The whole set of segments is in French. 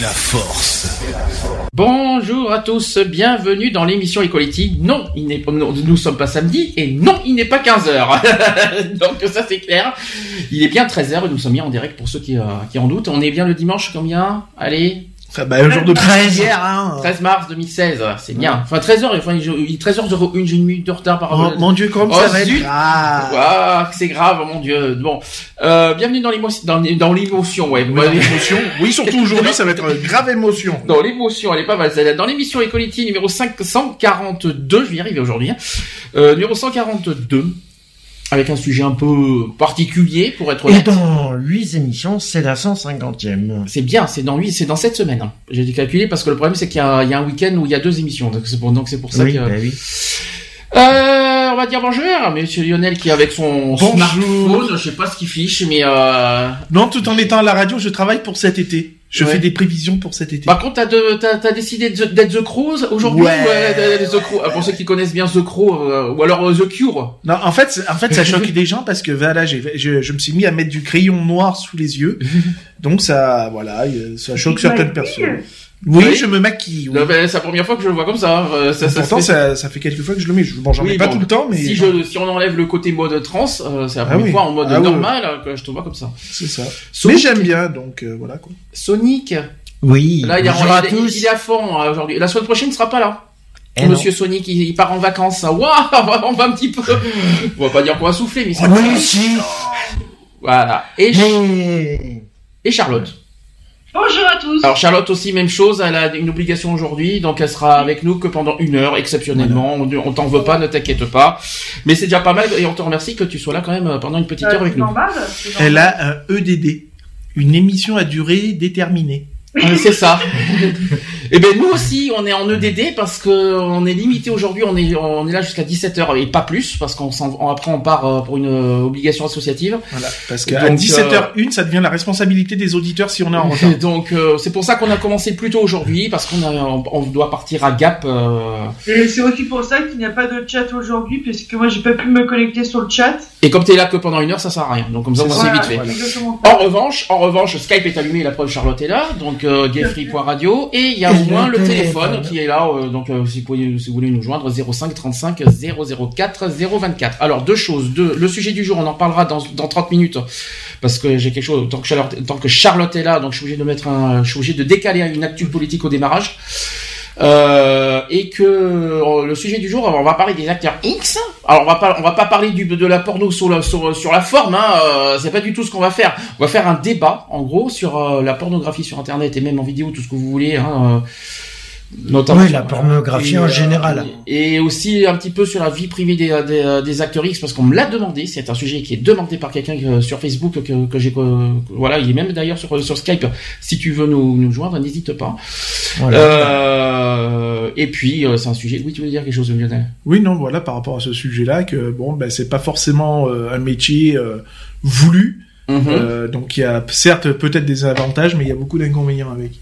La force. Bonjour à tous, bienvenue dans l'émission Equality. Non, il n'est pas, nous sommes pas samedi et non, il n'est pas 15h. Donc ça c'est clair. Il est bien 13h et nous sommes bien en direct pour ceux qui, euh, qui en doutent. On est bien le dimanche combien? Allez, Enfin, bah, un jour de 13 hier, hein. 13 mars 2016, c'est bien. Enfin 13h, enfin il 13h une, j'ai une minute de retard par rapport Oh, mon dieu, comme Oh, ça va être. Ah. Ah, c'est grave, mon dieu. Bon, euh, bienvenue dans l'émotion, dans, dans l'émotion, ouais. Ouais, l'émotion. Oui, surtout aujourd'hui, ça va être une grave émotion. Dans l'émotion, elle est pas mal. celle-là. Dans l'émission Equality numéro 542, je vais y arriver aujourd'hui. hein. Euh, numéro 142, avec un sujet un peu particulier pour être Et honnête. dans 8 émissions, c'est la 150e. C'est bien, c'est dans lui, c'est dans cette semaine. hein. J'ai dû calculer parce que le problème c'est qu'il y a, il y a un week-end où il y a deux émissions, donc c'est pour, donc c'est pour ça Oui, que. bah oui. Euh, on va dire bonjour, Monsieur Lionel qui est avec son Bonjour. smartphone, je sais pas ce qu'il fiche, mais euh... Non, tout en étant à la radio, je travaille pour cet été. Je Ouais. fais des prévisions pour cet été. Par contre, t'as, de, t'as, t'as décidé d'être The Crows aujourd'hui Ouais. ou, euh, The Crow euh, Pour ceux qui connaissent bien The Crow, euh, ou alors euh, The Cure. Non, en fait, en fait, ça choque des gens parce que voilà, j'ai, je, je me suis mis à mettre du crayon noir sous les yeux, donc ça, voilà, ça choque certaines personnes. Oui, Oui. je me maquille. oui. Ben, c'est la première fois que je le vois comme ça. euh, ça, Pourtant, fait- ça, ça fait quelques fois que je le mets. Je- Bon, j'en Oui, mets pas bon, tout le temps, mais Si, je, si on enlève le côté mode trans, euh, c'est la Ah première oui. fois en mode Ah normal euh, que je te vois comme ça. c'est ça. Sonic, Mais j'aime bien, donc euh, voilà quoi. Sonic, Oui, là il à il est- tous. il est à fond euh, aujourd'hui. La semaine prochaine il sera pas là. Eh non. Monsieur Sonic, il, il part en vacances. Waouh, on va- un petit peu. On va pas dire qu'on va souffler, mais c'est Oui, si. voilà. Et, Mais... et Charlotte. Bonjour à tous. Alors Charlotte aussi même chose, elle a une obligation aujourd'hui, donc elle sera avec nous que pendant une heure exceptionnellement. On, on t'en veut pas, ne t'inquiète pas. Mais c'est déjà pas mal et on te remercie que tu sois là quand même euh, pendant une petite Euh, heure avec c'est nous. normal, Elle a un EDD, une émission à durée déterminée. Euh, C'est ça. et ben nous aussi, on est en EDD parce que on est limité aujourd'hui. On est on est là jusqu'à 17 h et pas plus parce qu'on s'en- on- après on part euh, pour une euh, obligation associative. Voilà, parce qu'à Donc, 17h01, ça devient la responsabilité des auditeurs si on est en retard. Et donc euh, c'est pour ça qu'on a commencé plus tôt aujourd'hui parce qu'on a on, on doit partir à Gap. euh, Et c'est aussi pour ça qu'il n'y a pas de chat aujourd'hui, parce que moi j'ai pas pu me connecter sur le chat. et comme t'es là que pendant une heure, ça sert à rien. Donc comme ça, on C'est s'est Voilà, vite fait. En revanche, en revanche, Skype est allumé, la preuve Charlotte est là, donc euh, gayfree.radio et il y a moins le le téléphone téléphone. qui est là, euh, donc euh, si, vous pouvez, si vous voulez nous joindre 05 35 004 024. Alors deux choses, deux, le sujet du jour, on en parlera dans, dans 30 minutes parce que j'ai quelque chose tant que Charlotte, tant que Charlotte est là, donc je suis obligé de mettre un, je suis obligé de décaler une actu politique au démarrage. Euh, et que euh, le sujet du jour, on va parler des acteurs X. Alors on va pas, on va pas parler du, de la porno sur la, sur, sur la forme. Hein, euh, c'est pas du tout ce qu'on va faire. On va faire un débat, en gros, sur euh, la pornographie sur Internet et même en vidéo, tout ce que vous voulez. Hein, euh, notamment Oui, la pornographie et, en euh, général. Et aussi un petit peu sur la vie privée des, des, des acteurs X parce qu'on me l'a demandé. C'est un sujet qui est demandé par quelqu'un que- sur Facebook que, que j'ai. voilà, il est même d'ailleurs sur, sur Skype. Si tu veux nous, nous joindre, n'hésite pas. Voilà. Euh, et puis euh, c'est un sujet. Oui, tu veux dire quelque chose, Lionel? Oui, non, voilà, par rapport à ce sujet-là, que bon, ben, c'est pas forcément euh, un métier euh, voulu. Mhm. Euh, donc il y a certes peut-être des avantages, mais il y a beaucoup d'inconvénients avec.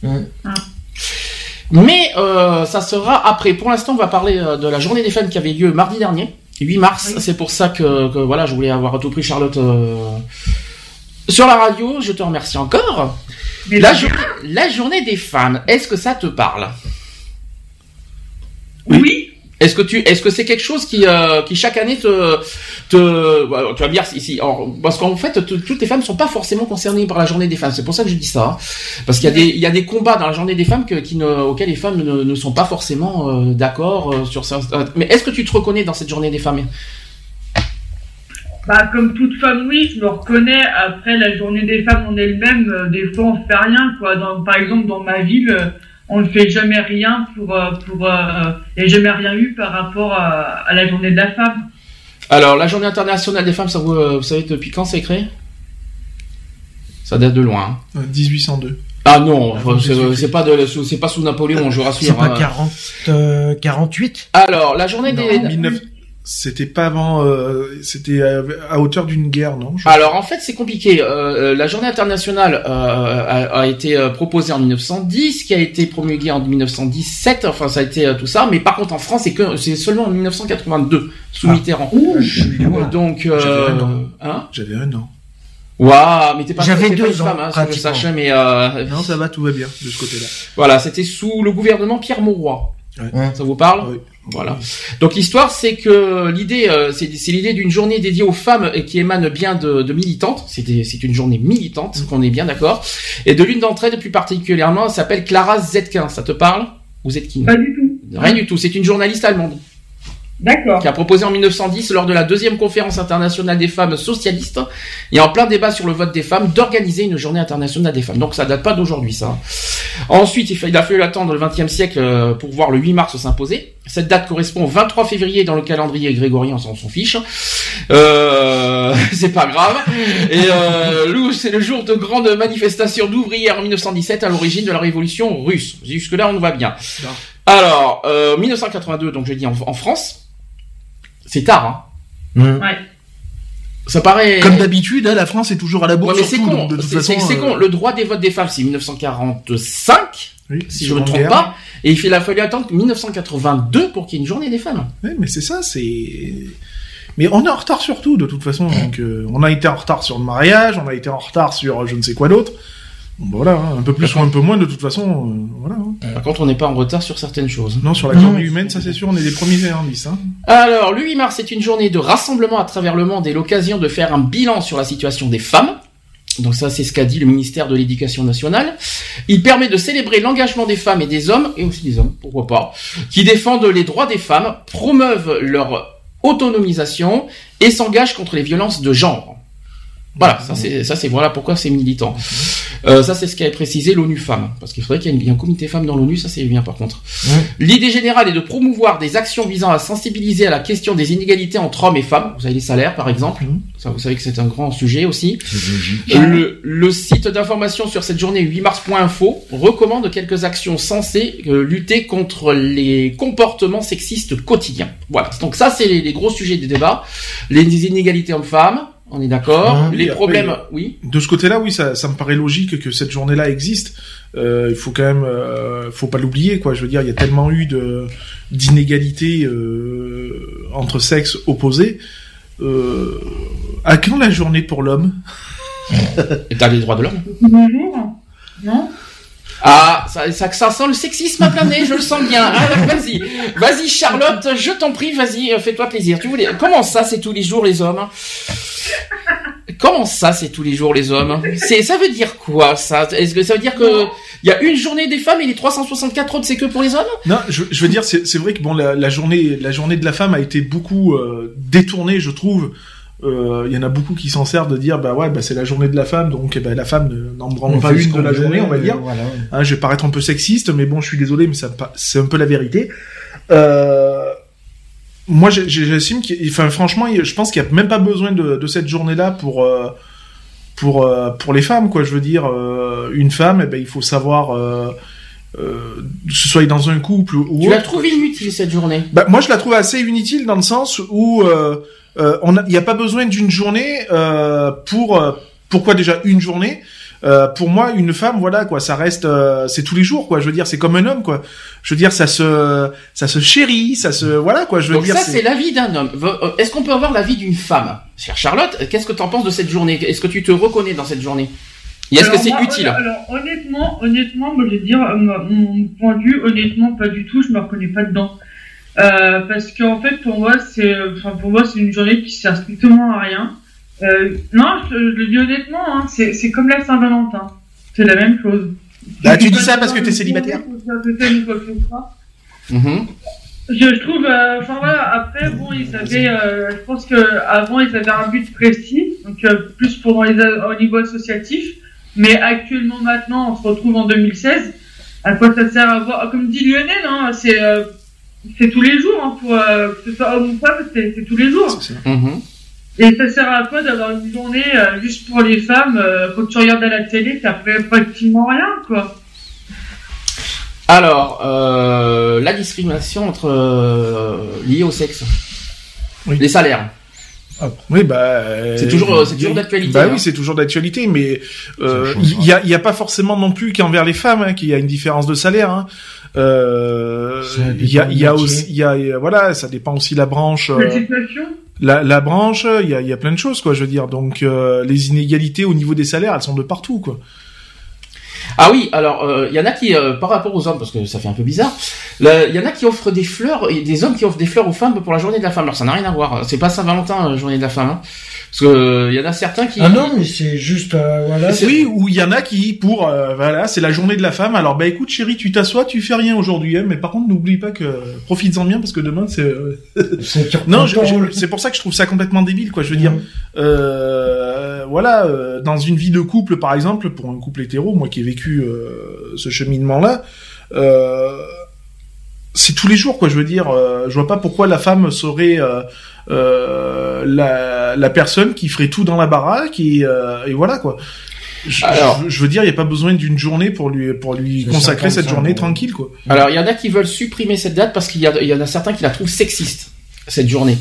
Mais euh, ça sera après. Pour l'instant, on va parler euh, de la journée des femmes qui avait lieu mardi dernier, 8 mars. Oui. C'est pour ça que, que, voilà, je voulais avoir à tout prix Charlotte euh, sur la radio. Je te remercie encore. La, journée des femmes, est-ce que ça te parle? Est-ce que tu, est-ce que c'est quelque chose qui, euh, qui chaque année te, bah, tu vas me dire alors, parce qu'en fait, toutes les femmes sont pas forcément concernées par la journée des femmes. C'est pour ça que je dis ça, hein. parce qu'il y a des, il y a des combats dans la journée des femmes qui ne, auxquels les femmes ne, ne sont pas forcément euh, d'accord euh, sur ça. Mais est-ce que tu te reconnais dans cette journée des femmes? Bah, comme toute femme, oui, je me reconnais. Après, la journée des femmes en elle-même, des fois, on fait rien, quoi. Dans, par exemple, dans ma ville, on ne fait jamais rien pour, euh, pour, euh, a jamais rien eu par rapport à, à la journée de la femme. Alors, la journée internationale des femmes, ça vous, euh, vous savez depuis quand c'est créé? Ça date de loin. hein. Euh, 1802. Ah non, Ah, enfin, c'est pas de, c'est pas sous Napoléon, je vous rassure. C'est pas hein. 40, euh, 48 Alors, la journée Non, des. 19 C'était pas avant, euh, c'était à, à hauteur d'une guerre, non je- Alors en fait c'est compliqué. Euh, la journée internationale euh, a, a été euh, proposée en 1910, qui a été promulguée en 1917. Enfin ça a été euh, tout ça, mais par contre en France c'est que c'est seulement en 1982 sous Ah. Mitterrand. Je suis Euh, loin. Donc J'avais euh, un an. hein J'avais un an. Waouh, mais t'es pas J'avais t'es pas deux une femme, ans, hein, si je pratiquement. sache, mais euh, Non, ça va, tout va bien de ce côté-là. voilà, c'était sous le gouvernement Pierre Mauroy. Ouais. Ça vous parle? Oui. Voilà. Donc l'histoire, c'est que l'idée, euh, c'est l'idée d'une journée dédiée aux femmes et qui émane bien de, de militantes. C'est une journée militante, qu'on est bien d'accord. Et de l'une d'entre elles, plus particulièrement, elle s'appelle Clara Zetkin. Ça te parle? Ou Zetkin Pas du tout. Rien du tout. C'est une journaliste allemande D'accord. qui a proposé en 1910, lors de la deuxième conférence internationale des femmes socialistes, et en plein débat sur le vote des femmes, d'organiser une journée internationale des femmes. Donc ça date pas d'aujourd'hui, ça. Ensuite, il a fallu attendre le XXe siècle euh, pour voir le 8 mars s'imposer. Cette date correspond au 23 février dans le calendrier grégorien, on s'en fiche. Euh, c'est pas grave. Et euh, Lou, c'est le jour de grande manifestation d'ouvrières en 1917 à l'origine de la révolution russe. Jusque là, on va bien. Alors, euh, 1982, donc je dis en, en France. C'est tard, hein. Ouais. Ça paraît. Comme d'habitude, hein, la France est toujours à la Ouais, bourre mais sur c'est con. donc de toute C'est façon. c'est- c'est con. euh, Le droit des votes des femmes, c'est 1945, oui, si je me Seconde trompe Guerre. pas. Et il a fallu attendre 1982 pour qu'il y ait une journée des femmes. Oui, mais c'est ça, c'est. Mais on est en retard sur tout, de toute façon. Donc, euh, on a été en retard sur le mariage, on a été en retard sur euh, je ne sais quoi d'autre. Bon, voilà, hein, un peu plus ou un peu moins, de toute façon, euh, voilà. hein. Par contre, on n'est pas en retard sur certaines choses. Non, sur la Non. cornée humaine, ça c'est sûr, on est les premiers indices. Hein. Alors, le 8 mars, c'est une journée de rassemblement à travers le monde et l'occasion de faire un bilan sur la situation des femmes. Donc ça, c'est ce qu'a dit le ministère de l'Éducation nationale. Il permet de célébrer l'engagement des femmes et des hommes, et aussi des hommes, pourquoi pas, qui défendent les droits des femmes, promeuvent leur autonomisation et s'engagent contre les violences de genre. Voilà, ça c'est ça c'est voilà pourquoi c'est militant. Euh, ça c'est ce qu'a précisé l'ONU Femmes, parce qu'il faudrait qu'il y ait une- un comité femmes dans l'ONU, ça c'est bien par contre. L'idée générale est de promouvoir des actions visant à sensibiliser à la question des inégalités entre hommes et femmes. Vous avez les salaires par exemple, ça vous savez que c'est un grand sujet aussi. Le, le site d'information sur cette journée 8mars.info recommande quelques actions censées euh, lutter contre les comportements sexistes quotidiens. Voilà, donc ça c'est les, les gros sujets des débats. Les inégalités hommes-femmes, on est d'accord. Hein, les oui, problèmes, après, oui. De ce côté-là, oui, ça, ça me paraît logique que cette journée-là existe. Euh, il faut quand même, euh, faut pas l'oublier, quoi. Je veux dire, il y a tellement eu de d'inégalités euh, entre sexes opposés. Euh, à quand la journée pour l'homme? Et T'as les droits de l'homme? Non? Ah, ça, ça, ça sent le sexisme à plein nez, je le sens bien. Alors, vas-y, vas-y Charlotte, je t'en prie, vas-y, euh, fais-toi plaisir. Tu voulais... Comment ça, c'est tous les jours les hommes? Comment ça, c'est tous les jours les hommes? C'est, ça veut dire quoi ça? Est-ce que ça veut dire que il y a une journée des femmes et les 364 autres c'est que pour les hommes? Non, je, je veux dire, c'est c'est vrai que bon, la, la journée, la journée de la femme a été beaucoup euh, détournée, je trouve. Euh, Il y en a beaucoup qui s'en servent de dire, bah ouais, bah c'est la journée de la femme, donc eh ben, la femme ne- n'en prend On pas une de la journée, on va euh, dire. Voilà. Hein, je vais paraître un peu sexiste, mais bon, je suis désolé, mais c'est un peu la vérité. Euh, moi, j'estime enfin, franchement, je pense qu'il y a même pas besoin de, de cette journée-là pour euh, pour euh, pour les femmes, quoi. Je veux dire, euh, une femme, eh ben, il faut savoir, euh, que ce soit dans un couple ou Tu la trouves inutile cette journée Bah, moi, je la trouve assez inutile dans le sens où euh, euh, on il n'y a pas besoin d'une journée euh, pour euh, pourquoi déjà une journée? Euh, pour moi, une femme, voilà quoi, ça reste, euh, c'est tous les jours quoi. Je veux dire, c'est comme un homme quoi. Je veux dire, ça se, ça se chérit, ça se, voilà quoi. Je veux Donc dire, ça c'est la vie d'un homme. Est-ce qu'on peut avoir la vie d'une femme? Chère Charlotte, qu'est-ce que t'en penses de cette journée? Est-ce que tu te reconnais dans cette journée? Et est-ce que c'est utile Alors honnêtement, honnêtement, moi je vais dire euh, mon point de vue, honnêtement pas du tout, je me reconnais pas dedans. Euh, parce qu'en fait pour moi c'est, enfin pour moi c'est une journée qui sert strictement à rien. Euh, non, je, je le dis honnêtement, hein, c'est c'est comme la Saint-Valentin, c'est la même chose. Bah, tu dis ça parce que t'es célibataire. Mhm. Je, trouve, euh, enfin voilà, après, bon, ils avaient, euh, je pense que avant ils avaient un but précis, donc euh, plus pour les, au niveau associatif, mais actuellement maintenant, on se retrouve en 2016. À quoi ça sert à voir Comme dit Lionel, hein, c'est c'est tous les jours, hein, pour que ce soit homme ou femme, c'est tous les jours. Mhm. Et ça sert à quoi d'avoir une journée juste pour les femmes Quand tu regardes à la télé, t'as pratiquement rien, quoi. Alors, euh, la discrimination entre euh, liée au sexe, les salaires. Ah, oui, bah. C'est toujours, c'est toujours d'actualité. Bah oui, hein. c'est toujours d'actualité, mais euh, il y, a, y a pas forcément non plus qu'envers les femmes hein, qu'il y a une différence de salaire. Hein. Euh, il y a, il y a aussi, il y a, voilà, ça dépend aussi la branche. La situation. La, la branche, il y a, il y a plein de choses, quoi. Je veux dire, donc les inégalités au niveau des salaires, elles sont de partout, quoi. Ah oui, alors il euh, y en a qui, euh, par rapport aux hommes, parce que ça fait un peu bizarre, il y en a qui offrent des fleurs, et des hommes qui offrent des fleurs aux femmes pour la journée de la femme. Alors ça n'a rien à voir. C'est pas Saint-Valentin, euh, journée de la femme. Hein. Parce que il y en a certains qui. Ah non, mais c'est juste voilà. Oui, ou il y en a qui pour voilà, c'est la journée de la femme. Alors bah écoute chérie, tu t'assois, tu fais rien aujourd'hui, hein, mais par contre n'oublie pas que profites-en bien parce que demain c'est. non, c'est pour ça que je trouve ça complètement débile quoi. Je veux dire, voilà, dans une vie de couple par exemple, pour un couple hétéro, moi qui ai vécu euh, ce cheminement-là, euh, c'est tous les jours, quoi. Je veux dire, euh, je vois pas pourquoi la femme serait la, personne qui ferait tout dans la baraque et, voilà, quoi. Je, alors, je, veux dire, il n'y a pas besoin d'une journée pour lui pour lui consacrer cette journée tranquille, quoi. Alors, il y en a qui veulent supprimer cette date parce qu'il y, y en a certains qui la trouvent sexiste cette journée.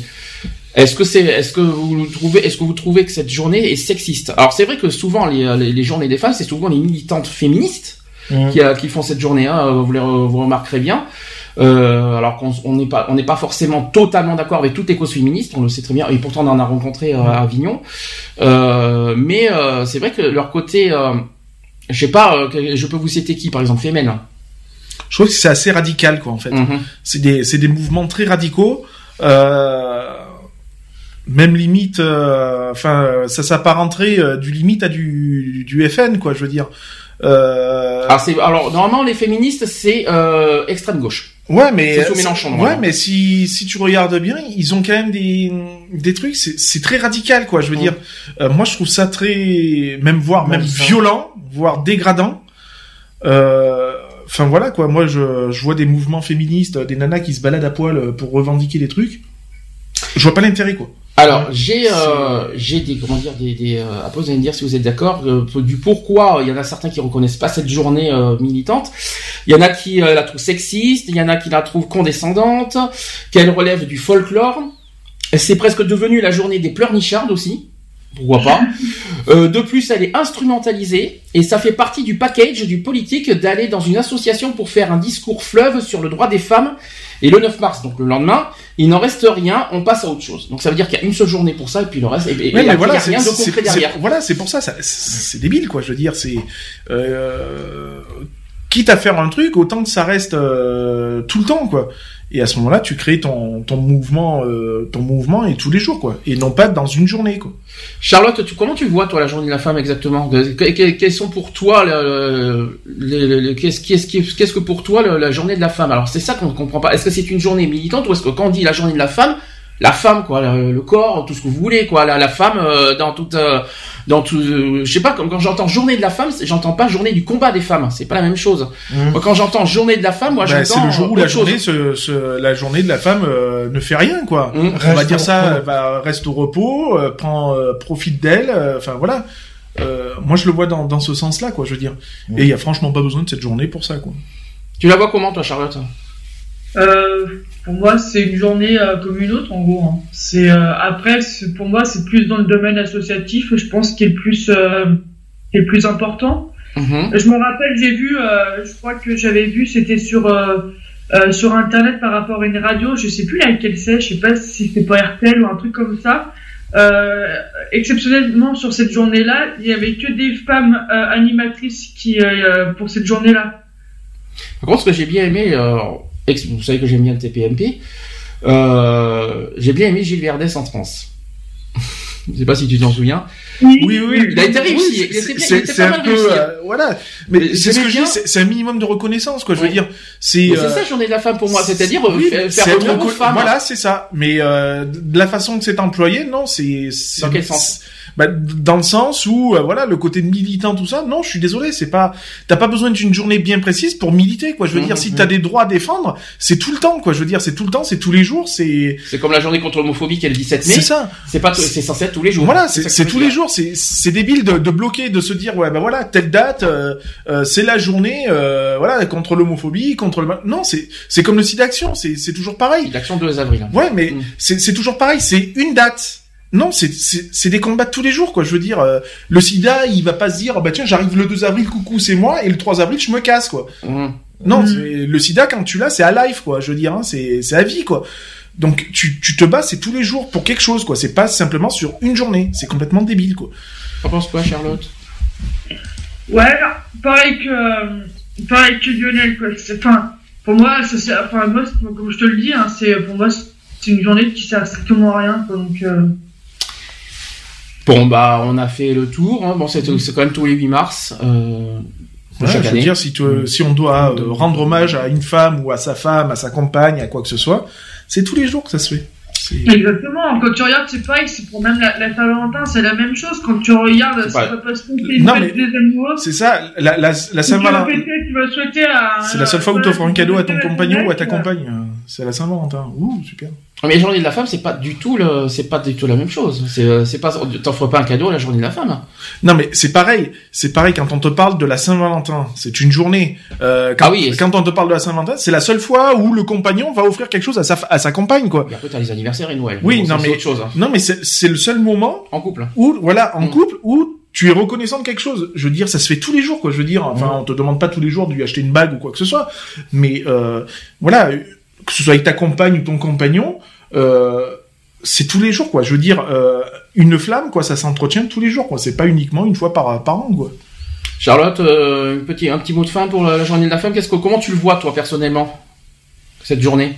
Est-ce que c'est, est-ce que vous trouvez, est-ce que vous trouvez que cette journée est sexiste? Alors c'est vrai que souvent les, les, journées des femmes, c'est souvent les militantes féministes mmh. qui, qui, font cette journée. Hein, vous, les, vous remarquerez bien. Euh, alors qu'on n'est pas, on n'est pas forcément totalement d'accord avec toutes les causes féministes, on le sait très bien, et pourtant on en a rencontré euh, à Avignon. Euh, mais euh, c'est vrai que leur côté, euh, je sais pas, je peux vous citer qui, par exemple, Femen. Je trouve que c'est assez radical, quoi, en fait. Mmh. C'est des, c'est des mouvements très radicaux. Euh, même limite, euh, enfin, ça s'apparenterait euh, du limite à du, du FN, quoi, je veux dire. Euh... Alors, c'est, alors, normalement, les féministes, c'est euh, extrême gauche. Ouais, mais sous Mélenchon. Ouais, mais si si tu regardes bien, ils ont quand même des des trucs. C'est très radical, quoi. Je veux dire, euh, moi, je trouve ça très, même voire même violent, voire dégradant. Enfin voilà, quoi. Moi, je je vois des mouvements féministes, des nanas qui se baladent à poil pour revendiquer des trucs. Je vois pas l'intérêt, quoi. Alors j'ai euh, j'ai des comment dire des, des euh, après vous allez me dire si vous êtes d'accord euh, du pourquoi il y en a certains qui reconnaissent pas cette journée euh, militante. Il y en a qui la trouvent sexiste il y en a qui la trouvent condescendante qu'elle relève du folklore. C'est presque devenu la journée des pleurnichards aussi. Pourquoi pas. De plus elle est instrumentalisée et ça fait partie du package du politique d'aller dans une association pour faire un discours fleuve sur le droit des femmes et le 9 mars, donc le lendemain, il n'en reste rien, on passe à autre chose. Donc ça veut dire qu'il y a une seule journée pour ça, et puis le reste, et, et, voilà, il n'y a rien de concret derrière. Voilà, c'est pour ça, ça c'est débile, quoi. Je veux dire, c'est euh, quitte à faire un truc, autant que ça reste euh, tout le temps, quoi. Et à ce moment-là, tu crées ton, ton mouvement, euh, ton mouvement et tous les jours, quoi. Et non pas dans une journée, quoi. Charlotte, tu, comment tu vois toi la journée de la femme exactement? Quels sont pour toi qu'est-ce qu'est-ce que pour toi la journée de la femme? Alors c'est ça qu'on ne comprend pas. Est-ce que c'est une journée militante ou est-ce que quand on dit la journée de la femme, la femme quoi, le, corps, tout ce que vous voulez quoi, la, la femme euh, dans toute euh, dans tout, euh, je sais pas quand, quand j'entends journée de la femme, j'entends pas journée du combat des femmes, c'est pas la même chose. Mmh. quand j'entends journée de la femme, moi bah, j'entends c'est le jour où la journée, ce, la journée de la femme ne fait rien quoi. Mmh. On va dire ça, bah, reste au repos, prend profite d'elle, enfin voilà. moi je le vois dans, dans ce sens-là quoi, je veux dire. Mmh. Et il y a franchement pas besoin de cette journée pour ça quoi. Tu la vois comment toi Charlotte? Euh, pour moi, c'est une journée euh, comme une autre, en gros. Hein. C'est euh, après, pour moi, c'est plus dans le domaine associatif. Je pense qu'il est plus, euh, est plus important. Mm-hmm. Je me rappelle, j'ai vu, je crois que j'avais vu, c'était sur sur internet par rapport à une radio. Je sais plus laquelle c'est. Je sais pas si c'était pas RTL ou un truc comme ça. exceptionnellement sur cette journée-là, il y avait que des femmes animatrices qui pour cette journée-là. Par contre, ce que j'ai bien aimé, vous savez que j'aime bien le TPMP. Euh, j'ai bien aimé Gilles Verdès en France. Je sais pas si tu t'en souviens. Oui, oui, il a été réussi. c'est un peu, euh, voilà. Mais c'est ce que je dis, c'est un minimum de reconnaissance, quoi. Je veux dire, c'est. C'est ça, journée de la femme pour moi, c'est-à-dire euh, faire honneur aux femmes. Voilà, c'est ça. Mais euh, de la façon que c'est employé, non, c'est. Dans quel sens? Bah, dans le sens où euh, voilà le côté militant tout ça non je suis désolé c'est pas t'as pas besoin d'une journée bien précise pour militer quoi. Je veux dire si t'as des droits à défendre c'est tout le temps quoi. Je veux dire c'est tout le temps c'est tous les jours c'est c'est comme la journée contre l'homophobie qui est le 17 mai. C'est ça. C'est pas c'est censé être tous les jours. Voilà c'est tous les jours. C'est c'est débile de, de bloquer de se dire ouais ben voilà telle date euh, euh, c'est la journée voilà contre l'homophobie contre le non c'est c'est comme le site d'action c'est c'est toujours pareil. L'action 2 avril ouais mais mm. c'est c'est toujours pareil. C'est une date non, c'est des combats de tous les jours, quoi. Je veux dire, euh, le sida, il va pas se dire, bah tiens, j'arrive le 2 avril, coucou, c'est moi, et le 3 avril, je me casse, quoi. Mmh. Non, mmh. le sida, quand tu l'as, c'est à life, quoi. Je veux dire, hein, c'est à vie, quoi. Donc, tu, tu te bats, c'est tous les jours pour quelque chose, quoi. C'est pas simplement sur une journée. C'est complètement débile, quoi. T'en penses quoi, Charlotte? Ouais, pareil que, pareil que Lionel, quoi. Enfin, pour moi, c'est, enfin, moi, comme je te le dis, hein, c'est, pour moi, c'est une journée qui sert strictement à rien, quoi. Donc, euh, Bon, bah, on a fait le tour. Hein. Bon, c'est quand même tous les 8 mars. Euh, je veux dire, si, tu, si on doit euh, rendre hommage à une femme ou à sa femme, à sa compagne, à quoi que ce soit, c'est tous les jours que ça se fait. Exactement. Quand tu regardes, c'est pareil, c'est pour même la, la Saint-Valentin, c'est la même chose. Quand tu regardes, ça va pas se non, mais des amoureux. C'est ça, la, la, la Saint-Valentin. C'est la seule fois où tu offres un cadeau à ton compagnon ou à ta compagne. C'est la Saint-Valentin. Ouh, super. Mais la journée de la femme, c'est pas du tout le, c'est pas du tout la même chose. C'est, euh, c'est pas, t'offres pas un cadeau à la journée de la femme. Non, mais c'est pareil. C'est pareil quand on te parle de la Saint-Valentin. C'est une journée. Euh, quand, ah oui. Quand on te parle de la Saint-Valentin, c'est la seule fois où le compagnon va offrir quelque chose à sa, à sa compagne, quoi. Et après, t'as les anniversaires et Noël. Oui, non, mais, autre chose, hein. non, mais c'est, c'est le seul moment. En couple. Où, voilà, en mm. couple, où tu es reconnaissant de quelque chose. Je veux dire, ça se fait tous les jours, quoi. Je veux dire, enfin, mm. on te demande pas tous les jours de lui acheter une bague ou quoi que ce soit. Mais, euh, voilà, que ce soit avec ta compagne ou ton compagnon, euh, c'est tous les jours, quoi. Je veux dire, euh, une flamme, quoi, ça s'entretient tous les jours, quoi. C'est pas uniquement une fois par, par an, quoi. Charlotte, euh, un, petit, un petit mot de fin pour la, journée de la femme. Qu'est-ce que, comment tu le vois, toi, personnellement, cette journée?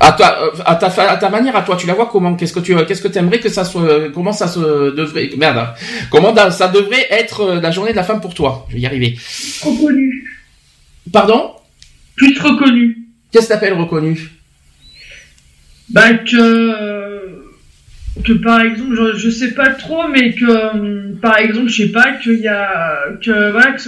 À ta, à ta, à ta manière, à toi, tu la vois comment? Qu'est-ce que tu, qu'est-ce que aimerais que ça soit Comment ça se devrait Merde. Comment ça devrait être la journée de la femme pour toi? Je vais y arriver. Reconnu. Pardon? Plus reconnu. Qu'est-ce que t'appelles reconnu? Bah que que par exemple je, je sais pas trop mais que par exemple je sais pas qu'il y a que voilà que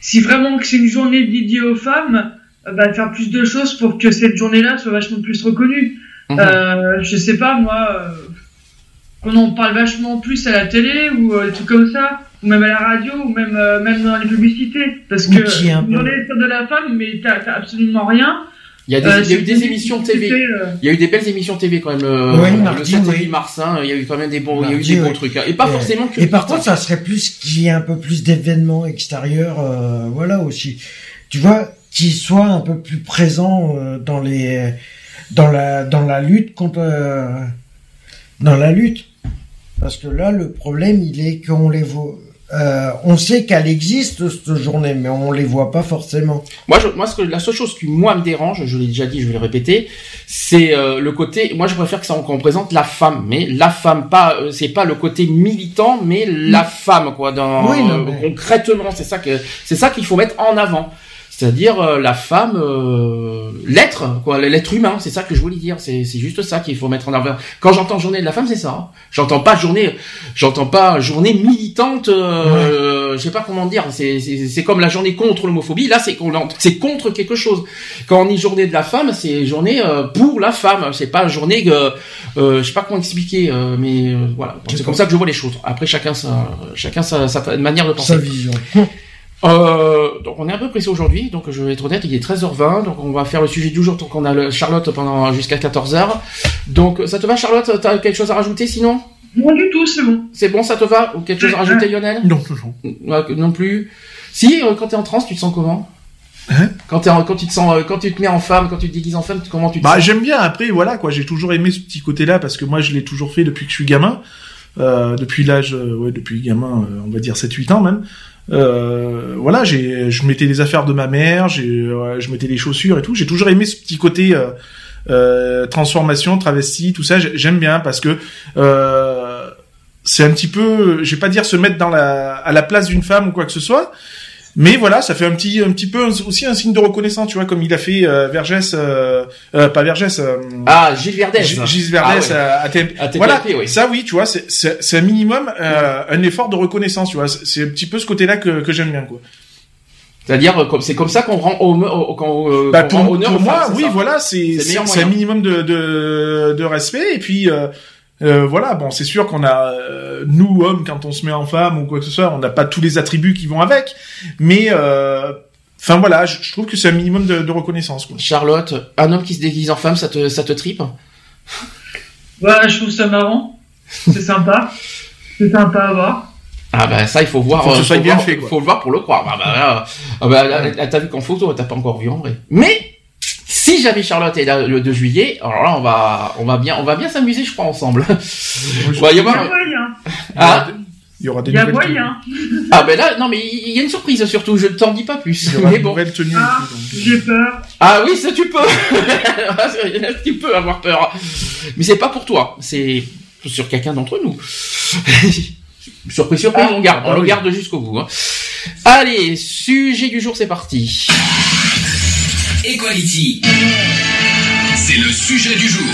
si vraiment que c'est une journée dédiée aux femmes bah faire plus de choses pour que cette journée-là soit vachement plus reconnue. Mhm. euh, je sais pas moi euh, qu'on en parle vachement plus à la télé ou euh, des trucs comme ça ou même à la radio ou même euh, même dans les publicités. Parce que une journée de la femme mais t'as absolument rien il y, a des, euh, il y a eu des émissions TV. Euh, il y a eu des belles émissions TV quand même. Euh, le 7 et 8 mars, hein, il y a eu quand même des bons, il y a eu des bons trucs. Hein. Et pas forcément que. Et par contre, ça serait plus qu'il y ait un peu plus d'événements extérieurs, euh, voilà aussi. Tu vois, qui soient un peu plus présents dans les, dans la, dans la lutte contre, dans la lutte. Parce que là, le problème, il est qu'on les voit, euh, on sait qu'elle existe cette journée, mais on les voit pas forcément. Moi, je, moi, ce que, la seule chose qui moi me dérange, je l'ai déjà dit, je vais le répéter, c'est euh, le côté. Moi, je préfère que ça qu'on présente la femme, mais la femme, pas, euh, c'est pas le côté militant, mais la mm. femme, quoi. Dans, oui, concrètement, c'est ça que, c'est ça qu'il faut mettre en avant c'est-à-dire euh, la femme, euh, l'être, quoi, l'être humain, c'est ça que je voulais dire. C'est, c'est juste ça qu'il faut mettre en avant. Quand j'entends journée de la femme, c'est ça. J'entends pas journée, j'entends pas journée militante. Euh, Je sais pas comment dire. C'est, c'est, c'est comme la journée contre l'homophobie. Là, c'est c'est contre quelque chose. Quand on dit journée de la femme, c'est journée euh, pour la femme. C'est pas journée. Euh, je sais pas comment expliquer, mais voilà. C'est comme ça que je vois les choses. Après, chacun sa, chacun sa, sa manière de penser. Sa vision. Euh, donc on est un peu pressé aujourd'hui, donc je vais être honnête, il est 13h20, donc on va faire le sujet du jour tant qu'on a le Charlotte pendant jusqu'à 14h. Donc ça te va Charlotte? T'as quelque chose à rajouter sinon? Non du tout, c'est bon. C'est bon, ça te va? Ou quelque chose à rajouter Lionel? Non, non. non plus. Si, euh, quand t'es en transe, tu te sens comment? Hein? Quand, es quand tu te sens, euh, quand tu te mets en femme, quand tu te déguises en femme, comment tu te bah, j'aime bien. Après, voilà, quoi. J'ai toujours aimé ce petit côté-là parce que moi, je l'ai toujours fait depuis que je suis gamin. Euh, depuis l'âge, ouais, depuis gamin, on va dire 7-8 ans même. Euh, voilà, j'ai, je mettais les affaires de ma mère, j'ai, je mettais les chaussures et tout. J'ai toujours aimé ce petit côté euh, euh, transformation, travesti, tout ça. J'aime bien parce que c'est un petit peu, je vais pas dire se mettre dans la, à la place d'une femme ou quoi que ce soit, mais voilà, ça fait un petit, un petit peu aussi un signe de reconnaissance, tu vois, comme il a fait euh, Vergès, euh, euh, pas Vergès. Euh, ah, Gilles Verdès. Gilles Verdès ah, à, TMP. Voilà, oui. ça oui, tu vois, c'est, un minimum euh, un effort de reconnaissance, tu vois. C'est un petit peu ce côté-là que, que j'aime bien, quoi. C'est-à-dire, c'est comme ça qu'on rend, au, bah, pour, honneur pour moi, oui, voilà, c'est, c'est, un minimum de, de, de respect, et puis. Euh, euh, voilà, bon, c'est sûr qu'on a euh, nous hommes quand on se met en femme ou quoi que ce soit, on n'a pas tous les attributs qui vont avec, mais euh, enfin voilà, je, trouve que c'est un minimum de, reconnaissance. Quoi. Charlotte, un homme qui se déguise en femme, ça te ça te tripe? Ouais, je trouve ça marrant, c'est sympa, c'est sympa à voir. Ah bah ça il faut voir, faut, faut bien fait, faut le voir pour le croire. Ah bah, ah bah, t'as vu qu'en photo, t'as pas encore vu en vrai. Mais si jamais Charlotte est là le 2 juillet, alors là on va on va bien on va bien s'amuser je crois ensemble. il y a moyen. Ah. Il y aura des il y a moyen. Ah ben là non mais il y a une surprise surtout, je ne t'en dis pas plus. Il y mais bon. tenue ah, j'ai peur. Ah oui, ça tu peux. tu peux avoir peur. Mais c'est pas pour toi, c'est sur quelqu'un d'entre nous. surprise surprise, ah, on garde, on le garde jusqu'au bout. Hein. Allez, sujet du jour, c'est parti. Equality. C'est le sujet du jour.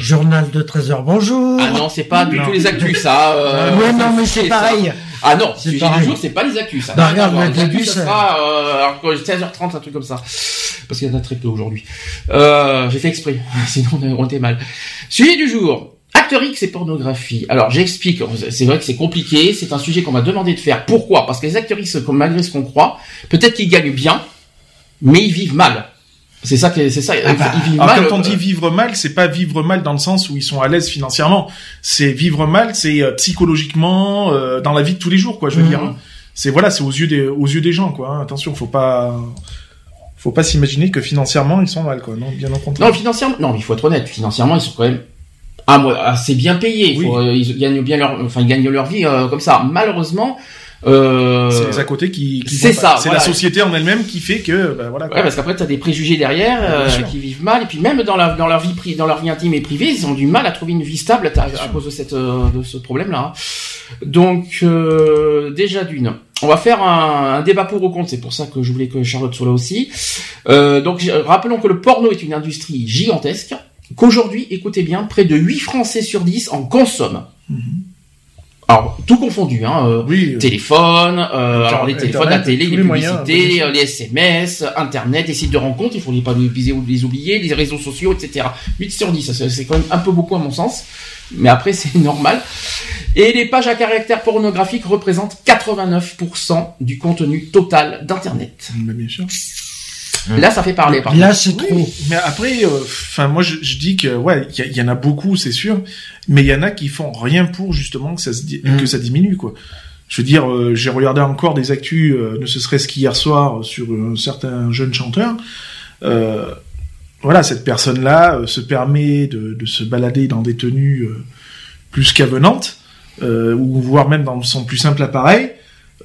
Journal de 13h, bonjour. Ah non, c'est pas du tout les actus, ça. Euh, ouais, non, mais c'est pareil. Ah non, sujet du jour, c'est pas les actus, ça. Bah, regarde, les actus, ça sera euh, 16h30, un truc comme ça. Parce qu'il y en a très peu aujourd'hui. Euh, j'ai fait exprès, sinon on était mal. Sujet du jour. Acteur X et pornographie. Alors j'explique, c'est vrai que c'est compliqué, c'est un sujet qu'on m'a demandé de faire. Pourquoi? Parce que les acteurs X, malgré ce qu'on croit, peut-être qu'ils gagnent bien, mais ils vivent mal. C'est ça c'est ça. Ah bah, ils vivent mal. Quand on dit vivre mal, c'est pas vivre mal dans le sens où ils sont à l'aise financièrement. C'est vivre mal, c'est euh, psychologiquement euh, dans la vie de tous les jours, quoi. Je veux dire. Mhm. C'est voilà, c'est aux yeux des aux yeux des gens, quoi. Hein. Attention, faut pas faut pas s'imaginer que financièrement ils sont mal, quoi. Non, bien au contraire. Non, financièrement, non, il faut être honnête. Financièrement, ils sont quand même assez bien payés. Euh, ils gagnent bien leur, enfin, ils gagnent leur vie comme ça. Malheureusement, euh... C'est les à côté qui, qui c'est ça. C'est la société en elle-même qui fait que, ben voilà. Ouais, parce qu'après t'as des préjugés derrière euh, qui vivent mal et puis même dans, la, dans leur vie dans leur vie intime et privée, ils ont du mal à trouver une vie stable à, cause de cette euh, de ce problème-là. Donc euh, déjà d'une, on va faire un, un, débat pour ou contre. C'est pour ça que je voulais que Charlotte soit là aussi. donc rappelons que le porno est une industrie gigantesque. Qu'aujourd'hui, écoutez bien, près de 8 Français sur 10 en consomment. Mm-hmm. Alors tout confondu, hein, euh, oui, téléphone, euh, alors les téléphones, la télé, les, publicités, euh, les SMS, Internet, les sites de rencontres, il faut pas les oublier, les réseaux sociaux, etc. 8 sur 10, c'est quand même un peu beaucoup à mon sens, mais après c'est normal. Et les pages à caractère pornographique représentent 89% du contenu total d'Internet. bien sûr. Là, ça fait parler. Par Là, c'est trop. Mais après, euh, enfin, moi, je, dis que ouais, il y, en a beaucoup, c'est sûr, mais il y en a qui font rien pour justement que ça se que mm. ça diminue, quoi. Je veux dire, euh, j'ai regardé encore des actus, euh, ne serait-ce qu'hier soir, sur un certain jeune chanteur. voilà, cette personne-là se permet de, de, se balader dans des tenues plus qu'avenantes, ou voire même dans son plus simple appareil.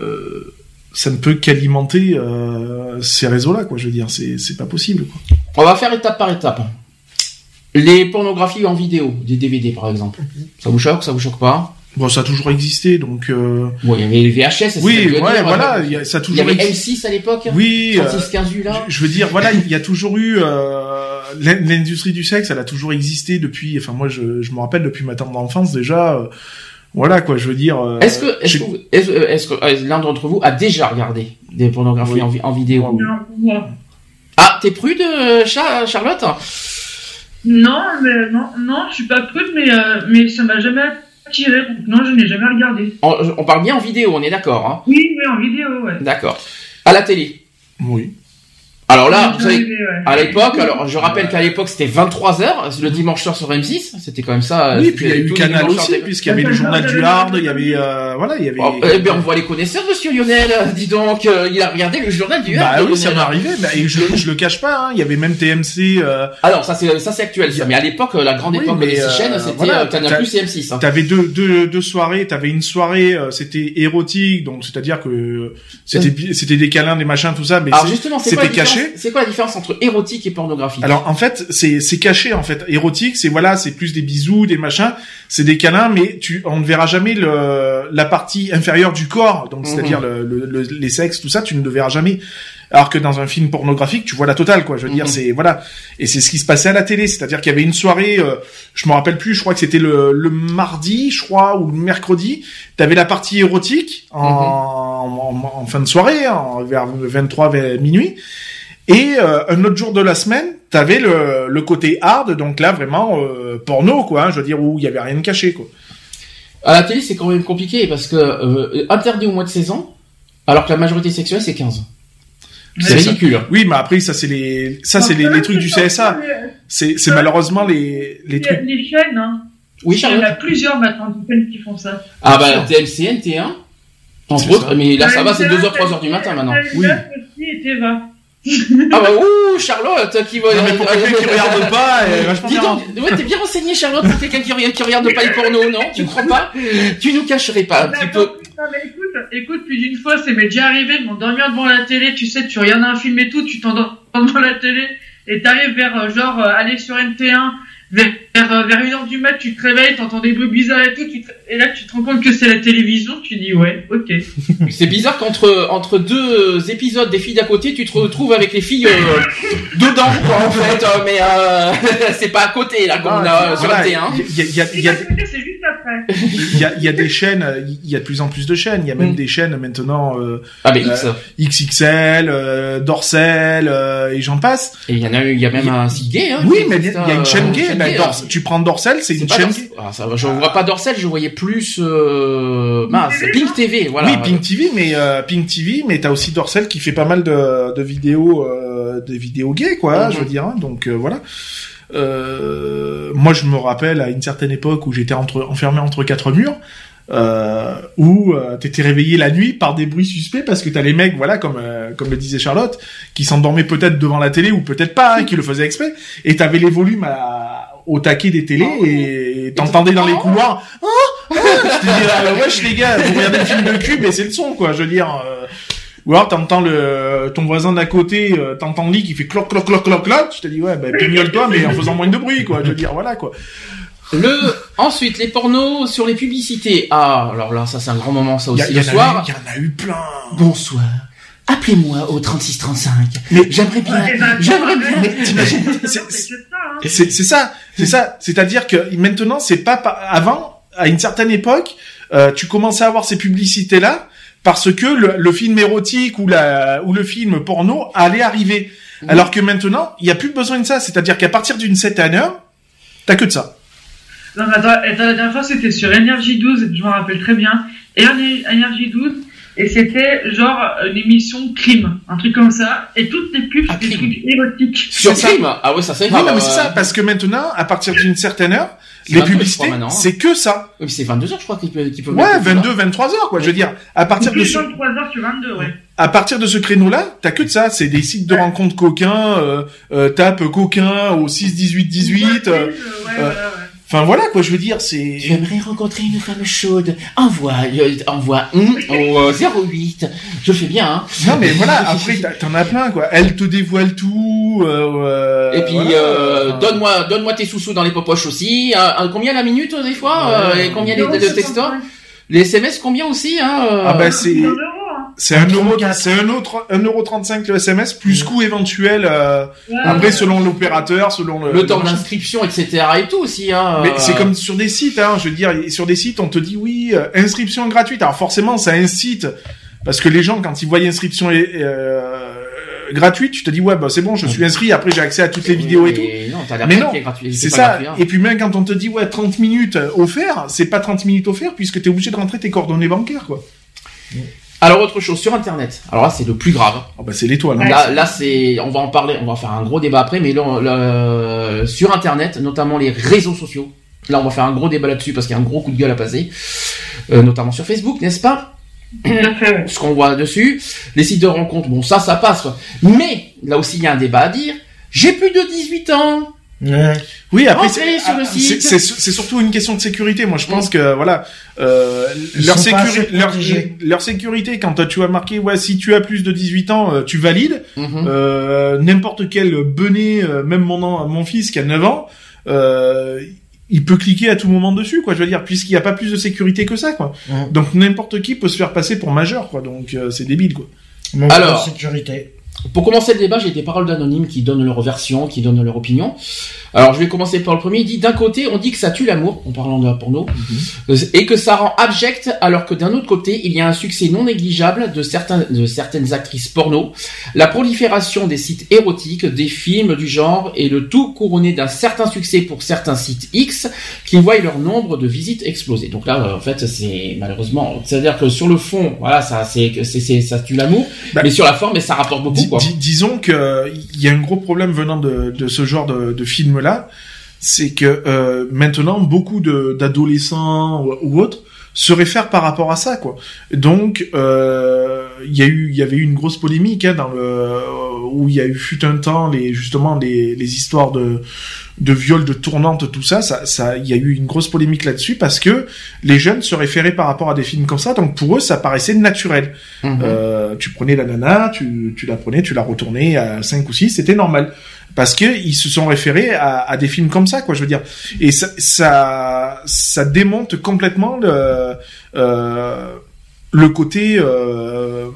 Euh, ça ne peut qu'alimenter euh, ces réseaux-là, quoi. Je veux dire, c'est c'est pas possible. Quoi. On va faire étape par étape. Les pornographies en vidéo, des DVD par exemple. Ça vous choque, ça vous choque pas? Bon, ça a toujours existé, donc. Euh... Bon, il y avait les VHS. Oui, ouais, voilà, y a, ça a toujours. Il y avait M6 à l'époque. Oui. 36, 15 euh, là. Je, veux dire, voilà, il y a toujours eu euh, l'industrie du sexe, elle a toujours existé depuis. Enfin, moi, je, je me rappelle depuis ma tendre d'enfance déjà. Euh, voilà quoi, je veux dire. Euh, est-ce que est-ce que, est-ce, que euh, l'un d'entre vous a déjà regardé des pornographies en, en, vidéo Ah, t'es prude, euh, Charlotte? Non, mais non, non, je suis pas prude, mais mais ça m'a jamais attiré. Non, je n'ai jamais regardé. On, parle bien en vidéo, on est d'accord hein? Oui, mais en vidéo, ouais. D'accord. À la télé? Oui. Alors là, vous savez, à l'époque, alors je rappelle qu'à l'époque c'était 23 h le dimanche soir sur M6, c'était quand même ça. Oui, puis il y a eu Canal aussi, puisqu'il y avait le journal du Hard, il y avait, euh, voilà, il y avait. Oh, eh ben on voit les connaisseurs, Monsieur Lionel. Dis donc, euh, il a regardé le journal du Hard. Bah oui, ça m'est arrivé. Bah, et je, je le cache pas. Hein, il y avait même TMC. Euh... Alors ça c'est ça c'est actuel, ça. Mais à l'époque, la grande époque des euh, chaînes, c'était voilà, Canal Plus et M6. Hein. T'avais deux deux deux soirées. T'avais une soirée, c'était érotique, donc c'est-à-dire que c'était c'était des câlins, des machins, tout ça, mais c'était caché caché. C'est quoi la différence entre érotique et pornographique? Alors en fait, c'est c'est caché en fait. Érotique, c'est voilà, c'est plus des bisous, des machins, c'est des câlins, mais tu on ne verra jamais le la partie inférieure du corps, donc c'est-à-dire Mhm. le, le- le- les sexes, tout ça, tu ne le verras jamais. Alors que dans un film pornographique, tu vois la totale, quoi. Je veux dire, Mhm. c'est voilà, et c'est ce qui se passait à la télé, c'est-à-dire qu'il y avait une soirée, euh, je me rappelle plus, je crois que c'était le, le mardi, je crois, ou le mercredi. T'avais la partie érotique en, en, en fin de soirée, en, vers 23 vers minuit. Et euh, un autre jour de la semaine, t'avais le, le côté hard, donc là vraiment euh, porno, quoi. hein, je veux dire où il y avait rien de caché, quoi. À la télé, c'est quand même compliqué parce que euh, interdit au mois de 16 ans, alors que la majorité sexuelle c'est 15. C'est C'est ça. ridicule. Oui, mais après ça c'est les ça c'est les, les trucs du CSA. C'est c'est malheureusement les les trucs. les chaînes, hein. Oui, Il y en a plusieurs maintenant des chaînes qui font ça. Ah bah TMCN, T1. Entre autres, mais là ça va, c'est TMC, 2h, 3h du matin maintenant. Oui. aussi et. Ah bah ouh, Charlotte qui va. Non, mais pour quelqu'un qui regarde pas, Dis bien. donc, ouais, t'es bien renseigné Charlotte pour quelqu'un qui regarde, qui regarde pas les pornos, non? Tu crois pas? Tu nous cacherais pas un petit peu Non, mais écoute, écoute, plus d'une fois, c'est m'est déjà arrivé de m'endormir devant la télé, tu sais, tu regardes un film et tout, tu t'endors devant la télé, et t'arrives vers, euh, genre, euh, aller sur NT1, vers, vers, euh, vers une heure du mat, tu te réveilles, t'entends des bruits bizarres et tout, tu te- et là, tu te rends compte que c'est la télévision, tu dis, ouais, ok. C'est bizarre qu'entre entre deux épisodes des filles d'à côté, tu te retrouves avec les filles euh, dedans, quoi, en fait. euh, mais euh, c'est pas à côté là, comme on a sur Voilà, le T1. Il y a, il y a, il Et y a, la côté, c'est juste après. il y a, y a des chaînes, il y a de plus en plus de chaînes. Il y a même Mm. des chaînes maintenant euh, Ah mais X. XXL, euh, Dorsel euh, et j'en passe. Et il y en a, il y a même un site gay. Hein, Oui, mais il y y a une euh, chaîne gay. Dors- tu prends Dorsel, c'est une chaîne. Ah, ça va, je vois pas Dorsel, je voyais plus euh, mince, Pink TV, voilà. Oui, Pink TV, mais euh, Pink TV, mais t'as aussi Dorsel qui fait pas mal de, de vidéos, euh, des vidéos gays, quoi. Mhm. Je veux dire, hein, donc euh, voilà. Euh, moi, je me rappelle à une certaine époque où j'étais entre, enfermé entre quatre murs. Euh, où euh, t'étais réveillé la nuit par des bruits suspects parce que t'as les mecs, voilà, comme euh, comme le disait Charlotte, qui s'endormaient peut-être devant la télé ou peut-être pas, hein, qui le faisaient exprès, et t'avais les volumes à, au taquet des télés et t'entendais dans les couloirs. Ah, ah, je te dis, ah, wesh les gars, vous regardez le film de cul, mais c'est le son quoi. Je veux dire. euh, ou alors t'entends le ton voisin d'à côté, euh, t'entends le lit qui fait cloc cloc cloc cloc cloc. Je te dis ouais, bah, pignole-toi, mais en faisant moins de bruit quoi. Je veux dire voilà quoi. Le ensuite les pornos sur les publicités. Ah, alors là ça c'est un grand moment ça y, aussi a- y le a soir. il y en a eu plein. Bonsoir. Appelez-moi au 3635. Mais- j'aimerais bien, j'aimerais bien. mais t'imagines, c'est- ça. C'est ça, c'est ça. C'est-à-dire que maintenant, c'est pas pa- avant, à une certaine époque, euh, tu commençais à avoir ces publicités là parce que le, le film érotique ou la ou le film porno allait arriver. Mhm. Alors que maintenant, il y a plus besoin de ça. C'est-à-dire qu'à partir d'une certaine heure, t'as que de ça. Non, mais attends, attends, la dernière fois, c'était sur Énergie 12, je m'en rappelle très bien. Énergie 12, et c'était genre une émission crime, un truc comme ça, et toutes les pubs, Ah, c'était des érotiques. Sur ça. Crime. Ah ouais, ça c'est Oui, grave. non, mais c'est euh, ça, parce que maintenant, à partir d'une certaine heure, les 22, je publicités, hein. c'est que ça. Oui, mais c'est 22 heures je crois qu'il peut, qu'il peut Ouais, mettre tout ça. 22, 23 heures, quoi. Je veux dire, à partir de ce, 23 heures sur 22, ouais. à partir de ce créneau-là, t'as que de ça. C'est des sites de rencontres coquins, euh, euh, tape coquin au 6, 18, 18. euh, Ouais, ouais, ouais, ouais. Enfin voilà quoi, je veux dire, c'est. J'aimerais rencontrer une femme chaude. Envoie, euh, envoie hum, au euh, 08. Je fais bien, hein. Non mais voilà, après t'en as plein quoi. Elle te dévoile tout. euh, euh, Et puis, voilà. euh, Enfin, donne-moi, donne-moi tes sous-sous dans les poches aussi. Euh, euh, combien la minute des fois Ouais. euh, Et combien les, Non, les, c'est textos. Les SMS combien aussi hein euh, Ah bah c'est C'est un euro, 34. c'est un autre un euro 35 le SMS plus coût éventuel. euh, Ouais, après ouais. selon l'opérateur, selon le. le temps d'inscription, etc. et tout aussi. Hein, Mais euh, c'est comme sur des sites, hein. Je veux dire, sur des sites, on te dit oui, euh, inscription gratuite. Alors forcément, ça incite parce que les gens, quand ils voient inscription euh, gratuite, tu te dis ouais, bah c'est bon, je suis inscrit. Après, j'ai accès à toutes les vidéos et tout. Mais Non, Mais C'est ça. gratuit, hein. Et puis même quand on te dit ouais 30 minutes euh, offert, c'est pas 30 minutes offert puisque t'es obligé de rentrer tes coordonnées bancaires quoi. Alors autre chose sur Internet. Alors là, c'est le plus grave. Oh bah c'est l'étoile. hein. Là, là, c'est, on va en parler, on va faire un gros débat après, mais là, là, sur Internet, notamment les réseaux sociaux. Là, on va faire un gros débat là-dessus parce qu'il y a un gros coup de gueule à passer, euh, notamment sur Facebook, n'est-ce pas? Ce qu'on voit dessus, les sites de rencontres, bon, ça, ça passe. quoi. Mais là aussi, il y a un débat à dire. J'ai plus de 18 ans. Oui, après ah, c'est c'est surtout une question de sécurité. Moi, je pense que voilà, euh, leur, sécurité, leur, sécurité quand tu as marqué ouais si tu as plus de 18 ans, euh, tu valides. Mhm. euh, N'importe quel benet, euh, même mon mon fils qui a 9 ans. Euh, il peut cliquer à tout moment dessus, quoi. Je veux dire, puisqu'il n'y a pas plus de sécurité que ça, quoi. Donc n'importe qui peut se faire passer pour majeur, quoi. Donc c'est débile, quoi. Alors, sécurité. Pour commencer le débat, j'ai des paroles d'anonymes qui donnent leur version, qui donnent leur opinion. Alors, je vais commencer par le premier. Il dit d'un côté, on dit que ça tue l'amour, en parlant de la porno, mhm. et que ça rend abject, alors que d'un autre côté, il y a un succès non négligeable de certains, de certaines actrices porno, la prolifération des sites érotiques, des films du genre, et le tout couronné d'un certain succès pour certains sites X, qui voient leur nombre de visites exploser. Donc là, en fait, c'est malheureusement, c'est-à-dire que sur le fond, voilà, ça, c'est, c'est, ça tue l'amour, bah, mais sur la forme, ça rapporte beaucoup, quoi. disons que il y a un gros problème venant de, de ce genre de, de film là, c'est que euh, maintenant beaucoup d'adolescents ou, autres se réfèrent par rapport à ça quoi. Donc euh, il y a eu il y avait eu une grosse polémique hein, dans le où il y a eu fut un temps les justement les, les histoires de de viol de tournante tout ça ça ça il y a eu une grosse polémique là-dessus parce que les jeunes se référaient par rapport à des films comme ça donc pour eux ça paraissait naturel. Mhm. Euh, tu prenais la nana, tu tu la prenais, tu la retournais à 5 ou 6, c'était normal parce que ils se sont référés à, à, des films comme ça, quoi. Je veux dire, et ça, ça, ça démonte complètement le, euh, le côté euh,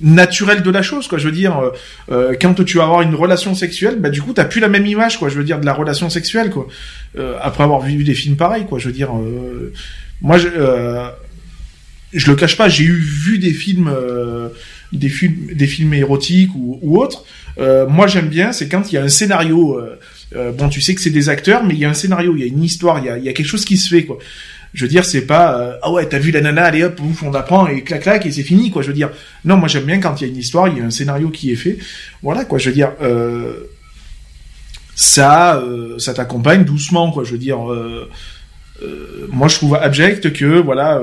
naturel de la chose, quoi. Je veux dire, euh, euh quand tu vas avoir une relation sexuelle, bah du coup, t'as plus la même image, quoi. Je veux dire, de la relation sexuelle, quoi. Euh, après avoir vu des films pareils, quoi. Je veux dire, euh, moi, je, je le cache pas, j'ai eu vu des films, des films, érotiques ou, autres. Euh, moi, j'aime bien, c'est quand il y a un scénario. Euh, euh, bon, tu sais que c'est des acteurs, mais il y a un scénario, il y a une histoire, il y a, il y a quelque chose qui se fait, quoi. Je veux dire, c'est pas ah ouais, t'as vu la nana, allez hop, ouf, on apprend et clac clac et c'est fini, quoi. Je veux dire, non, moi j'aime bien quand il y a une histoire, il y a un scénario qui est fait. Voilà, quoi. Je veux dire, ça, ça t'accompagne doucement, quoi. Je veux dire, moi je trouve abject que voilà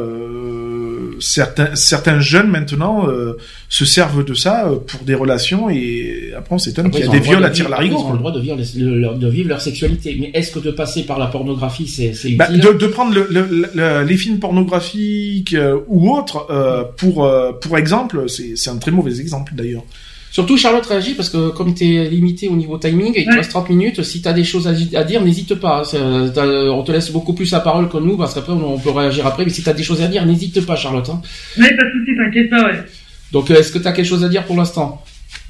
certains certains jeunes maintenant euh, se servent de ça euh, pour des relations et après on s'étonne qu'il y a des viols à tir larigot. Ils ont le droit de vivre, de vivre leur sexualité. Mais est-ce que de passer par la pornographie, c'est bah, utile? de, de, prendre le, les films pornographiques euh, ou autres pour pour exemple, c'est un très mauvais exemple d'ailleurs. Surtout Charlotte réagit parce que comme tu es limité au niveau timing, il te reste 30 minutes, si tu as des choses à, dire, n'hésite pas. On te laisse beaucoup plus la parole que nous parce qu'après on peut réagir après, mais si tu as des choses à dire, n'hésite pas Charlotte. Hein. Oui, pas de soucis, t'inquiète pas, ouais. Donc euh, est-ce que tu as quelque chose à dire pour l'instant?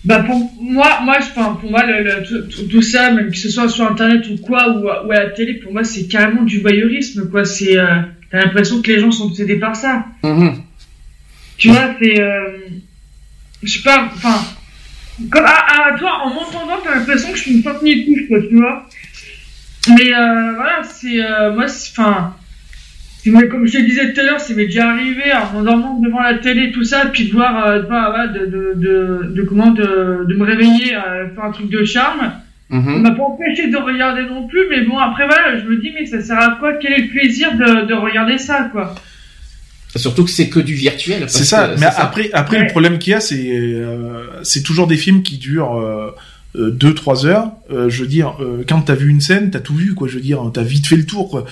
Bah pour moi, moi je pense, pour moi le, tout, ça, même que ce soit sur internet ou quoi ou, à la télé, pour moi c'est carrément du voyeurisme quoi. C'est, euh, t'as l'impression que les gens sont obsédés par ça. Mm-hmm. Tu vois, c'est, euh, je sais pas, enfin, comme, ah, ah, toi, en m'entendant, t'as l'impression que je suis une de couche, quoi, tu vois. Mais euh, voilà, c'est. Euh, moi, enfin. Comme je te disais tout à l'heure, c'est m'est déjà arrivé en m'endormant devant la télé, tout ça, puis de voir, euh, de, de, de, de, comment, de, de me réveiller, euh, faire un truc de charme. Mm Ça m'a pas empêché de regarder non plus, mais bon, après voilà, je me dis, mais ça sert à quoi? Quel est le plaisir de, de regarder ça, quoi? Surtout que c'est que du virtuel. C'est ça. Mais après, après le problème qu'il y a, c'est euh, c'est toujours des films qui durent euh, euh deux trois heures. Euh, je veux dire, quand t'as vu une scène, t'as tout vu quoi. Je veux dire, t'as vite fait le tour. Quoi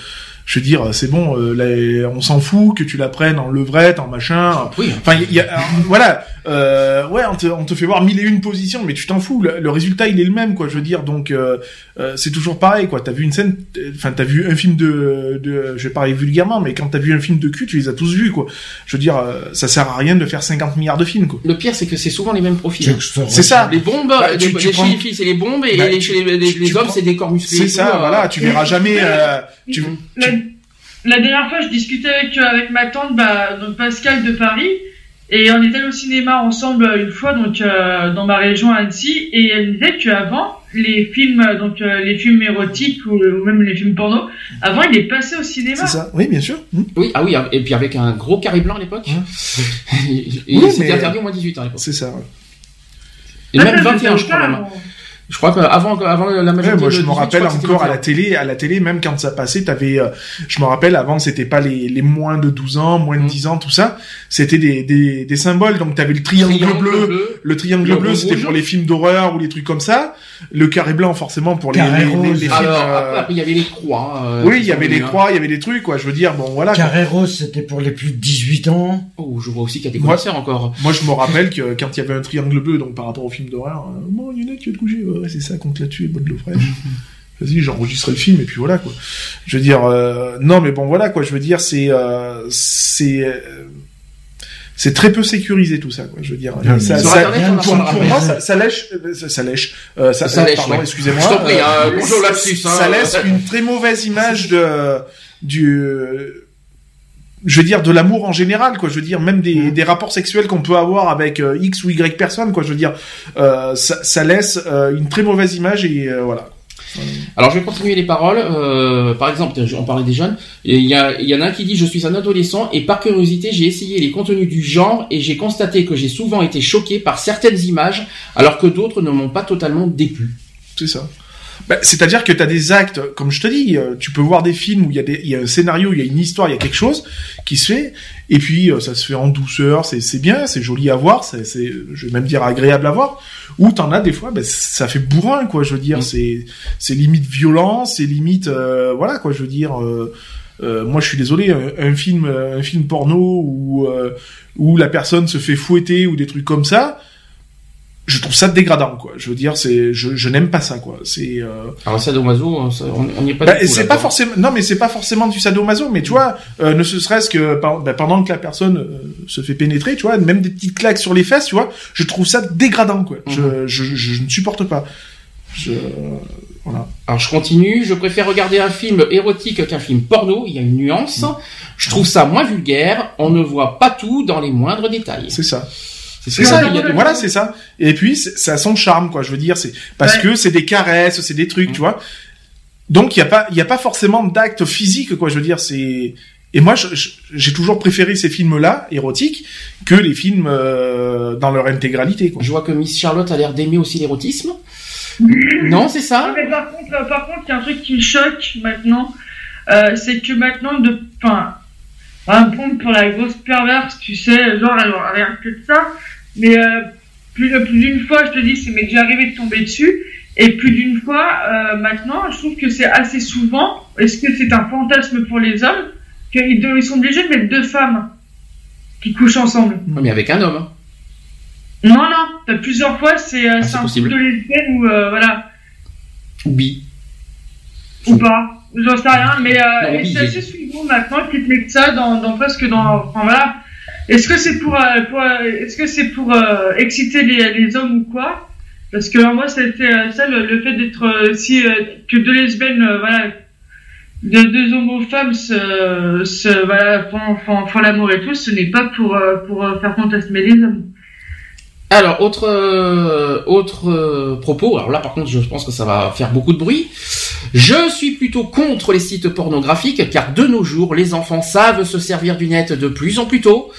je veux dire, c'est bon, euh, on s'en fout que tu la prennes en levrette, en machin. Oui. Enfin, y a, voilà, euh, ouais, on te, on te, fait voir mille et une positions, mais tu t'en fous. Le, résultat, il est le même, quoi. Je veux dire, donc euh, euh c'est toujours pareil, quoi. T'as vu une scène, enfin, t'as vu un film de, de, je vais parler vulgairement, mais quand t'as vu un film de cul, tu les as tous vus, quoi. Je veux dire, euh, ça sert à rien de faire 50 milliards de films, quoi. Le pire, c'est que c'est souvent les mêmes profils. C'est ça. Les bombes, bah, les, tu, chez les filles, c'est les bombes, et bah, les, chez les, les hommes, c'est des corps musclés. C'est ça, voilà. Tu verras jamais. tu, la dernière fois, je discutais avec, euh, avec ma tante, bah, donc Pascal de Paris, et on était allé au cinéma ensemble une fois, donc euh, dans ma région Annecy, et elle me disait qu'avant, les films, donc euh, les films érotiques ou, même les films porno, avant, il est passé au cinéma. C'est ça, oui, bien sûr. Mmh. Oui, ah oui, et puis avec un gros carré blanc à l'époque. Mmh. et c'était interdit au moins 18 ans à l'époque. C'est ça. Et même 21, je crois même. Je crois qu'avant, avant la majorité. moi, je me 18, rappelle encore à la 21. télé, à la télé, même quand ça passait, t'avais, euh, je me rappelle, avant, c'était pas les, les moins de 12 ans, moins de Mm. 10 ans, tout ça. C'était des, des, des symboles. Donc, t'avais le triangle, Triangle bleu. Le triangle Le bleu, c'était pour les films d'horreur ou les trucs comme ça. Le carré blanc, forcément, pour les, Carré les, les- rose. les films, Alors, euh, après, il y avait les croix. euh, oui, il y avait les hein. croix, il y avait des trucs, quoi. Je veux dire, bon, voilà. quoi. Carré rose, c'était pour les plus de 18 ans. Oh, je vois aussi qu'il y a des Moi- encore. Moi, je me rappelle que quand il y avait un triangle bleu, donc par rapport au film d'horreur, euh, bon, il y en a qui veut te ouais, c'est ça, compte là-dessus, et bonne de l'eau fraîche. Vas-y, j'enregistrerai le film et puis voilà quoi. Je veux dire, euh, non mais bon voilà quoi. Je veux dire, c'est euh, c'est euh, c'est très peu sécurisé tout ça quoi. Je veux dire, Non, ça, ça- Internet, pour, moi ça, ça lèche, euh, ça, ça lèche, euh, ça, Ça euh, lèche, pardon, ouais. excusez-moi. Hein, euh, bonjour ça- lapsus, hein. Ça laisse une très mauvaise image de du euh, je veux dire de l'amour en général quoi je veux dire même des, des rapports sexuels qu'on peut avoir avec euh, x ou y personnes quoi je veux dire euh, ça, ça laisse euh, une très mauvaise image et voilà Alors, je vais continuer les paroles. Euh, par exemple, on parlait des jeunes. Il y, a, il y en a un qui dit Je suis un adolescent et par curiosité, j'ai essayé les contenus du genre et j'ai constaté que j'ai souvent été choqué par certaines images alors que d'autres ne m'ont pas totalement déplu. c'est ça bah, c'est-à-dire que tu as des actes, comme je te dis, euh, tu peux voir des films où il y, a des- y a un scénario, il y a une histoire, il y a quelque chose qui se fait, et puis euh, ça se fait en douceur, c'est bien, c'est joli à voir, c'est je vais même dire agréable à voir, ou t'en as des fois, bah, ça fait bourrin, quoi, je veux dire, Mm. c'est limite violent, c'est limite, euh, voilà, quoi, je veux dire... euh, euh, moi, je suis désolé, un, un film, un film porno où euh, où la personne se fait fouetter ou des trucs comme ça, je trouve ça dégradant, quoi. Je veux dire, c'est, je, je n'aime pas ça, quoi. C'est, euh, Alors, Sadomaso, ça, on n'y est pas bah, c'est pas forcément, non, mais c'est pas forcément du sadomaso, mais tu vois, euh, ne ce serait-ce que par- bah, pendant que la personne euh, se fait pénétrer, tu vois, même des petites claques sur les fesses, tu vois, je trouve ça dégradant, quoi. Mhm. Je, je, je, je ne supporte pas. Je, voilà. Alors je continue, je préfère regarder un film érotique qu'un film porno, il y a une nuance. Je trouve ça moins vulgaire, on ne voit pas tout dans les moindres détails. C'est ça. C'est C'est ce ça, a voilà, c'est ça. Et puis, ça a son charme, quoi. Je veux dire, c'est parce Ouais. que c'est des caresses, c'est des trucs, Mm. tu vois. Donc, il y a pas, il y a pas forcément d'acte physique, quoi. Je veux dire, c'est. Et moi, j'ai toujours préféré ces films-là, érotiques, que les films euh, dans leur intégralité, quoi. Je vois que Miss Charlotte a l'air d'aimer aussi l'érotisme. non, c'est ça? Mais par contre, euh, par contre, il y a un truc qui me choque maintenant, euh, c'est que maintenant, de, enfin, un prendre pour la grosse perverse, tu sais, genre, elle aura rien que de ça, mais euh, plus, plus d'une fois, je te dis, c'est m'est déjà arrivé de tomber dessus, et plus d'une fois, euh, maintenant, je trouve que c'est assez souvent, est-ce que c'est un fantasme pour les hommes, qu'ils ils sont obligés de mettre deux femmes qui couchent ensemble? Ouais, Mais avec un homme. hein. Non, non, t'as plusieurs fois, c'est euh, Ah, un possible. de lesbiennes ou, euh, voilà. Ou bi. Ou pas, j'en sais rien, mais euh, Non, c'est assez souvent maintenant qu'ils te mettent ça dans, dans presque dans, enfin voilà. Est-ce que c'est pour, euh, pour euh, est-ce que c'est pour euh, exciter les, les hommes ou quoi? Parce que alors, moi c'était euh, ça le, le fait d'être euh, si que deux lesbiennes, voilà, de deux homos femmes se, se voilà font, font, font l'amour et tout, ce n'est pas pour pour faire fantasmer les hommes. Alors, autre, euh, autre euh, propos, alors là par contre je pense que ça va faire beaucoup de bruit. Je suis plutôt contre les sites pornographiques car de nos jours les enfants savent se servir du net de plus en plus tôt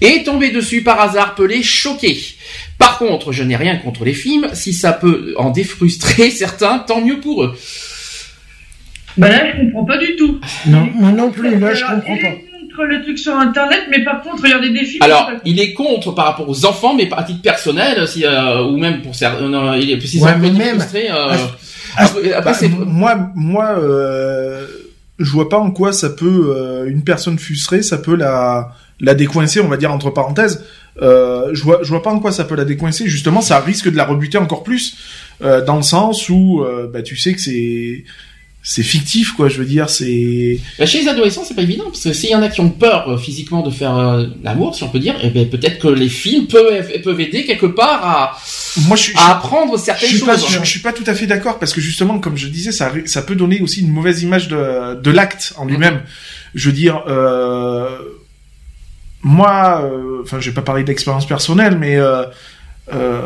et tomber dessus par hasard peut les choquer. Par contre, je n'ai rien contre les films, si ça peut en défrustrer certains, tant mieux pour eux. Bah là je comprends pas du tout. Non, moi non plus, là, je comprends pas. Contre le truc sur internet, mais par contre regarder des films. Alors, il est contre par rapport aux enfants, mais à titre personnel, si, euh, ou même pour certains, il est, si Ouais, mais même- frustré, euh, Ah, après, après, Bah, moi, moi, euh, je vois pas en quoi ça peut euh, une personne frustrée, ça peut la la décoincer, on va dire entre parenthèses. Euh, je vois, je vois pas en quoi ça peut la décoincer. Justement, ça risque de la rebuter encore plus, euh, dans le sens où, euh, bah, tu sais que c'est c'est fictif, quoi. Je veux dire, c'est Bah, chez les adolescents, c'est pas évident parce que s'il y en a qui ont peur euh, physiquement de faire euh, l'amour, si on peut dire, eh ben peut-être que les films peuvent peuvent aider quelque part à, moi, je, suis- à apprendre je, certaines suis choses. pas, je, je suis pas tout à fait d'accord parce que justement, comme je disais, ça ça peut donner aussi une mauvaise image de de l'acte en lui-même. Je veux dire. Euh, moi, euh, enfin, je vais pas parler d'expérience personnelle, mais euh, euh,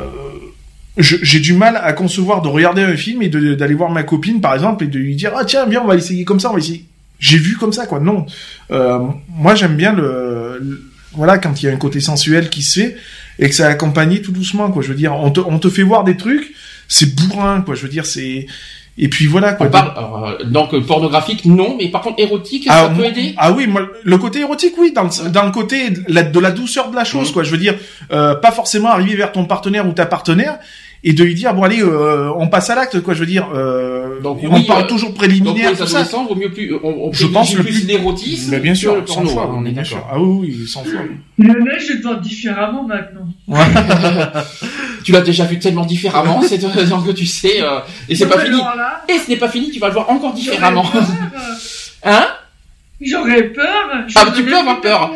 j'ai du mal à concevoir de regarder un film et de- d'aller voir ma copine, par exemple, et de lui dire ah tiens viens on va essayer comme ça, on va essayer. J'ai vu comme ça quoi. Non, Euh, moi j'aime bien le, le- voilà quand il y a un côté sensuel qui se fait et que ça accompagne tout doucement quoi. Je veux dire, on te, on te fait voir des trucs. c'est bourrin, quoi. Je veux dire, c'est et puis voilà quoi. On parle, euh, donc euh, pornographique non, mais par contre érotique, ah, ça peut aider? Ah oui, moi, le côté érotique, oui, dans le, dans le côté de la, de la douceur de la chose, quoi. Je veux dire, euh, pas forcément arriver vers ton partenaire ou ta partenaire et de lui dire bon allez, euh, on passe à l'acte, quoi. Je veux dire, euh, Donc, on oui, parle euh, toujours Donc préliminaire, tout ça. vaut mieux plus, on, on Je pense le plus plus- l'érotisme Mais bien sûr, sans fois, on est bien d'accord. sûr. Ah oui, oui, sans fois. Le mec, je dois différemment maintenant. Tu l'as déjà vu tellement différemment, c'est donc que tu sais, euh, et c'est pas fini. Et ce n'est pas fini, tu vas le voir encore différemment. Hein? J'aurais peur. Ah, mais tu peux avoir peur.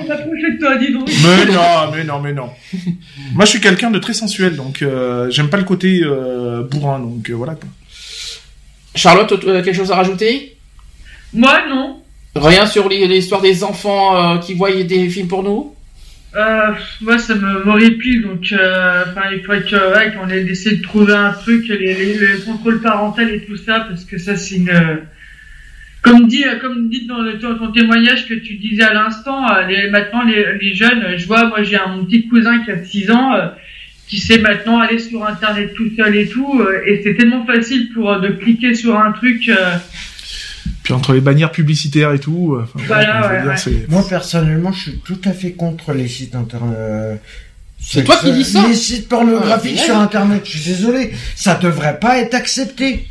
Toi, dis donc. Mais non, mais non, mais non. Moi, je suis quelqu'un de très sensuel, donc euh, j'aime pas le côté euh, bourrin, donc euh, voilà. quoi. Charlotte, tu as quelque chose à rajouter? Moi, non. Rien sur l'histoire des enfants euh, qui voient des films pour nous? Euh, moi, ça me m'horripile, donc, euh, il faudrait que, ouais, qu'on ait essaie de trouver un truc, les, les, les contrôles parental et tout ça, parce que ça, c'est une, euh, comme dit, euh, comme dit dans le, ton, ton témoignage que tu disais à l'instant, euh, les, maintenant, les, les jeunes, euh, je vois, moi, j'ai un, mon petit cousin qui a 6 ans, euh, qui sait maintenant aller sur Internet tout seul et tout, euh, et c'est tellement facile pour, de cliquer sur un truc, euh, Puis entre les bannières publicitaires et tout, enfin, Voilà, ouais, dire, ouais. c'est- Moi personnellement, je suis tout à fait contre les sites internet. C'est toi qui dis ça Les sites pornographiques Ah, sur internet, je suis désolé, ça devrait pas être accepté.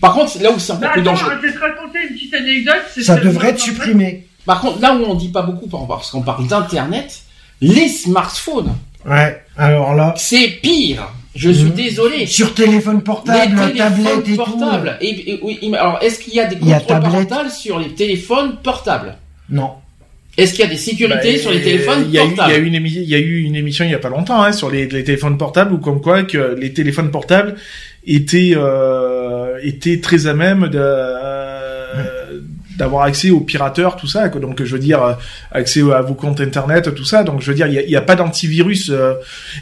Par contre, là où c'est Bah, encore plus attends, dangereux. je vais te raconter une petite anecdote. c'est Ça devrait être supprimé. Par contre, là où on dit pas beaucoup, par- parce qu'on parle d'internet, les smartphones, Ouais. Alors là, c'est pire. Je suis Mhm. désolé. sur téléphone Les portable, téléphones tablette et portables. Et, et- alors, est-ce qu'il y a des Il y a contrôles parentaux sur les téléphones portables? Tout. Non. Est-ce qu'il y a des sécurités Bah, sur les téléphones il y a eu- Il y, a portables? eu une émi- il y a eu une émission il y a pas longtemps hein, sur les, les téléphones portables ou comme quoi que les téléphones portables étaient euh, étaient très à même de euh, d'avoir accès aux pirateurs tout ça donc je veux dire euh, accès à vos comptes internet tout ça. Donc je veux dire il y a, pas d'antivirus euh,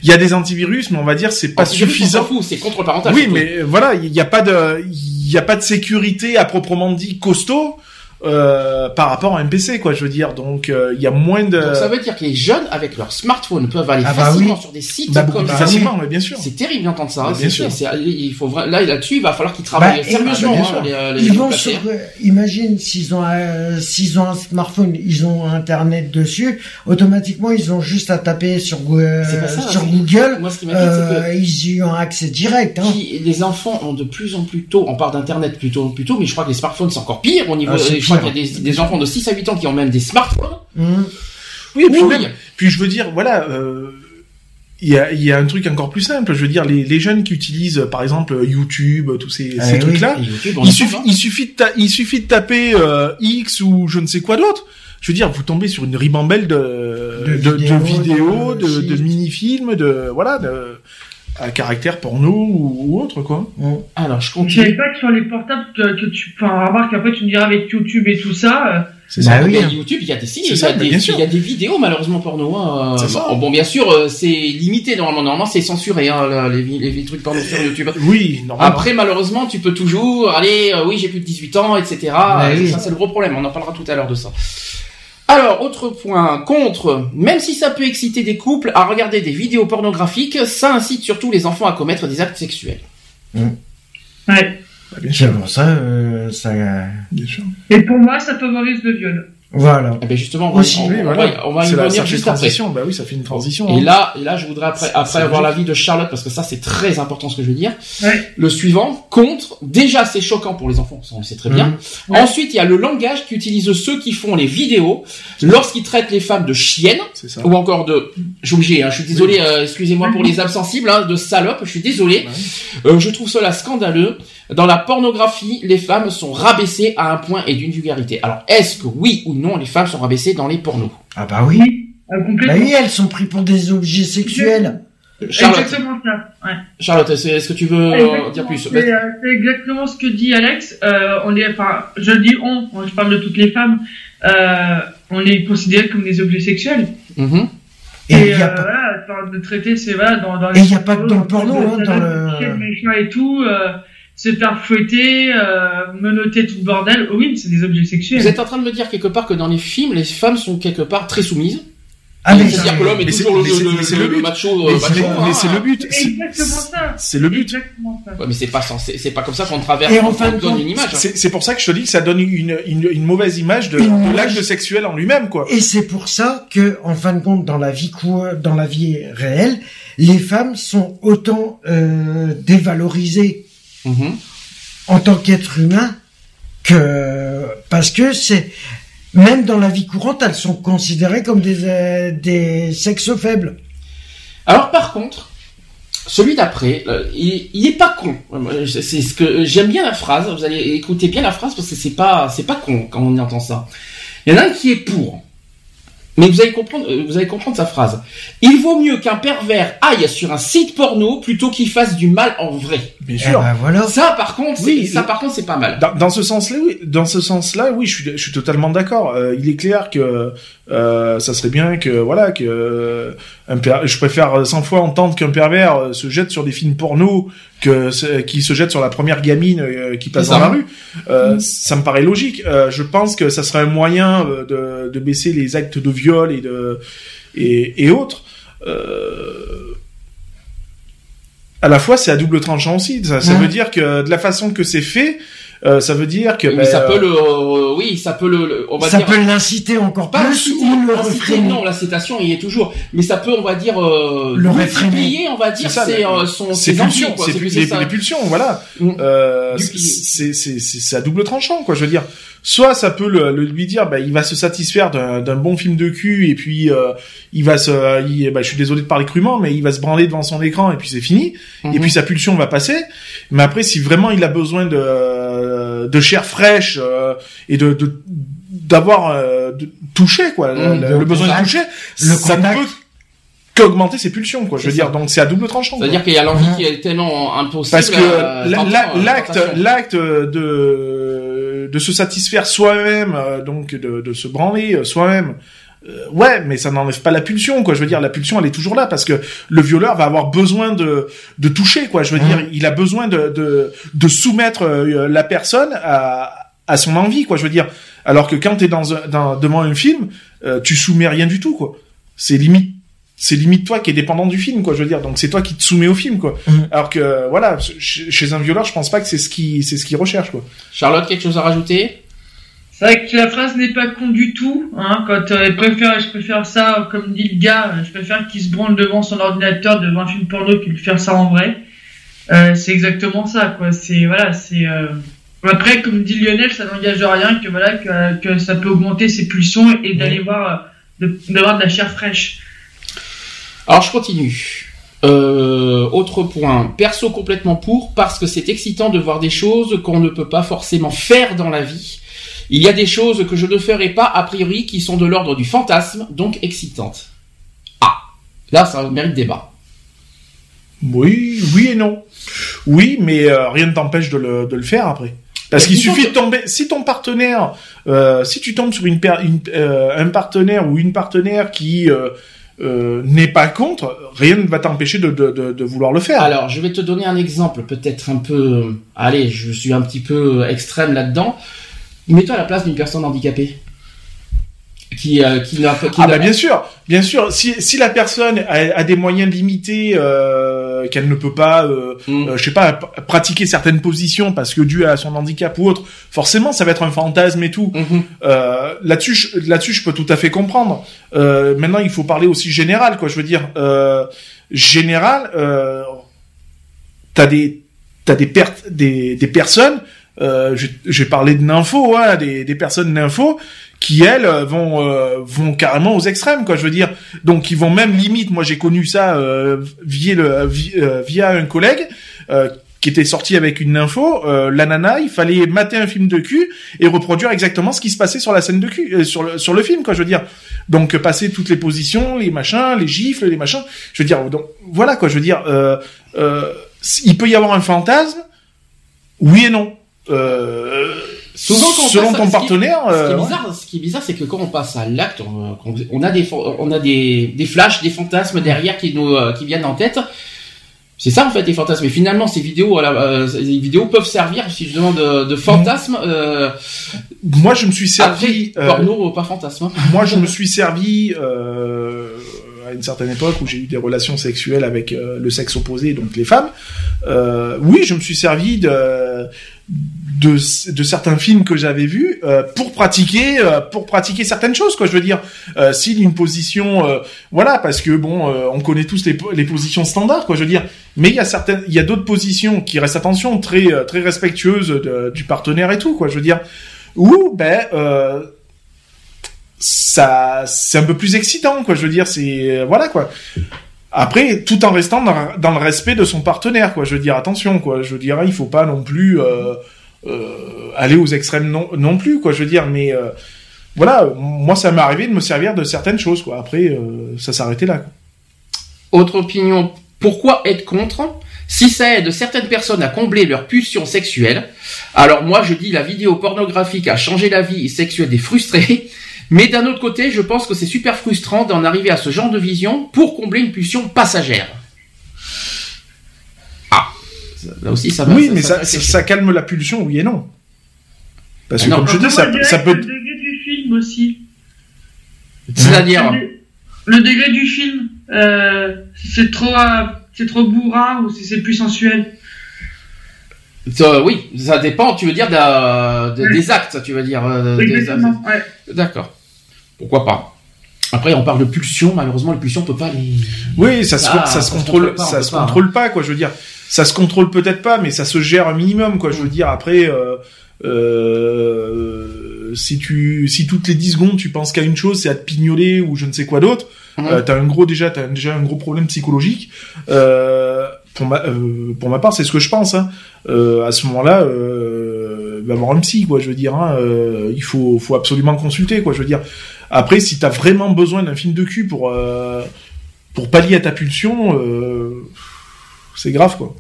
il y a des antivirus mais on va dire c'est pas suffisant. c'est contre parental. oui mais voilà il y a pas de il y a pas de sécurité à proprement dit costaud euh, par rapport à un PC quoi je veux dire donc euh, il y a moins de Donc ça veut dire que les jeunes, avec leur smartphone, peuvent aller Ah bah facilement oui. sur des sites bah, comme facilement mais bien sûr C'est terrible d'entendre ça. Bah, hein, bien sûr. c'est- il faut vra- là là-dessus, il va falloir qu'ils travaillent Bah, sérieusement. bah, bien hein, les, les Ils vont sur, euh, imagine s'ils ont, euh, s'ils ont un smartphone, ils ont internet dessus, automatiquement ils ont juste à taper sur, Goo- euh, C'est pas ça, sur c'est- Google, Moi, ce qui que euh, ils y ont accès direct. Hein. qui- les enfants ont de plus en plus tôt, on parle d'internet plutôt plus tôt, mais je crois que les smartphones c'est encore pire au niveau. Ah, je crois pire. qu'il y a des, des enfants de 6 à 8 ans qui ont même des smartphones. Hum. Oui, et puis, Oui, même- puis je veux dire, voilà, euh, il y, a, il y a un truc encore plus simple. Je veux dire, les, les jeunes qui utilisent, par exemple, YouTube, tous ces, Eh ces oui. trucs-là, il suffit, il suffit de, il suffit de taper euh, X ou je ne sais quoi d'autre. Je veux dire, vous tombez sur une ribambelle de, De de, de vidéos, de de, mini-films, de voilà, de, à caractère porno ou, ou autre quoi. Hum. Alors je Je savais continue. pas que sur les portables que, que tu, enfin, remarque après tu me diras avec YouTube et tout ça, euh, C'est Bah ça. oui. Mais YouTube, il y a des sites, C'est il y, ça, a des, bien sûr. il y a des vidéos malheureusement porno. Hein. C'est ça. Bon, bon, bien sûr, euh, c'est limité normalement. Normalement, c'est censuré hein, là, les, vi- les, trucs porno sur YouTube. Oui, normalement. Après, malheureusement, tu peux toujours aller, euh, oui, j'ai plus de 18 ans, etc. Et oui. Ça, c'est le gros problème. On en parlera tout à l'heure de ça. Alors, autre point, contre, même si ça peut exciter des couples à regarder des vidéos pornographiques, ça incite surtout les enfants à commettre des actes sexuels. ouais. Bah, bien sûr, C'est pour ça, euh, ça, bien sûr. Et pour moi, ça favorise le viol. Voilà. Eh ben justement, on va, Aussi, on, Oui, on voilà. va, on va y revenir juste après. transition. Bah oui, ça fait une transition. Et hein. là, et là, je voudrais après, après avoir l'avis de Charlotte parce que ça c'est très important ce que je veux dire. Ouais. Le suivant, contre, déjà c'est choquant pour les enfants, ça on le sait très bien. Mhm. Ouais. Ensuite, il y a le langage qu'utilisent ceux qui font les vidéos lorsqu'ils traitent les femmes de chiennes ou encore de, obligé, hein, je suis désolé, euh, excusez-moi pour les âmes sensibles, hein, de salopes, je suis désolé. Ouais. Euh, je trouve cela scandaleux. Dans la pornographie, les femmes sont rabaissées à un point et d'une vulgarité. Alors, est-ce que oui ou non les femmes sont rabaissées dans les pornos Ah bah oui. Euh, Bah oui, elles sont prises pour des objets sexuels. Charlotte, Exactement ça. Ouais. Charlotte, est-ce que tu veux euh, Exactement. dire plus? C'est euh, c'est exactement ce que dit Alex. Euh, on est, enfin, je dis on, je parle de toutes les femmes. Euh, on est considérés comme des objets sexuels. Mhm. Et Et, il y a euh, pas- voilà, de traiter, c'est voilà, dans, dans Et il y a pas que dans le porno, hein, dans le- machin et tout, euh, se faire fouetter, euh, menotter tout le bordel. Oh oui, mais c'est des objets sexuels. Vous êtes en train de me dire quelque part que dans les films, les femmes sont quelque part très soumises. Ah, mais c'est-à-dire que l'homme est toujours le, le, le, macho. Mais c'est le but. C'est exactement ça. C'est le but. Ouais, mais c'est pas censé, c'est pas comme ça qu'on traverse. Et enfin, donne une image. C'est pour ça que je te dis que ça donne une, mauvaise image de, de l'acte sexuel en lui-même, quoi. Et c'est pour ça que, en fin de compte, dans la vie dans la vie réelle, les femmes sont autant euh, dévalorisées en tant qu'être humain que parce que c'est même dans la vie courante, elles sont considérées comme des, euh, des sexes faibles. Alors par contre, celui d'après, euh, il, il, est pas con. C'est ce que j'aime bien la phrase. Vous allez écouter bien la phrase parce que c'est pas c'est pas con quand on entend ça. Il y en a un qui est pour. Mais vous allez comprendre, euh, vous allez comprendre sa phrase. Il vaut mieux qu'un pervers aille sur un site porno plutôt qu'il fasse du mal en vrai. Bien sûr. Eh ben, voilà. Ça, par contre, oui, ça, par contre, c'est pas mal. Dans, ce sens-là, oui, dans ce sens-là, oui, je suis, je suis totalement d'accord. Euh, il est clair que euh, ça serait bien que voilà que euh, un je préfère 100 fois entendre qu'un pervers euh, se jette sur des films porno que qui se jette sur la première gamine qui passe dans la rue. Ça me paraît logique. je pense que ça serait un moyen de, de baisser les actes de viol et de et, et autres. à la fois, c'est à double tranchant aussi. Ça, ça veut dire que de la façon que c'est fait, euh, ça veut dire que oui, ça ben, peut le euh, oui ça peut le, on va ça peut l'inciter encore pas plus ou le réfréner. non la citation il est toujours. Mais ça peut on va dire euh, le réfréner. on va dire c'est euh, son c'est pulsions c'est les, pulsions voilà. Mm. euh, c'est c'est c'est à double tranchant quoi je veux dire soit ça peut le, lui dire bah il va se satisfaire d'un bon film de cul et puis euh, il va se il, bah, je suis désolé de parler crûment mais il va se branler devant son écran et puis c'est fini. Et mhm. puis sa pulsion va passer. Mais après si vraiment il a besoin de de chair fraîche euh, et de, d'avoir euh, de toucher quoi mhm. le, besoin de toucher le ça ne peut qu'augmenter ses pulsions quoi je veux dire. donc c'est à double tranchant c'est à dire qu'il y a l'envie qui est tellement impossible parce que l'acte l'acte de de se satisfaire soi-même, euh, donc de, de, se branler euh, soi-même. Euh, ouais, mais ça n'enlève pas la pulsion, quoi. Je veux dire, la pulsion, elle est toujours là parce que le violeur va avoir besoin de de toucher, quoi. Je veux dire, il a besoin de de, de soumettre la personne à à son envie, quoi. Je veux dire, alors que quand t'es dans, dans devant un film, tu soumets rien du tout, quoi. C'est limite c'est limite toi qui est dépendant du film quoi je veux dire. Donc c'est toi qui te soumets au film quoi. Mhm. alors que voilà chez un violeur je pense pas que c'est ce qui c'est ce qu'il recherche quoi. Charlotte quelque chose à rajouter? C'est vrai que la phrase n'est pas con du tout hein quand euh, préfère je préfère ça comme dit le gars je préfère qu'il se branle devant son ordinateur devant un film porno qu'il faire ça en vrai. Euh, c'est exactement ça quoi. C'est voilà c'est euh... après comme dit Lionel ça n'engage rien que voilà que, que ça peut augmenter ses pulsions et d'aller voir euh, d'avoir de la chair fraîche alors je continue. Euh, autre point, perso complètement pour, parce que c'est excitant de voir des choses qu'on ne peut pas forcément faire dans la vie. Il y a des choses que je ne ferai pas a priori qui sont de l'ordre du fantasme, donc excitantes. Ah, là ça mérite débat. Oui, oui et non. Oui, mais euh, rien ne t'empêche de le, de le faire après. Parce qu'il suffit de tomber. Si ton partenaire, euh, si tu tombes sur une, une un partenaire ou une partenaire qui euh, n'est pas contre, rien ne va t'empêcher de, de, de, vouloir le faire. Alors, je vais te donner un exemple, peut-être un peu... Allez, je suis un petit peu extrême là-dedans. Mets-toi à la place d'une personne handicapée qui, euh, qui n'a ah bah bien sûr bien sûr si, si la personne a, des moyens limités euh, qu'elle ne peut pas euh, mm. euh, je sais pas pratiquer certaines positions parce que dû à son handicap ou autre forcément ça va être un fantasme et tout mm-hmm. euh, là-dessus là-dessus je peux tout à fait comprendre maintenant il faut parler aussi général quoi je veux dire général t'as des t'as des pertes des, des personnes euh, j'ai parlé de nympho, hein, des, des personnes nympho qui elles vont euh, vont carrément aux extrêmes quoi je veux dire. Donc ils vont même limite moi j'ai connu ça euh, via le euh, via un collègue qui était sorti avec une info la nana il fallait mater un film de cul et reproduire exactement ce qui se passait sur la scène de cul sur le sur le film quoi je veux dire. Donc passer toutes les positions les machins les gifles les machins je veux dire donc voilà quoi je veux dire il peut y avoir un fantasme oui et non. Euh, Souvent, selon ton partenaire. Ce qui, est euh, bizarre, ce qui est bizarre, c'est que quand on passe à l'acte, on, a des, on a des, des flashs, des fantasmes derrière qui nous, euh, qui viennent en tête. C'est ça en fait les fantasmes. Et finalement, ces vidéos, euh, les vidéos peuvent servir si je demande de, de fantasmes. Euh, moi, je me suis servi après, porno, pas fantasme. Hein. Moi, je me suis servi euh, à une certaine époque où j'ai eu des relations sexuelles avec le sexe opposé, donc les femmes. oui, je me suis servi de de, certains films que j'avais vus euh, pour pratiquer euh, pour pratiquer certaines choses quoi je veux dire. Euh, s'il une position euh, voilà parce que bon on connaît tous les, les positions standards quoi je veux dire. Mais il y a certaines il y a d'autres positions qui restent attention très très respectueuses du partenaire et tout quoi je veux dire. Ou ben ça c'est un peu plus excitant quoi je veux dire c'est voilà quoi après, tout en restant dans, le respect de son partenaire, quoi. Je veux dire, attention, quoi. Je veux dire, il faut pas non plus euh, euh, aller aux extrêmes non, non plus, quoi. Je veux dire, mais euh, voilà, moi, ça m'est arrivé de me servir de certaines choses, quoi. Après, ça s'arrêtait là. Quoi. Autre opinion. Pourquoi être contre? Si ça aide certaines personnes à combler leur pulsion sexuelle, alors moi je dis la vidéo pornographique a changé la vie sexuelle des frustrés, mais d'un autre côté, je pense que c'est super frustrant d'en arriver à ce genre de vision pour combler une pulsion passagère. Ah, là aussi ça va. Oui, mais ça, ça, calme la pulsion, oui et non. Parce que comme je dis, ça, peut. Le degré du film aussi. C'est-à-dire. Le degré du film, euh, c'est trop, c'est trop bourrin ou si c'est plus sensuel. oui, ça dépend. Tu veux dire des actes, tu veux dire. Euh, D'accord pourquoi pas. Après, on parle de pulsion. Malheureusement, les pulsions, on peut pas les. Oui, ça se, ça, se contrôle, ça se contrôle pas, quoi. Je veux dire, ça se contrôle peut-être pas, mais ça se gère un minimum, quoi. Je veux dire, après, euh, euh, si tu, si toutes les 10 secondes tu penses qu'à une chose, c'est à te pignoler ou je ne sais quoi d'autre, euh, t'as un gros déjà, t'as déjà un gros problème psychologique. Pour ma, pour ma part, c'est ce que je pense. Hein. À ce moment-là, euh, va voir un psy, quoi. Je veux dire, hein, euh, il faut, faut absolument consulter, quoi. Je veux dire. Après, si t'as vraiment besoin d'un film de cul pour euh, pour pallier à ta pulsion, euh, c'est grave, quoi.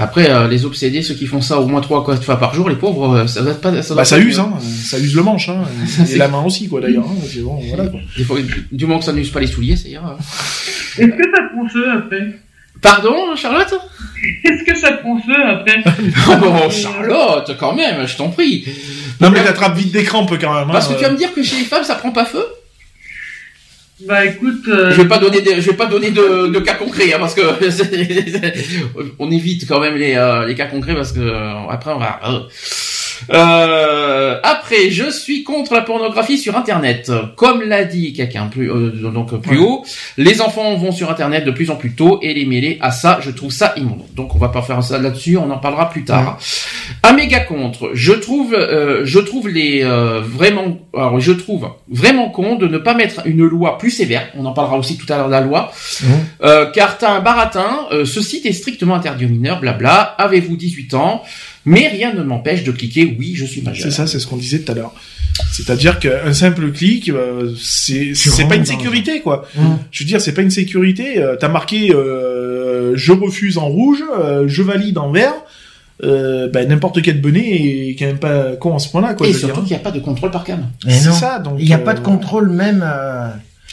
Après, euh, les obsédés, ceux qui font ça au moins trois quatre fois par jour, les pauvres, ça doit pas. Ça, bah, ça use, hein. Ça use le manche, hein. et la main aussi, quoi, d'ailleurs. Hein. Bon, voilà, quoi. Du moment que ça n'use pas les souliers, ça ira. Est-ce que ça feu après? Pardon, Charlotte? Est-ce que ça prend feu après? Oh, Charlotte, quand même, je t'en prie. Non, mais t'attrapes vite des crampes quand même. Parce que tu vas me dire que chez les femmes, ça prend pas feu? Bah écoute, euh, je vais pas donner, je vais pas donner de, cas concrets hein, parce que on évite quand même les, euh, les cas concrets parce que euh, après on va. Euh, après, je suis contre la pornographie sur Internet. Comme l'a dit quelqu'un plus euh, donc plus haut, les enfants vont sur Internet de plus en plus tôt et les mêler à ça, je trouve ça immonde. Donc on va pas faire ça là-dessus, on en parlera plus tard. Un méga contre. Je trouve, euh, je trouve les vraiment, alors je trouve vraiment con de ne pas mettre une loi plus sévère. On en parlera aussi tout à l'heure de la loi, car t'as un baratin. ce site est strictement interdit aux mineurs. Blabla. Avez-vous 18 ans? Mais rien ne m'empêche de cliquer oui, je suis majeur. C'est ça, c'est ce qu'on disait tout à l'heure. C'est-à-dire qu'un simple clic, euh, c'est pas une sécurité quoi. Mmh. Je veux dire, c'est pas une sécurité. Euh, T'as marqué euh, je refuse en rouge, euh, je valide en vert. Euh, ben, n'importe quel bonnet est quand même pas con à ce point-là quoi. Et surtout qu'il n'y a pas de contrôle par cam. C'est ça donc. Il n'y a pas de contrôle même.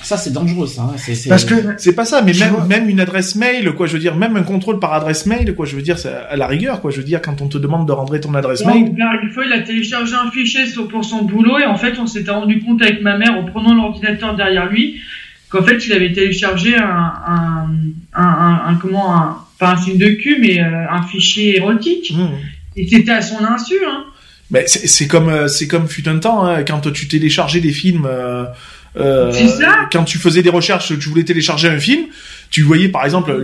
Ça, c'est dangereux, ça. Hein. Parce que c'est pas ça, mais même, même une adresse mail, quoi. Je veux dire, même un contrôle par adresse mail, quoi. Je veux dire, c'est à la rigueur, quoi. Je veux dire, quand on te demande de rentrer ton adresse mail. une fois, il a téléchargé un fichier pour son boulot et en fait, on s'était rendu compte avec ma mère en prenant l'ordinateur derrière lui qu'en fait, il avait téléchargé un, un, un, un, comment, un, pas un signe de cul, mais euh, un fichier érotique. Mmh. Et c'était à son insu, hein. Mais c'est comme euh, c'est comme fut un temps hein, quand tu téléchargeais des films euh, euh, quand tu faisais des recherches, tu voulais télécharger un film, tu voyais par exemple,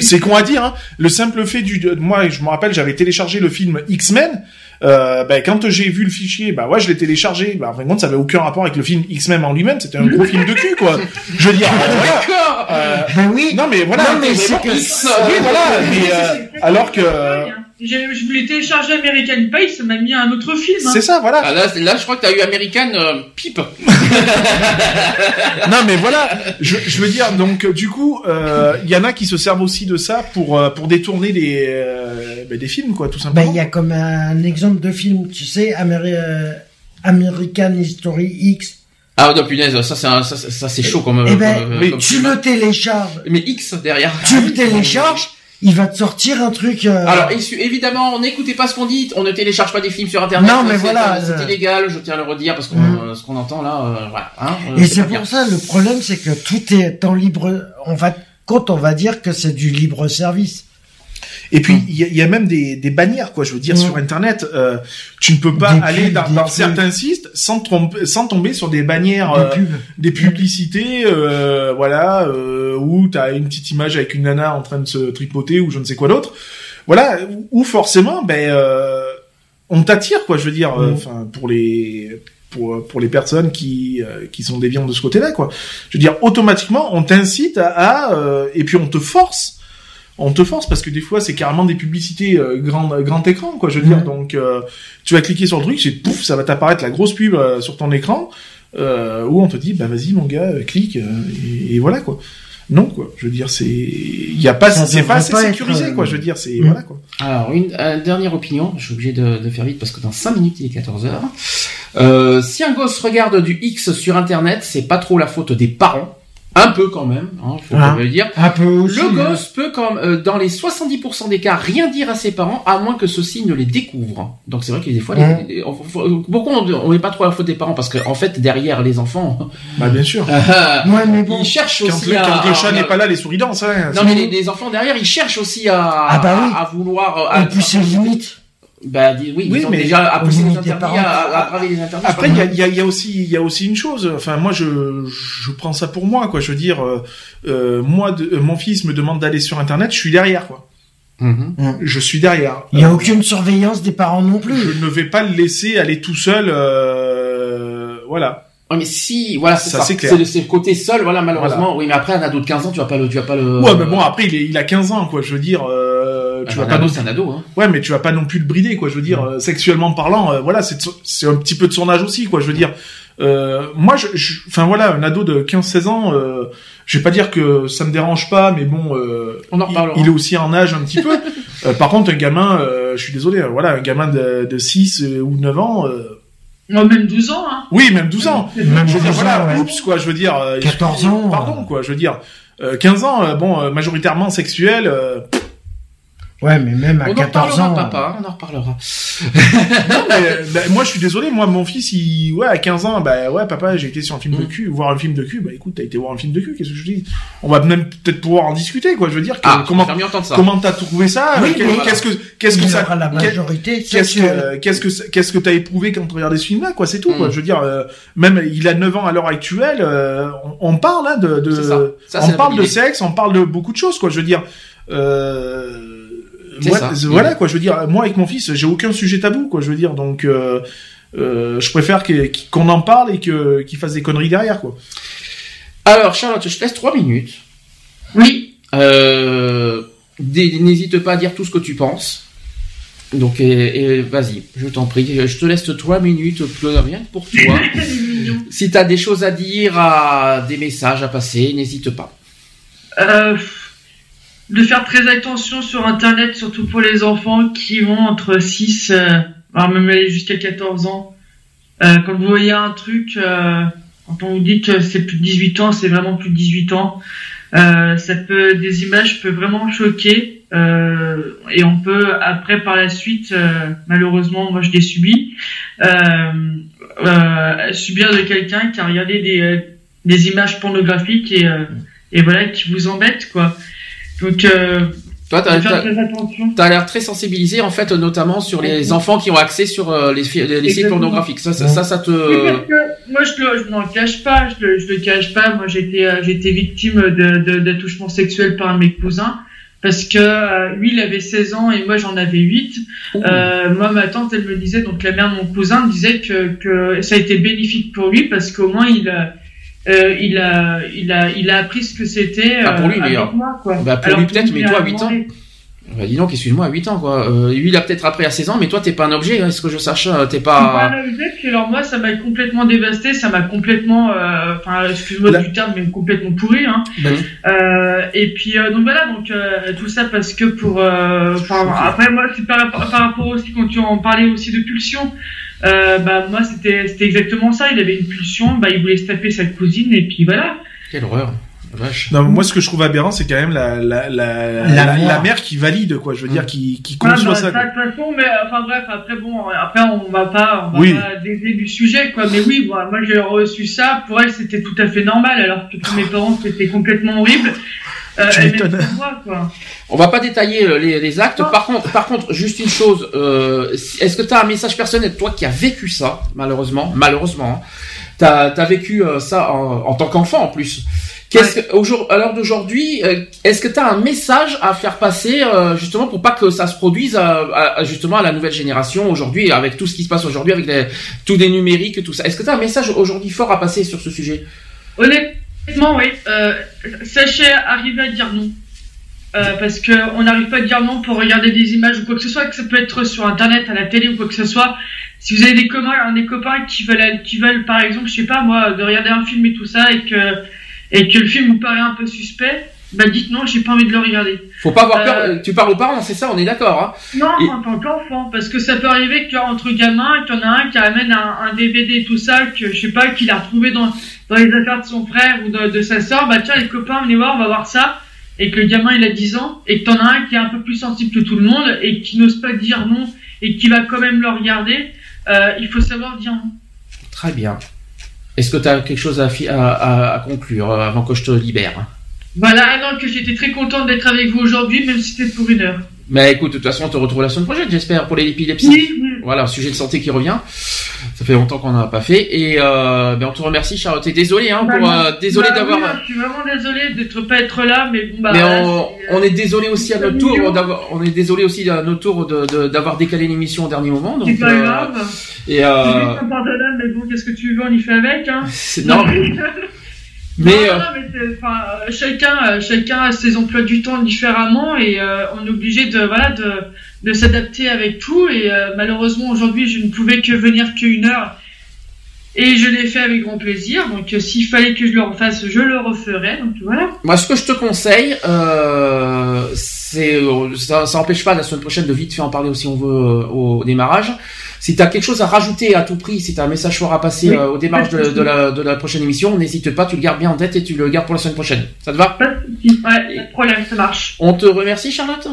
c'est con à dire, hein, le simple fait du, moi je me rappelle, j'avais téléchargé le film X-Men. Euh, ben, quand j'ai vu le fichier, bah ouais, je l'ai téléchargé. Bah, en fin de compte, ça avait aucun rapport avec le film X-Men en lui-même. C'était un gros film de cul, quoi. Je veux dire, voilà. Euh, ben oui. Non, mais voilà. Non, mais c'est que... oui, voilà. Mais, euh, alors que, je voulais télécharger American Pie, ça m'a mis un autre film. Hein. C'est ça, voilà. Ah, là, là, je crois que t'as eu American euh, Pipe. non, mais voilà, je, je, veux dire, donc du coup, il euh, y en a qui se servent aussi de ça pour euh, pour détourner des euh, ben, des films, quoi, tout bah, simplement. Il y a comme un exemple de film, tu sais, American History X Ah non punaise, ça c'est ça, ça c'est chaud comme. Eh ben, comme- mais comme tu film. le télécharges, Mais X derrière. tu le télécharges, il va te sortir un truc. euh, Alors évidemment, n'écoutez pas ce qu'on dit. On ne télécharge pas des films sur Internet. Non, mais C'est- voilà, c'est euh, illégal. Je tiens à le redire parce qu'on Mm. euh, ce qu'on entend là, euh, voilà. hein, Et c'est bien. pour ça le problème, c'est que tout est en libre. On va quand on va dire que c'est du libre service. Et puis il y, y a même des, des bannières quoi. Je veux dire Mm. sur internet, euh, tu ne peux pas Des aller pubs, dans, dans certains sites sans tomber sans tomber sur des bannières, Des euh, pubs. des publicités, euh, voilà, euh, où t'as une petite image avec une nana en train de se tripoter ou je ne sais quoi d'autre. Voilà, où- où forcément, ben, euh, on t'attire quoi. Je veux dire, euh, Mm. enfin pour les pour, pour les personnes qui euh, qui sont déviantes de ce côté-là quoi. Je veux dire, automatiquement, on t'incite à, à, euh, et puis on te force on te force parce que des fois c'est carrément des publicités euh, grand grand écran quoi je veux dire donc euh, tu vas cliquer sur le truc c'est pouf ça va t'apparaître la grosse pub euh, sur ton écran euh, où on te dit bah vas-y mon gars euh, clique euh, et, et voilà quoi non quoi je veux dire c'est il y a pas c'est pas assez être, sécurisé quoi je veux dire c'est Mhm. voilà quoi Alors, une euh, dernière opinion, je suis obligé de, de faire vite parce que dans 5 minutes il est 14 heures. Euh, si un gosse regarde du X sur internet, c'est pas trop la faute des parents. Un peu quand même, hein, faut Ah. le dire. Un peu aussi. Le hein. gosse peut, comme euh, dans les 70% des cas, rien dire à ses parents, à moins que ceux-ci ne les découvrent. Donc c'est vrai que des fois, les- Ouais. les- on- faut- pourquoi on met pas trop la faute des parents Parce qu'en en fait, derrière les enfants, bah bien sûr Ouais, mais bon. ils cherchent quand aussi le, à... quand le chat à- n'est pas là les souris dansent hein, Non mais les, les enfants derrière, ils cherchent aussi à, Ah bah oui. à, à vouloir... euh, à- Et puis c'est limite. Bah dis- oui, Oui, ils ont mais déjà à au pousser les limite des interdits, parents. à, à, à braver les interdits. Après, il y a, il y, a, il y a aussi, il y a aussi une chose. Enfin, moi, je, je prends ça pour moi, quoi. Je veux dire, euh, euh, moi, de- euh, mon fils me demande d'aller sur Internet, je suis derrière, quoi. Mhm. Je suis derrière. Il y a Euh, aucune surveillance des parents non plus. Je ne vais pas le laisser aller tout seul. Euh, voilà. Ouais, mais si, voilà, c'est Ça, ça. c'est le côté seul, voilà, malheureusement. Oui, mais après, un ado de 15 ans, tu vas pas le, tu vas pas le. Ouais, mais bon, après, il, est, il a 15 ans, quoi. Je veux dire, euh, tu Ah, vas un pas ado, non... c'est un ado, hein. Ouais, mais tu vas pas non plus le brider, quoi. Je veux dire, euh, sexuellement parlant, euh, voilà, c'est un petit peu de son âge aussi, quoi. Je veux dire, euh, moi, je, enfin voilà, un ado de 15-16 ans, euh, je vais pas dire que ça me dérange pas, mais bon, euh, On en il-. Il, est aussi en âge un petit peu. Euh, par contre, un gamin, euh, je suis désolé, voilà, un gamin de, de 6 euh, ou 9 ans, euh, Moi, même 12 ans, hein. oui, même 12 ans. Même Je veux dire, 12 voilà, ans, ouais. oups, quoi, je veux dire, euh, 14 ans, pardon, euh. quoi, je veux dire, euh, 15 ans, euh, bon, euh, majoritairement sexuel, euh, Ouais, mais même à On en 14 reparlera, ans. papa, on en reparlera. Non, mais, bah, moi je suis désolé, moi mon fils il ouais à 15 ans bah ouais papa j'ai été sur un film Mm. de cul, voir un film de cul, bah écoute t'as été voir un film de cul, qu'est-ce que je dis? On va même peut-être pouvoir en discuter quoi, je veux dire que, Ah, comment comment mieux entendre ça. comment t'as trouvé ça? Oui, Qu'est-ce que qu'est-ce que ça la majorité Qu'est-ce que qu'est-ce que qu'est-ce que t'as éprouvé quand tu regardais ce film-là quoi c'est tout Mm. quoi je veux dire euh, même il a 9 ans à l'heure actuelle euh, on, on parle hein, de, de C'est ça. Ça, c'est on parle de sexe on parle de beaucoup de choses quoi je veux dire euh, Voilà, ça. voilà, quoi je veux dire moi avec mon fils j'ai aucun sujet tabou quoi je veux dire donc euh, euh, je préfère qu'on en parle et que qu'il fasse des conneries derrière quoi Alors, Charlotte, je te laisse 3 minutes. Oui. Euh, n'hésite pas à dire tout ce que tu penses. Donc, et, et vas-y, je t'en prie. Je te laisse 3 minutes, plus rien que pour toi. si tu as des choses à dire, à, des messages à passer, n'hésite pas. Euh, de faire très attention sur Internet, surtout pour les enfants qui vont entre 6, euh, voire même aller jusqu'à 14 ans. Euh, quand vous voyez un truc, euh, quand on vous dit que c'est plus de 18 ans, c'est vraiment plus de 18 ans. Euh, ça peut, des images peuvent vraiment choquer. Euh, et on peut après par la suite, euh, malheureusement, moi je l'ai subi, subir de quelqu'un qui a regardé des, des images pornographiques et, et voilà qui vous embête quoi. Donc euh, Toi, tu faut faire as, très attention. l'air très sensibilisé, en fait, notamment sur les enfants qui ont accès sur euh, les, fi- les sites pornographiques. Ça, ça, ça, ça te... Oui, parce que moi je le, je n'en cache pas, je le, je le cache pas. Moi j'étais euh, j'étais victime de de- d'attouchement sexuel par mes cousins parce que euh, lui il avait 16 ans et moi j'en avais 8. Euh, moi ma tante elle me disait donc la mère de mon cousin me disait que que ça a été bénéfique pour lui parce qu'au moins il a euh, il a il a il a appris ce que c'était Ah, pour lui, euh, avec euh, moi quoi. bah, pour Alors lui peut-être, mais toi, à 8 ans. Bah, dis donc, excuse-moi, à 8 ans, quoi. Euh, lui, il a peut-être appris à 16 ans, mais toi, t'es pas un objet, hein, est-ce que je sache euh, T'es pas... Le fait, puis alors moi, ça m'a complètement dévasté, ça m'a complètement, euh, enfin, excuse-moi du terme, mais complètement pourri. Hein. Euh, et puis euh, donc voilà, donc euh, tout ça parce que pour, euh, enfin, après moi, c'est par, rapport- par rapport aussi quand tu en parlais aussi de pulsion. Euh, bah moi c'était c'était exactement ça. Il avait une pulsion, bah il voulait se taper sa cousine et puis voilà. Quelle horreur. Non, moi, ce que je trouve aberrant, c'est quand même la, la, la, la, mère qui valide, quoi. Je veux dire, mm. qui, qui compte sur bah, ça. De toute façon, mais enfin bref, après bon, après on va pas, on va pas dévier du sujet, quoi. Mais oui, moi j'ai reçu ça. Pour elle, c'était tout à fait normal, alors que pour mes parents, c'était complètement horrible. Euh, moi, quoi. On va pas détailler euh, les, les actes. Par contre, par contre, juste une chose. Euh, Est-ce que tu as un message personnel, toi qui as vécu ça, malheureusement, malheureusement, hein, t'as as vécu euh, ça en, en tant qu'enfant en plus. Qu'est-ce que, à l'heure d'aujourd'hui, est-ce que tu as un message à faire passer euh, justement pour pas que ça se produise à, justement à la nouvelle génération aujourd'hui avec tout ce qui se passe aujourd'hui avec les, tout des numériques tout ça? Est-ce que tu as un message aujourd'hui fort à passer sur ce sujet? Honnêtement, oui. Euh, sachez arriver à dire non. Parce qu'on n'arrive pas à dire non pour regarder des images ou quoi que ce soit, que ça peut être sur internet, à la télé ou quoi que ce soit. Si vous avez des copains, des copains qui veulent, qui veulent, par exemple, je sais pas moi, de regarder un film et tout ça, et que et que le film vous paraît un peu suspect, bah dites non, j'ai pas envie de le regarder. Faut pas avoir peur. Euh, tu parles aux parents, c'est ça, on est d'accord. Hein non, en tant qu'enfant, parce que ça peut arriver qu'entre gamins, qu'il y en a un qui amène un, un, DVD tout ça, que je sais pas, qu'il a retrouvé dans, dans les affaires de son frère ou de, de sa soeur, bah tiens les copains, venez voir, on va voir ça. Et que le gamin il a 10 ans, et que t'en as un qui est un peu plus sensible que tout le monde, et qui n'ose pas dire non, et qui va quand même le regarder, euh, il faut savoir dire non. Très bien. Est-ce que tu as quelque chose à, à, à, conclure euh, avant que je te libère Voilà, alors que j'étais très contente d'être avec vous aujourd'hui, même si c'était pour une heure. Mais écoute, de toute façon, on te retrouve la semaine prochaine, j'espère, pour l'épilepsie. Oui, oui. Voilà, un sujet de santé qui revient. Ça fait longtemps qu'on n'a pas fait. Et euh, ben on te remercie, Charlotte. Et désolé, hein, pour, bah, euh, désolé bah d'avoir. je suis vraiment désolé d'être pas être là, mais bon, bah. Mais on, on est désolé aussi à notre tour d'avoir. On est désolé aussi à notre tour d'avoir décalé l'émission au dernier moment. C'est pas grave. Et euh... mais bon, qu'est-ce que tu veux, on y fait avec, hein. Non. Mais, non, euh, mais enfin, euh, chacun, euh, chacun a ses emplois du temps différemment et on est obligé de, voilà, de, de s'adapter avec tout. Et malheureusement, aujourd'hui, je ne pouvais que venir qu'une heure. Et je l'ai fait avec grand plaisir. Donc, s'il fallait que je le refasse, je le referais. Donc, voilà. Moi, ce que je te conseille, euh, c'est, ça, ça n'empêche pas la semaine prochaine de vite faire en parler aussi, on veut, au démarrage. Si tu as quelque chose à rajouter à tout prix, si tu as un message fort à passer euh, au démarrage de, la, prochaine émission, n'hésite pas, tu le gardes bien en tête et tu le gardes pour la semaine prochaine. Ça te va? Pas de pas de problème, ça marche. On te remercie, Charlotte?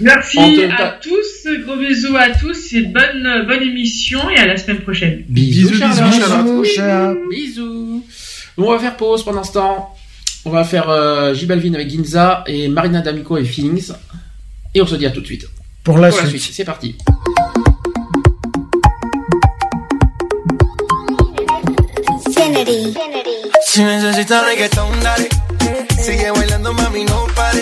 Merci à tous, gros bisous à tous et bonne, bonne émission et à la semaine prochaine. Bisous, Charlotte. Bisous. on va faire pause pendant ce temps. On va faire euh, J Balvin avec Ginza et Marina D'Amico et Feelings. Et on se dit à tout de suite. Pour la suite. C'est parti. Si necesitas reggaetón, dale. Sigue bailando, mami, no pare.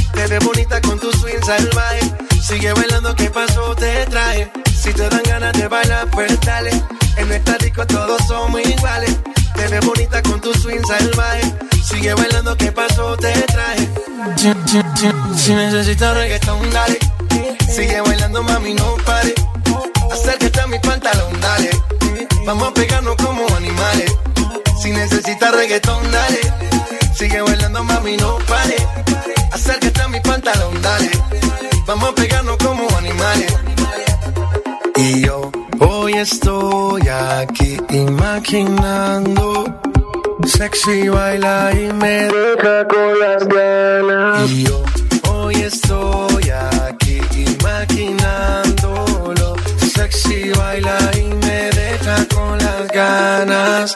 Te ves bonita con tu swing salvaje. Sigue bailando, ¿qué pasó? Te trae. Si te dan ganas de bailar, pues dale. En esta disco todos somos iguales. Te ves bonita con tu swing salvaje. Sigue bailando, ¿qué pasó? Te trae. Si necesitas reggaetón, dale. Sigue bailando, mami, no pare. Acércate a mi pantalón, dale. Vamos a pegarnos como animales. Si necesitas reggaetón, dale. Sigue bailando, mami, no pare. Acércate a mi pantalón, dale. Vamos a pegarnos como animales. Y yo hoy estoy aquí imaginando. Sexy baila y me deja con las ganas. Y yo hoy estoy aquí imaginándolo. Sexy baila y me deja con las ganas.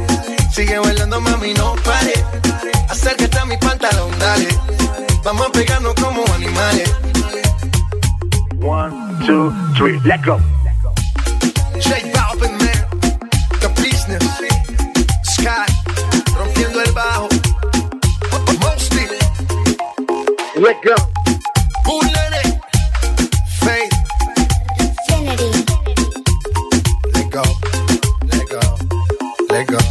Sigue bailando, mami, no pare. Acércate a mi pantalón, dale. Vamos a pegarnos como animales. One, two, three, let go. J Balvin, man. The business. Sky. Rompiendo el bajo. Mostly. Let go. Faith. Let go. Let go. Let go.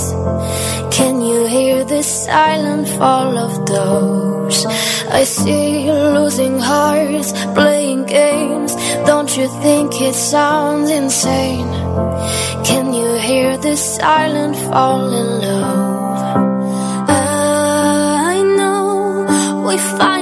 Can you hear the silent fall of doors? I see you losing hearts, playing games. Don't you think it sounds insane? Can you hear the silent fall in love? I know we finally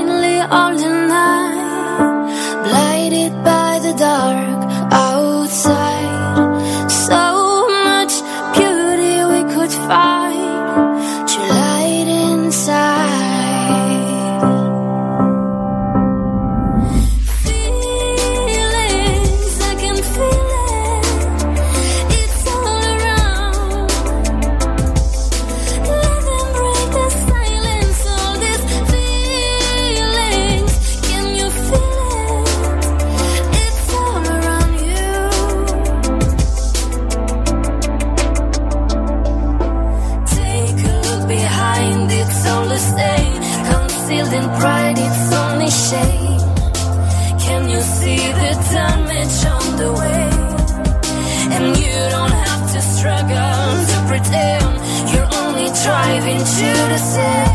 into the sea.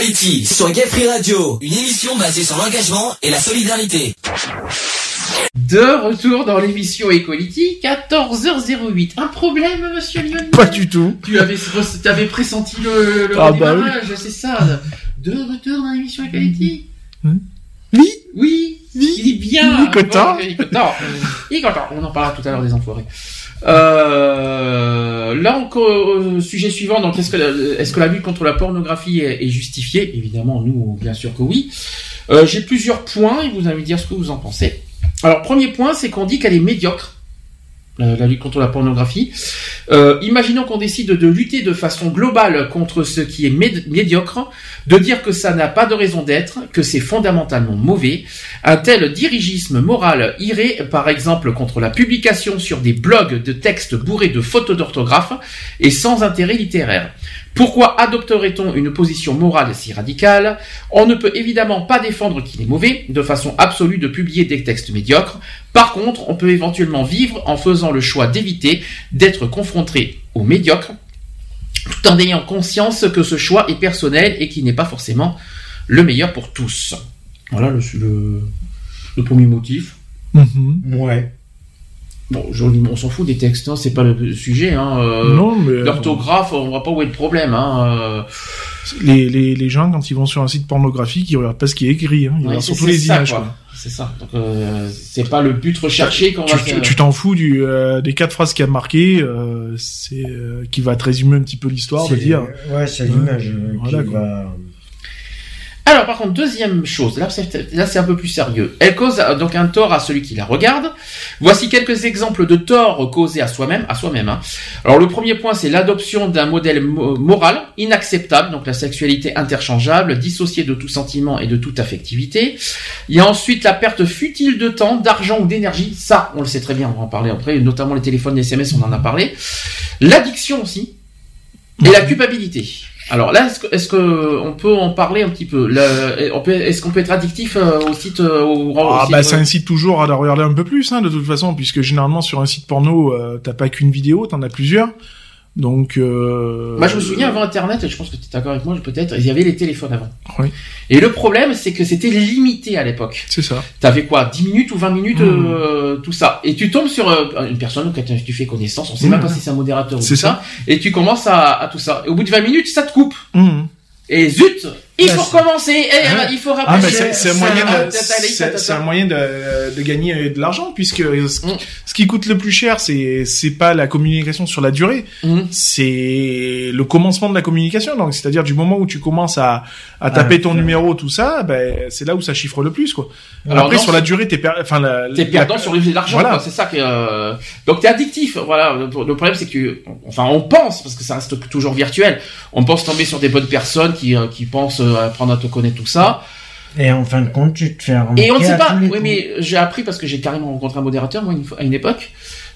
Equality sur Gay Free Radio, une émission basée sur l'engagement et la solidarité. De retour dans l'émission Equality, 14h08. Un problème, monsieur Lionel Pas du tout. Tu avais, tu avais pressenti le, le Ah bah redémarrage, c'est ça. De retour dans l'émission Equality. Hmm. Oui. Oui. Il est bien. Il est content. Bon, il est content. Il est content. On en parlera tout à l'heure des enfoirés. Euh, là encore, sujet suivant. Donc, est-ce que, la- est-ce que la lutte contre la pornographie est, est justifiée Évidemment, nous, bien sûr que oui. Euh, J'ai plusieurs points et vous allez me dire ce que vous en pensez. Alors, premier point, c'est qu'on dit qu'elle est médiocre. La, la lutte contre la pornographie. Euh, imaginons qu'on décide de lutter de façon globale contre ce qui est méd- médiocre, de dire que ça n'a pas de raison d'être, que c'est fondamentalement mauvais. Un tel dirigisme moral irait, par exemple, contre la publication sur des blogs de textes bourrés de fautes d'orthographe et sans intérêt littéraire. Pourquoi adopterait-on une position morale si radicale? On ne peut évidemment pas défendre qu'il est mauvais, de façon absolue, de publier des textes médiocres. Par contre, on peut éventuellement vivre en faisant le choix d'éviter d'être confronté au médiocre, tout en ayant conscience que ce choix est personnel et qu'il n'est pas forcément le meilleur pour tous. Voilà le, le, le premier motif. Mhm. Ouais. Bon, je- on s'en fout des textes, hein, c'est pas le sujet. Hein, euh, Non, mais L'orthographe, on voit pas où est le problème. Hein, euh, les, les, les gens, quand ils vont sur un site pornographique, ils regardent pas ce qui est écrit. Hein. Ils ouais, regardent c'est- surtout les ça, images. quoi. quoi. C'est ça. Donc, euh, c'est pas le but recherché qu'on Tu va tu- tu t'en fous du, euh, des quatre phrases qu'il y a marquées, euh, c'est euh, qui va te résumer un petit peu l'histoire, de C'est- dire. Ouais, c'est l'image euh, Voilà, qui quoi. va. Alors par contre, deuxième chose, là c'est, un peu plus sérieux. Elle cause euh, donc un tort à celui qui la regarde. Voici quelques exemples de torts causés à soi-même, à soi-même. hein. Alors le premier point, c'est l'adoption d'un modèle mo- moral inacceptable, donc la sexualité interchangeable, dissociée de tout sentiment et de toute affectivité. Il y a ensuite la perte futile de temps, d'argent ou d'énergie. Ça, on le sait très bien, on va en parler après, notamment les téléphones, les SMS, on en a parlé. L'addiction aussi. Et la culpabilité. Alors là, est-ce que, est-ce que on peut en parler un petit peu? Le- on peut, Est-ce qu'on peut être addictif euh, au site euh, au, au Ah site, bah ça incite toujours à la regarder un peu plus, hein, de toute façon, puisque généralement sur un site porno, euh, t'as pas qu'une vidéo, t'en as plusieurs. Donc. Euh, Moi, je me souviens avant Internet, et je pense que tu es d'accord avec moi, peut-être, il y avait les téléphones avant. Oui. Et le problème, c'est que c'était limité à l'époque. C'est ça. T'avais quoi 10 minutes ou 20 minutes, Hmm. euh, tout ça. Et tu tombes sur euh, une personne auquel tu fais connaissance, on sait Hmm. même pas si c'est un modérateur ou C'est tout ça. Et tu commences à, à tout ça. Et au bout de 20 minutes, ça te coupe. Mhm. Et zut Il Bah, faut c'est- recommencer, et, Ah. il faut rappeler. c'est c'est un moyen de, un moyen de, de gagner de l'argent puisque ce, Mm. ce qui coûte le plus cher c'est c'est pas la communication sur la durée Mhm. c'est le commencement de la communication donc c'est-à-dire du moment où tu commences à à taper Ah, ton numéro tout ça ben c'est là où ça chiffre le plus quoi Alors, après non, sur la durée t'es per... enfin la, T'es la- perdant sur l'argent, Voilà. c'est ça que. euh, Donc t'es addictif, voilà. Le, le problème c'est que, enfin, on pense parce que ça reste toujours virtuel. On pense tomber sur des bonnes personnes qui euh, qui pensent euh, apprendre à te connaître tout ça. Et en fin de compte, tu te fais. Et on ne sait pas. Oui, coups. mais j'ai appris parce que j'ai carrément rencontré un modérateur moi à une époque,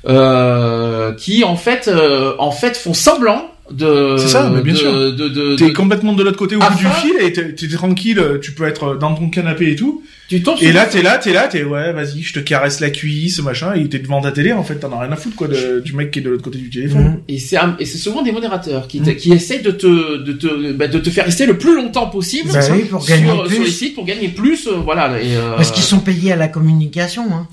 euh, qui en fait, euh, en fait, font semblant de. C'est ça, mais bien de, sûr. De, de, T'es de- complètement de l'autre côté au bout du fil et t'es t'es tranquille, tu peux être dans ton canapé et tout. tu tombes Et sur- là, t'es là, t'es là, t'es ouais, vas-y, je te caresse la cuisse, machin, et t'es devant ta télé, en fait, t'en as rien à foutre, quoi, de- du mec qui est de l'autre côté du téléphone. Mhm. Et c'est un- et c'est souvent des modérateurs qui, Mm. qui essayent de te de te bah, de te faire rester le plus longtemps possible Bah sur, oui, pour gagner sur plus. les sites pour gagner plus euh, voilà et, euh, Parce qu'ils sont payés à la communication, hein.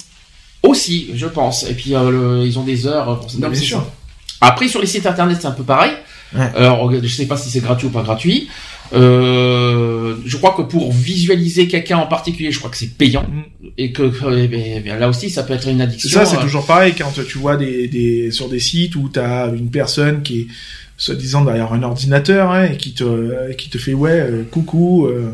aussi je pense et puis euh, le- ils ont des heures pour ça. Bah, Non, bien c'est sûr. ça. Après sur les sites internet c'est un peu pareil Ouais. alors je sais pas si c'est gratuit ou pas gratuit euh, je crois que pour visualiser quelqu'un en particulier je crois que c'est payant Mm. et que bien, eh bien, là aussi ça peut être une addiction ça, c'est euh, toujours pareil quand tu vois des, des sur des sites où t'as une personne qui est soi-disant derrière un ordinateur hein, et qui te qui te fait ouais euh, coucou euh,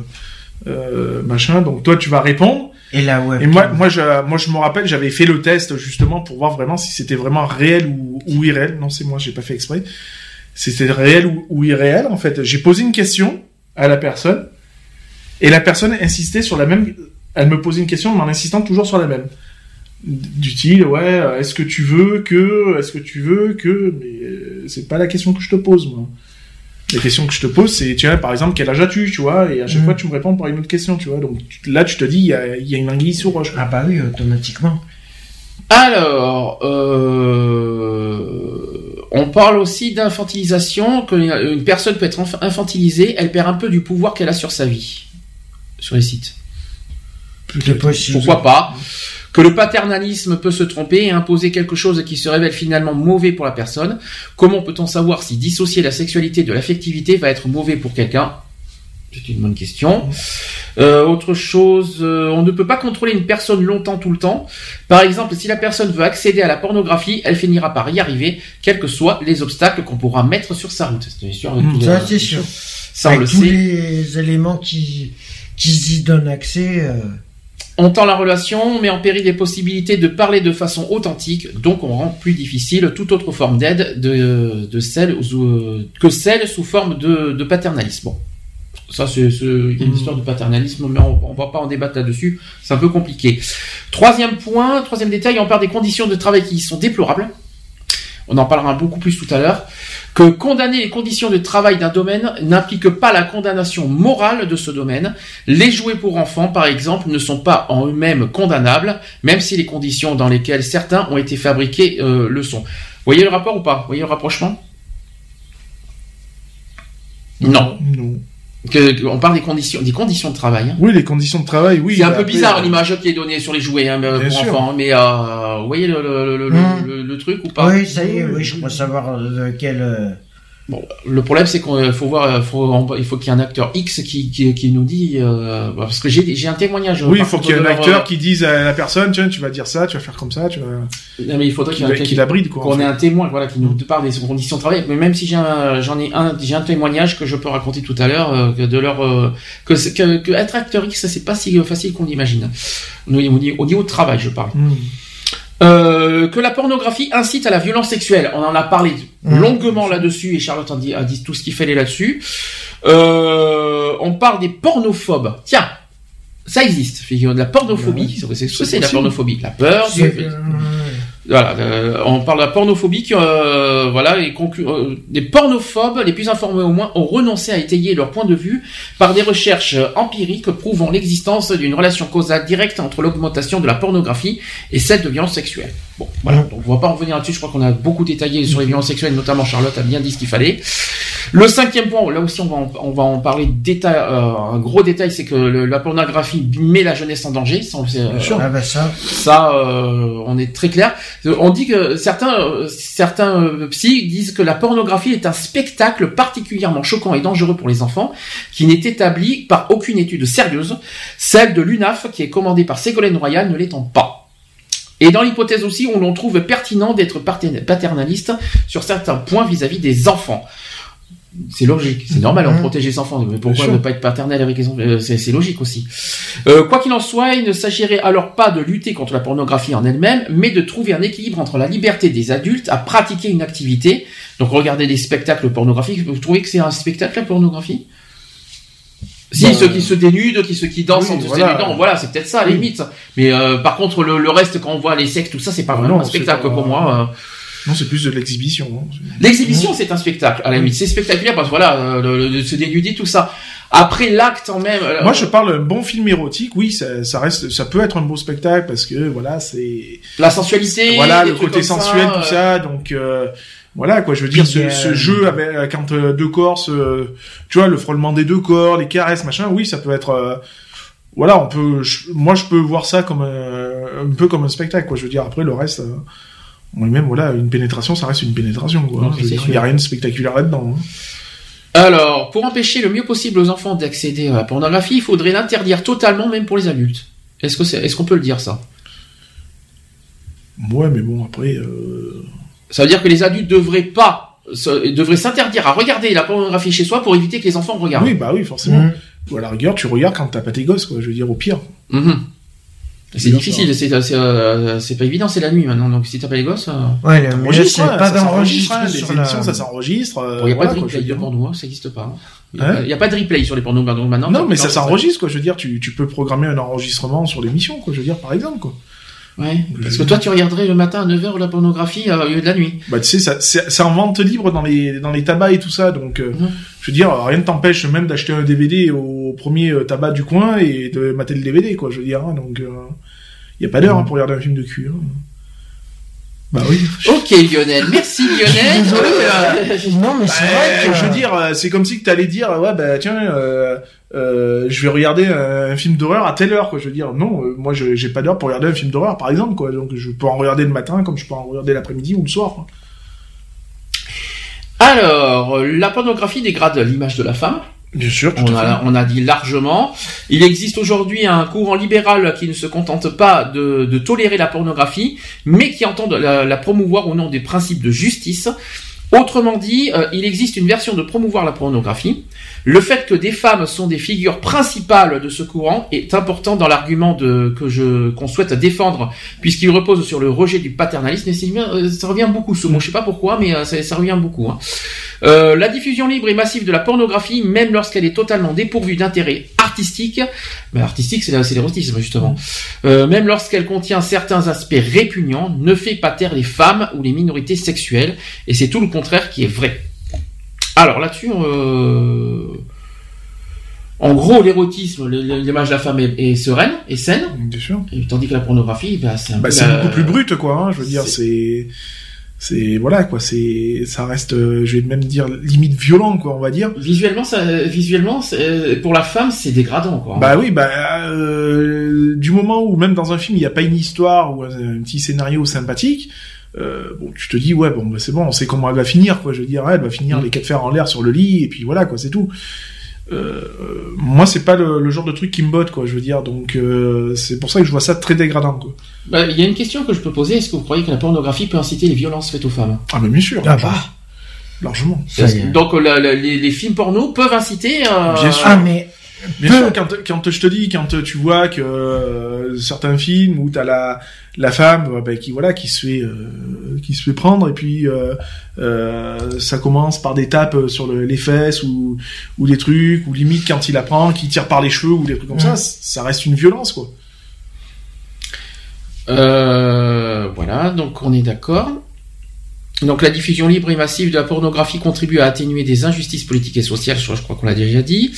euh, machin. Donc toi tu vas répondre. Et la web. Et moi moi je moi je me rappelle j'avais fait le test justement pour voir vraiment si c'était vraiment réel ou, irréel. Non c'est moi j'ai pas fait exprès. C'était réel ou, irréel en fait. J'ai posé une question à la personne et la personne insistait sur la même. Elle me posait une question mais en insistant toujours sur la même du ouais euh, est-ce que tu veux que est-ce que tu veux que mais euh, c'est pas la question que je te pose moi la question que je te pose c'est tu vois par exemple quel âge as-tu tu vois et à chaque Mm. fois tu me réponds par une autre question tu vois donc tu- là tu te dis il y a, il y a une anguille sous roche Ah bah oui, automatiquement. Alors, euh, on parle aussi d'infantilisation, que une personne peut être inf- infantilisée, elle perd un peu du pouvoir qu'elle a sur sa vie, sur les sites. Pourquoi pas Que le paternalisme peut se tromper et imposer quelque chose qui se révèle finalement mauvais pour la personne. Comment peut-on savoir si dissocier la sexualité de l'affectivité va être mauvais pour quelqu'un? C'est une bonne question. Euh, autre chose, euh, on ne peut pas contrôler une personne longtemps tout le temps. Par exemple, si la personne veut accéder à la pornographie, elle finira par y arriver, quels que soient les obstacles qu'on pourra mettre sur sa route. C'est une histoire de Mm, tout- ça, c'est sûr. Ça, on Avec le tous sait. les éléments qui, qui y donnent accès. euh, On tend la relation, met en péril les possibilités de parler de façon authentique, donc on rend plus difficile toute autre forme d'aide de, de celle, ou- que celle sous forme de, de paternalisme. Bon. Ça, c'est une Mhm. histoire de paternalisme, mais on, on va pas en débattre là-dessus. C'est un peu compliqué. Troisième point, troisième détail, on parle des conditions de travail qui sont déplorables. On en parlera beaucoup plus tout à l'heure. Que condamner les conditions de travail d'un domaine n'implique pas la condamnation morale de ce domaine. Les jouets pour enfants, par exemple, ne sont pas en eux-mêmes condamnables, même si les conditions dans lesquelles certains ont été fabriqués euh, le sont. Vous voyez le rapport ou pas? Vous voyez le rapprochement? Non. Non. Que, que- on parle des conditions, des conditions de travail. hein. Oui, les conditions de travail, oui. c'est un peu après, bizarre euh, l'image qui est donnée sur les jouets hein, pour sûr. enfants, mais euh, vous voyez le, le, le, le- Hmm. le- le truc ou pas? Oui, ça y est, oui, je crois savoir de quel. Bon, le problème c'est qu'il faut voir, faut, il faut qu'il y ait un acteur X qui, qui, qui nous dit, euh, parce que j'ai j'ai un témoignage. Oui, il faut qu'il y ait un acteur euh, qui dise à la personne, tiens, tu vas dire ça, tu vas faire comme ça, tu vas... Non, mais il faudrait Qui, qu'il y ait un- la bride, quoi. en qu'on ait un témoin, voilà, qui nous parle des conditions de travail. Mais même si j'ai un, j'en ai un, j'ai un témoignage que je peux raconter tout à l'heure, euh, de leur, euh, que, que, que être acteur X, c'est pas si facile qu'on l'imagine. Au niveau, au niveau de travail, je parle. Hmm. Euh, que la pornographie incite à la violence sexuelle. On en a parlé Mmh. longuement là-dessus et Charlotte a dit, a dit tout ce qu'il fallait là-dessus. Euh, on parle des pornophobes. Tiens, ça existe. figure de la pornophobie. C'est c'est- c'est la pornophobie, la peur. euh, voilà, euh, on parle de la pornophobie qui, euh, voilà, et conclu- euh, les pornophobes, les plus informés au moins, ont renoncé à étayer leur point de vue par des recherches empiriques prouvant l'existence d'une relation causale directe entre l'augmentation de la pornographie et celle de violences sexuelles. Bon, voilà, donc on va pas en revenir là-dessus, je crois qu'on a beaucoup détaillé sur les violences sexuelles, notamment Charlotte a bien dit ce qu'il fallait. Le cinquième point, là aussi on va en, on va en parler détail, euh, un gros détail, c'est que le- la pornographie met la jeunesse en danger. C'est, euh, Ah bah ça. ça, euh, on est très clair. On dit que certains, euh, certains euh, psy disent que la pornographie est un spectacle particulièrement choquant et dangereux pour les enfants, qui n'est établi par aucune étude sérieuse. Celle de l'UNAF, qui est commandée par Ségolène Royal, ne l'étant pas. Et dans l'hypothèse aussi où l'on trouve pertinent d'être pater- paternaliste sur certains points vis-à-vis des enfants. C'est logique, c'est normal, on Mhm. protège les enfants, mais pourquoi ne pas être paternel avec les enfants? Euh, C'est logique aussi. Euh, quoi qu'il en soit, il ne s'agirait alors pas de lutter contre la pornographie en elle-même, mais de trouver un équilibre entre la liberté des adultes à pratiquer une activité. Donc regarder des spectacles pornographiques, vous trouvez que c'est un spectacle la pornographie? Si Bah, ceux qui se dénudent, qui ceux qui dansent oui, en se voilà. dénudant, voilà, c'est peut-être ça à la Oui. limite. Mais euh, par contre, le, le reste, quand on voit les sectes, tout ça, c'est pas vraiment non, un spectacle pas- pour moi. euh. Non, c'est plus de l'exhibition. hein. L'exhibition, c'est un spectacle. À la limite, c'est spectaculaire parce que voilà, euh, le, se dénuder, tout ça. Après l'acte en même. euh, Moi, je parle d'un bon film érotique. Oui, ça, ça reste, ça peut être un beau spectacle parce que voilà, c'est la sensualité. voilà le côté sensuel, ça, tout euh, ça. Donc euh, voilà quoi. Je veux dire, ce, euh, ce jeu avec quand euh, deux corps, se- tu vois, le frôlement des deux corps, les caresses, machin. Oui, ça peut être. voilà, on peut. je- moi, je peux voir ça comme un, un peu comme un spectacle. Quoi. Je veux dire, après le reste. euh, même voilà, une pénétration, ça reste une pénétration. Quoi. Il y a rien de spectaculaire là-dedans. hein. Alors, pour empêcher le mieux possible aux enfants d'accéder à la pornographie, il faudrait l'interdire totalement, même pour les adultes. Est-ce que c'est, est-ce qu'on peut le dire ça? Ouais, mais bon, après. Euh... Ça veut dire que les adultes devraient pas, devraient s'interdire à regarder la pornographie chez soi pour éviter que les enfants regardent. Oui, bah oui, forcément. Mhm. Ou à la rigueur, tu regardes quand t'as pas tes gosses, quoi. Je veux dire, au pire. Mhm. C'est difficile, c'est, euh, c'est pas évident, c'est la nuit maintenant. Donc si t'as pas les gosses, euh, Ouais, Enregistre, c'est hein, pas ça s'enregistre, d'enregistrer hein, sur Les la... émissions, ça s'enregistre. euh, il n'y a voilà, pas de je replay de porno, hein, ça n'existe pas. Il n'y Hein a, il y a pas de replay sur les pornos maintenant. maintenant Non, mais ça s'enregistre, quoi. Je veux dire, tu, tu peux programmer un enregistrement sur l'émission, quoi. Je veux dire, par exemple, quoi. Ouais. Parce que toi, tu regarderais le matin à 9h la pornographie euh, au lieu de la nuit. Bah, tu sais, ça, c'est en vente libre dans les, dans les tabacs et tout ça, donc, euh, Mhm. je veux dire, rien ne t'empêche même d'acheter un DVD au premier euh, tabac du coin et de mater le DVD, quoi. Je veux dire, hein, donc, il y a pas d'heure hein, pour regarder un film de cul. hein. Bah oui. Ok Lionel, merci Lionel. Désolé, Euh, Non, mais c'est vrai que... je veux dire, euh, c'est comme si que t'allais dire, ouais, bah tiens, euh, euh, je vais regarder un, film d'horreur à telle heure, quoi. Je veux dire, non, euh, moi, je- j'ai pas d'heure pour regarder un film d'horreur, par exemple, quoi. Donc, je peux en regarder le matin, comme je peux en regarder l'après-midi ou le soir. quoi. Alors, la pornographie dégrade l'image de la femme. Bien sûr, tout On à a, fait. on a dit largement. Il existe aujourd'hui un courant libéral qui ne se contente pas de, de tolérer la pornographie, mais qui entend la, la promouvoir au nom des principes de justice. Autrement dit, euh, il existe une version de promouvoir la pornographie. Le fait que des femmes sont des figures principales de ce courant est important dans l'argument que je qu'on souhaite défendre, puisqu'il repose sur le rejet du paternalisme. Euh, ça revient beaucoup ce mot. Je sais pas pourquoi, mais euh, ça, revient beaucoup. hein. La diffusion libre et massive de la pornographie, même lorsqu'elle est totalement dépourvue d'intérêt artistique, ben, artistique c'est c'est justement, même lorsqu'elle contient certains aspects répugnants, ne fait pas taire les femmes ou les minorités sexuelles, et c'est tout le contraire qui est vrai. Alors là-dessus, euh, en gros, l'érotisme, l'image de la femme est, est sereine, est saine, Bien sûr. et tandis que la pornographie, ben, c'est un Bah, peu c'est la- beaucoup plus brut, quoi. Hein, je veux dire, c'est- c'est, voilà, quoi. C'est, ça reste, euh, je vais même dire limite violent, quoi, on va dire. Visuellement, ça, visuellement, c'est- pour la femme, c'est dégradant, quoi. Bah oui, bah euh, du moment où même dans un film il n'y a pas une histoire ou un petit scénario sympathique, euh, bon, tu te dis ouais bon bah, c'est bon, on sait comment elle va finir quoi. Je veux dire, elle va finir Mm. les quatre fers en l'air sur le lit et puis voilà quoi, c'est tout. Euh, moi c'est pas le, le genre de truc qui me botte quoi. Je veux dire, donc euh, c'est pour ça que je vois ça très dégradant quoi. Bah, Il y a une question que je peux poser. Est-ce que vous croyez que la pornographie peut inciter les violences faites aux femmes? Ah mais bien sûr, Ah bah, largement. Donc la- la- les, les films porno peuvent inciter. euh, Bien sûr. Ah mais Bien sûr, quand, quand je te dis, quand tu vois que euh, certains films où t'as la la femme euh, ben, qui voilà qui se fait euh, qui se fait prendre et puis euh, euh, ça commence par des tapes sur le- les fesses ou ou des trucs ou limite quand il la prend qui tire par les cheveux ou des trucs comme ça, Ouais. ça reste une violence quoi. Euh, voilà, donc on est d'accord. Donc la diffusion libre et massive de la pornographie contribue à atténuer des injustices politiques et sociales, je, crois qu'on l'a déjà dit.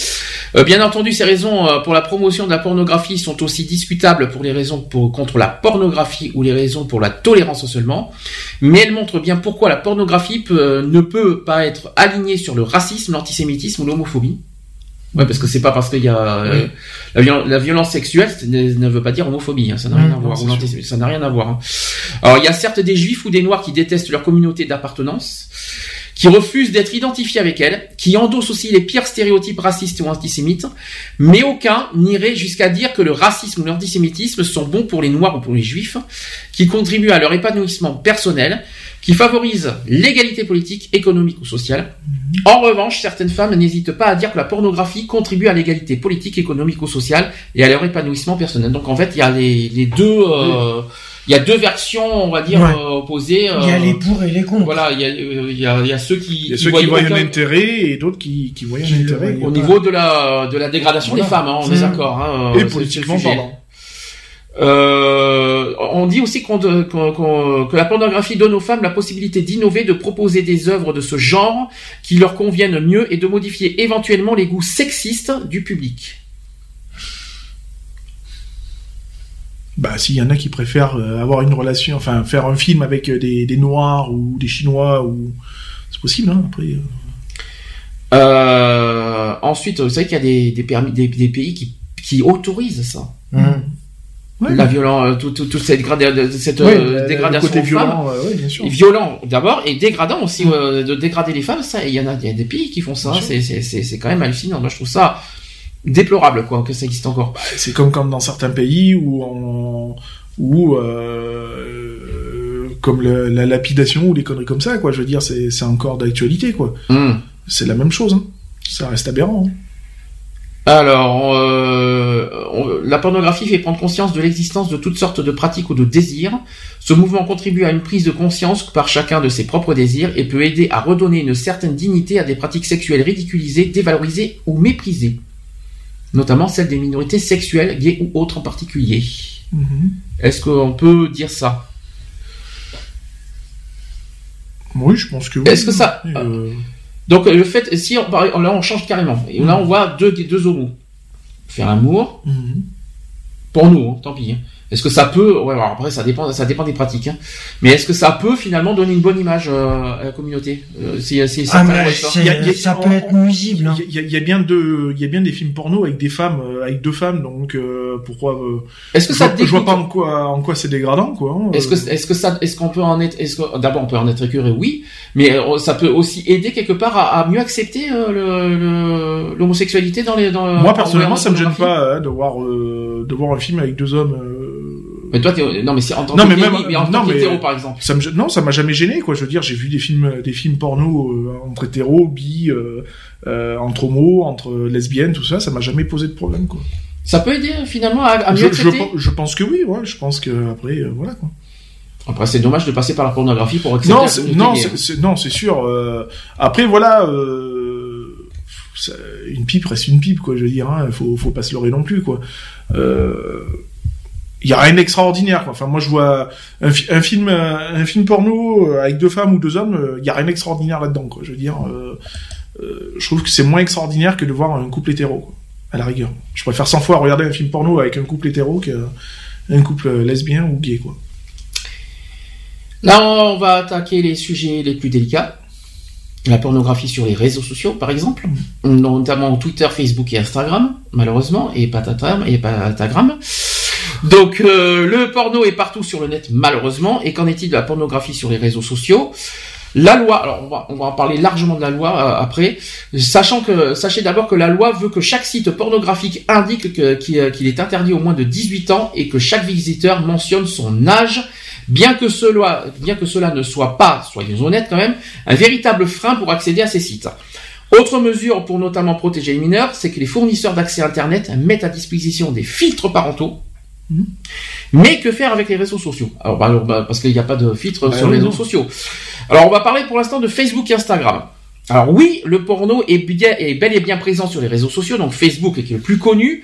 Euh, bien entendu, ces raisons euh, pour la promotion de la pornographie sont aussi discutables pour les raisons contre la pornographie ou les raisons pour la tolérance seulement, mais elles montrent bien pourquoi la pornographie peut- ne peut pas être alignée sur le racisme, l'antisémitisme ou l'homophobie. Ouais, parce que c'est pas parce qu'il y a euh, la, viol- la violence sexuelle ne, ne veut pas dire homophobie, hein, ça n'a rien Mmh, à voir. ça n'a rien à voir. hein. Alors il y a certes des juifs ou des noirs qui détestent leur communauté d'appartenance, qui refusent d'être identifiés avec elle, qui endossent aussi les pires stéréotypes racistes ou antisémites, mais aucun n'irait jusqu'à dire que le racisme ou l'antisémitisme sont bons pour les noirs ou pour les juifs, qui contribuent à leur épanouissement personnel, qui favorisent l'égalité politique, économique ou sociale. En revanche, certaines femmes n'hésitent pas à dire que la pornographie contribue à l'égalité politique, économique ou sociale et à leur épanouissement personnel. Donc en fait, il y a les, les deux, euh, il y a deux versions, on va dire Ouais. euh, opposées. il y a euh, les pour et les contre. voilà, il y a, euh, il y a, il y a ceux qui, Il y a ceux qui voient aucun- un intérêt et d'autres qui qui voient Qui un intérêt. voient au pas. niveau de la de la dégradation Voilà. des femmes, hein, on Mmh. est d'accord. Hein, Et politiquement parlant. Euh, on dit aussi qu'on- qu'on- qu'on- que la pornographie donne aux femmes la possibilité d'innover, de proposer des œuvres de ce genre qui leur conviennent mieux et de modifier éventuellement les goûts sexistes du public. Bah, s'il y en a qui préfèrent euh, avoir une relation, enfin faire un film avec euh, des, des noirs ou des chinois ou c'est possible hein, après. euh. Euh, ensuite, vous savez qu'il y a des, des, permis, des, des pays qui, qui autorisent ça. Mmh. Ouais. La violence, toute tout, toute cette, cette Ouais, euh, dégradation le côté aux femmes. violent, euh, ouais, bien sûr. Violent d'abord et dégradant aussi euh, de dégrader les femmes ça il y en a il y a des pays qui font ça Bien sûr. c'est c'est c'est c'est quand même hallucinant moi je trouve ça déplorable quoi que ça existe encore C'est comme quand dans certains pays où on, où euh, comme le- la lapidation ou les conneries comme ça quoi. Je veux dire, c'est c'est encore d'actualité quoi. Hum. C'est la même chose. Hein. Ça reste aberrant. hein. alors euh, on- la pornographie fait prendre conscience de l'existence de toutes sortes de pratiques ou de désirs ce mouvement contribue à une prise de conscience par chacun de ses propres désirs et peut aider à redonner une certaine dignité à des pratiques sexuelles ridiculisées dévalorisées ou méprisées notamment celles des minorités sexuelles gays ou autres en particulier Mhm. est-ce qu'on peut dire ça? Oui, je pense que oui. Est-ce que ça- Et, euh, Donc le fait, si on, là on change carrément, et là on voit deux, deux homos faire l'amour, mhm. pour nous, hein, tant pis. Hein. Est-ce que ça peut, ouais, alors après ça dépend, ça dépend des pratiques, hein. mais est-ce que ça peut finalement donner une bonne image euh, à la communauté? Euh, c'est, c'est, Ah, ça. c'est- Il y a- il y a- ça on- peut être nuisible. hein. Il y, a- il y a bien de, il y a bien des films porno avec des femmes, euh, avec deux femmes, donc euh, pourquoi euh, Est-ce que je, ça vois, je vois pas en quoi, en quoi c'est dégradant, quoi. hein, Est-ce que, est-ce que ça, est-ce qu'on peut en être, est-ce que, d'abord on peut en être écœuré, oui, mais euh, ça peut aussi aider quelque part à, à mieux accepter euh, le, le- l'homosexualité dans les, dans Moi en- personnellement, en ça me gêne pas hein, de voir, euh, de voir un film avec deux hommes. Euh, Mais toi, t'es, non, mais c'est en tant Non, que mais même- mais en non, tant qu'hétéro, par exemple. Ça me, gê- non, ça m'a jamais gêné, quoi. Je veux dire, j'ai vu des films, des films porno euh, entre hétéros, bi, euh, euh, entre homos, entre lesbiennes, tout ça. Ça m'a jamais posé de problème, quoi. Ça peut aider finalement à, à mieux Je, je, accepter. je pense que oui, ouais. Je pense que après, euh, voilà, quoi. Après, c'est dommage de passer par la pornographie pour accepter Non, la c'est- non, c'est, hein. c'est- non, c'est sûr. euh, après, voilà, euh, une pipe reste une pipe, quoi. Je veux dire, hein, faut, faut pas se leurrer non plus, quoi. Euh, il y a rien d'extraordinaire, quoi. Enfin, moi, je vois un, fi- un film, euh, un film porno euh, avec deux femmes ou deux hommes, euh, il y a rien d'extraordinaire là-dedans, quoi. Je veux dire, euh, euh, je trouve que c'est moins extraordinaire que de voir un couple hétéro, quoi, à la rigueur. Je préfère 100 fois regarder un film porno avec un couple hétéro qu'un couple lesbien ou gay, quoi. Là, on va attaquer les sujets les plus délicats. La pornographie sur les réseaux sociaux, par exemple, notamment Twitter, Facebook et Instagram, malheureusement, et patatam et patagram. Donc, euh, le porno est partout sur le net, malheureusement. Et qu'en est-il de la pornographie sur les réseaux sociaux? La loi, alors on va, on va en parler largement de la loi euh, après, sachant que sachez d'abord que la loi veut que chaque site pornographique indique que- qu'il qu'il est interdit au moins de 18 ans et que chaque visiteur mentionne son âge Bien que, cela, bien que cela ne soit pas, soyons honnêtes quand même, un véritable frein pour accéder à ces sites. Autre mesure pour notamment protéger les mineurs, c'est que les fournisseurs d'accès Internet mettent à disposition des filtres parentaux. Mais que faire avec les réseaux sociaux? Alors, bah, alors, bah, parce qu'il n'y a pas de filtre Bah sur les réseaux sociaux. Alors, on va parler pour l'instant de Facebook et Instagram. Alors oui, le porno est, bien, est bel et bien présent sur les réseaux sociaux, donc Facebook qui est le plus connu,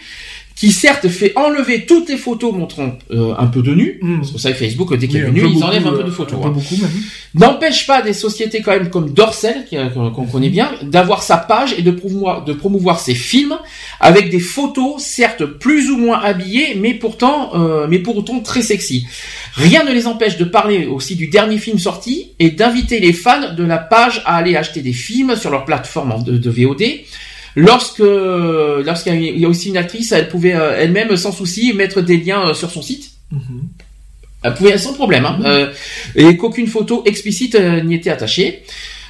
qui certes fait enlever toutes les photos montrant euh, un peu de nu, Mm. parce que vous savez Facebook dès qu'il y a nu, ils beaucoup, enlèvent un peu euh, de photos. Un peu hein. beaucoup, même. N'empêche pas des sociétés quand même comme Dorsel, qui, euh, qu'on connaît bien, d'avoir sa page et de promouvoir, de promouvoir ses films avec des photos, certes plus ou moins habillées, mais pourtant, euh, mais pour autant très sexy. Rien ne les empêche de parler aussi du dernier film sorti et d'inviter les fans de la page à aller acheter des films sur leur plateforme de VOD. Lorsque, lorsqu'il y a- aussi une actrice, elle pouvait euh, elle-même sans souci mettre des liens euh, sur son site. Mhm. Elle pouvait sans problème, hein, euh, et qu'aucune photo explicite n'y était attachée.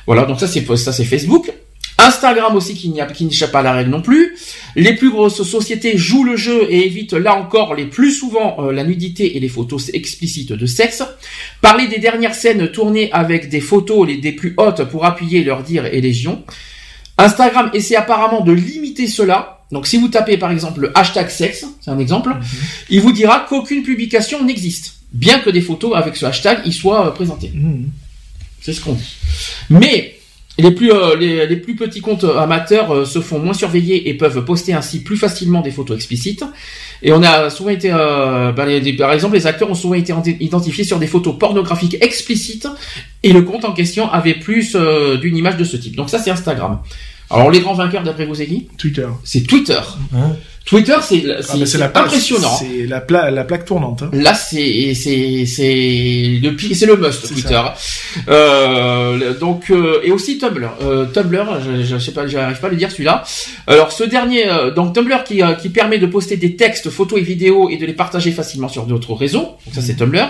Voilà, donc ça c'est ça c'est Facebook. Instagram aussi qui n'échappe pas à la règle non plus. Les plus grosses sociétés jouent le jeu et évitent là encore les plus souvent euh, la nudité et les photos explicites de sexe. Parler des dernières scènes tournées avec des photos les des plus hautes pour appuyer leur dire et légion. Instagram essaie apparemment de limiter cela. Donc si vous tapez par exemple le hashtag sexe, c'est un exemple, il vous dira qu'aucune publication n'existe, bien que des photos avec ce hashtag y soient présentées. Mhm. C'est ce qu'on dit. Mais les plus, euh, les, les plus petits comptes amateurs euh, se font moins surveiller et peuvent poster ainsi plus facilement des photos explicites. Et on a souvent été, euh, ben, les- les- par exemple, les acteurs ont souvent été enti- identifiés sur des photos pornographiques explicites et le compte en question avait plus euh, d'une image de ce type. Donc ça, c'est Instagram. Alors les grands vainqueurs d'après vous, Eggy, Twitter. c'est Twitter. Hein? Twitter, c'est Ah, bah, c'est la plaque- impressionnant. C'est la, pla- la plaque tournante. Hein. Là, c'est c'est c'est le c'est le must Twitter. Euh, donc euh, et aussi Tumblr. Euh, Tumblr, je, je sais pas, j'arrive pas à le dire celui-là. Alors ce dernier, euh, donc Tumblr qui euh, qui permet de poster des textes, photos et vidéos et de les partager facilement sur d'autres réseaux. Donc ça c'est Tumblr.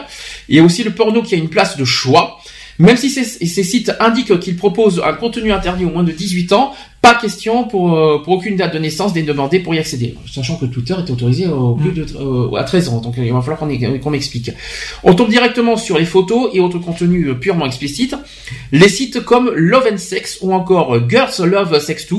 Et aussi le porno qui a une place de choix. Même si ces, ces sites indiquent qu'ils proposent un contenu interdit au moins de 18 ans, pas question pour, euh, pour aucune date de naissance des demandés pour y accéder. Sachant que Twitter est autorisé au plus de, euh, à 13 ans, donc euh, il va falloir qu'on m'explique. On tombe directement sur les photos et autres contenus euh, purement explicites. Les sites comme Love and Sex ou encore Girls Love Sex 2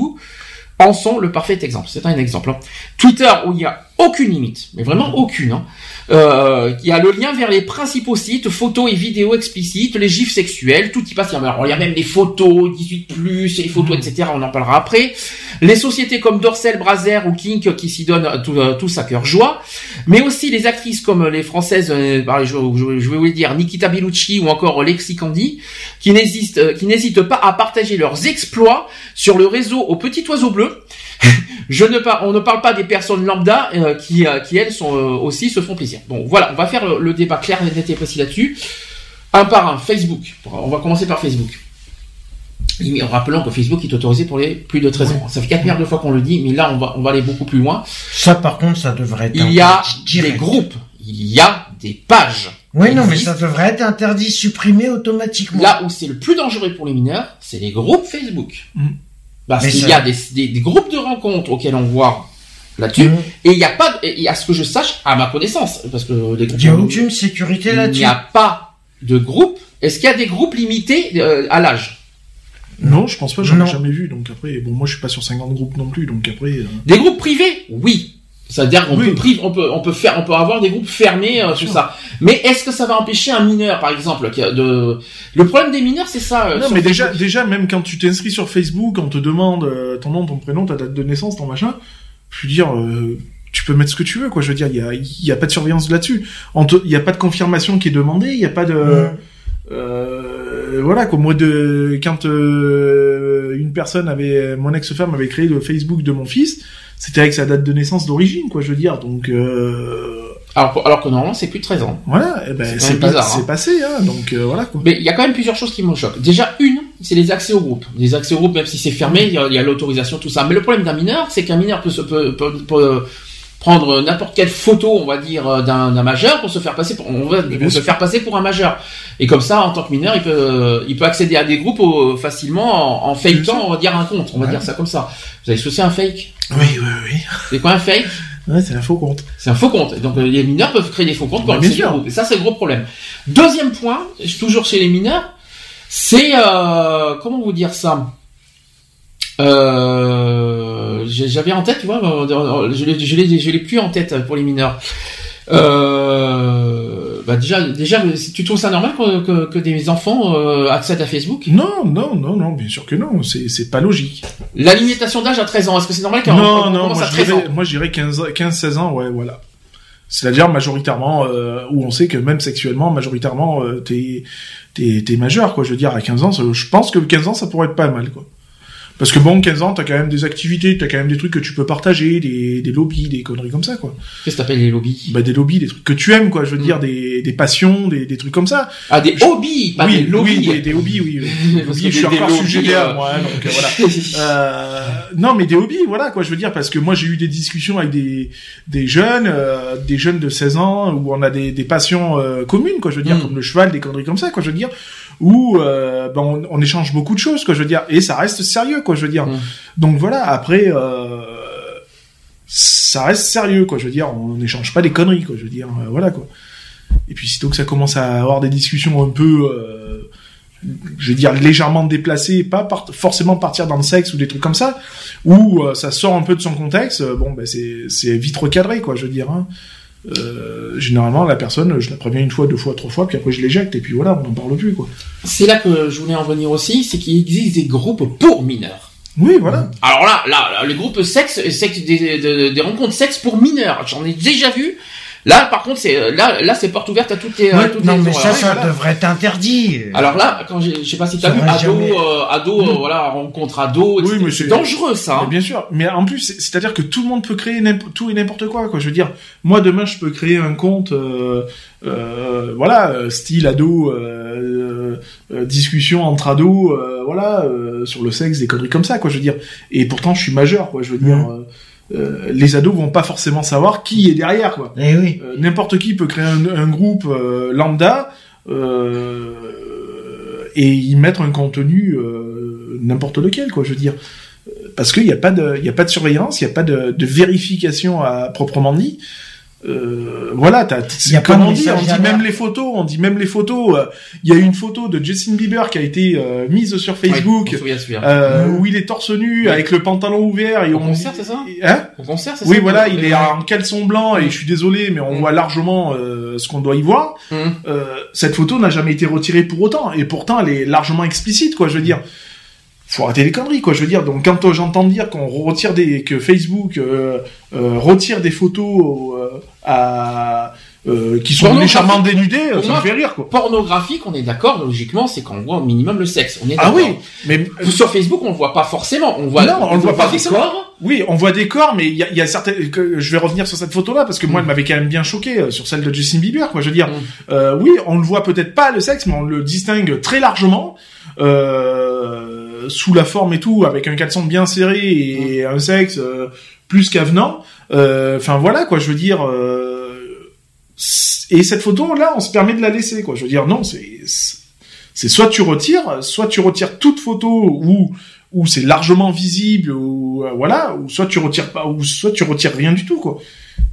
en sont le parfait exemple. C'est un exemple. hein. Twitter où il n'y a aucune limite, mais vraiment aucune. Hein. Euh, il y a le lien vers les principaux sites, photos et vidéos explicites, les gifs sexuels, tout y passe. Il y a- Alors, il y a même les photos, 18+, plus, les photos, etc. On en parlera après. Les sociétés comme Dorsel, Brazer ou Kink qui s'y donnent tout, euh, tous à cœur joie. Mais aussi les actrices comme les françaises, euh, je, je- je vais vous les dire, Nikita Bellucci ou encore Lexi Candy, qui n'hésitent, euh, qui n'hésitent pas à partager leurs exploits sur le réseau au petit oiseau bleu. Je ne par- on ne parle pas des personnes lambda, euh, qui, euh, qui elles sont euh, aussi se font plaisir. Bon, voilà, on va faire le, le débat clair, net et précis là-dessus. Un par un, Facebook. On va commencer par Facebook. Et Rappelons que Facebook est autorisé pour les plus de 13 ans. Ça fait 4 milliards de fois qu'on le dit, mais là on va, on va aller beaucoup plus loin. Ça, par contre, ça devrait être. Il y a des groupes, il y a des pages. Oui, non, mais ça devrait être interdit, supprimé automatiquement. Là où c'est le plus dangereux pour les mineurs, c'est les groupes Facebook. Mm. Parce qu'il ça- y a des, des- des groupes de rencontres auxquels on voit là-dessus, Mm. et il n'y a pas, de- et à ce que je sache, à ma connaissance, parce que les groupes, Il n'y a aucune sécurité il là-dessus. n'y a pas de groupe. Est-ce qu'il y a des groupes limités euh, à l'âge? Non, je pense pas, j'en ai jamais vu. Donc après, bon, moi je suis pas sur 50 groupes non plus, donc après. euh, Des groupes privés? Oui. C'est-à-dire qu'on Oui. peut, on peut, on peut faire, on peut avoir des groupes fermés, euh, sûr. ça. Mais est-ce que ça va empêcher un mineur, par exemple, qui a de le problème des mineurs, c'est ça. euh, Non, sur mais déjà, Facebook. déjà, même quand tu t'inscris sur Facebook, on te demande euh, ton nom, ton prénom, ta date de naissance, ton machin. Je veux dire, euh, tu peux mettre ce que tu veux, quoi. Je veux dire, il y a, il y a pas de surveillance là-dessus. Il y a pas de confirmation qui est demandée. Il y a pas de. Mm. Euh, voilà, quoi. Moi, de quand euh, une personne avait, mon ex-femme avait créé le Facebook de mon fils, c'était avec sa date de naissance d'origine, quoi. Je veux dire, donc. Euh, alors, alors que normalement, c'est plus de 13 ans. voilà, eh ben, C'est pas- bizarre, c'est hein. passé, hein. Donc euh, voilà, quoi. Mais il y a quand même plusieurs choses qui me choquent. Déjà, une, c'est les accès au groupe. Les accès au groupe, même si c'est fermé, il y a, l'autorisation, tout ça. Mais le problème d'un mineur, c'est qu'un mineur peut, se, peut, peut- peut prendre n'importe quelle photo, on va dire, euh, d'un majeur pour se faire passer pour, on va, bien pour se faire passer pour un majeur. Et comme ça, en tant que mineur, il peut, il peut accéder à des groupes euh, facilement en, en fakeant, on va dire, un compte. On va Ouais. dire ça comme ça. Vous avez souci un fake? Oui, oui, oui. C'est quoi un fake? Ouais, c'est un faux compte. c'est un faux compte. Et Donc euh, les mineurs peuvent créer des faux comptes pour au sûr. groupe. Et ça, c'est le gros problème. Deuxième point, toujours chez les mineurs, c'est euh, comment vous dire ça? Euh, J'avais en tête, tu vois, euh, je l'ai, je l'ai, je l'ai plus en tête pour les mineurs. Euh, bah déjà, déjà, tu trouves ça normal que, que, que des enfants euh, accèdent à Facebook? Non, non, non, non, bien sûr que non, c'est pas logique. La limitation d'âge à 13 ans, est-ce que c'est normal qu'un Non, enfant non, commence moi à je 13 ans? dirais, moi je dirais 15, 15, 16 ans, ouais, voilà. C'est-à-dire majoritairement, euh, où on sait que même sexuellement, majoritairement, euh, t'es, t'es, t'es majeur, quoi. Je veux dire, à 15 ans, je pense que 15 ans, ça pourrait être pas mal, quoi. Parce que bon, 15 ans, t'as quand même des activités, t'as quand même des trucs que tu peux partager, des, des lobbies, des conneries comme ça, quoi. Qu'est-ce que t'appelles les lobbies? Bah, des lobbies, des trucs que tu aimes, quoi. Je veux dire, des, des passions, des, des trucs comme ça. Ah, des hobbies, pas oui, des lobbies. oui, des, des hobbies, oui. hobbies, je suis encore lobbies, sujet euh, moi, donc euh, voilà. Euh, non, mais des hobbies, voilà quoi. Je veux dire parce que moi j'ai eu des discussions avec des des jeunes, euh, des jeunes de 16 ans où on a des, des passions euh, communes, quoi. Je veux dire Mm. comme le cheval, des conneries comme ça, quoi. Je veux dire où euh, ben, on, on échange beaucoup de choses, quoi. Je veux dire et ça reste sérieux, quoi. Je veux dire. Mm. Donc voilà. Après. Euh, ça reste sérieux, quoi. Je veux dire, on n'échange pas des conneries, quoi. Je veux dire, euh, voilà, quoi. Et puis, sitôt que ça commence à avoir des discussions un peu, je veux dire, légèrement déplacées, pas par- forcément partir dans le sexe ou des trucs comme ça, où ça sort un peu de son contexte, bon, ben c'est c'est vite recadré, quoi. Je veux dire. Hein. Euh, généralement, la personne, je la préviens une fois, deux fois, trois fois, puis après je l'éjecte, et puis voilà, on n'en parle plus, quoi. C'est là que je voulais en venir aussi, c'est qu'il existe des groupes pour mineurs. Oui, voilà. Alors là, là, là, les groupes sexe, sexe des, des, des rencontres sexe pour mineurs, j'en ai déjà vu. Là, par contre, c'est là, là, c'est porte ouverte à toutes les, à Ouais, toutes non, les mais ça, Ouais, ça voilà. devrait être interdit. Alors là, quand j'ai, je sais pas si t'as vu, ado, jamais- euh, ado, euh, voilà, rencontre ado, Oui, c'est- mais c'est dangereux ça. Mais hein. bien sûr, mais en plus, c'est- c'est-à-dire que tout le monde peut créer tout et n'importe quoi, quoi. Je veux dire, moi demain, je peux créer un compte, euh, euh, voilà, euh, style ado, euh, euh, discussion entre ados, euh, voilà, euh, sur le sexe, des conneries comme ça, quoi. Je veux dire, et pourtant, je suis majeur, quoi. Je veux dire, euh, euh, les ados vont pas forcément savoir qui est derrière, quoi. Eh oui. Euh, N'importe qui peut créer un, un groupe euh, lambda euh, et y mettre un contenu euh, n'importe lequel, quoi. Je veux dire, parce qu'il n'y a pas de, il y a pas de surveillance, il n'y a pas de, de vérification à proprement dit. Euh, voilà, t'as, Il y a comme on dit, on dit même les photos, on dit même les photos. euh, Il y a une photo de Justin Bieber qui a été euh, mise sur Facebook. Ouais, euh, où il est torse nu Ouais. avec le pantalon ouvert et Au on concert, c'est ça? Hein? Au concert, c'est oui, ça? voilà, il est en caleçon blanc et je suis désolé, mais on Mm. voit largement euh, ce qu'on doit y voir. Euh, cette photo n'a jamais été retirée pour autant, et pourtant elle est largement explicite, quoi. Je veux dire, faut arrêter les conneries, quoi. Je veux dire, donc quand j'entends dire qu'on retire des, que Facebook euh, euh, retire des photos euh, à qui sont légèrement dénudées, ça me fait rire, quoi. Pornographique, on est d'accord, logiquement, c'est qu'on voit au minimum le sexe. On est Ah d'accord. oui, mais Sur Facebook, on le voit pas forcément. On voit, Non, on le voit pas des corps. Oui, on voit des corps, mais il y a, il y a certaines. Que, je vais revenir sur cette photo-là parce que moi, Mm. elle m'avait quand même bien choqué euh, sur celle de Justin Bieber. Quoi, je veux dire, Mm. euh, oui, on le voit peut-être pas le sexe, mais on le distingue très largement euh, sous la forme et tout, avec un caleçon bien serré et un sexe euh, plus qu'avenant. Euh, Enfin voilà, quoi. Je veux dire. euh, et cette photo-là, on se permet de la laisser, quoi. Je veux dire, non, c'est c'est soit tu retires, soit tu retires toute photo où où c'est largement visible ou euh, voilà, ou soit tu retires pas, ou soit tu retires rien du tout quoi.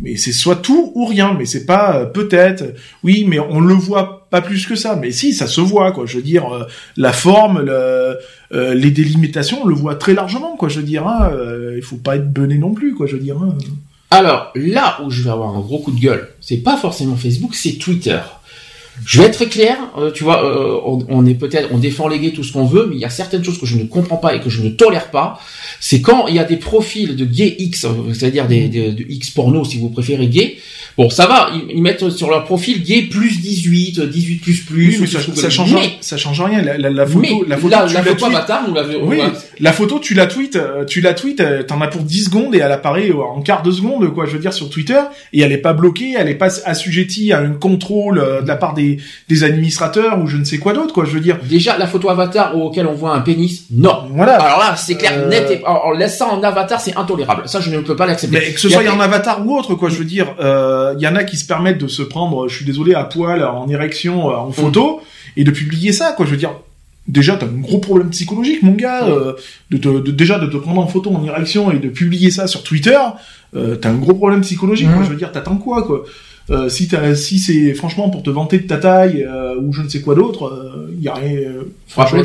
Mais c'est soit tout ou rien, mais c'est pas euh, peut-être. Oui, mais on le voit pas plus que ça. Mais si, ça se voit quoi. Je veux dire, euh, la forme, euh, les délimitations, on le voit très largement quoi. Je veux dire, hein, euh, il faut pas être bené non plus quoi. Je veux dire. hein. Alors, là où je vais avoir un gros coup de gueule, c'est pas forcément Facebook, c'est Twitter. Je vais être très clair, tu vois, on, est peut-être, on défend les tout ce qu'on veut, mais il y a certaines choses que je ne comprends pas et que je ne tolère pas. C'est quand il y a des profils de gays X, c'est-à-dire des, des- de X porno si vous préférez gay. Bon, ça va, ils, ils mettent sur leur profil gay plus 18, 18 plus plus. Oui, mais ou ça, change. Mais- ça change rien. La, la, la photo, la photo, là, tu la la photo l'avons. Oui, la photo, tu la tweets, euh, tu la tweets, euh, t'en as pour 10 secondes et elle apparaît euh, en quart de seconde, quoi, je veux dire, sur Twitter, et elle est pas bloquée, elle est pas assujettie à un contrôle de la part des, des administrateurs ou je ne sais quoi d'autre, quoi, je veux dire. Déjà, la photo avatar auquel on voit un pénis, non. Voilà. Alors là, c'est clair, Euh, net et... Laisse ça en avatar, c'est intolérable. Ça, je ne peux pas l'accepter. Mais que ce soit en avatar ou autre, quoi, je veux dire, euh, il y en a qui se permettent de se prendre, je suis désolé, à poil, en érection, euh, en photo, et de publier ça, quoi, je veux dire. Déjà, t'as un gros problème psychologique, mon gars, euh, de te, de- déjà de te prendre en photo en érection et de publier ça sur Twitter, euh, t'as un gros problème psychologique, quoi, je veux dire, t'attends quoi, quoi? Euh, si t'as, si c'est franchement pour te vanter de ta taille euh, ou je ne sais quoi d'autre, euh, y a rien. euh,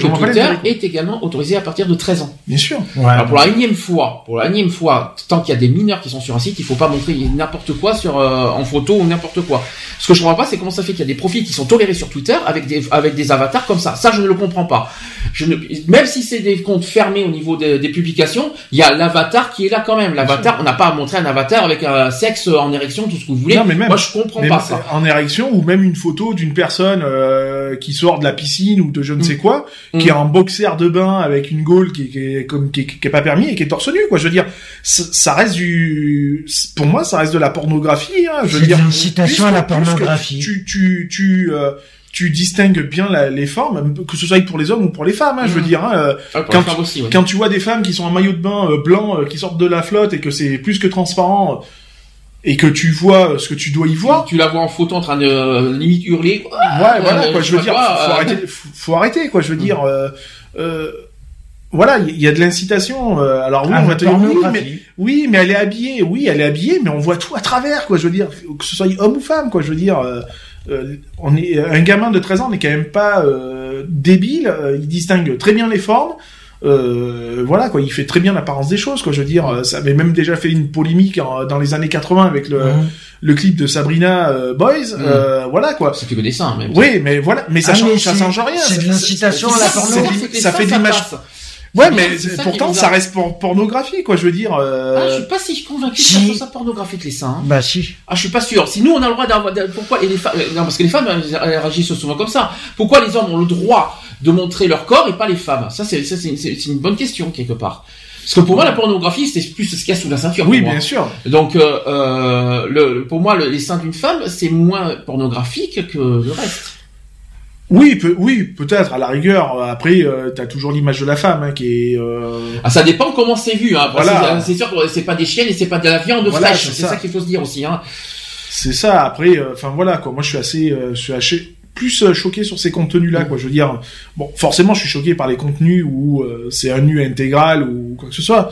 m'en rappelle Twitter est également autorisé à partir de 13 ans. Bien sûr. Ouais. Alors pour la énième fois, pour la énième fois, tant qu'il y a des mineurs qui sont sur un site, il faut pas montrer n'importe quoi sur euh, en photo ou n'importe quoi. Ce que je comprends pas, c'est comment ça fait qu'il y a des profils qui sont tolérés sur Twitter avec des avec des avatars comme ça. Ça, je ne le comprends pas. Je ne, même si c'est des comptes fermés au niveau des, des publications, il y a l'avatar qui est là quand même. L'avatar, on n'a pas à montrer un avatar avec un sexe en érection, tout ce que vous voulez. Non, mais même- Moi, je comprends Même pas ça. en érection ou même une photo d'une personne euh, qui sort de la piscine ou de je ne Mm. sais quoi, Mm. qui est en boxer de bain avec une gaule qui, qui est comme qui, est- qui est pas permis et qui est torse nu quoi. Je veux dire, ça ça reste du, pour moi ça reste de la pornographie. Hein, je veux C'est dire, de l'incitation à la pornographie. Tu tu tu euh, tu distingues bien la- les formes, que ce soit pour les hommes ou pour les femmes. Hein, Je veux Mm. dire, hein, euh, Ah, quand aussi, ouais. quand tu vois des femmes qui sont en maillot de bain euh, blanc, euh, qui sortent de la flotte et que c'est plus que transparent, euh, et que tu vois ce que tu dois y voir, Tu la vois en photo en train de euh, limite hurler. Ouais, voilà, quoi, je veux dire, pas, faut, faut euh, arrêter, faut, faut arrêter, quoi, je veux dire, euh, euh, voilà, il y, a de l'incitation, euh, alors oui, Ah, on va te dire, oui, mais, oui, mais elle est habillée, oui, elle est habillée, mais on voit tout à travers, quoi, je veux dire, que ce soit homme ou femme, quoi, je veux dire, euh, on est, un gamin de 13 ans n'est quand même pas euh, débile, il distingue très bien les formes, euh, voilà quoi, il fait très bien l'apparence des choses quoi. Je veux dire, euh, ça avait même déjà fait une polémique en- dans les années 80 avec le, le clip de Sabrina euh, Boys. euh, voilà quoi. C'est plus que des seins, même. Oui, mais voilà, mais ça Ah, change, mais ça c'est- change rien. c'est de Ça- l'incitation ça- à la ça- porno. que les Ça fait l'image. Ouais, mais ça pourtant ça reste por- pornographie quoi. Je veux dire. euh, Ah, je suis pas si convaincu si. que ça soit ça pornographique les seins. hein. Bah si. Ah, je suis pas sûr. Si nous on a le droit d'avoir, d'a- pourquoi et les femmes, non parce que les femmes elles, réagissent souvent comme ça. Pourquoi les hommes ont le droit de montrer leur corps et pas les femmes? Ça c'est, une bonne question quelque part. Parce que pour moi la pornographie c'est plus ce qu'il y a sous la ceinture. oui, bien sûr. Donc euh, euh, le, pour moi le- les seins d'une femme c'est moins pornographique que le reste. Oui, peut, oui, peut-être à la rigueur. Après, euh, t'as toujours l'image de la femme hein, qui est. euh, Ah, ça dépend comment c'est vu. Hein. Voilà. C'est, sûr que c'est pas des chiennes et c'est pas de la viande Voilà, fraîche. c'est ça, qu'il faut se dire aussi. Hein. C'est ça. Après, euh, enfin voilà quoi. Moi, je suis assez, euh, je suis assez plus euh, choqué sur ces contenus-là, quoi. Je veux dire, bon, forcément, je suis choqué par les contenus où euh, c'est un nu intégral ou quoi que ce soit.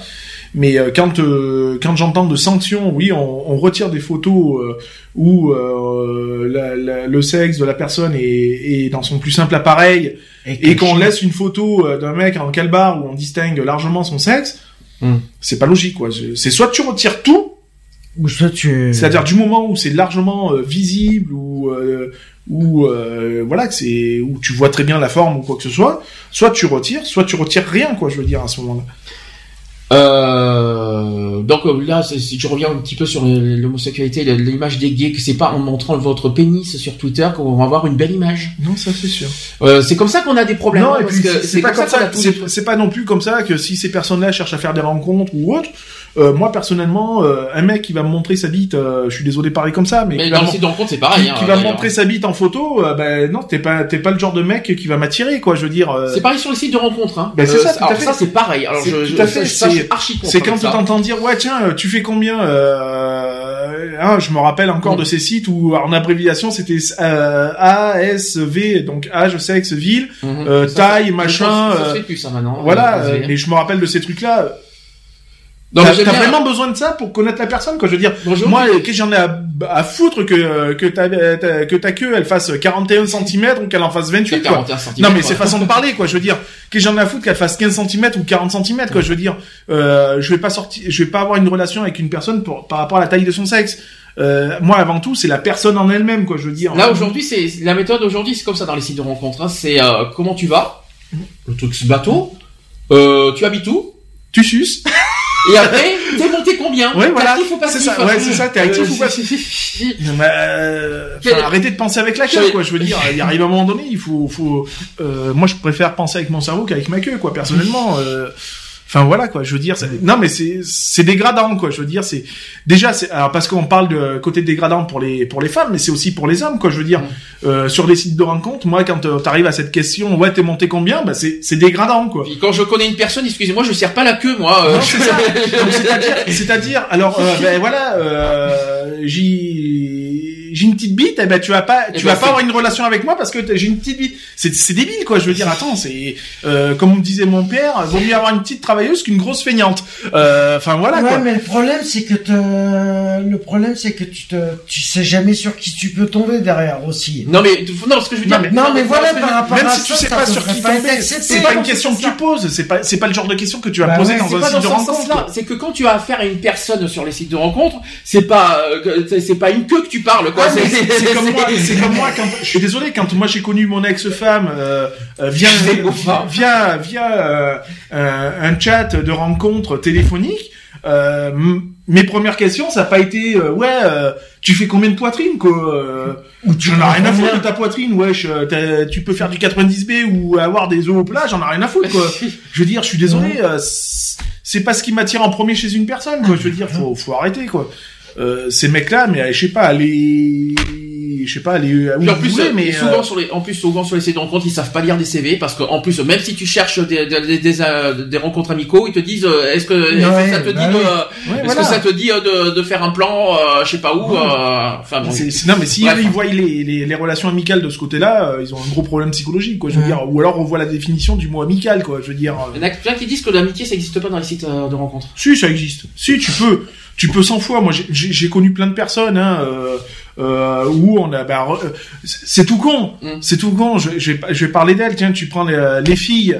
Mais euh, quand euh, quand j'entends de sanctions, oui, on, on retire des photos euh, où euh, la- la- le sexe de la personne est, est dans son plus simple appareil et qu'on laisse une photo euh, d'un mec en calbar où on distingue largement son sexe, Hmm. c'est pas logique, quoi. C'est soit tu retires tout, Ou soit tu. c'est-à-dire du moment où c'est largement euh, visible ou euh, ou euh, voilà que c'est où tu vois très bien la forme ou quoi que ce soit, soit tu retires, soit tu retires rien quoi, je veux dire à ce moment-là. Euh, donc euh, là, si je reviens un petit peu sur l'homosexualité, l'image des gays, que c'est pas en montrant votre pénis sur Twitter qu'on va avoir une belle image. Non, ça c'est sûr. Euh, c'est comme ça qu'on a des problèmes. Non, hein, et puis c'est pas comme ça. des- c'est pas non plus comme ça que si ces personnes-là cherchent à faire des rencontres ou autre. Euh, moi personnellement, euh, un mec qui va me montrer sa bite, euh, je suis désolé de parler comme ça, mais, Mais qui dans va le mon- site de rencontre, c'est pareil. qui, hein, qui va me montrer sa bite en photo, euh, ben non, t'es pas t'es pas le genre de mec qui va m'attirer, quoi. Je veux dire. C'est pareil sur les sites de rencontres. Hein. Ben, c'est ça, tout à alors fait. ça, c'est pareil. Alors je, tout je, à fait, ça, je suis c'est- archi contre C'est quand tu ça. t'entends dire ouais tiens tu fais combien euh, hein, je me rappelle encore Mm. de ces sites où en abréviation c'était euh, ASV donc âge sexe ville Ça, taille ça, machin Ça, fait plus ça maintenant. voilà mais je me rappelle de ces trucs là t'as vraiment besoin de ça pour connaître la personne quoi je veux dire Bonjour. moi qu'est-ce que j'en ai à, à foutre que que ta que ta queue elle fasse 41 cm ou qu'elle en fasse 28 quoi. 41 centimètres, non mais c'est façon de parler quoi je veux dire que j'en ai à foutre qu'elle fasse 15 cm ou 40 cm quoi je veux dire euh, je vais pas sortir je vais pas avoir une relation avec une personne pour, par rapport à la taille de son sexe. Euh, moi avant tout c'est la personne en elle-même quoi je veux dire. Là aujourd'hui, c'est la méthode aujourd'hui, c'est comme ça dans les sites de rencontres. hein. C'est euh, comment tu vas, le truc ce bateau, euh, tu habites où, tu suces et après t'es monté combien Ouais, T'es voilà. actif ou passif C'est ça, ouais, c'est ça, t'es actif ou passif. Mais, euh, enfin, arrêtez de penser avec la queue quoi je veux dire il arrive un moment donné il faut faut euh, moi je préfère penser avec mon cerveau qu'avec ma queue quoi personnellement euh, Enfin voilà quoi, je veux dire, c'est- non mais c'est c'est dégradant quoi, je veux dire c'est déjà c'est alors parce qu'on parle de côté dégradant pour les pour les femmes, mais c'est aussi pour les hommes quoi, je veux dire euh, sur les sites de rencontres, moi quand euh, t'arrives à cette question, ouais t'es monté combien, bah c'est c'est dégradant quoi. Puis quand je connais une personne, excusez-moi, je serre pas la queue moi. euh, Non, c'est ça. Donc, c'est-à-dire, c'est-à-dire, alors, euh, ben voilà, euh, j'ai, j'ai une petite bite, eh ben tu vas pas, Eh tu ben, vas pas avoir une relation avec moi parce que j'ai une petite bite. C'est, c'est débile, quoi. Je veux dire, attends, c'est, euh, comme me disait mon père, vaut mieux avoir une petite travailleuse qu'une grosse feignante. Euh, Enfin voilà, ouais, quoi. mais le problème c'est que te... le problème c'est que tu te, tu sais jamais sur qui tu peux tomber derrière aussi. Non mais non, ce que je veux dire. Non, mais- Non, mais voilà, je veux par rapport Même à si tu ça, sais ça pas sur qui tomber, c'est pas une question que tu poses. C'est pas, c'est pas le genre de question que tu vas Bah poser ouais, dans c'est un pas site dans de ce rencontre. sens-là. C'est que quand tu as affaire à une personne sur les sites de rencontres, c'est pas euh, c'est pas une queue que tu parles quoi. C'est- comme moi, c'est comme moi quand je suis désolé quand moi j'ai connu mon ex-femme euh, euh, via via via euh, euh, un chat de rencontre téléphonique. Euh, mes premières questions, ça n'a pas été euh, ouais, euh, tu fais combien de poitrine quoi euh, Ou tu J'en ai rien à foutre de ta poitrine, wesh. Tu peux faire du 90B ou avoir des os au plat, j'en ai rien à foutre quoi. Je veux dire, je suis désolé, euh, c'est- c'est pas ce qui m'attire en premier chez une personne quoi. Je veux dire, faut faut arrêter quoi. Euh, ces mecs-là, mais je sais pas, aller, je sais pas, aller où Puis en vous plus, voulez, euh, mais souvent euh, sur les, en plus souvent sur les sites de rencontres, ils savent pas lire des CV parce que en plus, même si tu cherches des des, des, des, euh, des rencontres amicaux, ils te disent euh, est-ce que, est-ce que Ouais, ça te dit bah de, ouais, est-ce voilà. que ça te dit euh, de, de faire un plan, euh, je sais pas où, Ouais. euh, enfin bon. Non, mais si ils voient les, les, les relations amicales de ce côté-là, euh, ils ont un gros problème psychologique, quoi. Je veux Ouais. dire, ou alors on voit la définition du mot amical, quoi. Je veux dire, euh, Il y en a plein qui disent que l'amitié ça existe pas dans les sites euh, de rencontres. si ça existe, si tu peux, tu peux 100 fois. Moi, j'ai- connu plein de personnes, hein, euh, euh, où on a, bah, euh, c'est c'est tout con, Mm. c'est tout con. Je, je, vais, je vais parler d'elles. Tiens, tu prends les, les filles.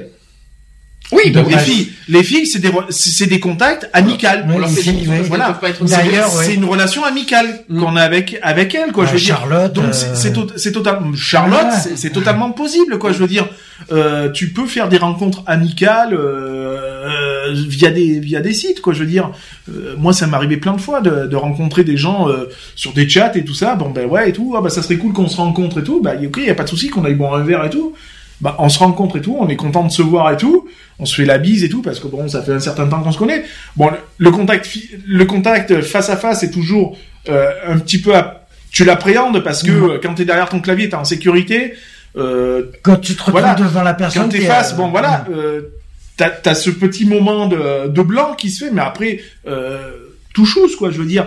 Oui, bah, les filles, les filles, c'est des, c'est des contacts amicales. Ouais, filles, ouais. Voilà. D'ailleurs, c'est ouais. une relation amicale Mm. qu'on a avec avec elle, quoi. Je veux dire. Charlotte, Donc euh, c'est c'est tot- c'est totalement Charlotte, Ouais. c'est- totalement possible quoi. Je veux dire, euh, tu peux faire des rencontres amicales euh, euh, via des via des sites quoi. Je veux dire, euh, moi ça m'est arrivé plein de fois de, de rencontrer des gens euh, sur des chats et tout ça. Bon ben ouais et tout. Ah bah ça serait cool qu'on se rencontre et tout. Bah ok, y a pas de souci qu'on aille boire un verre et tout. Bah on se rencontre et tout. On est content de se voir et tout. On se fait la bise et tout parce que bon ça fait un certain temps qu'on se connaît. Bon le, le contact le contact face à face est toujours euh, un petit peu à- tu l'appréhendes parce que euh, quand t'es derrière ton clavier, t'es en sécurité. Euh, Quand tu te retrouves Voilà. devant la personne. quand t'es face, euh, bon voilà, euh, t'as as ce petit moment de, de blanc qui se fait, mais après euh, tout chose quoi. Je veux dire,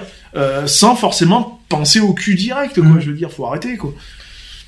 sans forcément penser au cul direct quoi. Mhm. Je veux dire, faut arrêter quoi.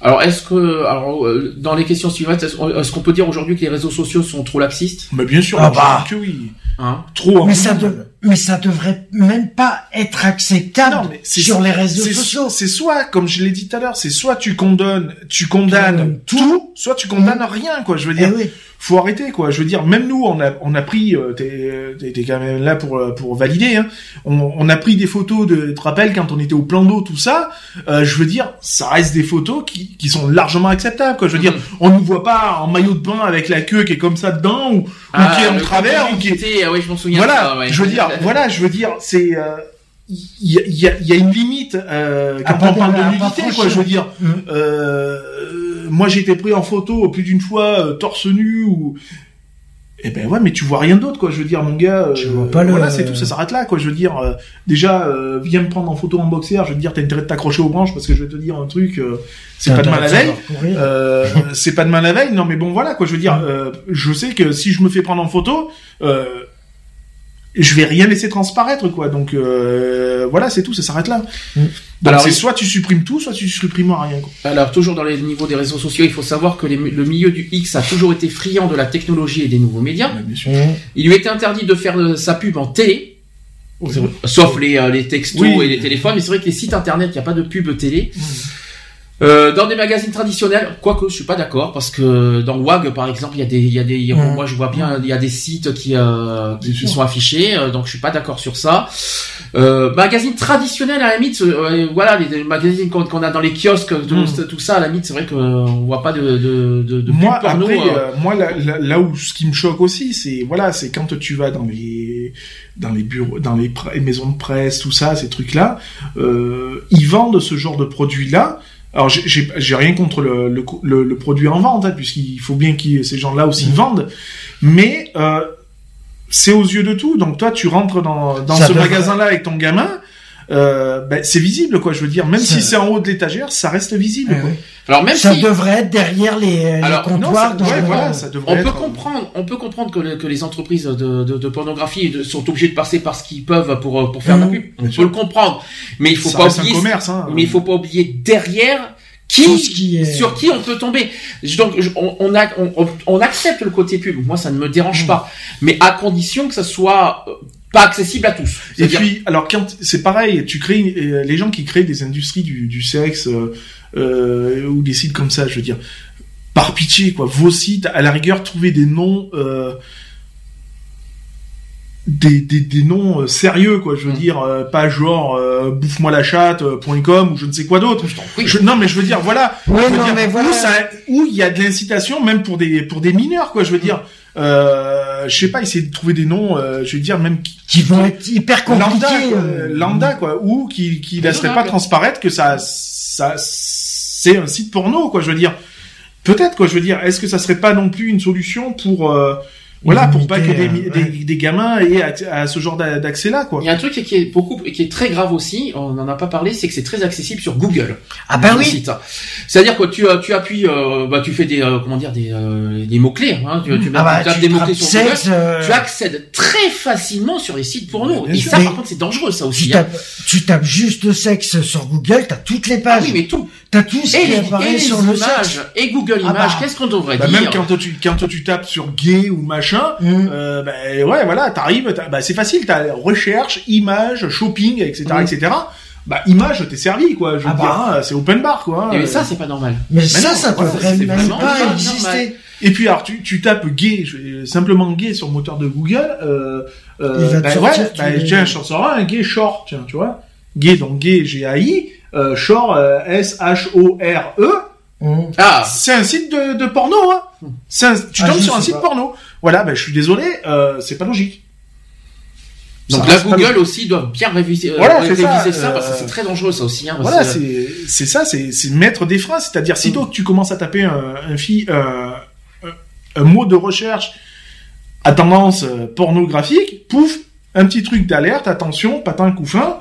Alors est-ce que, alors euh, dans les questions suivantes, est-ce est-ce qu'on peut dire aujourd'hui que les réseaux sociaux sont trop laxistes? Mais bien sûr, Ah bah. que oui. hein? Trop. Mais ça, de- mais ça devrait même pas être acceptable Non, mais c'est- sur les réseaux C'est sociaux. c'est soit, comme je l'ai dit tout à l'heure, c'est soit tu condamnes, tu condamnes tout, soit tu condamnes rien, quoi. Je veux Eh dire, oui. Faut arrêter quoi. Je veux dire, même nous, on a on a pris, euh, t'es t'es- t'es quand même là pour euh, pour valider. Hein. On, on a pris des photos de, tu te rappelles quand on était au plan d'eau, tout ça. Euh, je veux dire, ça reste des photos qui qui sont largement acceptables quoi. Je veux dire, on ne voit pas en maillot de bain avec la queue qui est comme ça dedans ou, ou Ah, qui est en travers ou qui est ah oui, je m'en souviens. voilà, de ça, ouais. je veux dire, voilà, je veux dire, c'est euh, il y, a, il y a- il y a une limite euh, quand pas on parle de- nudité, quoi. Je veux dire, euh, euh, moi j'ai été pris en photo plus d'une fois euh, torse nu ou eh ben ouais, mais tu vois rien d'autre, quoi. Je veux dire, mon gars, euh, Tu vois pas le- voilà, c'est tout, ça s'arrête là, quoi. Je veux dire, euh, déjà, euh, viens me prendre en photo en boxer. Je veux dire, t'as intérêt de t'accrocher aux branches parce que je vais te dire un truc, euh, c'est pas de mal à veille. Euh, c'est pas de mal à veille, non mais bon voilà quoi, je veux dire, euh, je sais que si je me fais prendre en photo, euh, je vais rien laisser transparaître quoi, donc euh, voilà c'est tout, ça s'arrête là. Mm. Donc Alors, c'est il- soit tu supprimes tout, soit tu supprimes rien. Quoi. Alors, toujours dans les niveaux des réseaux sociaux, il faut savoir que les- le milieu du X a toujours été friand de la technologie et des nouveaux médias. bien sûr. Mmh. Il lui était interdit de faire euh, sa pub en télé, sauf les, euh, les textos Oui. et les téléphones, mais c'est vrai que les sites internet, il n'y a pas de pub télé. Euh, dans des magazines traditionnels, quoique je suis pas d'accord, parce que dans WAG par exemple, il y a des, il y a des, il y a- Mm. moi je vois bien, il y a des sites qui, euh, qui, sont affichés, euh, donc je suis pas d'accord sur ça. Euh, magazines traditionnels à la limite, euh, voilà, les, les magazines qu'on a dans les kiosques, tout, Mm. tout ça à la limite, c'est vrai qu'on voit pas de, de, de, de moi porno. après, euh. euh, moi là, là, là où ce qui me choque aussi, c'est voilà, c'est quand tu vas dans les dans les bureaux, dans les pre- maisons de presse, tout ça, ces trucs là, euh, ils vendent ce genre de produits là. Alors j'ai- rien contre le, le, le, le produit en vente, hein, puisqu'il faut bien que ces gens-là aussi Mhm. vendent, mais euh, c'est aux yeux de tout. Donc toi, tu rentres dans, dans ce magasin-là avec ton gamin, euh, ben, c'est visible, quoi. Je veux dire, même Ça- si c'est en haut de l'étagère, ça reste visible. Eh quoi. oui. Alors même Ça si devrait être derrière les, les Alors, Non, comptoirs. ça, dans ouais, le- voilà, ça devrait On peut être- comprendre, on peut comprendre que, le- que les entreprises de, de, de pornographie de- sont obligées de passer par ce qu'ils peuvent pour euh, pour faire la Mhm. pub. On Bien peut sûr. le comprendre, mais il faut ça pas oublier. commerce, hein. Mais il faut pas oublier derrière qui, ce qui est- sur qui on peut tomber. Donc je- on, on, a- on, on- on accepte le côté pub. Moi ça ne me dérange Mhm. pas, mais à condition que ça soit euh, pas accessible à tous. Et puis, alors quand c'est pareil, tu crées euh, les gens qui créent des industries du, du sexe euh, euh, ou des sites comme ça, je veux dire, par pitié quoi, vos sites, à la rigueur, trouvez des noms. Euh, des, des, des noms euh, sérieux quoi je veux Mm. dire euh, pas genre euh, bouffe-moi la chatte euh, point .com ou je ne sais quoi d'autre. Je- non mais je veux dire voilà Je veux non, dire, mais voilà. où ça- où il y a de l'incitation même pour des pour des mineurs quoi je veux dire euh, je sais pas essayer de trouver des noms euh, je veux dire même qui, Qui vont être hyper compliqués. lambda, euh, lambda quoi, ou qui qui laisserait pas transparaître que ça ça c'est un site porno quoi. Je veux dire, peut-être quoi. Je veux dire, est-ce que ça serait pas non plus une solution pour euh, voilà pour pas que des, euh, des, des gamins aient accès à ce genre d'a- d'accès là quoi. Il y a un truc qui est beaucoup, qui est très grave aussi. On n'en a pas parlé, c'est que c'est très accessible sur Google. Ah ben le oui. C'est-à-dire que tu, euh, tu appuies, euh, bah, tu fais des, euh, comment dire, des, euh, des mots clés. Hein, tu, tu, Ah bah, tu tapes tu des mots clés sur Google. sexe, euh, Tu accèdes très facilement sur les sites porno. Et sûr. ça, Mais- par contre, c'est dangereux, ça tu aussi. hein. tapes, tu tapes juste sexe sur Google, t'as toutes les Ah pages. oui, mais tout. T'as tout ce Et qui les, apparaît et les sur le images sexe. et Google Ah Images. bah. Qu'est-ce qu'on devrait Bah, dire? même quand tu quand tu tapes sur gay ou machin, Mm. euh, bah, ouais voilà, t'arrives, bah c'est facile, t'as recherche, image, shopping, etc., Mm. etc. Bah image, t'es servi quoi. Je veux Ah bah. dire, hein, c'est open bar quoi. Et mais ça, c'est pas normal. Mais, ça, non, ça même vraiment pas pas exister. normal. Et puis alors tu, tu tapes gay, je- simplement gay sur le moteur de Google, euh, euh, Il va te bah, sortir ouais, bah, les- tiens, je t'en sors un, gay short, tiens, tu vois. Gay donc gay G A I, euh, short euh, S H O R E. Mm. Ah, C'est un site de, de porno, hein. Un- tu Ah, tombes sur un site pas. porno. Voilà, ben je suis désolé, euh, c'est pas logique. donc Ça pas Google aussi doit bien réviser, euh, Voilà, réviser ça, ça, parce que euh, c'est très dangereux, ça aussi. Hein, parce Voilà, c'est c'est ça, c'est c'est mettre des freins. C'est-à-dire, sitôt que tu commences à taper un, un, fi- un, un- mot de recherche à tendance euh, pornographique, pouf, un petit truc d'alerte, attention, patin couffin.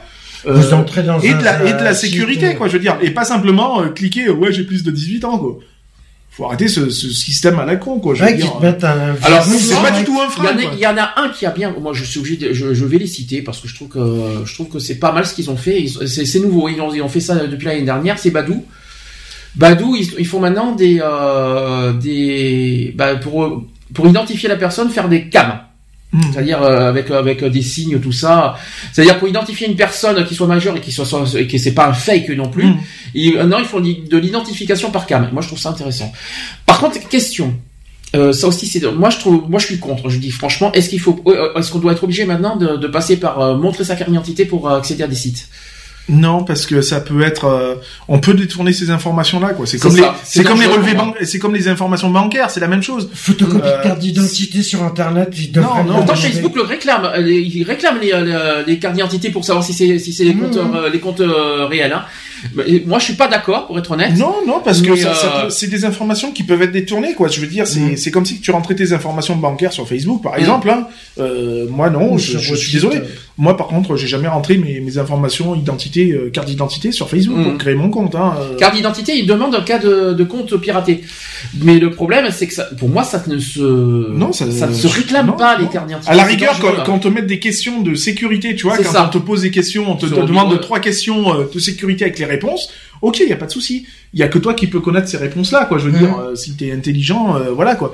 euh, Vous entrez dans et un, de la, et de la sécurité, site, quoi, je veux dire. Et pas simplement euh, cliquer, euh, ouais, j'ai plus de 18 ans, quoi. Faut arrêter ce, ce système à la con, quoi, je veux Ouais, qui dire. te mettent un Alors, C'est pas direct. du tout un Il y, frein, en a, quoi. il y en a un qui a bien. Moi, je suis obligé. De, je, je vais les citer parce que je trouve que je trouve que c'est pas mal ce qu'ils ont fait. C'est nouveau. Ils ont, ils ont fait ça depuis l'année dernière. C'est Badou. Badou, ils, ils font maintenant des euh, des bah, pour pour identifier la personne, faire des cams. Hmm. C'est-à-dire euh, avec avec des signes, tout ça. C'est-à-dire pour identifier une personne qui soit majeure et qui soit soit- et que c'est pas un fake non plus. Ils, euh, non, ils font de l'identification par cam. Moi, je trouve ça intéressant. Par contre, question. Euh, ça aussi, c'est moi je trouve, moi je suis contre. Je dis franchement, est-ce qu'il faut, euh, est-ce qu'on doit être obligé maintenant de, de passer par euh, montrer sa carte d'identité pour euh, accéder à des sites? Non, parce que ça peut être, euh, on peut détourner ces informations-là, quoi. C'est comme les, ça, c'est c'est comme les relevés bancaires, c'est comme les informations bancaires, c'est la même chose. Photocopie Euh, de carte d'identité sur Internet, ils non, le Pourtant. Facebook le réclame. euh, Il réclame les, euh, les cartes d'identité pour savoir si c'est si c'est les comptes euh, les comptes euh, réels. Hein. Mais, moi, je suis pas d'accord, pour être honnête. Non, non, parce que euh, c'est des informations qui peuvent être détournées, quoi. Je veux dire, c'est c'est comme si tu rentrais tes informations bancaires sur Facebook, par Mhm. exemple. Hein. Euh, moi, non, je, suis désolé. Moi, par contre, j'ai jamais rentré mes, mes informations identité, euh, carte d'identité sur Facebook pour créer mon compte. Hein. euh. Carte d'identité, il demande un cas de, de compte piraté. Mais le problème, c'est que ça, pour moi, ça ne se, Non, ça- ne se réclame non, pas non. les cartes d'identité. À la rigueur, quand, hein. quand on te met des questions de sécurité, tu vois, quand ça. on te pose des questions, on te, demande trois questions euh, de sécurité avec les réponses, ok, il y a pas de souci. Il y a que toi qui peux connaître ces réponses-là, quoi. Je veux Mhm. dire, euh, si t'es intelligent, euh, voilà, quoi.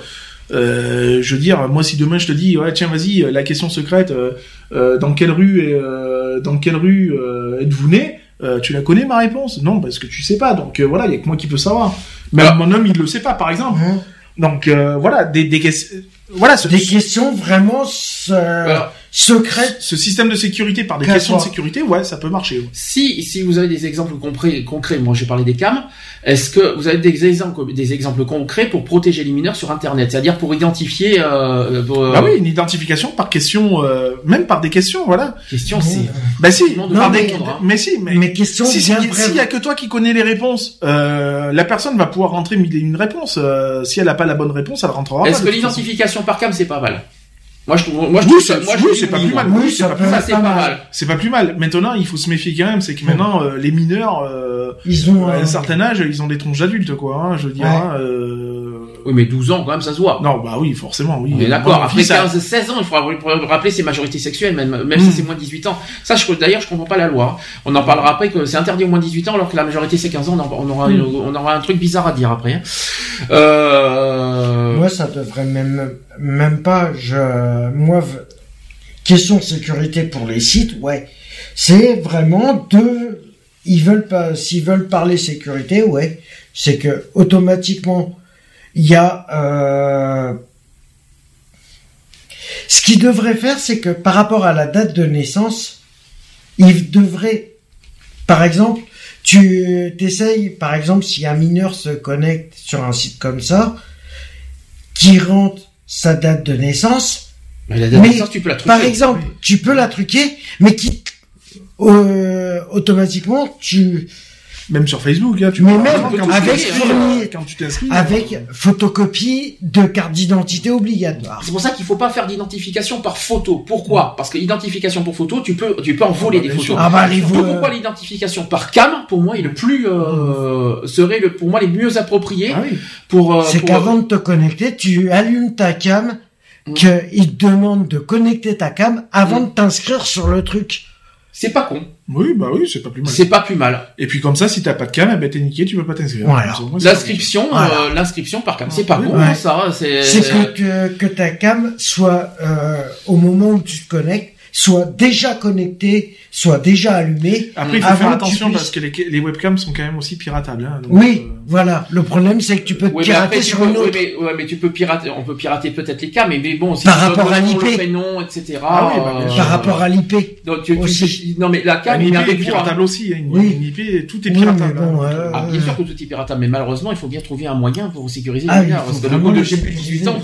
Euh, je veux dire, moi, si demain je te dis, ouais, tiens, vas-y, euh, la question secrète, euh, euh, dans quelle rue, est, euh, dans quelle rue euh, êtes-vous né Euh, Tu la connais ma réponse? Non, parce que tu sais pas. Donc euh, voilà, il y a que moi qui peux savoir. Même Ah. mon homme, il le sait pas, par exemple. Hein? Donc euh, voilà, des, des questions. Voilà, ce, Des questions vraiment euh, Alors, secrètes. ce système de sécurité par des questions de sécurité, ouais, ça peut marcher. ouais. Si, si vous avez des exemples concrets, concrets moi j'ai parlé des cams, est-ce que vous avez des exemples, des exemples concrets pour protéger les mineurs sur Internet C'est-à-dire pour identifier... Euh, pour, euh, Bah oui, une identification par question, euh, même par des questions, voilà. Question, c'est... Bah si, Non, par mais- des, répondre, hein. mais si, mais, Mes questions si, si, brèves. y a que toi qui connais les réponses, euh, la personne va pouvoir rentrer mille et une réponses. Euh, si elle a pas la bonne réponse, elle rentrera. Est-ce que l'identification par cam, c'est pas mal? Moi je trouve... Moi, je Oui, trouve ça- ça- moi, oui, je trouve c'est pas plus mal. Oui, c'est pas, mal. mal. c'est pas plus mal. Maintenant, il faut se méfier quand même, c'est que maintenant, euh, les mineurs, euh, Ils ont à un un certain âge, ils ont des tronches d'adultes, quoi. Hein, je veux dire. Ouais. hein, euh, Oui mais 12 ans quand même ça se voit. Non, bah oui, forcément, oui. D'accord. Après fils a- 15, 16 ans, il faudra rappeler ses majorités sexuelles, même, même si c'est moins de 18 ans. Ça, je, d'ailleurs, je comprends pas la loi. On en parlera après que c'est interdit au moins de 18 ans, alors que la majorité c'est 15 ans. On, aura, Mm. une- on aura un truc bizarre à dire après. hein. Euh... Moi, ça devrait même, même pas, je, moi, v- question de sécurité pour les sites, ouais. C'est vraiment de, ils veulent pas, s'ils veulent parler sécurité, ouais. C'est que, automatiquement, il y a, euh, ce qu'ils devraient faire, c'est que par rapport à la date de naissance, ils devraient, par exemple, tu t'essayes, par exemple, si un mineur se connecte sur un site comme ça, qui rentre sa date de naissance, Mais la date de naissance, tu peux la truquer. par exemple, tu peux la truquer, mais qui euh, automatiquement tu Même sur Facebook, hein, tu Mais même quand tu avec quand tu t'inscris. avec photocopie de carte d'identité obligatoire. C'est pour ça qu'il faut pas faire d'identification par photo. Pourquoi? Parce que l'identification pour photo, tu peux, tu peux en voler bah, des photos. Ah bah les Donc, pourquoi l'identification par cam, pour moi, est le plus euh, serait le, pour moi les mieux appropriés Ah oui. pour. euh, C'est pour- qu'avant de te connecter, tu allumes ta cam, Mm. qu'il te demande de connecter ta cam avant Mm. de t'inscrire sur le truc. C'est pas con. Oui, bah oui, c'est pas plus mal. C'est pas plus mal. Et puis comme ça, si t'as pas de cam, eh ben t'es niqué, tu peux pas t'inscrire. Voilà. L'inscription, Voilà. euh, l'inscription par cam, c'est pas con Ouais. hein, ça. hein, C'est. C'est que, que, que ta cam soit, euh, au moment où tu te connectes, soit déjà connectée, soit déjà allumée. Après, il faut faire attention puisses- parce que les, les webcams sont quand même aussi piratables. Hein, donc, Oui, euh, voilà. Le problème, c'est que tu peux Oui, pirater après, sur peux, une oui, mais, ouais, mais tu peux pirater, on peut pirater peut-être les cams, mais, mais bon, si Par rapport à l'IP. etc. Ah oui, bah, bien euh, sûr. Par rapport à l'IP. tu, tu non, mais la cam, il est piratable aussi. Hein, Oui. une IP, tout est Oui, piratable. mais bon, hein, euh, Ah, bien sûr que tout est piratable, mais malheureusement, il faut bien trouver un moyen pour sécuriser Ah, les Parce que le coup de le j'ai plus de 18 ans,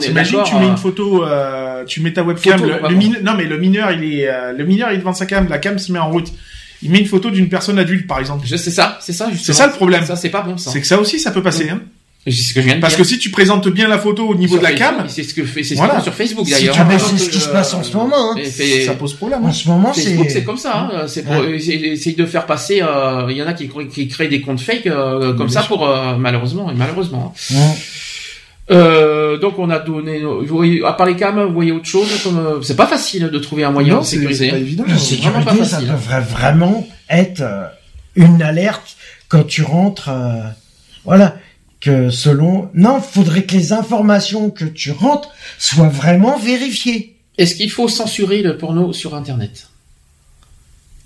t'imagines, tu mets euh, une photo, euh, tu mets ta webcam, non mais le mineur il est, euh, le mineur il est devant sa cam, la cam se met en route. Il met une photo d'une personne adulte par exemple. Je sais ça, c'est ça, justement. C'est ça le problème. Ça, c'est pas bon, ça. C'est que ça aussi ça peut passer, hein. C'est ce que je viens de Parce dire. que si tu présentes bien la photo au niveau Sur de la Facebook, cam, C'est ce que fait, c'est ce Voilà. sur Facebook, Si d'ailleurs. tu mets- c'est ce qui se passe en ce moment. Hein. Et fait- ça pose problème. En hein. ce moment, Facebook, c'est comme ça. Hein. C'est pour Ouais. essayer de faire passer. euh, Il y en a qui, qui créent des comptes fake euh, comme Bien ça sûr. pour euh, malheureusement et malheureusement. hein. Ouais. Euh, donc on a donné. vous voyez, à part les cams, vous voyez autre chose comme euh, c'est pas facile de trouver un moyen Non, de c'est sécuriser. c'est pas évident. La vraiment sécurité, pas ça devrait vraiment être euh, une alerte quand tu rentres. euh, voilà. Que selon. Non, faudrait que les informations que tu rentres soient vraiment vérifiées. Est-ce qu'il faut censurer le porno sur Internet?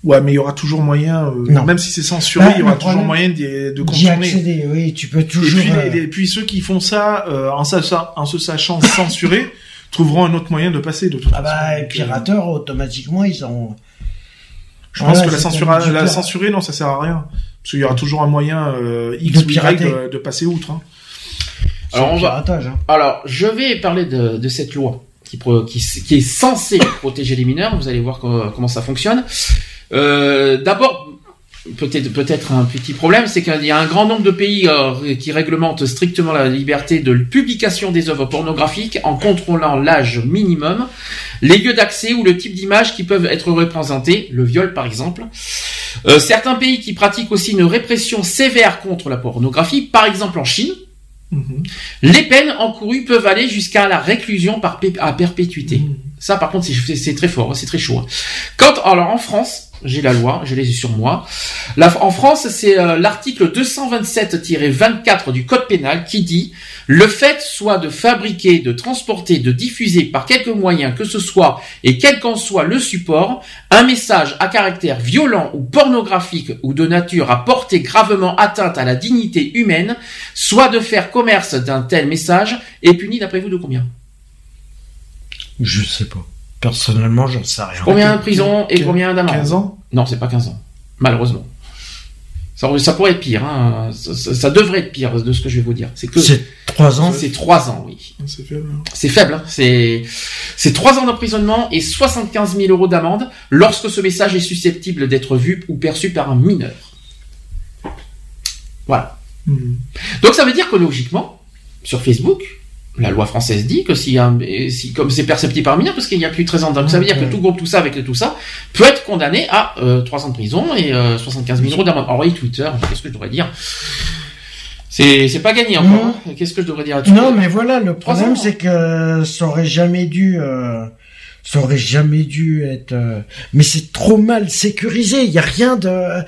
Ouais, mais il y aura toujours moyen, euh, Non. même si c'est censuré, Bah, il y aura toujours moyen de D'y contourner. accéder, oui, tu peux Et toujours. puis, euh, les- les- puis ceux qui font ça euh, en, sa- en se sachant censurés trouveront un autre moyen de passer de toute Ah bah, façon. les Donc, euh, pirateurs, automatiquement, ils ont. Je pense Voilà, que la, censure, la censurer, non, ça sert à rien. Parce qu'il y aura toujours un moyen euh, X De ou Y pirater. de, de passer outre. Hein. Alors, on va- piratage, hein. Alors, je vais parler de, de cette loi qui, pro- qui, qui est censée protéger les mineurs. Vous allez voir co- comment ça fonctionne. Euh, D'abord, peut-être peut-être un petit problème, c'est qu'il y a un grand nombre de pays euh, qui réglementent strictement la liberté de publication des œuvres pornographiques en contrôlant l'âge minimum, les lieux d'accès ou le type d'image qui peuvent être représentés, le viol par exemple. Euh, certains pays qui pratiquent aussi une répression sévère contre la pornographie, par exemple en Chine. Mhm. Les peines encourues peuvent aller jusqu'à la réclusion par à perpétuité. Mhm. Ça, par contre, c'est- très fort, hein, c'est très chaud. hein. Quand, alors, en France, j'ai la loi, je l'ai sur moi. En France, c'est euh, l'article 227-24 du Code pénal qui dit le fait soit de fabriquer, de transporter, de diffuser par quelque moyen que ce soit et quel qu'en soit le support, un message à caractère violent ou pornographique ou de nature à porter gravement atteinte à la dignité humaine, soit de faire commerce d'un tel message est puni d'après vous de combien? Je sais pas. Personnellement, j'en sais rien. Combien de prison et combien d'amende 15 ans? Non, c'est pas 15 ans. Malheureusement. Ça, ça pourrait être pire. Hein. Ça, ça- ça devrait être pire de ce que je vais vous dire. C'est que C'est trois ans? c'est 3 ans, oui. C'est faible. hein. C'est faible. Hein. C'est c'est 3 ans d'emprisonnement et 75 000 euros d'amende lorsque ce message est susceptible d'être vu ou perçu par un mineur. Voilà. Mhm. Donc ça veut dire que logiquement, sur Facebook, la loi française dit que si, un- si comme c'est perceptible par mineur, parce qu'il n'y a plus de 13 ans, donc ça veut dire que tout groupe, tout ça avec tout ça, peut être condamné à euh, 3 ans de prison et euh, 75 000 euros d'amende. Envoyez Twitter, qu'est-ce que je devrais dire? C'est pas gagné encore. Hein. Qu'est-ce que je devrais dire Non, mais voilà, le problème, c'est que ça aurait jamais dû, euh, ça aurait jamais dû être, euh, mais c'est trop mal sécurisé. Il y a rien de,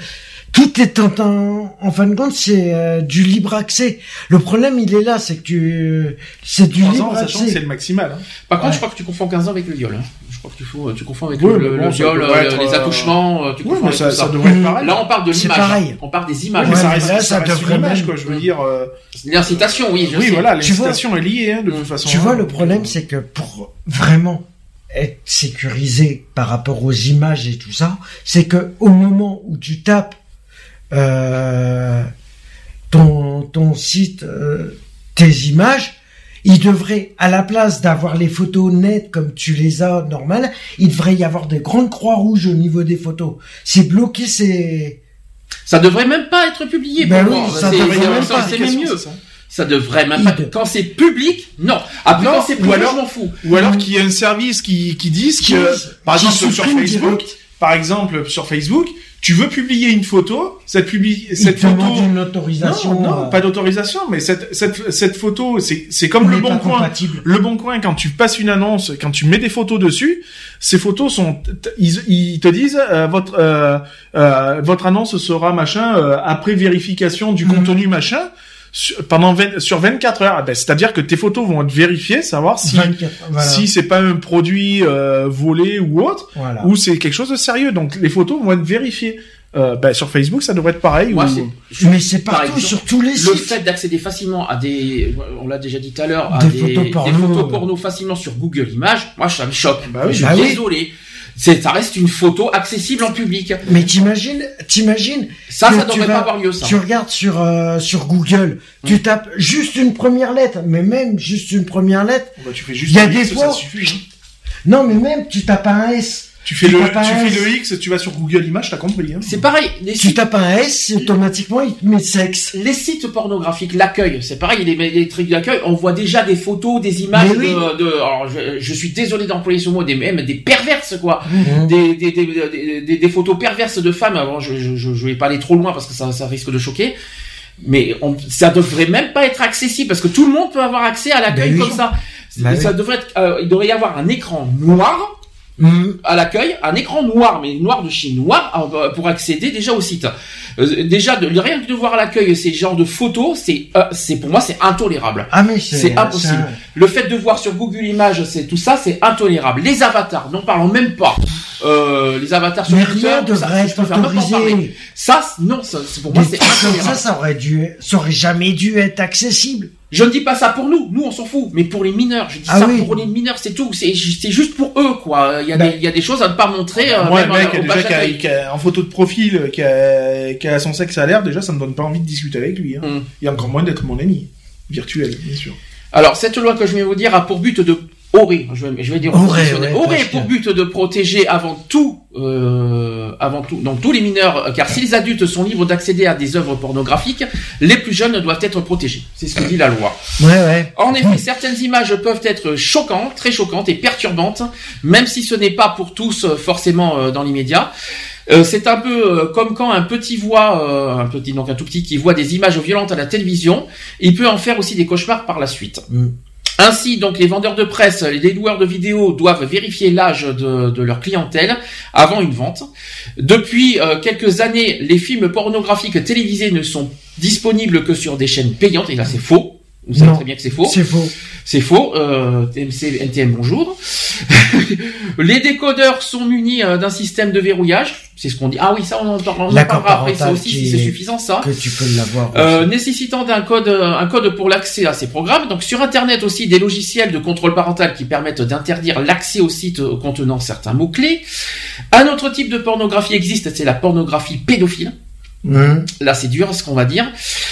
tout est en, en, en fin de compte, c'est euh, du libre accès. Le problème, il est là, c'est que tu, c'est du 3 libre ans, que c'est accès. le maximal. hein. Par contre, Ouais. je crois que tu confonds 15 ans avec le viol. hein. Je crois que tu, fous- tu confonds avec Oui, le, bon, viol, euh, être, les euh, attouchements, euh, tu Oui, confonds mais ça, ça ça. devrait être pareil. Là, on parle de C'est l'image. pareil. On parle des Oui, images. mais ça reste, là, ça ça reste une image, quoi. Je veux dire, euh, L'incitation, oui, je oui, sais. voilà, l'incitation est liée, hein, de toute façon. Tu vois, hein. le problème, c'est que pour vraiment être sécurisé par rapport aux images et tout ça, c'est que au moment où tu tapes euh, ton ton site, euh, tes images, il devrait, à la place d'avoir les photos nettes comme tu les as normales, il devrait y avoir des grandes croix rouges au niveau des photos. C'est bloqué, c'est Ça devrait même pas être publié. Ben pour oui, moi. ça devrait même pas. C'est mieux. Ça. Ça devrait même pas. Quand c'est public, non. Après, Non, quand c'est ou privé, alors- je m'en fous. Ou alors qu'il y ait un service qui, qui dise Qui- que, par qui exemple, sur Facebook, direct. Par exemple, sur Facebook, tu veux publier une photo, cette, publi cette photo, une autorisation. non, non, euh, pas d'autorisation, mais cette, cette, cette photo, c'est, c'est comme on le bon coin. compatible. Le bon coin, quand tu passes une annonce, quand tu mets des photos dessus, ces photos sont, ils, ils te disent, euh, votre, euh, euh, votre annonce sera machin euh, après vérification du Mhm. contenu machin. Sur, pendant 20 sur 24 heures, Ah ben, c'est-à-dire que tes photos vont être vérifiées, savoir si 24, voilà. si c'est pas un produit euh, volé ou autre, voilà. ou c'est quelque chose de sérieux. Donc les photos vont être vérifiées. Euh, ben, sur Facebook, ça devrait être pareil. Moi, ou- Mais c'est par partout exemple, sur tous les Le sites. fait d'accéder facilement à des, on l'a déjà dit tout à l'heure, à Des des, photos porno. des photos porno facilement sur Google Images, moi ça me choque. Bah oui, je suis bah oui. C'est, ça reste une photo accessible en public. Mais t'imagines, t'imagines, Ça, ça devrait vas- pas avoir lieu, ça. tu regardes sur euh, sur Google, tu tapes juste une première lettre, mais même juste une première lettre. Bah, tu fais juste Il y a des fois- hein. Non, mais même tu tapes un S. Tu fais Tu le, tu fais le X, tu vas sur Google Images, t'as compris. Hein. C'est pareil. Les Tu sites, tapes un S, automatiquement il te met sexe. les sites pornographiques, l'accueil, c'est pareil. Les, les trucs d'accueil, on voit déjà des photos, des images oui. de, de. Alors, je, je suis désolé d'employer ce mot, des même des perverses quoi. Mhm. des, des, des, des, des- des photos perverses de femmes. Alors, je, je, je, je vais pas aller trop loin parce que ça, ça risque de choquer. Mais on, ça devrait même pas être accessible parce que tout le monde peut avoir accès à l'accueil Ben oui. comme ça. Ben ça oui. devrait être, euh, il devrait y avoir un écran noir. À l'accueil, un écran noir, mais noir de chez noir euh, pour accéder déjà au site. Euh, déjà, de, rien que de voir à l'accueil ces genres de photos, c'est, euh, c'est pour moi c'est intolérable. Ah mais c'est C'est impossible. Le fait de voir sur Google Images, c'est tout ça, c'est intolérable. Les avatars, n'en parlons même pas. Euh, les avatars sur Mais Twitter, rien ça, devrait je être autorisé. Ça, non, ça, pour moi, c'est ça, ça aurait dû, ça aurait jamais dû être accessible. Je ne dis pas ça pour nous, nous on s'en fout, mais pour les mineurs, je dis Ah ça oui. pour les mineurs, c'est tout, c'est juste pour eux quoi. Il y a, Ben- des, il y a des choses à ne pas montrer. euh, Moi, même le mec, en- au déjà, qui a, a- en photo de profil, qui a, qui a son sexe à l'air, déjà, ça me donne pas envie de discuter avec lui. Hein. Mm. Et encore moins d'être mon ami. Virtuel, bien sûr. Alors cette loi que je vais vous dire a pour but de aurait, je vais, je vais dire Aurait, ouais, aurait pour but de protéger avant tout, euh, avant tout, donc tous les mineurs, car si les adultes sont libres d'accéder à des œuvres pornographiques, les plus jeunes doivent être protégés. C'est ce que dit la loi. Ouais, ouais. En effet, certaines images peuvent être choquantes, très choquantes et perturbantes, même si ce n'est pas pour tous euh, forcément euh, dans l'immédiat. Euh, c'est un peu euh, comme quand un petit voit, euh, un petit donc un tout petit qui voit des images violentes à la télévision, il peut en faire aussi des cauchemars par la suite. Mm. Ainsi, donc, les vendeurs de presse, les loueurs de vidéos doivent vérifier l'âge de, leur clientèle avant une vente. Depuis euh, quelques années, les films pornographiques télévisés ne sont disponibles que sur des chaînes payantes, et là c'est faux. Vous savez Non. très bien que c'est faux. C'est faux. C'est faux. Euh, TMC, NTM, bonjour. les décodeurs sont munis euh, d'un système de verrouillage. C'est ce qu'on dit. Ah oui, ça on en, on en L'accord parlera après. Ça aussi, si c'est est- suffisant, ça. Que tu peux l'avoir. Euh, nécessitant d'un code, euh, un code pour l'accès à ces programmes. Donc sur Internet aussi des logiciels de contrôle parental qui permettent d'interdire l'accès aux sites euh, contenant certains mots clés. Un autre type de pornographie existe, c'est la pornographie pédophile. Hum. Là, c'est dur, ce qu'on va dire.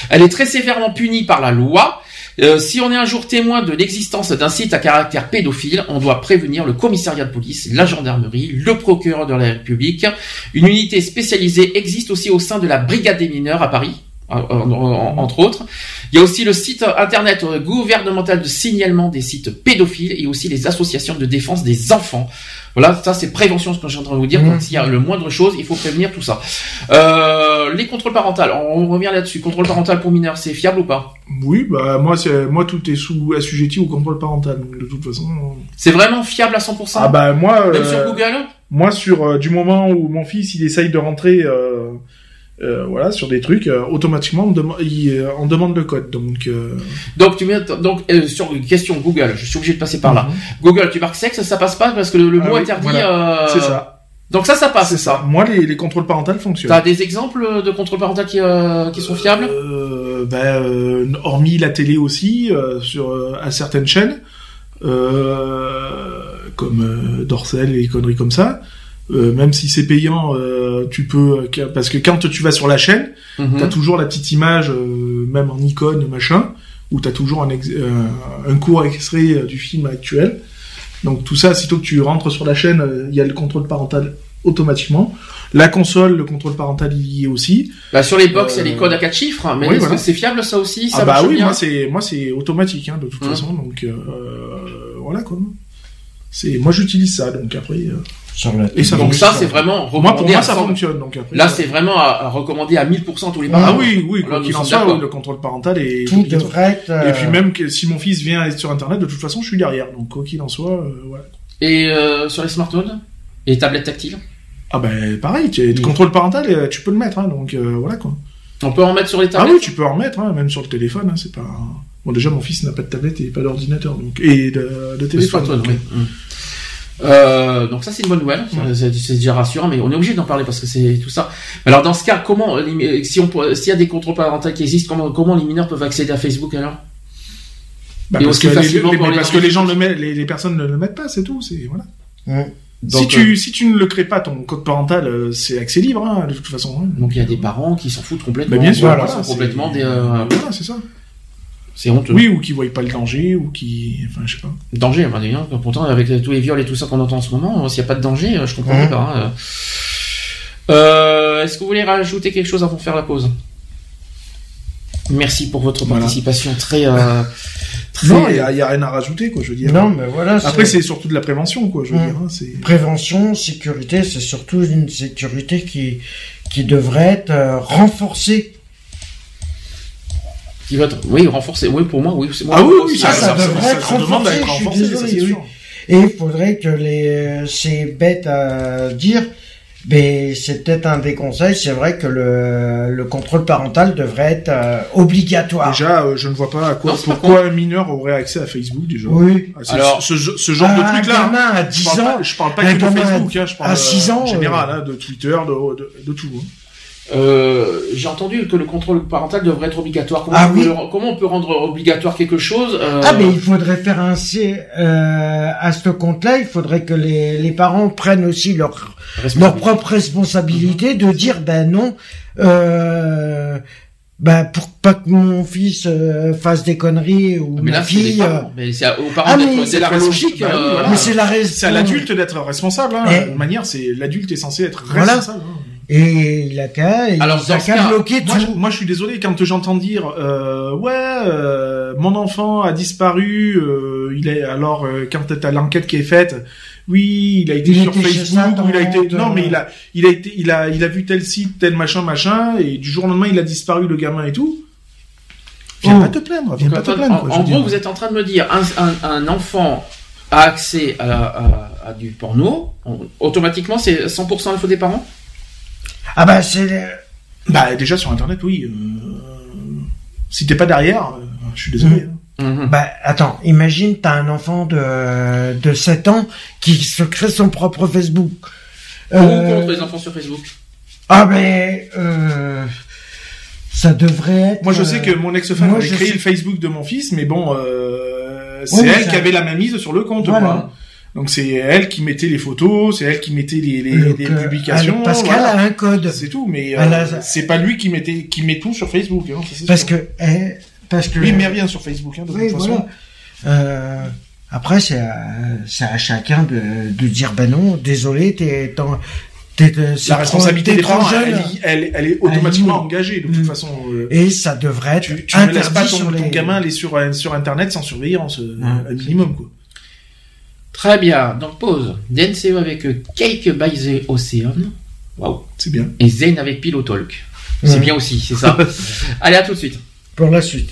Elle est très sévèrement punie par la loi. Euh, si on est un jour témoin de l'existence d'un site à caractère pédophile, on doit prévenir le commissariat de police, la gendarmerie, le procureur de la République. Une unité spécialisée existe aussi au sein de la brigade des mineurs à Paris. En- en- entre autres. Il y a aussi le site internet euh, gouvernemental de signalement des sites pédophiles et aussi les associations de défense des enfants. Voilà, ça c'est prévention, ce que je suis en train de vous dire. Mmh. Quand il y a le moindre chose, il faut prévenir tout ça. Euh, les contrôles parentaux, on revient là-dessus. Contrôle parental pour mineurs, c'est fiable ou pas? Oui, bah, moi, c'est, moi, tout est sous, assujetti au contrôle parental. De toute façon. euh, C'est vraiment fiable à 100% Ah, bah, moi, Même euh, sur Google? moi, sur, euh, du moment où mon fils, il essaye de rentrer, euh, voilà, sur des trucs, euh, automatiquement, on, dem- il, euh, on demande le code. Donc, euh, Donc tu mets donc euh, sur une question Google, je suis obligé de passer par là. Google, tu marques sexe, ça passe pas parce que le, le. Ah mot oui, interdit. voilà. euh, c'est ça. Donc ça, ça passe. C'est ça. Moi, les, les contrôles parentaux fonctionnent. T'as des exemples de contrôle parental qui, euh, qui sont fiables? Euh, ben, euh, hormis la télé aussi, euh, sur euh, à certaines chaînes, euh, comme euh, Dorsel et conneries comme ça. Euh, même si c'est payant, euh, tu peux parce que quand tu vas sur la chaîne, Mhm. t'as toujours la petite image, euh, même en icône machin, où t'as toujours un, ex- euh, un court extrait euh, du film actuel. Donc tout ça, sitôt que tu rentres sur la chaîne, euh, il y a le contrôle parental automatiquement. La console, le contrôle parental il y est aussi. Bah, sur les box, il y a Euh, les codes à quatre chiffres, mais oui, est-ce voilà. que c'est fiable ça aussi? Ça ah bah oui, bien moi c'est moi c'est automatique hein, de toute Hum. façon, donc euh, voilà quoi. C'est moi j'utilise ça, donc après. Euh, Sur Et ça Donc ça, c'est vraiment Moi pour moi ça 100. fonctionne, donc après. Là, euh, c'est vraiment à, à recommander à 1000% tous les Ah parents. oui, oui, Là, quoi qu'il en soit, oui, le contrôle parental est Tout devrait être. euh, Et puis même que si mon fils vient sur internet, de toute façon je suis derrière, donc quoi qu'il en soit, euh, voilà. Et euh, sur les smartphones et les tablettes tactiles? Ah ben pareil, tu, le contrôle parental, euh, tu peux le mettre, hein, donc euh, voilà quoi. On peut en mettre sur les Ah tablettes? oui, tu peux en mettre, hein, même sur le téléphone, hein, c'est pas. Bon déjà mon fils n'a pas de tablette et pas d'ordinateur, donc et de, de Le téléphone. donc, oui. Euh, donc ça c'est une bonne nouvelle, c'est déjà rassurant, mais on est obligé d'en parler parce que c'est tout ça. Alors dans ce cas, comment les- si on s'il y a des contrôles parentaux qui existent, comment comment les mineurs peuvent accéder à Facebook alors? Bah, parce que, les, facilement les- pour mais les parce que les gens le mettent, les, les personnes ne le mettent pas, c'est tout, c'est voilà. Donc, si tu si tu ne le crées pas ton code parental, euh, c'est accès libre hein, de toute façon. hein. Donc il y a des parents qui s'en foutent complètement. Bah, bien sûr, Voilà, voilà, sont complètement des. euh, Voilà, c'est ça. C'est honteux. Oui, ou qui voient pas le danger, ou qui, enfin, je sais pas. Danger, bah, d'ailleurs, pourtant avec tous les viols et tout ça qu'on entend en ce moment, euh, s'il n'y a pas de danger, euh, je comprends Mhm. pas. hein, euh. Est-ce que vous voulez rajouter quelque chose avant de faire la pause? Merci pour votre Voilà. participation très. euh, très- Non, il y a, rien à rajouter, quoi. Je veux dire. Non, mais voilà. Après, c'est surtout de la prévention, quoi. Je veux Hum. dire, hein, prévention, sécurité, c'est surtout une sécurité qui qui devrait être euh, renforcée. Qui va être- oui, renforcer. Oui, pour moi, oui. c'est moi Ah oui, ça, hein, ça devrait être demande à renforcé, être je suis renforcé, ça, désolé, oui. Et il faudrait que les c'est bête à dire, mais c'est peut-être un des conseils. C'est vrai que le, le contrôle parental devrait être euh, obligatoire. Déjà, euh, je ne vois pas à quoi, Non, c'est pas pourquoi un mineur aurait accès à Facebook déjà. Oui. Ah, Alors, ce, genre un de truc là. gamin à 10 je parle ans, pas, je parle pas un que de à- Facebook, hein, je parle à 6 euh, ans, en général, euh, hein, de Twitter, de, de, de tout. hein. Euh, J'ai entendu que le contrôle parental devrait être obligatoire. Comment, Ah on, peut, oui. le- comment on peut rendre obligatoire quelque chose euh, Ah, mais il faudrait faire un C, euh, à ce compte-là, il faudrait que les, les parents prennent aussi leur, leur propre responsabilité de dire, ben non, euh, ben pour pas que mon fils euh, fasse des conneries ou Mais ma là, fille. euh, parents. Mais c'est à- aux parents Ah, mais c'est la logique. bah euh, voilà. mais c'est la raison. C'est à l'adulte d'être responsable. Hein. Eh. De manière, c'est l'adulte est censé être Voilà. responsable. hein. Et il a qu'à, il Alors, a dans ce qu'à cas, bloquer Moi, je, tout. moi, je suis désolé quand j'entends dire euh, ouais, euh, mon enfant a disparu. euh, il est alors euh, quand t'as l'enquête qui est faite, oui, il a été Il sur était Facebook, ou il a été non, mais il a il a été il a il a vu tel site, tel machin, machin, et du jour au lendemain il a disparu le gamin et tout. Viens Oh. pas te plaindre, viens Donc, pas te plaindre. en, quoi, je en veux gros, dire. vous êtes en train de me dire un, un, un enfant a accès à, à, à du porno, on- automatiquement c'est 100% il faut des parents? Ah bah c'est, Bah déjà sur internet, oui. euh, Si t'es pas derrière, euh, je suis désolé. hein. Mhm. bah attends, imagine t'as un enfant de de 7 ans qui se crée son propre Facebook. Pour ou Euh, contre les enfants sur Facebook Ah mais euh, ça devrait être. Moi, je sais que mon ex-femme avait je créé sais- le Facebook de mon fils, mais bon, euh, c'est Oui, elle ça- qui avait la main mise sur le compte. Voilà. quoi. Donc c'est elle qui mettait les photos, c'est elle qui mettait les, les, les publications. voilà. a un code. C'est tout, mais euh, c'est pas lui qui mettait qui met tout sur Facebook. Hein, ça, Parce sûr. que eh, parce que il met rien sur Facebook hein, de Oui, toute façon. voilà. Euh, après, c'est à, chacun de, de dire ben non, désolé, t'es, La trop- responsabilité t'es des trop parents, elle, elle, elle est automatiquement oui. engagée de toute Mm. façon. euh, Et ça devrait être tu, tu ne laisses pas ton, sur ton les... gamin aller sur sur internet sans surveillance, Ah, un minimum quoi. Très bien, donc pause. DNCE avec euh, Cake by the Ocean. Waouh. C'est bien. Et Zayn avec Pillow Talk. C'est Ouais. bien aussi, c'est ça. Allez, à tout de suite. Pour la suite.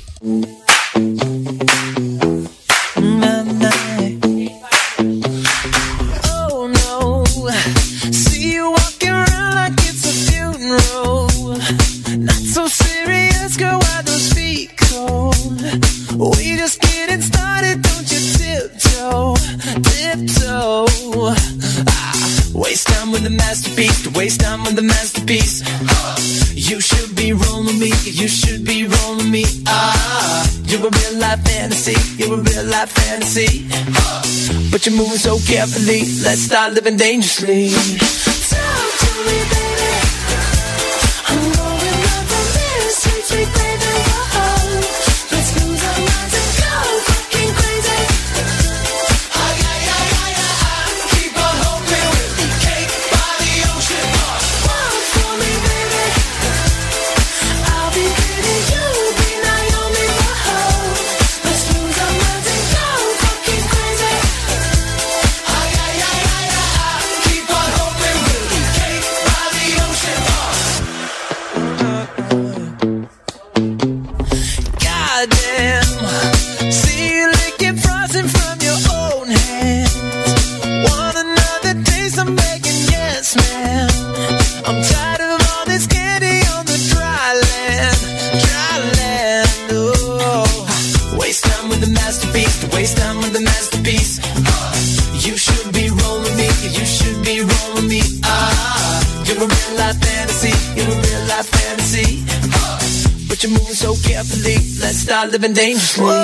Fantasy. But you're moving so carefully, let's start living dangerously. Living dangerously.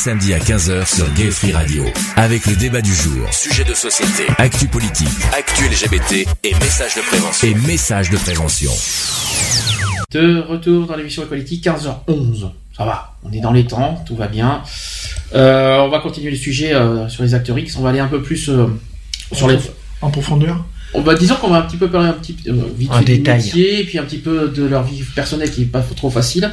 samedis à 15h sur Gay Free Radio. Avec le débat du jour. Sujet de société. Actu politique. Actu LGBT. Et messages de prévention. Et messages de prévention. De retour dans l'émission Equality, 15h11. Ça va, on est dans les temps, tout va bien. Euh, on va continuer le sujet euh, sur les acteurs X. On va aller un peu plus euh, sur les... En profondeur on va disons qu'on va un petit peu parler un petit euh, vite en détail. Métier, puis un petit peu de leur vie personnelle qui est pas trop facile.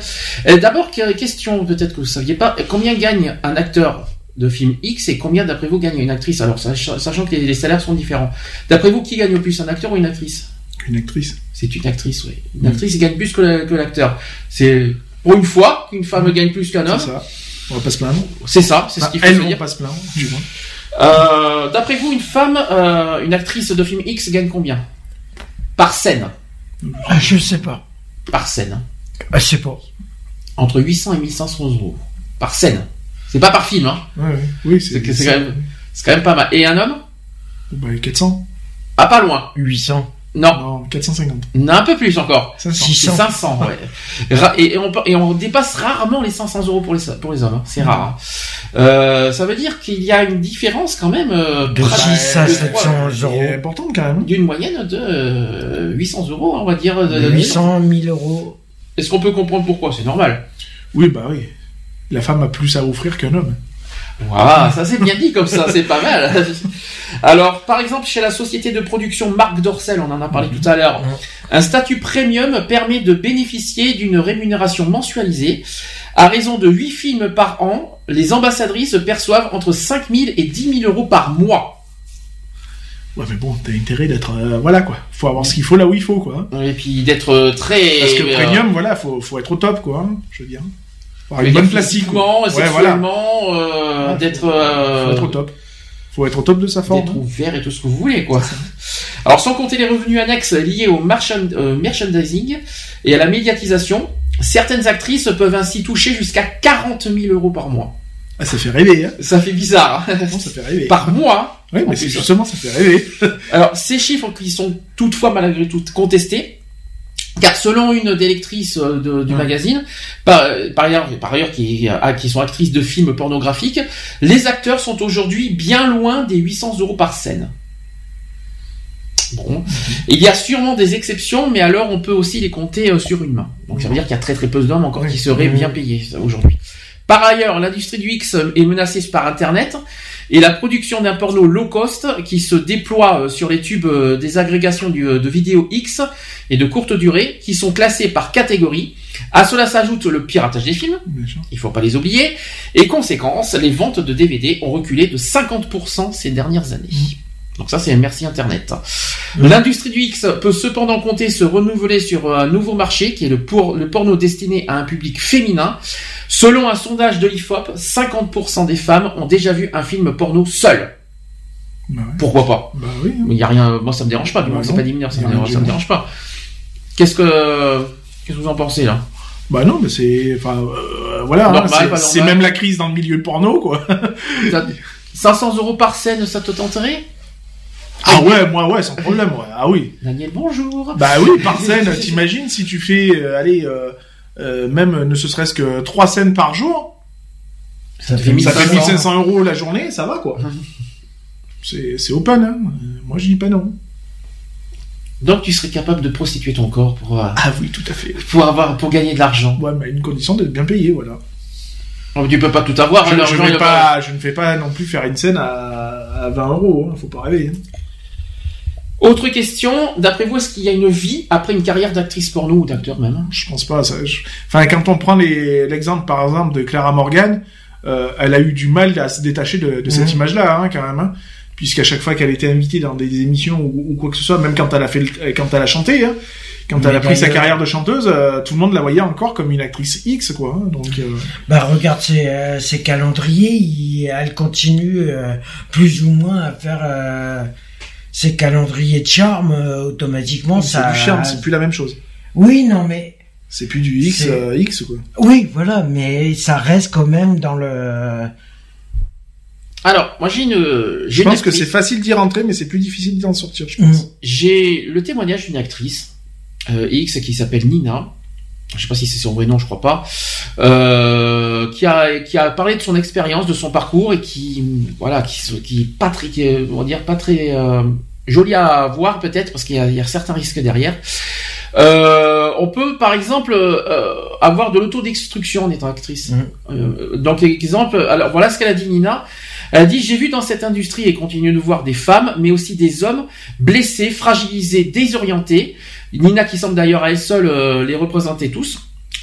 Euh, d'abord, question peut-être que vous ne saviez pas, combien gagne un acteur de film X et combien d'après vous gagne une actrice? Alors sachant que les salaires sont différents. D'après vous, qui gagne le plus, un acteur ou une actrice? Une actrice. C'est une actrice, oui. Une actrice gagne plus que l'acteur. C'est pour une fois qu'une femme gagne plus qu'un homme. C'est ça. On va pas se plaindre. C'est ça, c'est ce qu'il faut elle, se dire. On passe plein, tu vois. Euh, D'après vous, une femme, euh, une actrice de film X gagne combien? Par scène. Ah, je sais pas. Par scène. Ah, je sais pas. Entre 800 et 1100 euros. Par scène. C'est pas par film, hein. Ouais, ouais. Oui, C'est quand même, c'est quand même pas mal. Et un homme? Bah, 400. Ah, pas loin. 800. Non. Non, 450. Non, un peu plus encore. 500. C'est 500, ouais. Et, et on, et on dépasse rarement les 500 euros pour les, pour les hommes. hein. C'est rare. hein. Euh, ça veut dire qu'il y a une différence quand même euh, De pratique 6 à de 700 trois- euros. C'est important quand même. d'une moyenne de euh, 800 euros, on va dire. de- de- 800 000 euros. Est-ce qu'on peut comprendre pourquoi? C'est normal. Oui, bah oui. La femme a plus à offrir qu'un homme. Voilà, ça c'est bien dit comme ça, c'est pas mal. Alors, par exemple, chez la société de production Marc Dorcel, on en a parlé tout à l'heure, un statut premium permet de bénéficier d'une rémunération mensualisée. À raison de 8 films par an, les ambassadrices perçoivent entre 5 000 et 10 000 euros par mois. Ouais, mais bon, t'as intérêt d'être. euh, voilà quoi. Faut avoir ce qu'il faut là où il faut quoi. Et puis d'être euh, très... Parce que euh, premium, voilà, faut, faut être au top quoi. hein, je veux dire. Veux une bonne plastique. Ouais, voilà. sexuellement, euh, Ouais, d'être... Faut euh, être au top. Faut être au top de sa forme. d'être ouvert et tout ce que vous voulez, quoi. Alors, sans compter les revenus annexes liés au euh, merchandising et à la médiatisation, certaines actrices peuvent ainsi toucher jusqu'à 40 000 euros par mois. Ah, ça fait rêver, hein. Ça fait bizarre. hein. Non, ça fait rêver. par mois. Oui, mais c'est justement, ça fait rêver. Alors, ces chiffres qui sont toutefois malgré tout contestés, car selon une des lectrices euh, de- du magazine, par, par ailleurs, par ailleurs qui, ah, qui sont actrices de films pornographiques, les acteurs sont aujourd'hui bien loin des 800 euros par scène. Bon, il y a sûrement des exceptions, mais alors on peut aussi les compter euh, sur une main. Donc ça veut dire qu'il y a très très peu d'hommes encore qui seraient bien payés aujourd'hui. Par ailleurs, l'industrie du X est menacée par Internet et la production d'un porno low cost qui se déploie euh, sur les tubes euh, des agrégations du- de vidéos X et de courte durée qui sont classés par catégorie. À cela s'ajoute le piratage des films, il faut pas les oublier, et conséquence, les ventes de DVD ont reculé de 50% ces dernières années. Donc ça c'est merci Internet. L'industrie du X peut cependant compter se renouveler sur un nouveau marché qui est le, pour, le porno destiné à un public féminin. Selon un sondage de l'IFOP, 50% des femmes ont déjà vu un film porno seul. Pourquoi pas? Bah oui. Il y a rien, moi ça me dérange pas, du Bah moins c'est pas des mineurs, ça, me dérange, ça me dérange pas. Qu'est-ce que qu'est-ce que vous en pensez là? Bah non, mais c'est, enfin, euh, voilà, hein, c'est- même la crise dans le milieu porno, quoi. Ça- 500 euros par scène, ça te tenterait? Ah ouais, moi ouais, sans problème, ouais. Ah oui. Daniel, bonjour. Bah oui, par scène, t'imagines si tu fais, euh, allez, euh, euh, même ne ce serait-ce que trois scènes par jour, Ça fait ça 1500. fait 1500 euros la journée, ça va quoi. C'est c'est open, hein. Moi je dis pas non. Donc tu serais capable de prostituer ton corps pour euh, Ah oui, tout à fait. pour avoir pour gagner de l'argent. Ouais, mais à une condition d'être bien payé, voilà. Oh, Tu peux pas tout avoir. Je, hein, pas, je ne fais pas non plus faire une scène à, à 20 euros, hein. faut pas rêver. hein. Autre question, d'après vous, est-ce qu'il y a une vie après une carrière d'actrice porno ou d'acteur même? Je pense pas. Ça, je- Enfin, quand on prend les- l'exemple, par exemple, de Clara Morgan, euh, elle a eu du mal à se détacher de, de cette Mhm. image-là, hein, quand même. Hein, puisqu'à chaque fois qu'elle était invitée dans des émissions ou, ou quoi que ce soit, même quand elle a fait, le- euh, quand elle a chanté, hein, quand Mais elle a pris sa carrière de chanteuse, euh, tout le monde la voyait encore comme une actrice X, quoi. hein, donc, euh, Bah regarde ses, euh, ses calendriers, il- elle continue euh, plus ou moins à faire euh, ses calendriers de charme euh, automatiquement. c'est ça. du charme, c'est plus la même chose. Oui, non mais C'est plus du X, C'est- euh, X, quoi. oui, voilà, mais ça reste quand même dans le. Alors, moi j'ai une. Je j'ai une pense que c'est facile d'y rentrer, mais c'est plus difficile d'en sortir, je pense. J'ai le témoignage d'une actrice euh, X qui s'appelle Nina. Je sais pas si c'est son vrai nom, je crois pas. Euh, qui a qui a parlé de son expérience, de son parcours et qui voilà qui qui est pas très qui est, on va dire pas très euh, joli à voir peut-être parce qu'il y y a certains risques derrière. Euh, on peut par exemple euh, avoir de l'autodestruction en étant actrice. Euh, donc exemple, alors voilà ce qu'elle a dit Nina. Elle a dit j'ai vu dans cette industrie et continue de voir des femmes, mais aussi des hommes blessés, fragilisés, désorientés. Nina qui semble d'ailleurs à elle seule euh, les représenter tous.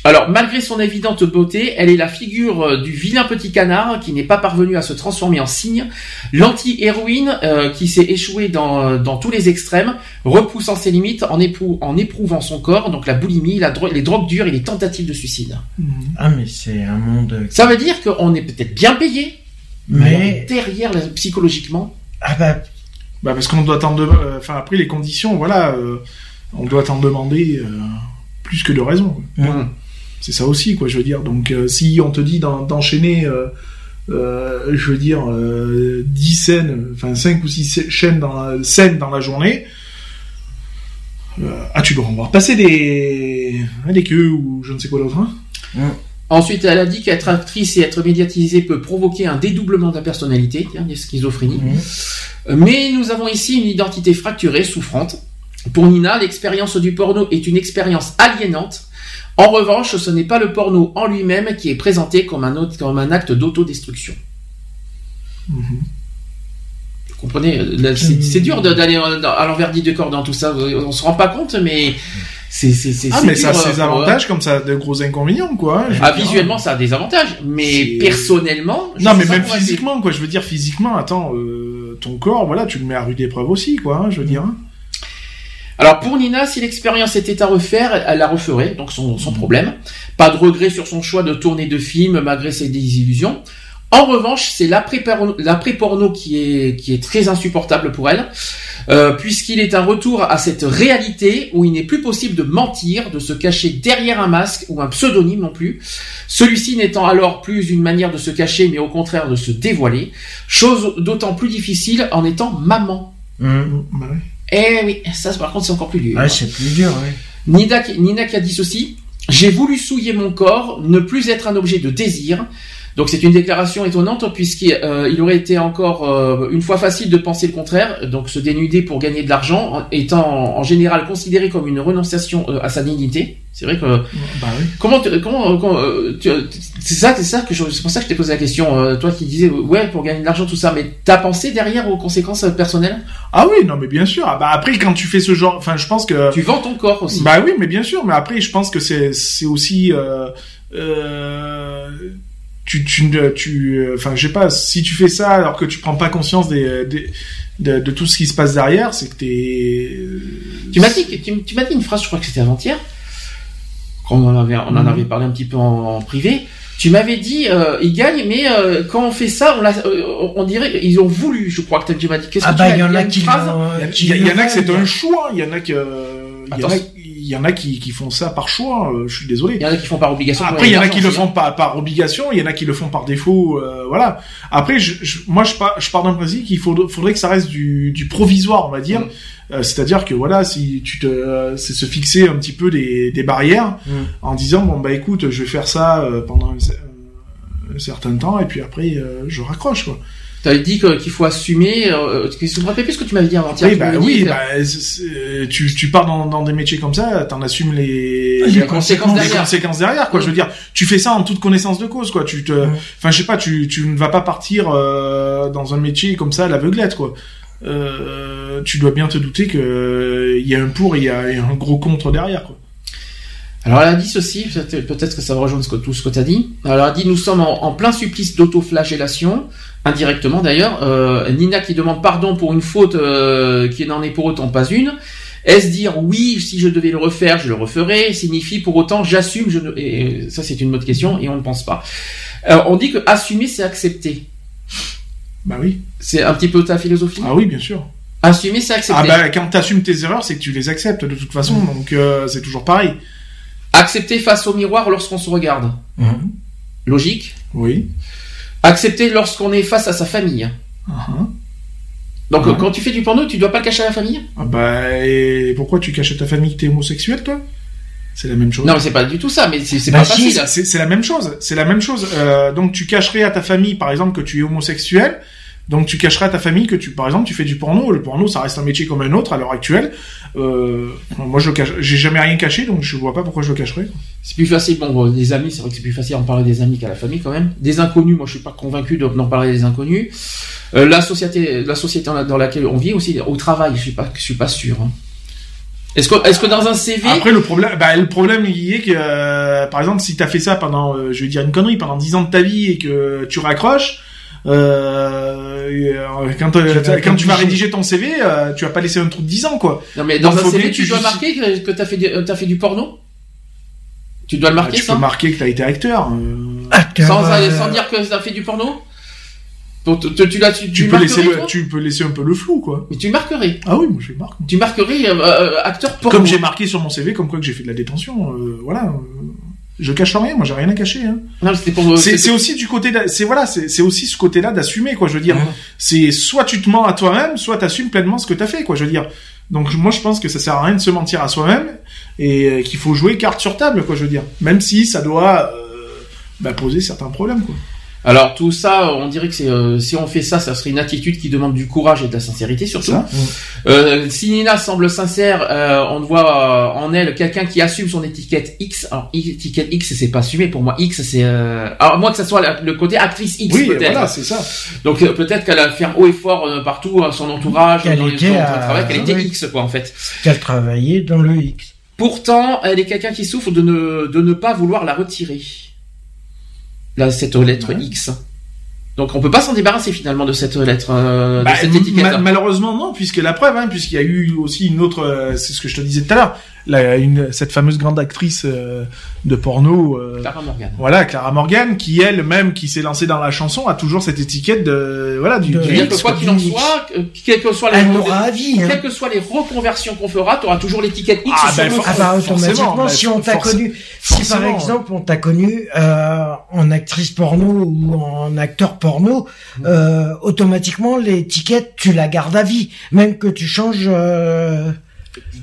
Alors, malgré son évidente beauté, elle est la figure euh, du vilain petit canard qui n'est pas parvenu à se transformer en cygne, l'anti-héroïne euh, qui s'est échouée dans, dans tous les extrêmes, repoussant ses limites en, éprou- en éprouvant son corps, donc la boulimie, la dro- les drogues dures et les tentatives de suicide. Ah, mais c'est un monde. Ça veut dire qu'on est peut-être bien payé, Mais. derrière, psychologiquement, Ah bah. Bah parce qu'on doit t'en demander. Enfin après les conditions, voilà, euh, on doit t'en demander euh, plus que de raison. Hum. C'est ça aussi, quoi. Je veux dire. Donc euh, si on te dit d'en- d'enchaîner, euh, je veux dire, euh, 10 scènes, enfin 5 ou 6 chaînes dans la, scènes dans la journée. ah, tu dois en voir passer des, hein, des queues ou je ne sais quoi d'autre. Hein Ensuite, elle a dit qu'être actrice et être médiatisée peut provoquer un dédoublement de la personnalité, des schizophrénie. Euh, Mais nous avons ici une identité fracturée, souffrante. Pour Nina, l'expérience du porno est une expérience aliénante. En revanche, ce n'est pas le porno en lui-même qui est présenté comme un, autre- comme un acte d'autodestruction. Vous comprenez là, C'est dur d'aller euh, à l'envers du décor dans tout ça. On se rend pas compte, mais c'est c'est c'est. Ah mais ça a ses euh, avantages comme ça a de gros inconvénients quoi. hein, Ah, visuellement, ça a des avantages, mais personnellement. je Non, mais même physiquement, quoi. Je veux dire, physiquement, attends, euh, ton corps, voilà, tu le mets à rude épreuve aussi, quoi. hein, je veux dire. Alors pour Nina, si l'expérience était à refaire, elle- la referait, donc son, son problème. Pas de regret sur son choix de tourner de film malgré ses désillusions. En revanche, c'est l'après-porno qui est, qui est très insupportable pour elle, euh, puisqu'il est un retour à cette réalité où il n'est plus possible de mentir, de se cacher derrière un masque ou un pseudonyme non plus. Celui-ci n'étant alors plus une manière de se cacher, mais au contraire de se dévoiler, chose d'autant plus difficile en étant maman. Hum. Bah ouais. Eh oui, ça par contre c'est encore plus dur. Ouais, c'est plus dur, ouais. Nina, Nina qui a dit ceci J'ai voulu souiller mon corps, ne plus être un objet de désir. Donc c'est une déclaration étonnante puisqu'il euh, il aurait été encore euh, une fois facile de penser le contraire, donc se dénuder pour gagner de l'argent en- étant en, en général considéré comme une renonciation euh, à sa dignité. C'est vrai que Bah oui. comment tu- comment, c'est ça c'est ça que je- c'est pour ça que je t'ai posé la question euh, toi qui disais ouais pour gagner de l'argent tout ça mais t'as pensé derrière aux conséquences personnelles? Ah oui, non, mais bien sûr. Ah bah après, quand tu fais ce genre, enfin, je pense que. Tu vends ton corps aussi. Bah oui, mais bien sûr. Mais après, je pense que c'est c'est aussi. Euh, euh, tu tu tu euh, enfin je sais pas si tu fais ça alors que tu prends pas conscience des, des de, de tout ce qui se passe derrière c'est que t'es Tu m'as dit, tu, tu m'as dit une phrase, je crois que c'était avant-hier, quand on en avait, on en Mhm. avait parlé un petit peu en, en privé. Tu m'avais dit, euh, ils gagnent, mais euh, quand on fait ça, on, l'a- euh, on dirait, ils ont voulu. Je crois que tu m'as dit. Qu'est-ce Ah que bah, tu il y m'as- en a une qui euh, il y, il y en a que c'est un choix il y en a que il y en a qui, qui font ça par choix euh, je suis désolé Il y en a qui font par obligation. Après, il y en a qui le font par, par obligation, il y en a qui le font par défaut, euh, voilà. Après, je, je- moi, je pars, je pars d'un principe qu'il faudrait que ça reste du, du provisoire, on va dire. Mm. Euh, C'est-à-dire que voilà, si tu te, euh, c'est se fixer un petit peu des, des barrières Mm. en disant bon bah écoute, je vais faire ça euh, pendant un, cer- un certain temps et puis après euh, je raccroche quoi. Tu avais dit qu'il faut assumer. Euh, tu me rappelles plus ce que tu m'avais dit avant-hier. Oui, Tu bah oui, bah, c'est- tu, tu pars dans, dans des métiers comme ça, t'en assumes les, Les conséquences les derrière. conséquences derrière, quoi. Je veux dire, tu fais ça en toute connaissance de cause, quoi. Tu te, enfin, je sais pas, tu, tu ne vas pas partir euh, dans un métier comme ça à l'aveuglette, quoi. Euh, tu dois bien te douter que euh, il y a un pour et il y a, il y a un gros contre derrière, quoi. Alors elle a dit ceci, peut-être que ça va rejoindre tout ce que tu as dit. Alors elle a dit nous sommes en, en plein supplice d'autoflagellation, indirectement d'ailleurs. Euh, Nina qui demande pardon pour une faute euh, qui n'en est pour autant pas une. Est-ce dire oui, si je devais le refaire, je le referais signifie pour autant j'assume, je ne... et ça c'est une autre question et on ne pense pas. Alors, on dit que assumer c'est accepter. Bah oui. C'est un petit peu ta philosophie? Ah oui, bien sûr. Assumer c'est accepter. Ah bah quand t'assumes tes erreurs, c'est que tu les acceptes de toute façon, donc euh, c'est toujours pareil. Accepter face au miroir lorsqu'on se regarde. Logique? Oui. Accepter lorsqu'on est face à sa famille. Uh-huh. Donc Ouais. euh, quand tu fais du porno, tu dois pas le cacher à la famille? Ah bah et pourquoi tu caches à ta famille que t'es homosexuel, toi? C'est la même chose. Non, mais c'est pas du tout ça, mais c'est Bah pas si, facile. c'est c'est la même chose. C'est la même chose. Euh, donc tu cacherais à ta famille, par exemple, que tu es homosexuel. Donc tu cacherais à ta famille que tu, par exemple, tu fais du porno. Le porno, ça reste un métier comme un autre à l'heure actuelle. Euh, moi, je cache. J'ai jamais rien caché, donc je vois pas pourquoi je le cacherais. C'est plus facile. Bon, des amis, c'est vrai que c'est plus facile d'en parler des amis qu'à la famille quand même. Des inconnus, moi je suis pas convaincu de- d'en parler des inconnus. Euh, la société, la société dans la- dans laquelle on vit aussi, au travail, je suis pas, je suis pas sûr. hein. Est-ce que, est-ce que dans un CV, Après le problème, bah, le problème il est que, euh, par exemple, si t'as fait ça pendant, je vais dire une connerie, pendant 10 ans de ta vie et que tu raccroches, euh, euh, quand, euh, Tu vas quand tu vas t'obliger. rédiger ton CV, euh, tu vas pas laisser un trou de 10 ans quoi. non mais dans Donc, un CV, tu tu dois marquer que, t'as fait, fait du porno? Tu dois le Ah, marquer tu ça? peux marquer que t'as été acteur. euh, Acteur, sans, euh, sans dire que t'as fait du porno? Donc, tu, tu, tu, tu, tu tu peux laisser marquerais, le, toi tu peux laisser un peu le flou quoi. Mais tu marquerais. Ah oui, moi je marque. Tu marquerais euh, acteur porno. Comme j'ai marqué sur mon CV, comme quoi que j'ai fait de la détention, euh, voilà. Je cache rien, moi j'ai rien à cacher. Hein. C'est aussi du côté, c'est voilà, c'est aussi ce côté-là d'assumer quoi. Je veux dire, Ouais. c'est soit tu te mens à toi-même, soit t'assumes pleinement ce que t'as fait quoi. Je veux dire. Donc moi je pense que ça sert à rien de se mentir à soi-même et euh, qu'il faut jouer carte sur table quoi. Je veux dire, même si ça doit euh, bah, poser certains problèmes quoi. Alors tout ça, on dirait que c'est euh, si on fait ça, ça serait une attitude qui demande du courage et de la sincérité surtout. Ça. Euh, si Nina semble sincère, euh, on voit euh, en elle quelqu'un qui assume son étiquette X. Alors étiquette X, c'est pas assumé pour moi. X, c'est euh... alors moi que ça soit la- le côté actrice X Oui, peut-être. voilà, c'est ça. Donc euh, peut-être qu'elle a fait un haut et fort euh, partout, à son entourage, Qu'elle dans était son à- travail, qu'elle était oui. X quoi en fait. Qu'elle travaillait dans le X. Pourtant, elle est quelqu'un qui souffre de ne, de ne pas vouloir la retirer. Là, cette lettre Ouais. X. Donc on peut pas s'en débarrasser finalement de cette lettre, euh, Bah, de cette ma- étiquette. malheureusement non, puisque la preuve, hein, puisqu'il y a eu aussi une autre, euh, c'est ce que je te disais tout à l'heure, la- une, cette fameuse grande actrice euh, de porno. euh, Clara Morgan. Voilà, Clara Morgan, qui elle-même, qui s'est lancée dans la chanson, a toujours cette étiquette de, voilà, du, De- du C'est-à-dire que quoi qu'il en soit, euh, quelles que soient les. Hein. quelles que soient les reconversions qu'on fera, tu auras toujours l'étiquette X Ah, sur ben, Ah bah automatiquement, bah, si on t'a connu, si par exemple on t'a connu euh, en actrice porno ou en acteur porno, euh, automatiquement l'étiquette tu la gardes à vie, même que tu changes.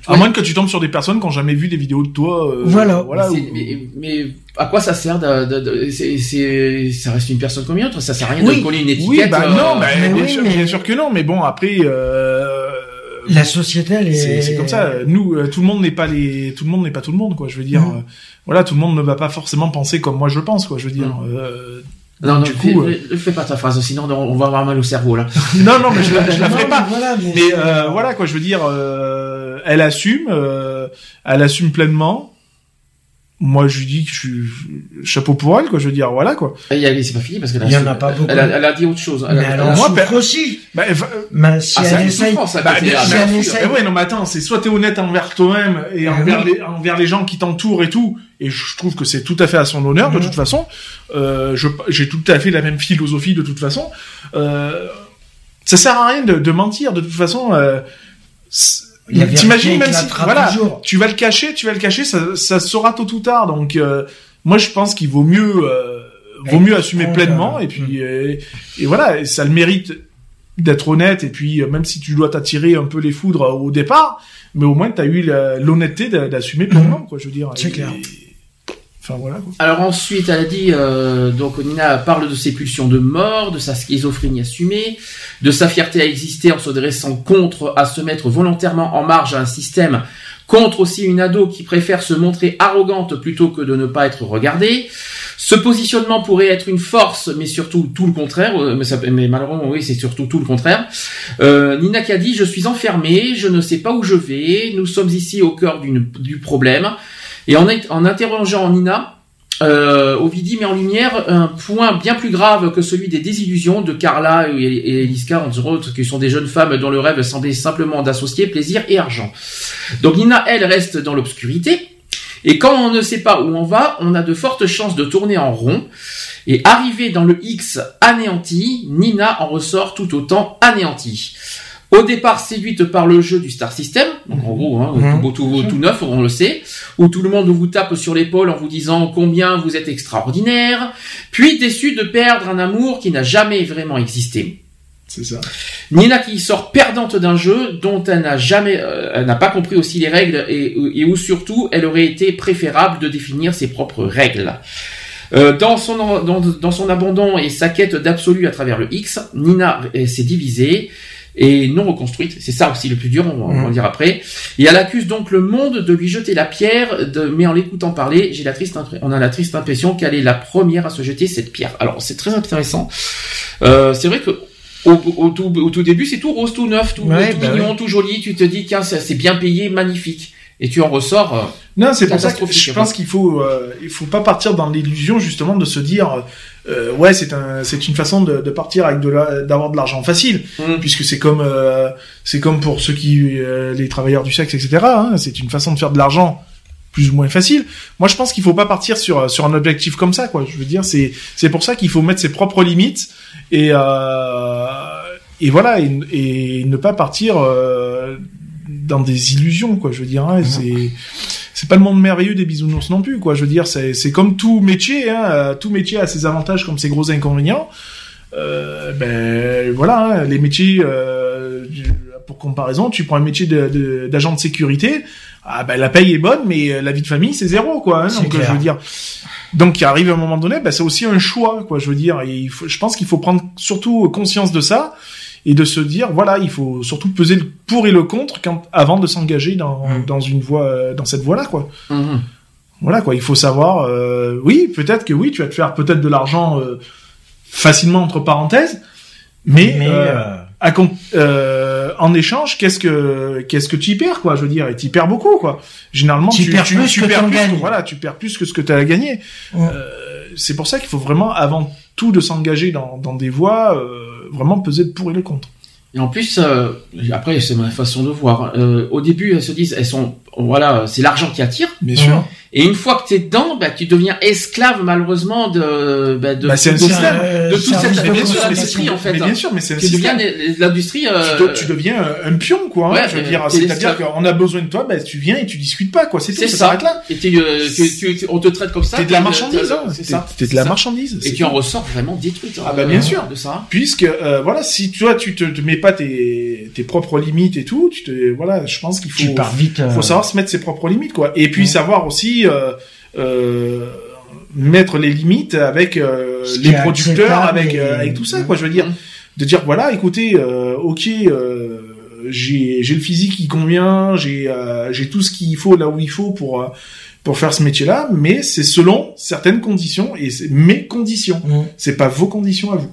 À moins que tu tombes sur des personnes qui n'ont jamais vu des vidéos de toi. euh, Voilà. voilà mais, ou- mais, mais à quoi ça sert de, de, de- c'est, c'est, ça reste une personne comme une autre, ça sert à rien Oui. de coller une étiquette. Oui, bah euh, non, bah, mais bien, oui, sûr, mais- bien sûr que non, mais bon, après, euh, La société, elle est. c'est c'est comme ça. Nous, tout le monde n'est pas les, tout le monde n'est pas tout le monde, quoi. Je veux dire, Mm. euh, voilà, tout le monde ne va pas forcément penser comme moi je pense, quoi. Je veux dire, Mm. euh, Non, non, du fais, coup, euh, fais- fais pas ta phrase, sinon on va avoir mal au cerveau là. non, non, mais je la, je la Non, ferai mais pas. Voilà, mais, Mais euh, voilà, quoi. Je veux dire, euh, elle assume, euh, elle assume pleinement. Moi, je lui dis que je suis chapeau pour elle, quoi. Je veux dire, voilà, quoi. C'est pas fini parce qu'elle a, a pas beaucoup. Elle a, elle a dit autre chose. Elle mais a- elle elle en moi, souffre per- aussi. Bah, euh, Mais si Ah, c'est elle une essaye, Bah, côté bien si elle essaye- ouais, non, mais attends, c'est soit t'es honnête envers toi-même et Ah envers, oui. les, envers les gens qui t'entourent et tout, et je trouve que c'est tout à fait à son honneur, de Mhm. toute façon. Euh, je, j'ai tout à fait la même philosophie, de toute façon. Euh, ça sert à rien de, de mentir, de toute façon. Euh, T'imagines même si, voilà, toujours. tu vas le cacher, tu vas le cacher, ça, ça se saura tôt ou tard. Donc, euh, moi, je pense qu'il vaut mieux, euh, vaut mieux assumer pleinement, et puis, et, et voilà, et ça le mérite d'être honnête, et puis, même si tu dois t'attirer un peu les foudres au départ, mais au moins, t'as eu la- l'honnêteté d'a- d'assumer pleinement, quoi, je veux dire. C'est Et- clair. Alors ensuite, elle a dit, euh, donc Nina parle de ses pulsions de mort, de sa schizophrénie assumée, de sa fierté à exister en se dressant contre, à se mettre volontairement en marge à un système, contre aussi une ado qui préfère se montrer arrogante plutôt que de ne pas être regardée. Ce positionnement pourrait être une force, mais surtout tout le contraire. euh, Mais, ça- malheureusement, oui, c'est surtout tout le contraire. Euh, Nina qui a dit, je suis enfermée, je ne sais pas où je vais, nous sommes ici au cœur du problème. Et en, interrogeant Nina, euh, Ovidie met en lumière un point bien plus grave que celui des désillusions de Carla et, Eliska, entre autres, qui sont des jeunes femmes dont le rêve semblait simplement d'associer plaisir et argent. Donc Nina, elle, reste dans l'obscurité. Et quand on ne sait pas où on va, on a de fortes chances de tourner en rond. Et arrivé dans le X anéanti, Nina en ressort tout autant anéantie. Au départ séduite par le jeu du Star System, donc en gros, hein, Mhm. tout neuf, on le sait, où tout le monde vous tape sur l'épaule en vous disant combien vous êtes extraordinaire, puis déçue de perdre un amour qui n'a jamais vraiment existé. C'est ça. Nina qui sort perdante d'un jeu dont elle n'a jamais, euh, elle n'a pas compris aussi les règles et, et où surtout elle aurait été préférable de définir ses propres règles. Euh, dans son dans, dans son abandon et sa quête d'absolu à travers le X, Nina s'est divisée et non reconstruite. C'est ça aussi le plus dur, on va, Mhm. le dire après. Et elle accuse donc le monde de lui jeter la pierre, de, mais en l'écoutant parler, j'ai la triste, on a la triste impression qu'elle est la première à se jeter cette pierre. Alors c'est très intéressant. Euh, c'est vrai que au, au, tout, au tout début, c'est tout rose, tout neuf, tout, Ouais, tout bah mignon, tout joli. Tu te dis, tiens, c'est bien payé, magnifique. Et tu en ressors. euh, Non, c'est pour ça que je pense qu'il faut, euh, il faut pas partir dans l'illusion justement de se dire, euh, ouais, c'est un, c'est une façon de, de partir avec de la- d'avoir de l'argent facile, Mm. puisque c'est comme, euh, c'est comme pour ceux qui, les travailleurs du sexe, etc. hein, c'est une façon de faire de l'argent plus ou moins facile. Moi, je pense qu'il faut pas partir sur sur un objectif comme ça, quoi. Je veux dire, c'est c'est pour ça qu'il faut mettre ses propres limites et et voilà et, et ne pas partir euh, dans des illusions, quoi. Je veux dire, hein, c'est c'est pas le monde merveilleux des bisounours non plus, quoi. Je veux dire, c'est c'est comme tout métier, hein, euh, tout métier a ses avantages comme ses gros inconvénients. Euh, ben voilà, hein, les métiers, euh, pour comparaison, tu prends un métier de- de- d'agent de, sécurité, ah ben la paye est bonne, mais euh, la vie de famille c'est zéro, quoi. Hein, donc euh, clair. je veux dire, donc il arrive à un moment donné, ben, c'est aussi un choix, quoi. Je veux dire, et il faut, je pense qu'il faut prendre surtout conscience de ça et de se dire, voilà, il faut surtout peser le pour et le contre quand, avant de s'engager dans, Mm. dans une voie, euh, dans cette voie-là, quoi. mhm. Voilà quoi, il faut savoir. euh, oui, peut-être que oui, tu vas te faire peut-être de l'argent euh, facilement entre parenthèses, mais, Mais, euh, euh, à con- euh, en échange, qu'est-ce que qu'est-ce que tu y perds quoi Je veux dire, et tu y perds beaucoup quoi. Généralement, Tu tu, perds tu, plus tu que perds plus, gagnes. voilà, tu perds plus que ce que tu as gagné. Ouais. Euh, c'est pour ça qu'il faut vraiment, avant tout, de s'engager dans, dans des voies, euh, vraiment peser pour et le contre. Et en plus, euh, après, c'est ma façon de voir. Euh, au début, elles se disent, elles sont, voilà, c'est l'argent qui attire. Bien sûr. Et une fois que t'es dedans, bah, tu deviens esclave malheureusement de, bah, de, Bah, un de, de toute cette industrie en fait. mais bien sûr, mais c'est un Tu deviens système. l'industrie. euh, tu, de- tu deviens un, un pion, quoi. hein, Ouais, je veux euh, dire, c'est-à-dire qu'on a besoin de toi, ben tu viens et tu discutes pas, quoi. C'est tout, ça s'arrête là. Et euh, tu, on te traite comme ça. T'es de la marchandise, hein. C'est ça. T'es de la marchandise. Et tu en ressors vraiment détruite. Ah bah, bien euh, sûr. De ça. Puisque euh, voilà, si toi tu te, te mets pas tes, tes propres limites et tout, tu te voilà, je pense qu'il faut tu pars vite. euh, faut savoir se mettre ses propres limites quoi. Et puis savoir aussi euh, euh, mettre les limites avec euh, les producteurs, avec et- avec tout ça quoi. Je veux dire de dire voilà, écoutez, ok. Euh, j'ai j'ai le physique qui convient, j'ai euh, j'ai tout ce qu'il faut là où il faut pour euh, pour faire ce métier-là, mais c'est selon certaines conditions et c'est mes conditions. Mm. C'est pas vos conditions à vous.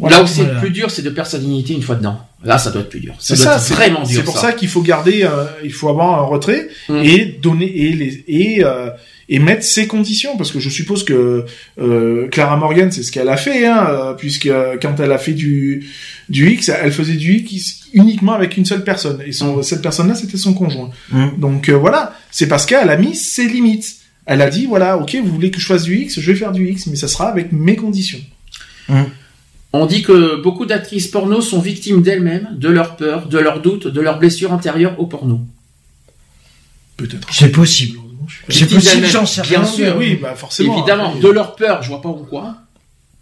Là où c'est Voilà. le plus dur, c'est de perdre sa dignité une fois dedans. Là, ça doit être plus dur. Ça C'est doit ça, être vraiment dur. C'est pour ça, qu'il faut garder, euh, il faut avoir un retrait Mm. et donner et les et euh, et mettre ses conditions parce que je suppose que euh, Clara Morgan c'est ce qu'elle a fait hein, puisque quand elle a fait du du X elle faisait du X uniquement avec une seule personne et son, cette personne là c'était son conjoint Mm. donc euh, voilà c'est parce qu'elle a mis ses limites elle a dit voilà ok vous voulez que je fasse du X je vais faire du X mais ça sera avec mes conditions On dit que beaucoup d'actrices porno sont victimes d'elles-mêmes, de leurs peurs, de leurs doutes, de leurs blessures intérieures au porno. peut-être C'est possible. C'est possible, j'en sais bien sûr. oui bah forcément Évidemment, Après, de leurs peurs, je vois pas pourquoi.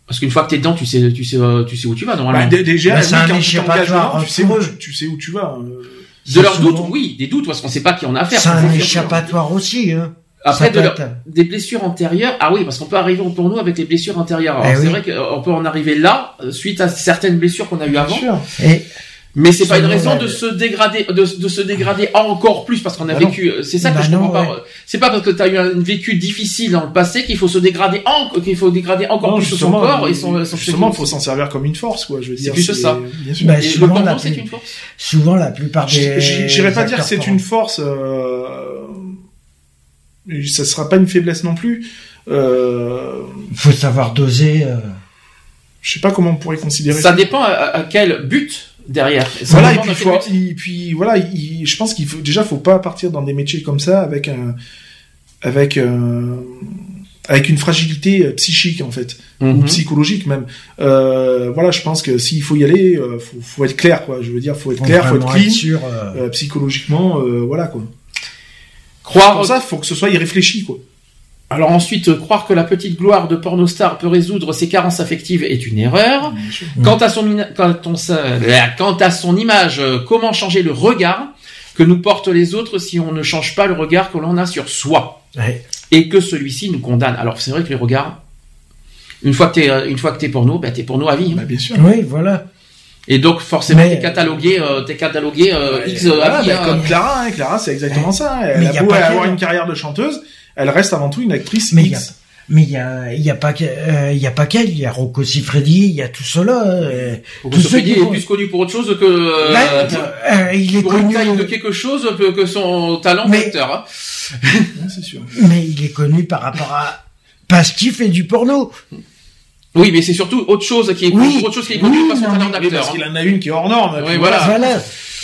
Parce qu'une fois que t'es dedans, tu sais, tu sais, euh, tu sais où tu vas normalement. Bah, dé- déjà, Bah, c'est un quand tu échappatoire tu sais, où, tu, sais où tu vas. euh. de leurs doutes, oui, des doutes parce qu'on sait pas qui on a affaire. C'est ça, un échappatoire aussi. Hein. Après, de leur- des blessures antérieures. Ah oui, parce qu'on peut arriver au porno avec les blessures antérieures. Alors, Eh c'est oui. vrai qu'on peut en arriver là euh, suite à certaines blessures qu'on a eues Bien avant. sûr. Et Mais c'est pas une raison de se dégrader, de, de se dégrader encore plus parce qu'on a Bah vécu. C'est ça que Bah je non, comprends ouais. pas. C'est pas parce que t'as eu un vécu difficile dans le passé qu'il faut se dégrader en, qu'il faut dégrader encore Non, plus son corps et son, son justement, faut s'en servir comme une force, quoi. Je veux C'est dire, plutôt ça. Bien sûr. Bah, souvent, la c'est plus- une force. souvent, la plupart des. J'irais pas dire que c'est une force. Euh... Ça sera pas une faiblesse non plus. Euh... Il faut savoir doser. euh, Je sais pas comment on pourrait considérer Ça dépend à, à quel but derrière. Ça Voilà, et puis, faut, et puis voilà, il- je pense qu'il faut déjà faut pas partir dans des métiers comme ça avec un avec un avec une fragilité euh, psychique en fait ou Mhm. psychologique même. Euh, voilà, je pense que s'il faut y aller, euh, faut, faut être clair quoi. Je veux dire, faut être faut clair, faut être clean, être sûr. euh, euh, psychologiquement, euh, voilà quoi. Croire, Pour ça, faut que ce soit irréfléchi quoi. alors ensuite, euh, croire que la petite gloire de pornostar peut résoudre ses carences affectives est une erreur. Mm. Quant à son, mina- quant on sa- euh, quant à son image, euh, comment changer le regard que nous portent les autres si on ne change pas le regard que l'on a sur soi ouais. et que celui-ci nous condamne? Alors c'est vrai que les regards, une fois que t'es, une fois que t'es porno, ben t'es porno à vie. hein. Bah, bien sûr. Oui, voilà. Et donc forcément Mais- t'es catalogué, euh, t'es catalogué euh, Ouais, X euh, voilà, à vie. bah, hein. comme Clara, hein, Clara, c'est exactement ça. Mais Elle y a a beau pas avoir une carrière de chanteuse, elle reste avant tout une actrice Mais y a- X. Mais il y a, il y a pas, euh, il y a pas qu'elle, il y a Rocco Siffredi, il y a tout cela. euh, Rocco Siffredi est plus connu pour autre chose que euh, Là, euh, il est pour une connu, taille de quelque chose que, que son talent Mais- d'acteur. hein. c'est sûr. mais il est connu par rapport à parce qu'il fait du porno. Oui, mais c'est surtout autre chose qui est Oui. autre chose qui est connu Oui, son talent d'acteur. parce hein. qu'il en a une qui est hors norme. Oui, voilà. Voilà.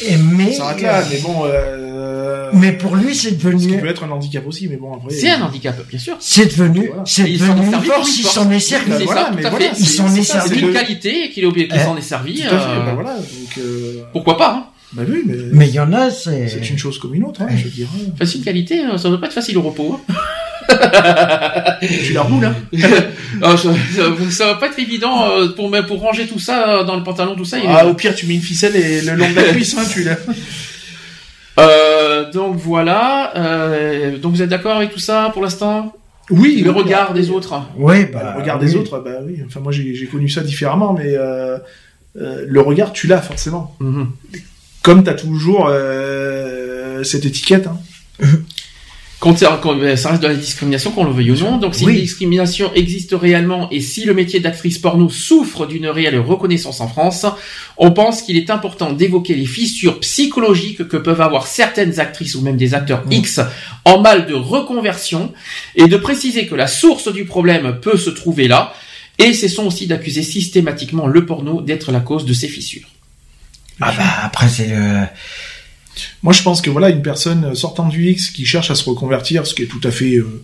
Et mais, Ça là, mais bon. Euh... mais pour lui, c'est Ce qui devenu, peut être un handicap aussi, mais bon après. C'est un handicap, bien sûr. c'est devenu, Voilà. c'est il est devenu une servi force. Il s'en est servi. c'est voilà, mais voilà. Ils s'en est servi. C'est c'est une qualité qu'il qu'il Eh, s'en est servi. Euh, bah voilà. Donc, euh... Pourquoi pas hein. Bah oui, mais, Mais il y en a, c'est. c'est une chose comme une autre, hein, je veux dire. Enfin, c'est une qualité, euh, ça doit pas être facile au repos. hein. Tu la roules, hein. Ah, ça, ça- va pas être évident euh, pour pour ranger tout ça euh, dans le pantalon, tout ça. il- Ah, au pire, tu mets une ficelle et le long de la cuisse, hein, tu l'as. Euh, donc voilà. euh, donc vous êtes d'accord avec tout ça pour l'instant? Oui. Le oui, regard des autres. Ouais, bah, bah. le regard des autres, bah oui. Enfin, moi, j'ai connu ça différemment, mais euh, euh, le regard, tu l'as forcément. Mhm. Comme t'as toujours euh, cette étiquette. Hein. Quand, ça quand- ça reste de la discrimination, qu'on le veuille ou non. Donc si Oui. une discrimination existe réellement et si le métier d'actrice porno souffre d'une réelle reconnaissance en France, on pense qu'il est important d'évoquer les fissures psychologiques que peuvent avoir certaines actrices ou même des acteurs. X en mal de reconversion et de préciser que la source du problème peut se trouver là. Et cessons aussi d'accuser systématiquement le porno d'être la cause de ces fissures. Ah bah après c'est le. Moi, je pense que voilà, une personne sortant du X qui cherche à se reconvertir, ce qui est tout à fait euh,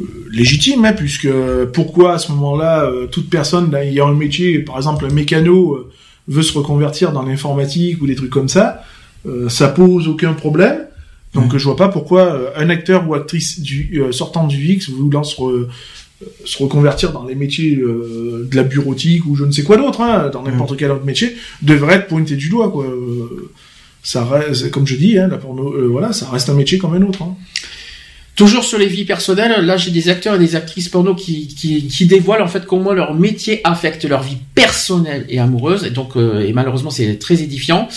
euh, légitime, hein, puisque pourquoi à ce moment-là, euh, toute personne là, ayant un métier, par exemple un mécano, euh, veut se reconvertir dans l'informatique ou des trucs comme ça, euh, ça pose aucun problème. Donc, je vois pas pourquoi euh, un acteur ou actrice du, euh, sortant du X voulant se, re- euh, se reconvertir dans les métiers euh, de la bureautique ou je ne sais quoi d'autre, hein, dans n'importe quel autre métier, devrait être pointé du doigt, quoi. Euh, ça reste, comme je dis, hein, la porno, euh, voilà, ça reste un métier comme un autre. Hein. Toujours sur les vies personnelles, là j'ai des acteurs et des actrices porno qui, qui, qui dévoilent en fait comment leur métier affecte leur vie personnelle et amoureuse, et donc euh, et malheureusement c'est très édifiant.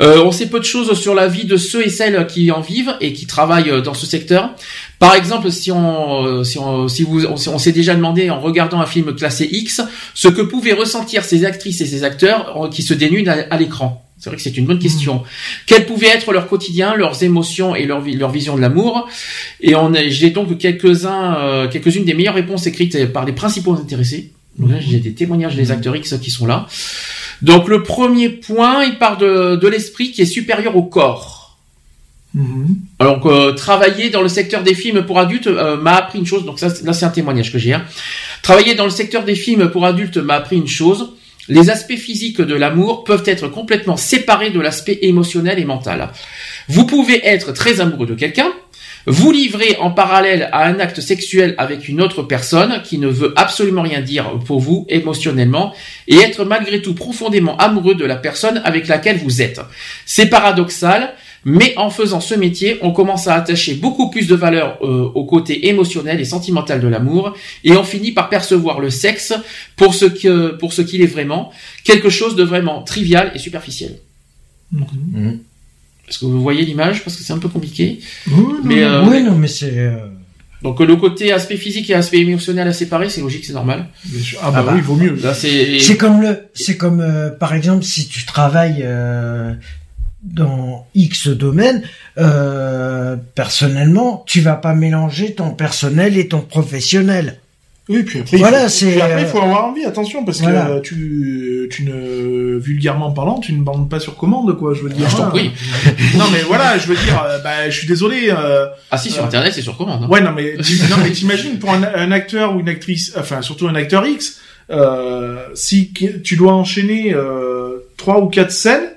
Euh, on sait peu de choses sur la vie de ceux et celles qui en vivent et qui travaillent euh, dans ce secteur. Par exemple, si on, euh, si on, si vous, on, s'est- on s'est déjà demandé en regardant un film classé X, ce que pouvaient ressentir ces actrices et ces acteurs qui se dénudent à, à l'écran. C'est vrai que c'est une bonne question. Quel pouvait être leur quotidien, leurs émotions et leur, leur vision de l'amour? Et on a- j'ai donc quelques-uns, euh, quelques-unes des meilleures réponses écrites par les principaux intéressés. Donc là, j'ai des témoignages des acteurs X qui sont là. Donc le premier point, il part de, de l'esprit qui est supérieur au corps. Alors euh, travailler dans le secteur des films pour adultes euh, m'a appris une chose. Donc ça, là c'est un témoignage que j'ai. hein. Travailler dans le secteur des films pour adultes m'a appris une chose. Les aspects physiques de l'amour peuvent être complètement séparés de l'aspect émotionnel et mental. Vous pouvez être très amoureux de quelqu'un, vous livrer en parallèle à un acte sexuel avec une autre personne qui ne veut absolument rien dire pour vous émotionnellement et être malgré tout profondément amoureux de la personne avec laquelle vous êtes. C'est paradoxal, mais en faisant ce métier, on commence à attacher beaucoup plus de valeur euh, au côté émotionnel et sentimental de l'amour et on finit par percevoir le sexe pour ce que pour ce qu'il est vraiment, quelque chose de vraiment trivial et superficiel. Est-ce que vous voyez l'image Parce que c'est un peu compliqué. mais, euh, oui, non, mais c'est. euh, Donc le côté aspect physique et aspect émotionnel à séparer, c'est logique, c'est normal. Ah bah, oui, il vaut mieux. Là, c'est C'est comme le, c'est comme euh, par exemple si tu travailles euh, dans X domaine, euh, personnellement, tu vas pas mélanger ton personnel et ton professionnel. Oui, puis après, Voilà, il faut, c'est, puis après, il euh, faut avoir envie, attention, parce voilà. que euh, tu, tu ne, vulgairement parlant, tu ne bandes pas sur commande, quoi, je veux dire. Je t'en prie. non, mais voilà, je veux dire, euh, bah, je suis désolé. Euh, Ah si, sur euh, internet, c'est sur commande. hein. Ouais, non, mais, tu- non, mais t'imagines, pour un, un acteur ou une actrice, enfin, surtout un acteur X, euh, si tu dois enchaîner euh, trois ou quatre scènes,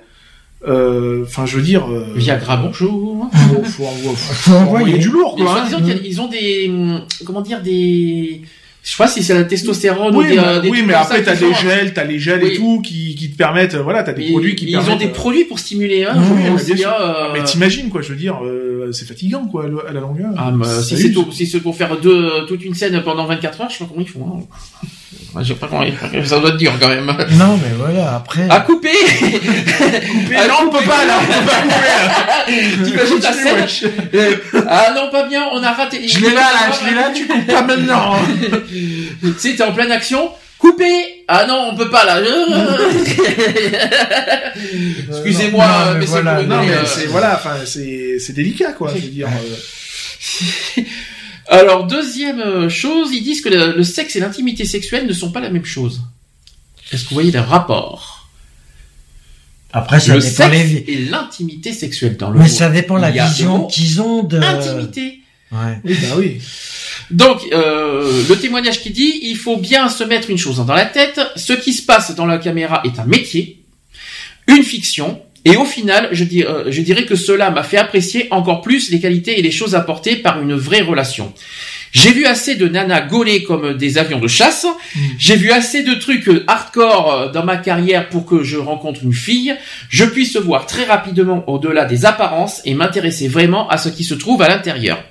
euh, enfin, je veux dire... Euh, Viagra, bonjour. faut, faut, envo- faut envoyer du lourd, quoi. hein. ils ont des, hum, comment dire, des, je sais pas si c'est la testostérone ou des, mais, euh, des oui, mais après t'as des sont- gels, t'as les gels et tout qui, qui te permettent, euh, voilà, t'as des Mais- produits qui mais permettent. ils ont des euh, produits pour stimuler, hein. Oui, euh, Mais t'imagines quoi, je veux dire, euh, c'est fatigant quoi, à la longueur. Ah, mais si c'est tout- si c'est pour faire deux, toute une scène pendant 24 heures, je sais pas comment ils font. hein. Je sais pas comment ça doit être dur quand même. Non, mais voilà, après. À couper Ah non, on peut pas, là, on peut pas couper. T'imagines ta scène? Euh, Ah non, pas bien, on a raté. Je l'ai là, là, je l'ai là, tu coupes pas maintenant. tu sais, t'es en pleine action. Couper Ah non, on peut pas là. Excusez-moi, mais, c'est voilà, mais euh. c'est voilà, enfin c'est c'est délicat quoi. Je veux dire. Alors, deuxième euh, chose, ils disent que le, le sexe et l'intimité sexuelle ne sont pas la même chose. Est-ce que vous voyez le rapport? Après, ça Le dépend sexe les et l'intimité sexuelle dans le Mais mot. ça dépend la vision qu'ils ont de. Intimité. Ouais. Oui, bah oui. Donc, euh, le témoignage qui dit, il faut bien se mettre une chose dans la tête, ce qui se passe dans la caméra est un métier, une fiction, et au final, je, euh, je dirais que cela m'a fait apprécier encore plus les qualités et les choses apportées par une vraie relation. J'ai vu assez de nanas gaulées comme des avions de chasse. J'ai vu assez de trucs hardcore euh, dans ma carrière pour que je rencontre une fille. Je puisse voir très rapidement au-delà des apparences et m'intéresser vraiment à ce qui se trouve à l'intérieur.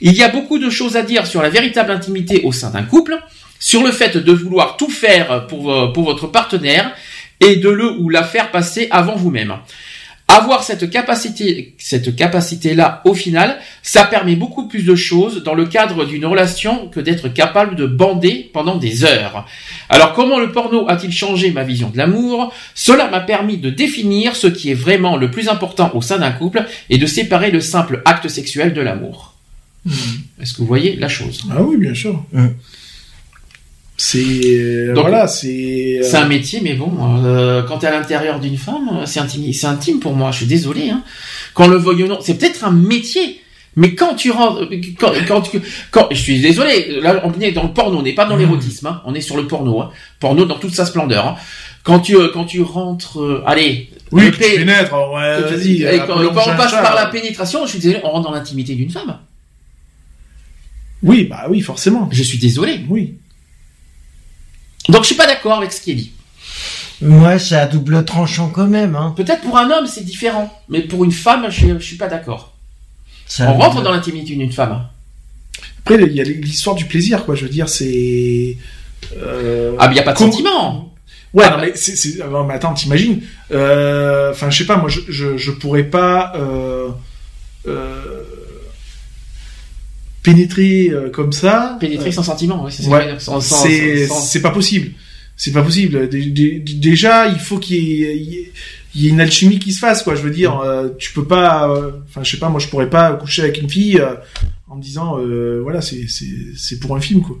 Il y a beaucoup de choses à dire sur la véritable intimité au sein d'un couple, sur le fait de vouloir tout faire pour, euh, pour votre partenaire et de le ou la faire passer avant vous-même. Avoir cette capacité, cette capacité-là, au final, ça permet beaucoup plus de choses dans le cadre d'une relation que d'être capable de bander pendant des heures. Alors, comment le porno a-t-il changé ma vision de l'amour? Cela m'a permis de définir ce qui est vraiment le plus important au sein d'un couple et de séparer le simple acte sexuel de l'amour. Est-ce que vous voyez la chose? Ah oui, bien sûr. C'est euh, Donc, voilà, c'est. euh, C'est un métier, mais bon, euh, quand t'es à l'intérieur d'une femme, euh, c'est intime, c'est intime pour moi. Je suis désolé. Hein. Quand le veuille non, c'est peut-être un métier, mais quand tu rentres, quand, quand, quand, je suis désolé. Là, on est dans le porno, on n'est pas dans l'érotisme. Hein, on est sur le porno, hein. porno dans toute sa splendeur. Hein. Quand tu, quand tu rentres, euh, allez, Oui, tu pé- pénètres, ouais, que tu- vas-y, et quand, on passe par la pénétration, je suis désolé, on rentre dans l'intimité d'une femme. Oui, bah oui, forcément. Je suis désolé. Oui. Donc je suis pas d'accord avec ce qui est dit. Moi, c'est à double tranchant quand même. Hein. Peut-être pour un homme c'est différent, mais pour une femme, je, je suis pas d'accord. On rentre dans l'intimité d'une femme. Après, il y a l'histoire du plaisir, quoi. Je veux dire, c'est. euh, Ah, mais y a pas de comment- sentiment. Ouais, Ah, non, mais attends, t'imagines euh, Enfin, je sais pas, moi, je, je, je pourrais pas euh, euh, pénétrer euh, comme ça. Pénétrer Euh, sans sentiment, ouais, c'est ça. ouais, Sans- sans- c'est, pas possible. C'est pas possible. Dé- dé- Déjà, il faut qu'il y ait, une alchimie qui se fasse, quoi. Je veux dire, euh, tu peux pas. euh, Enfin, je sais pas, moi, je pourrais pas coucher avec une fille euh, en me disant, euh, voilà, c'est, c'est, c'est pour un film, quoi.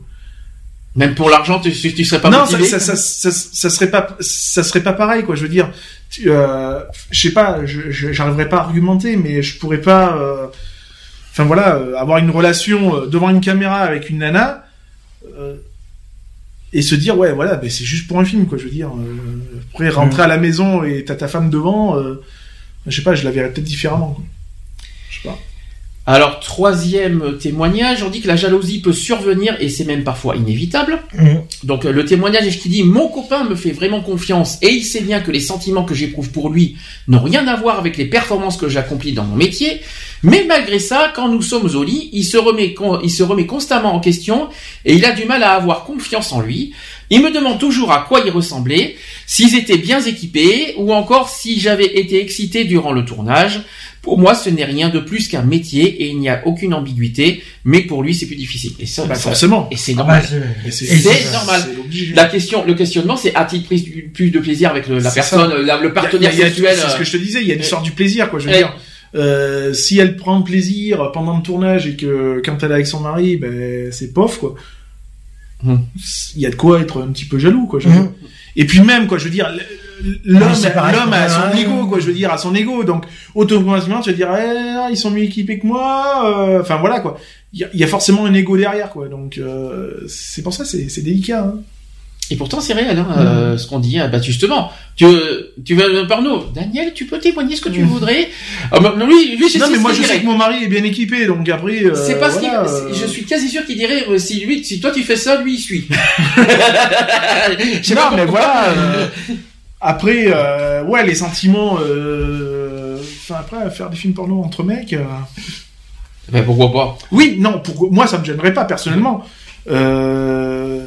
Même pour l'argent, tu, tu serais pas non, ça, motivé. ça, ça, ça, ça serait pas, ça serait pas pareil, quoi. Je veux dire, tu- euh, je sais pas, j'arriverais pas à argumenter, mais je pourrais pas, euh, enfin voilà, euh, avoir une relation euh, devant une caméra avec une nana euh, et se dire ouais, voilà, ben c'est juste pour un film, quoi. Je veux dire, euh, après rentrer à la maison et t'as ta femme devant, euh, je sais pas, je la verrais peut-être différemment. Quoi. Je sais pas. Alors, troisième témoignage, on dit que la jalousie peut survenir et c'est même parfois inévitable. Mhm. Donc, euh, le témoignage est qui dit Mon copain me fait vraiment confiance et il sait bien que les sentiments que j'éprouve pour lui n'ont rien à voir avec les performances que j'accomplis dans mon métier. Mais malgré ça, quand nous sommes au lit, il se remet, il se remet constamment en question et il a du mal à avoir confiance en lui. Il me demande toujours à quoi il ressemblait, s'ils étaient bien équipés ou encore si j'avais été excité durant le tournage. Pour moi, ce n'est rien de plus qu'un métier et il n'y a aucune ambiguïté, mais pour lui, c'est plus difficile. Et ça, Bah, forcément. Et c'est Ah normal. bah, c'est- normal. La question, le questionnement, c'est a-t-il pris du- plus de plaisir avec le- la personne, la- le partenaire y a- il y a- sexuel C'est ce euh, que je te disais, il y a une euh, sorte du plaisir, quoi. Je veux euh, dire, euh, si elle prend plaisir pendant le tournage et que quand elle est avec son mari, ben c'est pauvre, quoi. Hmm. Il y a de quoi être un petit peu jaloux, quoi. je veux dire. Et puis même, quoi, je veux dire, l'homme, Ah, l'homme pour a son ego, quoi. Je veux dire, a son ego, donc automatiquement, tu vas dire, eh, ils sont mieux équipés que moi. euh, Enfin voilà, quoi. Il y a, il y a forcément un ego derrière, quoi. Donc euh, c'est pour ça, c'est c'est délicat. Hein. Et pourtant, c'est réel, hein, euh, ce qu'on dit. hein. Bah, justement, tu, tu vas par nous. Daniel, tu peux témoigner ce que tu voudrais? Ah, bah, lui, lui, c'est Non, mais qu'il moi, je dirait. sais que mon mari est bien équipé, donc après. euh, C'est pas ce qu'il. voilà, euh, Je suis quasi sûr qu'il dirait si lui, si toi tu fais ça, lui il suit. Non, pas mais voilà. après, euh, ouais, les sentiments. euh, Enfin, après, faire des films porno entre mecs. euh, Ben, pourquoi pas? Oui, non, pour moi, ça me gênerait pas personnellement. Euh,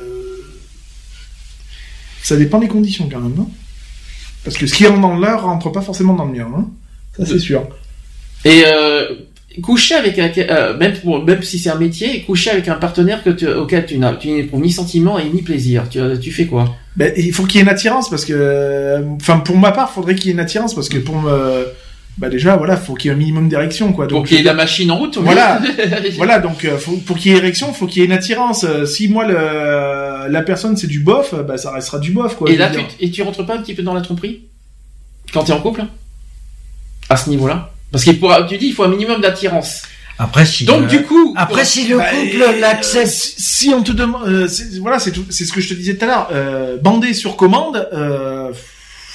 Ça dépend des conditions quand même, non? Parce que ce qui rentre dans le leur rentre pas forcément dans le mien, hein Ça c'est sûr. Et coucher avec un, euh, même pour- même si c'est un métier, coucher avec un partenaire que tu, auquel tu n'éprouves ni sentiment et ni plaisir. Tu, tu fais quoi? Ben, il faut qu'il y ait une attirance parce que, enfin, pour ma part, faudrait qu'il y ait une attirance parce que pour me, bah déjà, voilà, faut qu'il y ait un minimum d'érection, quoi. Pour Donc, qu'il y ait la machine en route. Voilà, voilà. Donc, euh, faut- pour qu'il y ait érection, faut qu'il y ait une attirance. Euh, Si moi, le, la personne c'est du bof, bah ça restera du bof, quoi. Et là, tu, et tu rentres pas un petit peu dans la tromperie? Quand t'es en couple? À ce niveau-là? Parce qu'il pourra, tu dis, il faut un minimum d'attirance. Après, si. Donc euh, du coup, Après, si le Bah, couple euh, l'accepte. Si, si on te demande, euh, voilà, c'est c'est ce que je te disais tout à l'heure. Euh, bander sur commande, euh,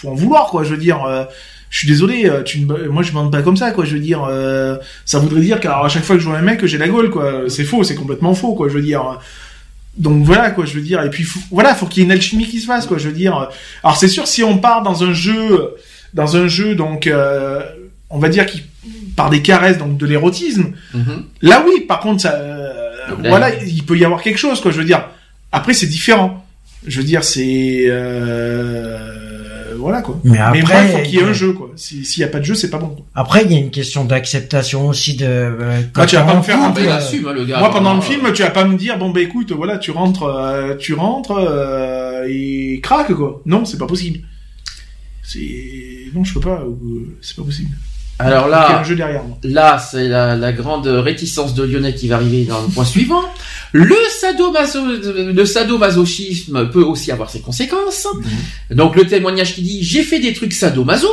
faut en vouloir, quoi. Je veux dire. euh, je suis désolé, euh, tu ne, moi je bande pas comme ça, quoi. Je veux dire, euh, ça voudrait dire qu'à chaque fois que je vois un mec, que j'ai la gaule, quoi. C'est faux, c'est complètement faux, quoi. Je veux dire. Donc voilà, quoi. Je veux dire. Et puis faut- voilà, faut qu'il y ait une alchimie qui se fasse, quoi. Je veux dire. Alors c'est sûr, si on part dans un jeu, dans un jeu, donc, euh, on va dire qui par des caresses, donc de l'érotisme. Mhm. Là oui, par contre, ça, euh, Là, voilà, il peut y avoir quelque chose, quoi. Je veux dire. Après, c'est différent. Je veux dire, c'est euh, voilà quoi. Mais moi, il après, faut qu'il y ait un jeu, quoi. Si- S'il y a pas de jeu, c'est pas bon. quoi. Après, il y a une question d'acceptation aussi de. euh, Bah, tu vas pas me faire couple, euh, assume, hein, le gars. Moi, pendant le film, tu vas pas me dire, bon, bah écoute, voilà, tu rentres, euh, tu rentres euh, et craque, quoi. Non, c'est pas possible. C'est non, je peux pas. C'est pas possible. Alors Il y a là, jeu derrière. Là, c'est la, la grande réticence de Lionel qui va arriver dans le point suivant. Le, sadomaso, le sadomasochisme peut aussi avoir ses conséquences. Donc le témoignage qui dit j'ai fait des trucs sadomaso.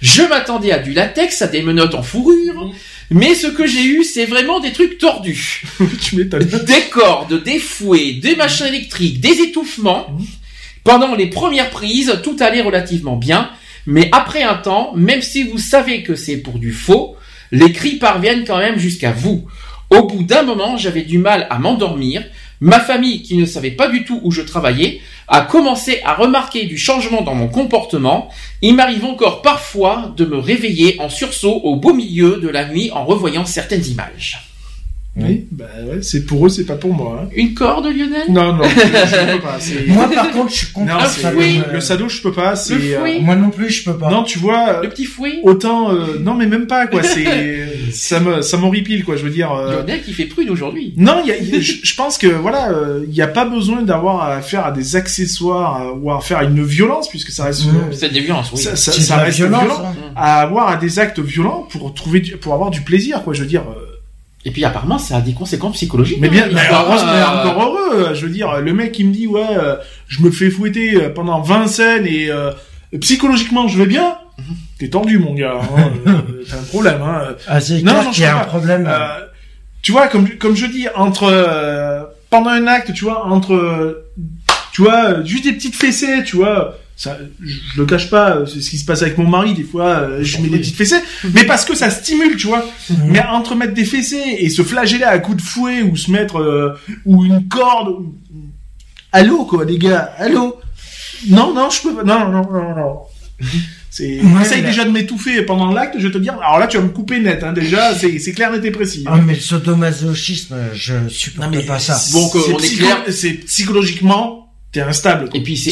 Je m'attendais à du latex, à des menottes en fourrure, mais ce que j'ai eu, c'est vraiment des trucs tordus. tu m'étonnes. Des cordes, des fouets, des machins électriques, des étouffements. Pendant les premières prises, tout allait relativement bien, mais après un temps, même si vous savez que c'est pour du faux, les cris parviennent quand même jusqu'à vous. Au bout d'un moment, j'avais du mal à m'endormir. Ma famille, qui ne savait pas du tout où je travaillais, a commencé à remarquer du changement dans mon comportement. Il m'arrive encore parfois de me réveiller en sursaut au beau milieu de la nuit en revoyant certaines images. Oui, bah ouais, c'est pour eux, c'est pas pour moi. hein. Une corde, Lionel? Non, non, je, je peux pas. Moi, par contre, je suis contre Non, me- le sado, je peux pas. Le fouet? euh, Moi non plus, je peux pas. non, tu vois, Le petit fouet? autant euh, non, mais même pas quoi. C'est ça me ça m'horripile quoi. Je veux dire. euh, Lionel qui fait prude aujourd'hui. Non, il y a- y a- je pense que voilà, euh, il n'y a pas besoin d'avoir à faire à des accessoires à- ou à faire à une violence puisque ça reste Mmh. C'est des violences, oui. ça, reste violence, violent. hein. À avoir à des actes violents pour trouver du- pour avoir du plaisir quoi. Je veux dire. Et puis apparemment, ça a des conséquences psychologiques. Mais bien, hein, mais mais euh, encore heureux. euh, Je veux dire, le mec qui me dit ouais, euh, je me fais fouetter euh, pendant 20 scènes et euh, psychologiquement je vais bien. T'es tendu mon gars. Hein, T'as un problème. Hein. Ah, c'est Non, clair non, qu'il y je a un problème. Euh, tu vois, comme comme je dis, entre euh, pendant un acte, tu vois, entre tu vois, juste des petites fessées, tu vois. Ça, je, je le cache pas, euh, c'est ce qui se passe avec mon mari. Des fois, euh, je mets des petites fessées, mais parce que ça stimule, tu vois. Mais entre mettre des fessées et se flageller à coups de fouet ou se mettre euh, ou une corde, ou- allô quoi, les gars, allô. Non, non, je peux pas. Non, non, non, non. C'est. Ouais, Essaye là- déjà de m'étouffer pendant l'acte, je vais te dire. Alors là, tu vas me couper net, hein, déjà. C'est c'est clair, net et précis. Ah, mais le sadomasochisme, je supporte pas ça. Bon, c'est on est psycho- clair. C'est psychologiquement, t'es instable. quoi. Et puis c'est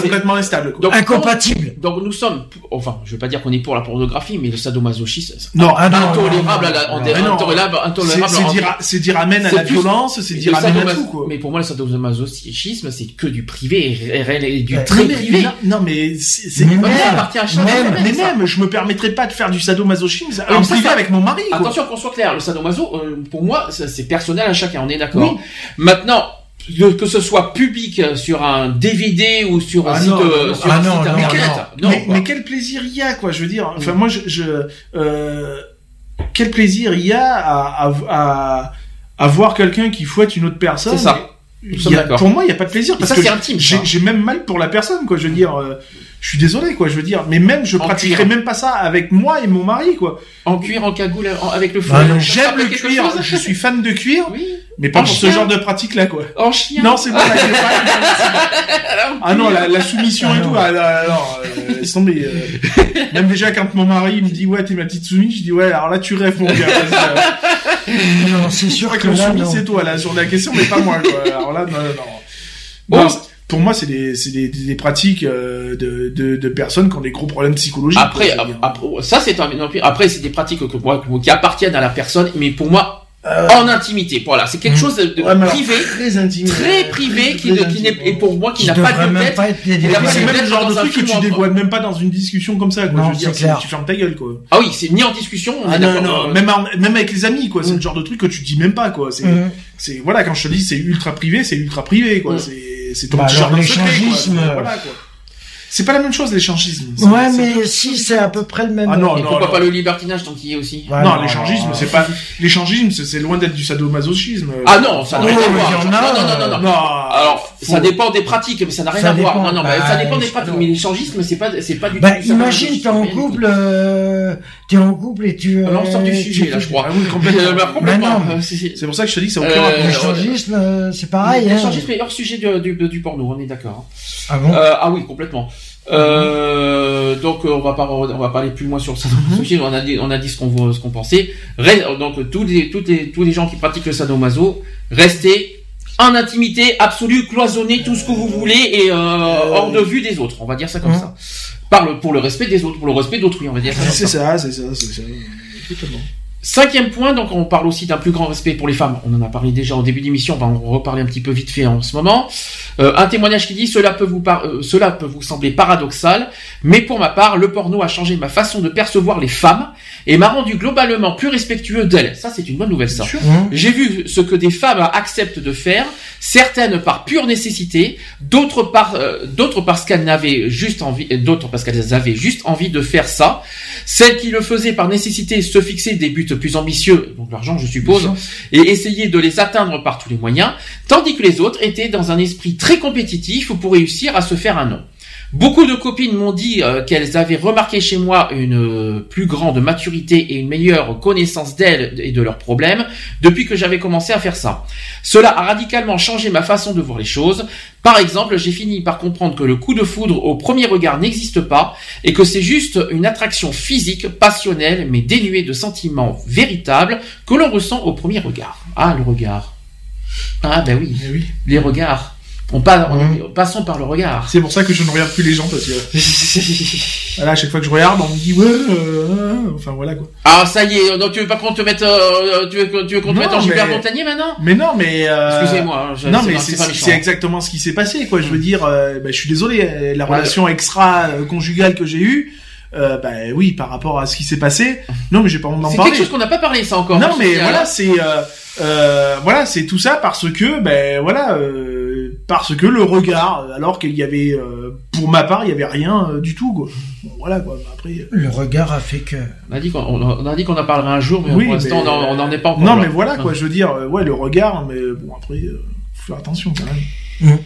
complètement instable. Quoi. donc incompatible. Donc nous sommes, enfin, je veux pas dire qu'on est pour la pornographie, mais le sadomasochisme, c'est non, Ah non, intolérable, à la, non, mais non. intolérable, c'est intolérable. c'est dire, c'est dire amen à la plus- violence, c'est dire amen à tout, quoi. Mais pour moi, le sadomasochisme, c'est que du privé et, et- et du très privé. non, non, mais c'est, même, ça appartient à chacun. même, mais même, je me permettrais pas de faire du sadomasochisme Alors, en ça, privé avec mon mari. Attention qu'on soit clair, le sadomaso, euh, pour moi, c'est personnel à chacun, on est d'accord. Oui. Maintenant, que, que ce soit public euh, sur un DVD ou sur un Ah site, non, euh, sur ah un non, site non, internet, mais, mais quel plaisir il y a, quoi. Je veux dire, enfin, Mm. moi, je, je euh, quel plaisir il y a à, à, à, à voir quelqu'un qui fouette une autre personne. C'est ça. A- pour moi, il y a pas de plaisir parce ça, que c'est intime, j'ai ça. j'ai même mal pour la personne, quoi. Je veux dire, euh, je suis désolé, quoi. Je veux dire, mais même je En pratiquerais cuir. même pas ça avec moi et mon mari, quoi. En cuir, en cagoule, en- avec le feu. Ah. Ça te J'aime le cuir, chose je suis fan de cuir, Oui. mais pas En pour ce genre de pratique-là, quoi. En chien. Non, c'est bon, là, pas- Ah non, la, la soumission Ah et non. tout, ah, là, alors, euh, laisse tomber. euh. Même déjà, quand mon mari me dit, ouais, t'es ma petite soumise, je dis, ouais, alors là, tu rêves, mon gars. vas-y, euh. Non, c'est sûr que que le là, soumis, non. c'est toi, là, sur la question, mais pas moi, quoi. Alors là, non, non, non. Bon, pour moi, c'est des, c'est des, des pratiques euh, de, de, de personnes qui ont des gros problèmes psychologiques. Après, après, ça c'est un, non, après c'est des pratiques que moi qui appartiennent à la personne, mais pour moi en intimité. Voilà, c'est quelque chose de, Euh, Ouais, privé, très intime. très privé, qui, Très ne- qui n'est et pour moi qui, Qui n'a pas de même tête. c'est même le genre de truc que tu dévoiles même pas dans une discussion comme ça, quoi. Non, je veux dire, tu fermes ta gueule, quoi. Ah oui, c'est ni en discussion. on Ah non, non, même, en- même avec les amis, quoi. C'est le genre de truc que tu dis même pas, quoi. C'est, Mhm. c'est, voilà, quand je te dis c'est ultra privé, c'est ultra privé, quoi. C'est, c'est ton Bah, petit jardin l'échangisme, C'est- euh, Voilà, quoi. C'est pas la même chose, l'échangisme. Ouais, mais si, c'est à peu près le même. Ah non, Et non, pourquoi non. pas le libertinage tant qu'il y est aussi Ouais, non, l'échangisme, c'est pas, l'échangisme, c'est, loin d'être du sadomasochisme. Ah non, ça n'a rien à voir. Non, non, non, non, non. Non. Alors, ça dépend des pratiques, mais ça n'a rien Ça à voir. Non, non, mais Bah, ça dépend des pratiques. non. Mais l'échangisme, c'est pas, c'est pas du Bah, imagine, t'es en couple, euh, t'es en couple et tu. Alors, on sort du euh, sujet, là, je crois. Ah oui, complètement. Euh, c'est- c'est- C'est pour ça que je te dis que ça n'a Euh, aucun rapport. L'échangisme, euh, c'est pareil, hein. L'échangisme est hors sujet du, du, du porno, on est d'accord. Ah bon? Euh, ah oui, complètement. Euh, donc euh, on va pas on va pas aller plus loin sur ça. Mhm. On a dit on a dit ce qu'on ce qu'on pensait. Re- donc tous les tous les tous les gens qui pratiquent le sadomaso, restez en intimité absolue, cloisonnez tout ce que vous voulez et euh, hors de vue des autres. On va dire ça comme Mhm. ça. Par le, pour le respect des autres, pour le respect d'autrui, on va dire C'est ça. ça, c'est ça, c'est ça. Totalement. Cinquième point, donc on parle aussi d'un plus grand respect pour les femmes. On en a parlé déjà au début d'émission, on va en reparler un petit peu vite fait en ce moment. Euh, un témoignage qui dit cela peut vous par- euh, cela peut vous sembler paradoxal, mais pour ma part, le porno a changé ma façon de percevoir les femmes et m'a rendu globalement plus respectueux d'elles. Ça, c'est une bonne nouvelle, ça. J'ai vu ce que des femmes acceptent de faire, certaines par pure nécessité, d'autres par euh, d'autres parce qu'elles n'avaient juste envie, et d'autres parce qu'elles avaient juste envie de faire ça. Celles qui le faisaient par nécessité se fixaient des buts plus ambitieux, donc l'argent je suppose, et essayaient de les atteindre par tous les moyens, tandis que les autres étaient dans un esprit très compétitif pour réussir à se faire un nom. Beaucoup de copines m'ont dit euh, qu'elles avaient remarqué chez moi une euh, plus grande maturité et une meilleure connaissance d'elles et de leurs problèmes depuis que j'avais commencé à faire ça. Cela a radicalement changé ma façon de voir les choses. Par exemple, j'ai fini par comprendre que le coup de foudre au premier regard n'existe pas et que c'est juste une attraction physique, passionnelle, mais dénuée de sentiments véritables que l'on ressent au premier regard. Ah, le regard. Ah, ben oui, Eh oui. les regards. On passe, on- passons par le regard. C'est pour ça que je ne regarde plus les gens parce que voilà, à chaque fois que je regarde, on me dit ouais, euh, enfin voilà quoi. Ah, ça y est, donc tu veux pas qu'on te mette, euh, tu veux, tu veux qu'on te mette en mais- Montagnier maintenant? Mais non, mais euh, Excusez-moi, je- non c'est mais c'est c'est c'est exactement ce qui s'est passé quoi. Je veux dire, euh, bah, je suis désolé, euh, la Ouais. relation extra euh, conjugale que j'ai eue, euh, bah oui, par rapport à ce qui s'est passé. Non, mais j'ai pas envie d'en C'est parler. quelque chose qu'on n'a pas parlé, ça encore. Non, mais c'est- voilà, euh, c'est euh, euh, voilà, c'est tout ça parce que ben voilà, euh, parce que le regard, alors qu'il y avait, euh, pour ma part, il y avait rien euh, du tout quoi. Bon, voilà quoi. Après. euh, Le regard a fait que. On a dit qu'on on a- on a dit qu'on en parlerait un jour, mais oui, pour l'instant, mais- on en- on n'en est pas encore. Non, là. mais voilà quoi. Hein. Je veux dire, euh, ouais, le regard, mais bon après, euh, faut faire attention quand même.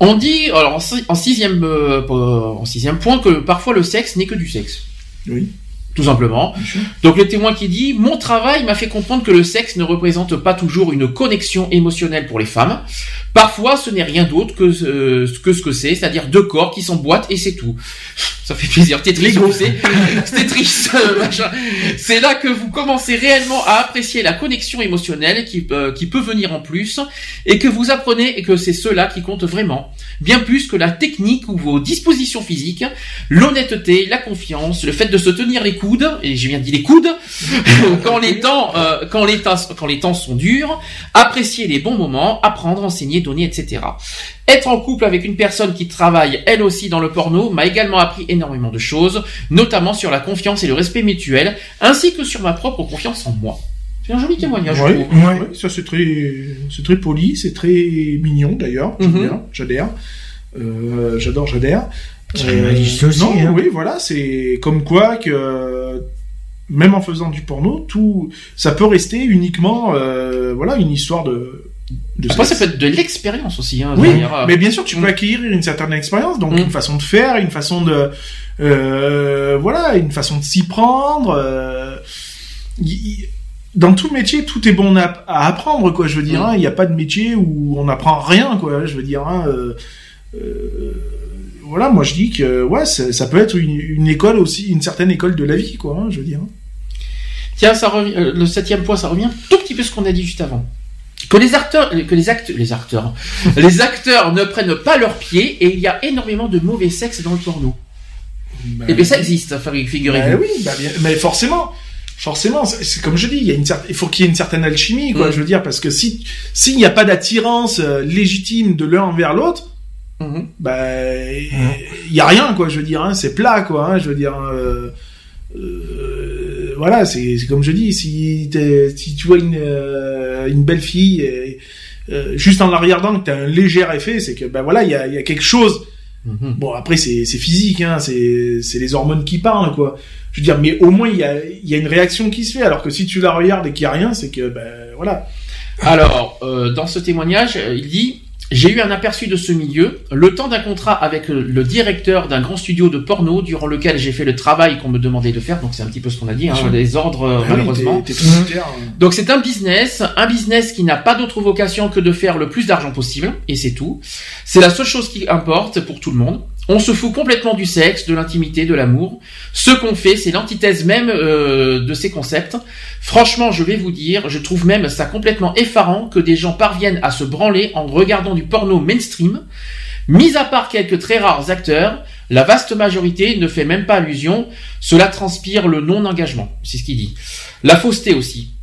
On dit, alors en, si- en sixième, en sixième point, que parfois le sexe n'est que du sexe. Oui. Tout simplement. Donc le témoin qui dit Mon travail m'a fait comprendre que le sexe ne représente pas toujours une connexion émotionnelle pour les femmes. Parfois, ce n'est rien d'autre que, euh, que ce que c'est, c'est-à-dire deux corps qui s'emboîtent et c'est tout. Ça fait plaisir. Tetris, vous savez. Tetris, euh, machin. C'est là que vous commencez réellement à apprécier la connexion émotionnelle qui, euh, qui peut venir en plus et que vous apprenez et que c'est cela qui compte vraiment. Bien plus que la technique ou vos dispositions physiques, l'honnêteté, la confiance, le fait de se tenir les coudes, et j'ai bien dit les coudes, quand les temps, quand les temps, quand les temps sont durs, apprécier les bons moments, apprendre, enseigner, donner, etc. Être en couple avec une personne qui travaille elle aussi dans le porno m'a également appris énormément de choses, notamment sur la confiance et le respect mutuel, ainsi que sur ma propre confiance en moi. C'est un joli témoignage, je Ouais, ça c'est très, c'est très poli, c'est très mignon d'ailleurs. J'aime Mhm. bien, j'adhère, Euh, j'adore, j'adhère. Aussi, Non, hein. oui, voilà, c'est comme quoi que même en faisant du porno, tout, ça peut rester uniquement, euh, voilà, une histoire de. De Après, ça peut être de l'expérience aussi. Hein, Oui, euh, mais bien sûr, tu peux acquérir une certaine expérience, donc Mm. une façon de faire, une façon de, euh, voilà, une façon de s'y prendre. euh, y- dans tout métier, tout est bon à, à apprendre, quoi. Je veux dire, Mm. hein, il n'y a pas de métier où on n'apprend rien, quoi. Je veux dire, hein, euh, voilà, moi je dis que ouais, ça, ça peut être une, une école aussi, une certaine école de la vie, quoi. je veux dire. Tiens, ça revient, le septième point, ça revient tout petit peu ce qu'on a dit juste avant. Que les acteurs, que les acteurs, les acteurs, les acteurs ne prennent pas leurs pieds et il y a énormément de mauvais sexe dans le porno. Bah, et bien ça existe, figurez-vous. bah oui, bien- mais forcément, forcément, c'est comme je dis, il y a une certaine, il faut qu'il y ait une certaine alchimie, quoi. Mm. Je veux dire, parce que si s'il n'y a pas d'attirance euh, légitime de l'un envers l'autre, Mhm. bah il y a rien, quoi. Je veux dire, hein, c'est plat, quoi. hein, je veux dire. euh, euh, voilà, c'est c'est comme je dis, si, si tu vois une, euh, une belle fille, et, euh, juste en la regardant, que t'as un léger effet, c'est que ben voilà, il y a, y a quelque chose. Mhm. Bon après c'est c'est physique, hein, c'est c'est les hormones qui parlent quoi. Je veux dire, mais au moins il y a il y a une réaction qui se fait, alors que si tu la regardes et qu'il y a rien, c'est que ben voilà. Alors, euh, dans ce témoignage, euh, il dit J'ai eu un aperçu de ce milieu, le temps d'un contrat avec le, directeur d'un grand studio de porno, durant lequel j'ai fait le travail qu'on me demandait de faire. Donc, c'est un petit peu ce qu'on a dit, hein, les ordres, Ah oui, malheureusement. hein. Donc, c'est un business, un business qui n'a pas d'autre vocation que de faire le plus d'argent possible, et c'est tout. C'est la seule chose qui importe pour tout le monde. On se fout complètement du sexe, de l'intimité, de l'amour. Ce qu'on fait, c'est l'antithèse même euh, de ces concepts. Franchement, je vais vous dire, je trouve même ça complètement effarant que des gens parviennent à se branler en regardant du porno mainstream. Mis à part quelques très rares acteurs, la vaste majorité ne fait même pas allusion. Cela transpire le non-engagement. C'est ce qu'il dit. La fausseté aussi.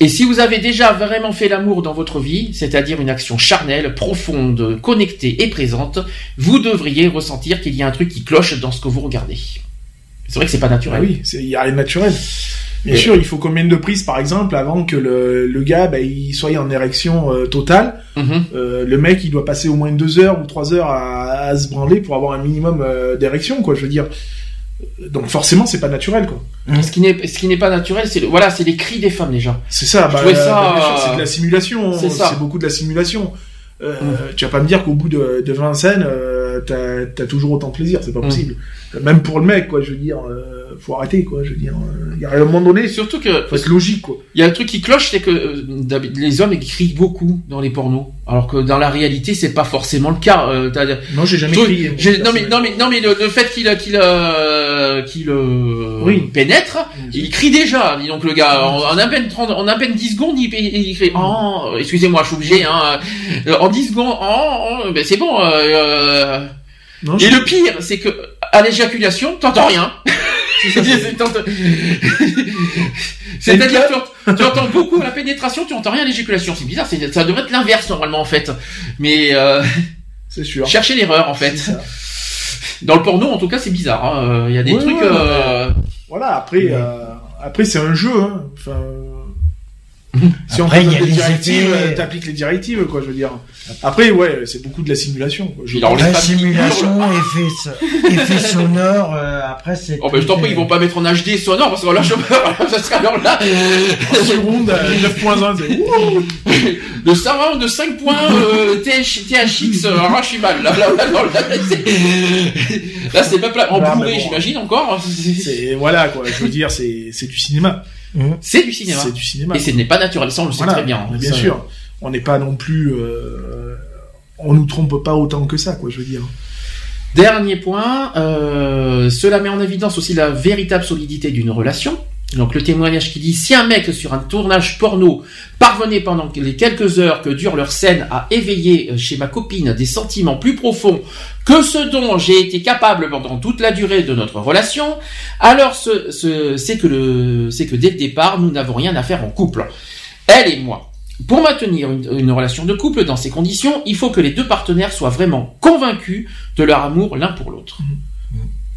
Et si vous avez déjà vraiment fait l'amour dans votre vie, c'est-à-dire une action charnelle, profonde, connectée et présente, vous devriez ressentir qu'il y a un truc qui cloche dans ce que vous regardez. C'est vrai que c'est pas Ah naturel. oui, c'est il y a rien de naturel. Bien Et- sûr, il faut combien de prises par exemple avant que le, le gars ben, il soit en érection euh, totale. Mhm. Euh, le mec il doit passer au moins deux heures ou trois heures à, à se branler pour avoir un minimum euh, d'érection quoi. Je veux dire. Donc forcément c'est pas naturel quoi. Ce qui n'est ce qui n'est pas naturel, c'est le- voilà, c'est les cris des femmes déjà. C'est ça, bah, bah, ça, euh, c'est de la simulation, c'est ça. c'est beaucoup de la simulation. Euh, Tu vas pas me dire qu'au bout de, de 20 scènes, euh, t'as as toujours autant de plaisir, c'est pas Mm. possible. Même pour le mec, quoi, je veux dire, euh, faut arrêter, quoi, je veux dire, il y a un moment donné, surtout que faut être logique, quoi. il y a un truc qui cloche, c'est que euh, les hommes ils crient beaucoup dans les pornos, alors que dans la réalité c'est pas forcément le cas. Euh, t'as- Non, j'ai jamais crié. moi, non mais non mais non mais le, le fait qu'il qu'il euh, qu'il euh, Oui. pénètre, il crie déjà. Dis donc le gars en, en à peine 30 en à peine 10 secondes il, il, il crie oh excusez-moi je suis obligé hein euh, en 10 secondes oh, oh ben c'est bon euh, euh. Non, et je- le pire c'est que à l'éjaculation t'entends rien. C'est-à-dire tu, tu entends beaucoup la pénétration, tu entends rien à l'éjaculation. C'est bizarre, ça devrait être l'inverse normalement en fait. Mais euh, c'est sûr. cherchez l'erreur en fait. Dans le porno, en tout cas, c'est bizarre. hein. Il y a des Ouais, trucs. ouais, euh, Voilà, après, euh, après c'est un jeu, hein. Enfin, si on Après, donne il y a les directives, euh, t'appliques les directives, quoi, je veux dire. Après, ouais, c'est beaucoup de la simulation. Quoi. Je La simulation, effet, effet sonore, euh, après c'est... Oh ben je t'en prie, ils vont pas mettre en HD sonore parce que là je ça serait alors là En seconde, euh, 9.1, c'est le surround de 5 points euh, TH, THX euh, arrachimal là là là, là, là, c'est- là c'est pas pla- en Là, bon. j'imagine encore C'est voilà quoi. Je veux dire, c'est du cinéma. C'est du cinéma C'est du cinéma. et ce n'est pas naturel ça on le sait Voilà. très bien Mais Bien Ça, sûr. On n'est pas non plus. euh, on nous trompe pas autant que ça, quoi. Je veux dire. Dernier point, euh, cela met en évidence aussi la véritable solidité d'une relation. Donc le témoignage qui dit si un mec sur un tournage porno parvenait pendant les quelques heures que dure leur scène à éveiller euh, chez ma copine des sentiments plus profonds que ce dont j'ai été capable pendant toute la durée de notre relation, alors ce, ce- c'est que le c'est que dès le départ nous n'avons rien à faire en couple. Elle et moi. Pour maintenir une, une relation de couple dans ces conditions, il faut que les deux partenaires soient vraiment convaincus de leur amour l'un pour l'autre.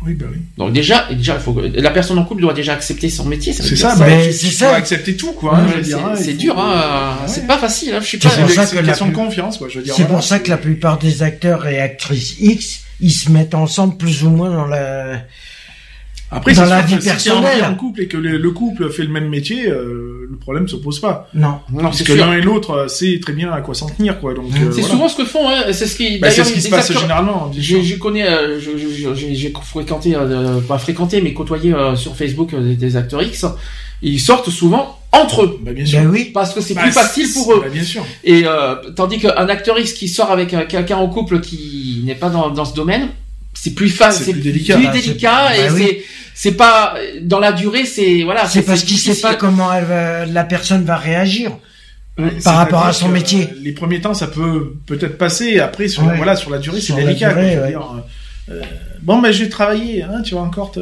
Oui, bah oui. Donc déjà, et déjà, il faut que la personne en couple doit déjà accepter son métier. ça veut C'est dire ça. Bah, Mais c'est ça. dois accepter tout, quoi. hein, je veux c'est c'est faut- dur, hein. Ouais. C'est pas facile. Hein. Je suis C'est pas. pour ça C'est que une la question de plus- confiance, quoi. Je veux dire. C'est voilà. pour ça que la plupart des acteurs et actrices X, ils se mettent ensemble plus ou moins dans la... Après, dans c'est la sûr vie que si en- personnelle. en couple et que le, le couple fait le même métier, euh, le problème se pose pas. Non. Non, Parce c'est que l'un et l'autre euh, sait très bien à quoi s'en tenir, quoi. Donc, euh, C'est voilà. souvent ce que font. Hein. C'est ce qui. Bah, c'est d'ailleurs, ce qui se passe acteurs- généralement, Je, connais, euh, j'ai j'ai fréquenté, euh, pas fréquenté, mais côtoyé euh, sur Facebook euh, des, des acteurs X. Ils sortent souvent entre eux Bah, bien sûr. Ben oui. parce que c'est Bah, plus facile pour eux. Bah, bien sûr. Et euh, tandis qu'un acteur X qui sort avec euh, quelqu'un en couple qui n'est pas dans, dans ce domaine, c'est plus facile, C'est plus délicat. Bah, c'est- délicat et bah oui. c'est c'est pas dans la durée, c'est voilà. C'est parce qu'il sait pas comment elle va- la personne va réagir. par rapport à C'est-à-dire son que, métier. euh, Les premiers temps, ça peut peut-être passer. Après, sur, Ouais. voilà, sur la durée, c'est délicat. durée, ouais. dire, euh, bon, ben, j'ai travaillé, hein, tu vas encore te...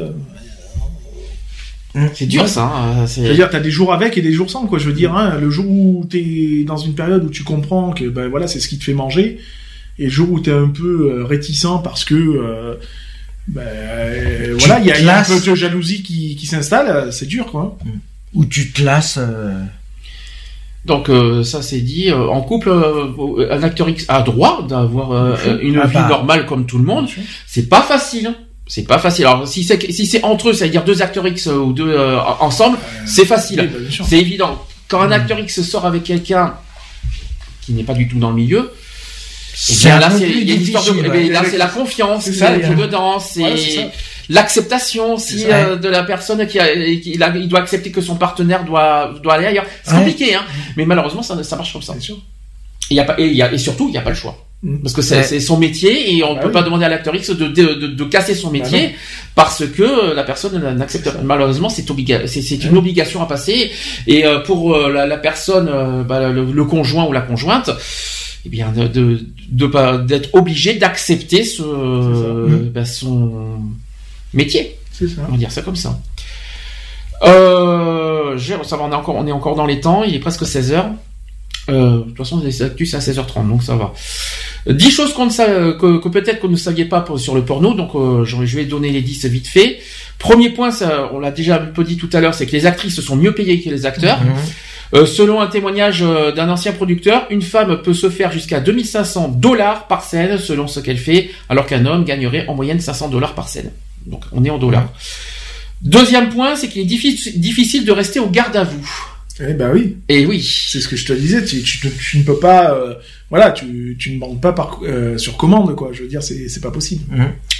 C'est dur ça. hein, c'est- Je veux dire, t'as des jours avec et des jours sans, quoi. Je veux dire, hein, le jour où t'es dans une période où tu comprends que, ben voilà, c'est ce qui te fait manger, et le jour où t'es un peu euh, réticent parce que, euh, ben, euh, Tu voilà, il y, a- il y a un peu de jalousie qui, qui s'installe, c'est dur, quoi. Où tu te lasses. euh, Donc euh, ça c'est dit. euh, en couple, euh, un acteur X a droit d'avoir euh, une Ah vie bah. normale comme tout le monde. C'est pas facile. C'est pas facile. Alors si c'est si c'est entre eux, c'est-à-dire deux acteurs X ou deux euh, ensemble, c'est facile. oui, bah, c'est évident. Quand un acteur X sort avec quelqu'un qui n'est pas du tout dans le milieu, bien, là c'est il ouais. la confiance qui est il a- dedans, c'est l'acceptation ça. euh, de la personne qui, a, qui il, a- il doit accepter que son partenaire doit doit aller ailleurs. C'est Ouais. compliqué hein, mais malheureusement ça ça marche comme ça. Et, y a pas, et, y a, et surtout, il n'y a pas le choix. Mm. Parce que c'est Ouais. son métier et on ne Bah peut oui. pas demander à l'acteur X de, de, de, de casser son Bah métier parce que la personne n'accepte pas. Malheureusement, c'est obliga une Ouais. obligation à passer. Et euh, pour euh, la, la personne, euh, bah, le, le conjoint ou la conjointe, eh bien, de de, de pas d'être obligé d'accepter ce Mm. bah, son métier. C'est ça. On va dire ça comme ça. Euh, ça va, on est encore, on est encore dans les temps. Il est presque 16 heures. Euh, de toute façon, les actus c'est à 16h30, donc ça va. Euh, 10 choses qu'on ne sa- que, que peut-être que vous ne saviez pas pour- sur le porno, donc euh, je je vais donner les 10 vite fait. Premier point, ça, on l'a déjà un peu dit tout à l'heure, c'est que les actrices sont mieux payées que les acteurs. Mhm. Euh, selon un témoignage euh, d'un ancien producteur, une femme peut se faire jusqu'à 2500 dollars par scène selon ce qu'elle fait, alors qu'un homme gagnerait en moyenne 500 dollars par scène. Donc on est en dollars. Deuxième point, c'est qu'il est difficile, difficile de rester au garde à vous. Eh ben oui. Et oui. C'est ce que je te disais, tu, tu, tu- tu ne peux pas, euh, voilà, tu, tu ne bandes pas par, euh, sur commande, quoi. Je veux dire, c'est c'est pas possible.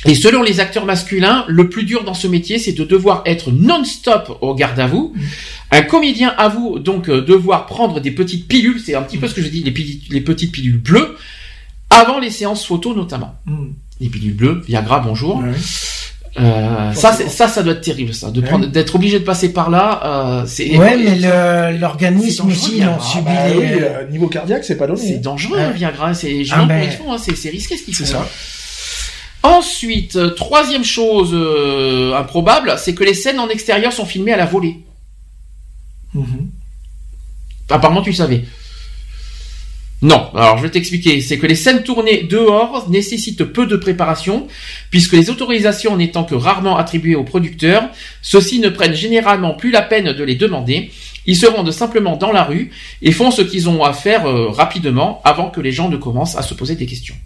Et selon les acteurs masculins, le plus dur dans ce métier, c'est de devoir être non-stop au garde à vous. Un comédien avoue donc euh, devoir prendre des petites pilules, c'est un petit peu ce que je dis, les, les petites pilules bleues, avant les séances photo notamment. Mm. Les pilules bleues, Viagra, bonjour. Euh, ça, ça, ça doit être terrible, ça, de Ouais. prendre, d'être obligé de passer par là. Euh, c'est Ouais, mais l'organisme aussi, il en subit Bah les... oui, euh, niveau cardiaque, c'est pas donné. c'est hein. dangereux, Ouais. Viagra. C'est, Ah, comment ils font, hein, c'est, c'est risqué ce qu'ils font. C'est ça. Ensuite, troisième chose euh, improbable, c'est que les scènes en extérieur sont filmées à la volée. Mhm. Apparemment, tu le savais. Non, alors je vais t'expliquer. C'est que les scènes tournées dehors nécessitent peu de préparation, puisque les autorisations n'étant que rarement attribuées aux producteurs, ceux-ci ne prennent généralement plus la peine de les demander. Ils se rendent simplement dans la rue et font ce qu'ils ont à faire euh, rapidement avant que les gens ne commencent à se poser des questions.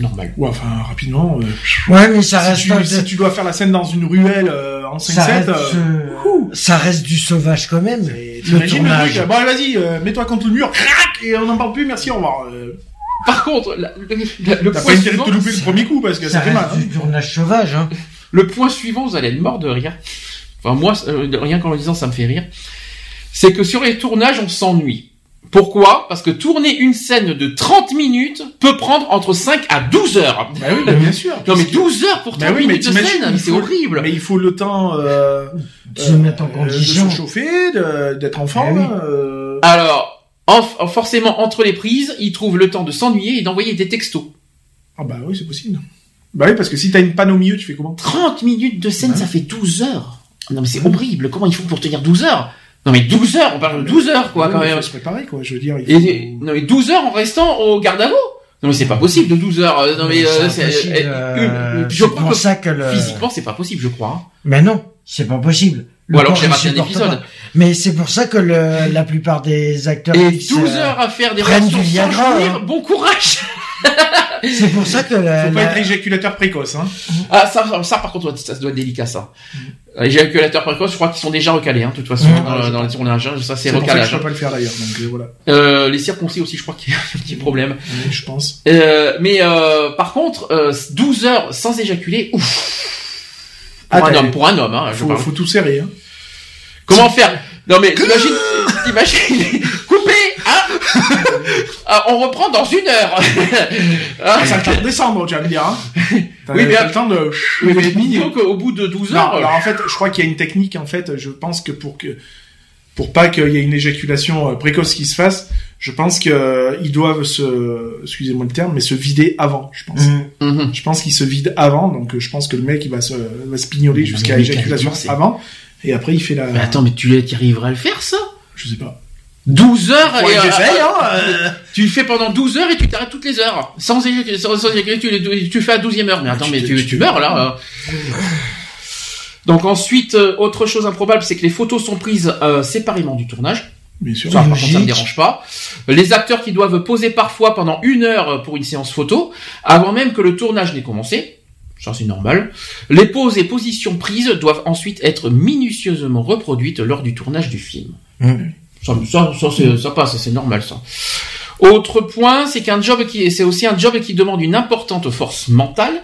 Normal. Ouais, enfin, rapidement. euh, Ouais, mais ça si, reste... tu, si tu dois faire la scène dans une ruelle euh, en 5-7, ça, reste, euh, euh, ça reste du sauvage quand même. et Le t'imagines le tournage. truc, Bon, allez, vas-y, euh, mets-toi contre le mur, crac, et on n'en parle plus, merci, au revoir. Euh, Par contre, la- le, T'as pas louper premier coup, parce que ça, Ça fait mal. reste hein. du tournage sauvage, hein. Le point suivant, vous allez être mort de rire. Enfin, moi, euh, rien qu'en le disant, ça me fait rire. C'est que sur les tournages, on s'ennuie. Pourquoi? Parce que tourner une scène de 30 minutes peut prendre entre 5 à 12 heures. Bah oui, bah, bien sûr. Non mais 12 heures pour 30 Bah oui, mais minutes de scène, il c'est faut- horrible. Mais il faut le temps euh, Se euh, mettre en de se chauffer, de- d'être en forme. Eh oui. euh, Alors, en- forcément, entre les prises, ils trouvent le temps de s'ennuyer et d'envoyer des textos. Ah bah oui, c'est possible. Bah oui, parce que si t'as une panne au milieu, tu fais comment? 30 minutes de scène, Ouais. ça fait 12 heures. Non mais c'est horrible, comment ils font pour tenir 12 heures? Non mais 12 heures, on parle de 12 heures quoi quand même. faut se préparer, quoi. Je veux dire, il Et, faut... et- non mais 12 heures en restant au garde à vous Non mais c'est pas possible de 12 heures. euh, Non mais euh, C'est euh, euh, je crois pour que ça que le... physiquement c'est pas possible, je crois. hein. Mais non, c'est pas possible. Le Ou alors j'ai il raté un épisode. pas. Mais c'est pour ça que le, la plupart des acteurs... Et X, 12 euh, heures à faire des prennent du Viagra, hein. bon courage C'est pour ça que la, faut pas la- être éjaculateur précoce, hein. Ah ça, ça par contre ça doit être délicat ça. Éjaculateur précoce, je crois qu'ils sont déjà recalés hein, de toute façon Mhm. dans, dans les tournages, hein, ça c'est C'est pour ça que recalage. je peux pas le faire d'ailleurs, donc euh, voilà. Euh, les circoncis aussi, je crois qu'il y a un petit problème. Oui, je pense. Euh, mais euh, par contre, euh, 12 heures sans éjaculer, ouf. Pour Ah, un homme, pour un homme, hein, je Faut, faut tout serrer, hein. Comment faire Non mais t'imagines, t'imagines, coupé, hein Ah, On reprend dans une heure. Ah, ça le de descendre, tu vas me dire, hein. Oui, mais- le temps de... oui, mais dis donc, au bout de 12 Non, heures, alors en fait, je crois qu'il y a une technique, en fait, je pense que pour que... pour pas qu'il y ait une éjaculation euh, précoce qui se fasse, je pense que euh, ils doivent se, excusez-moi le terme, mais se vider avant, je pense. Mhm. Je pense qu'ils se vident avant, donc euh, je pense que le mec il va se, va se pignoler jusqu'à mais éjaculation quasiment, c'est- avant, et après il fait la. Mais attends, mais tu y arriveras à le faire, ça? Je sais pas. 12 heures Faudrait et, euh, hein, euh. Tu le fais pendant 12 heures et tu t'arrêtes toutes les heures. Sans sans, sans éjaculer, tu, le- tu fais à 12e heure. Mais attends, tu mais tu, tu tu te- meurs là. euh. Donc ensuite, euh, autre chose improbable, c'est que les photos sont prises euh, séparément du tournage. Bien sûr. Ça, par contre, ça me dérange pas. Les acteurs qui doivent poser parfois pendant une heure pour une séance photo, avant même que le tournage n'ait commencé. Ça, c'est normal. Les poses et positions prises doivent ensuite être minutieusement reproduites lors du tournage du film. Ça, ça, ça, c'est- ça passe, c'est normal, ça. Autre point, c'est qu'un job qui, c'est aussi un job qui demande une importante force mentale.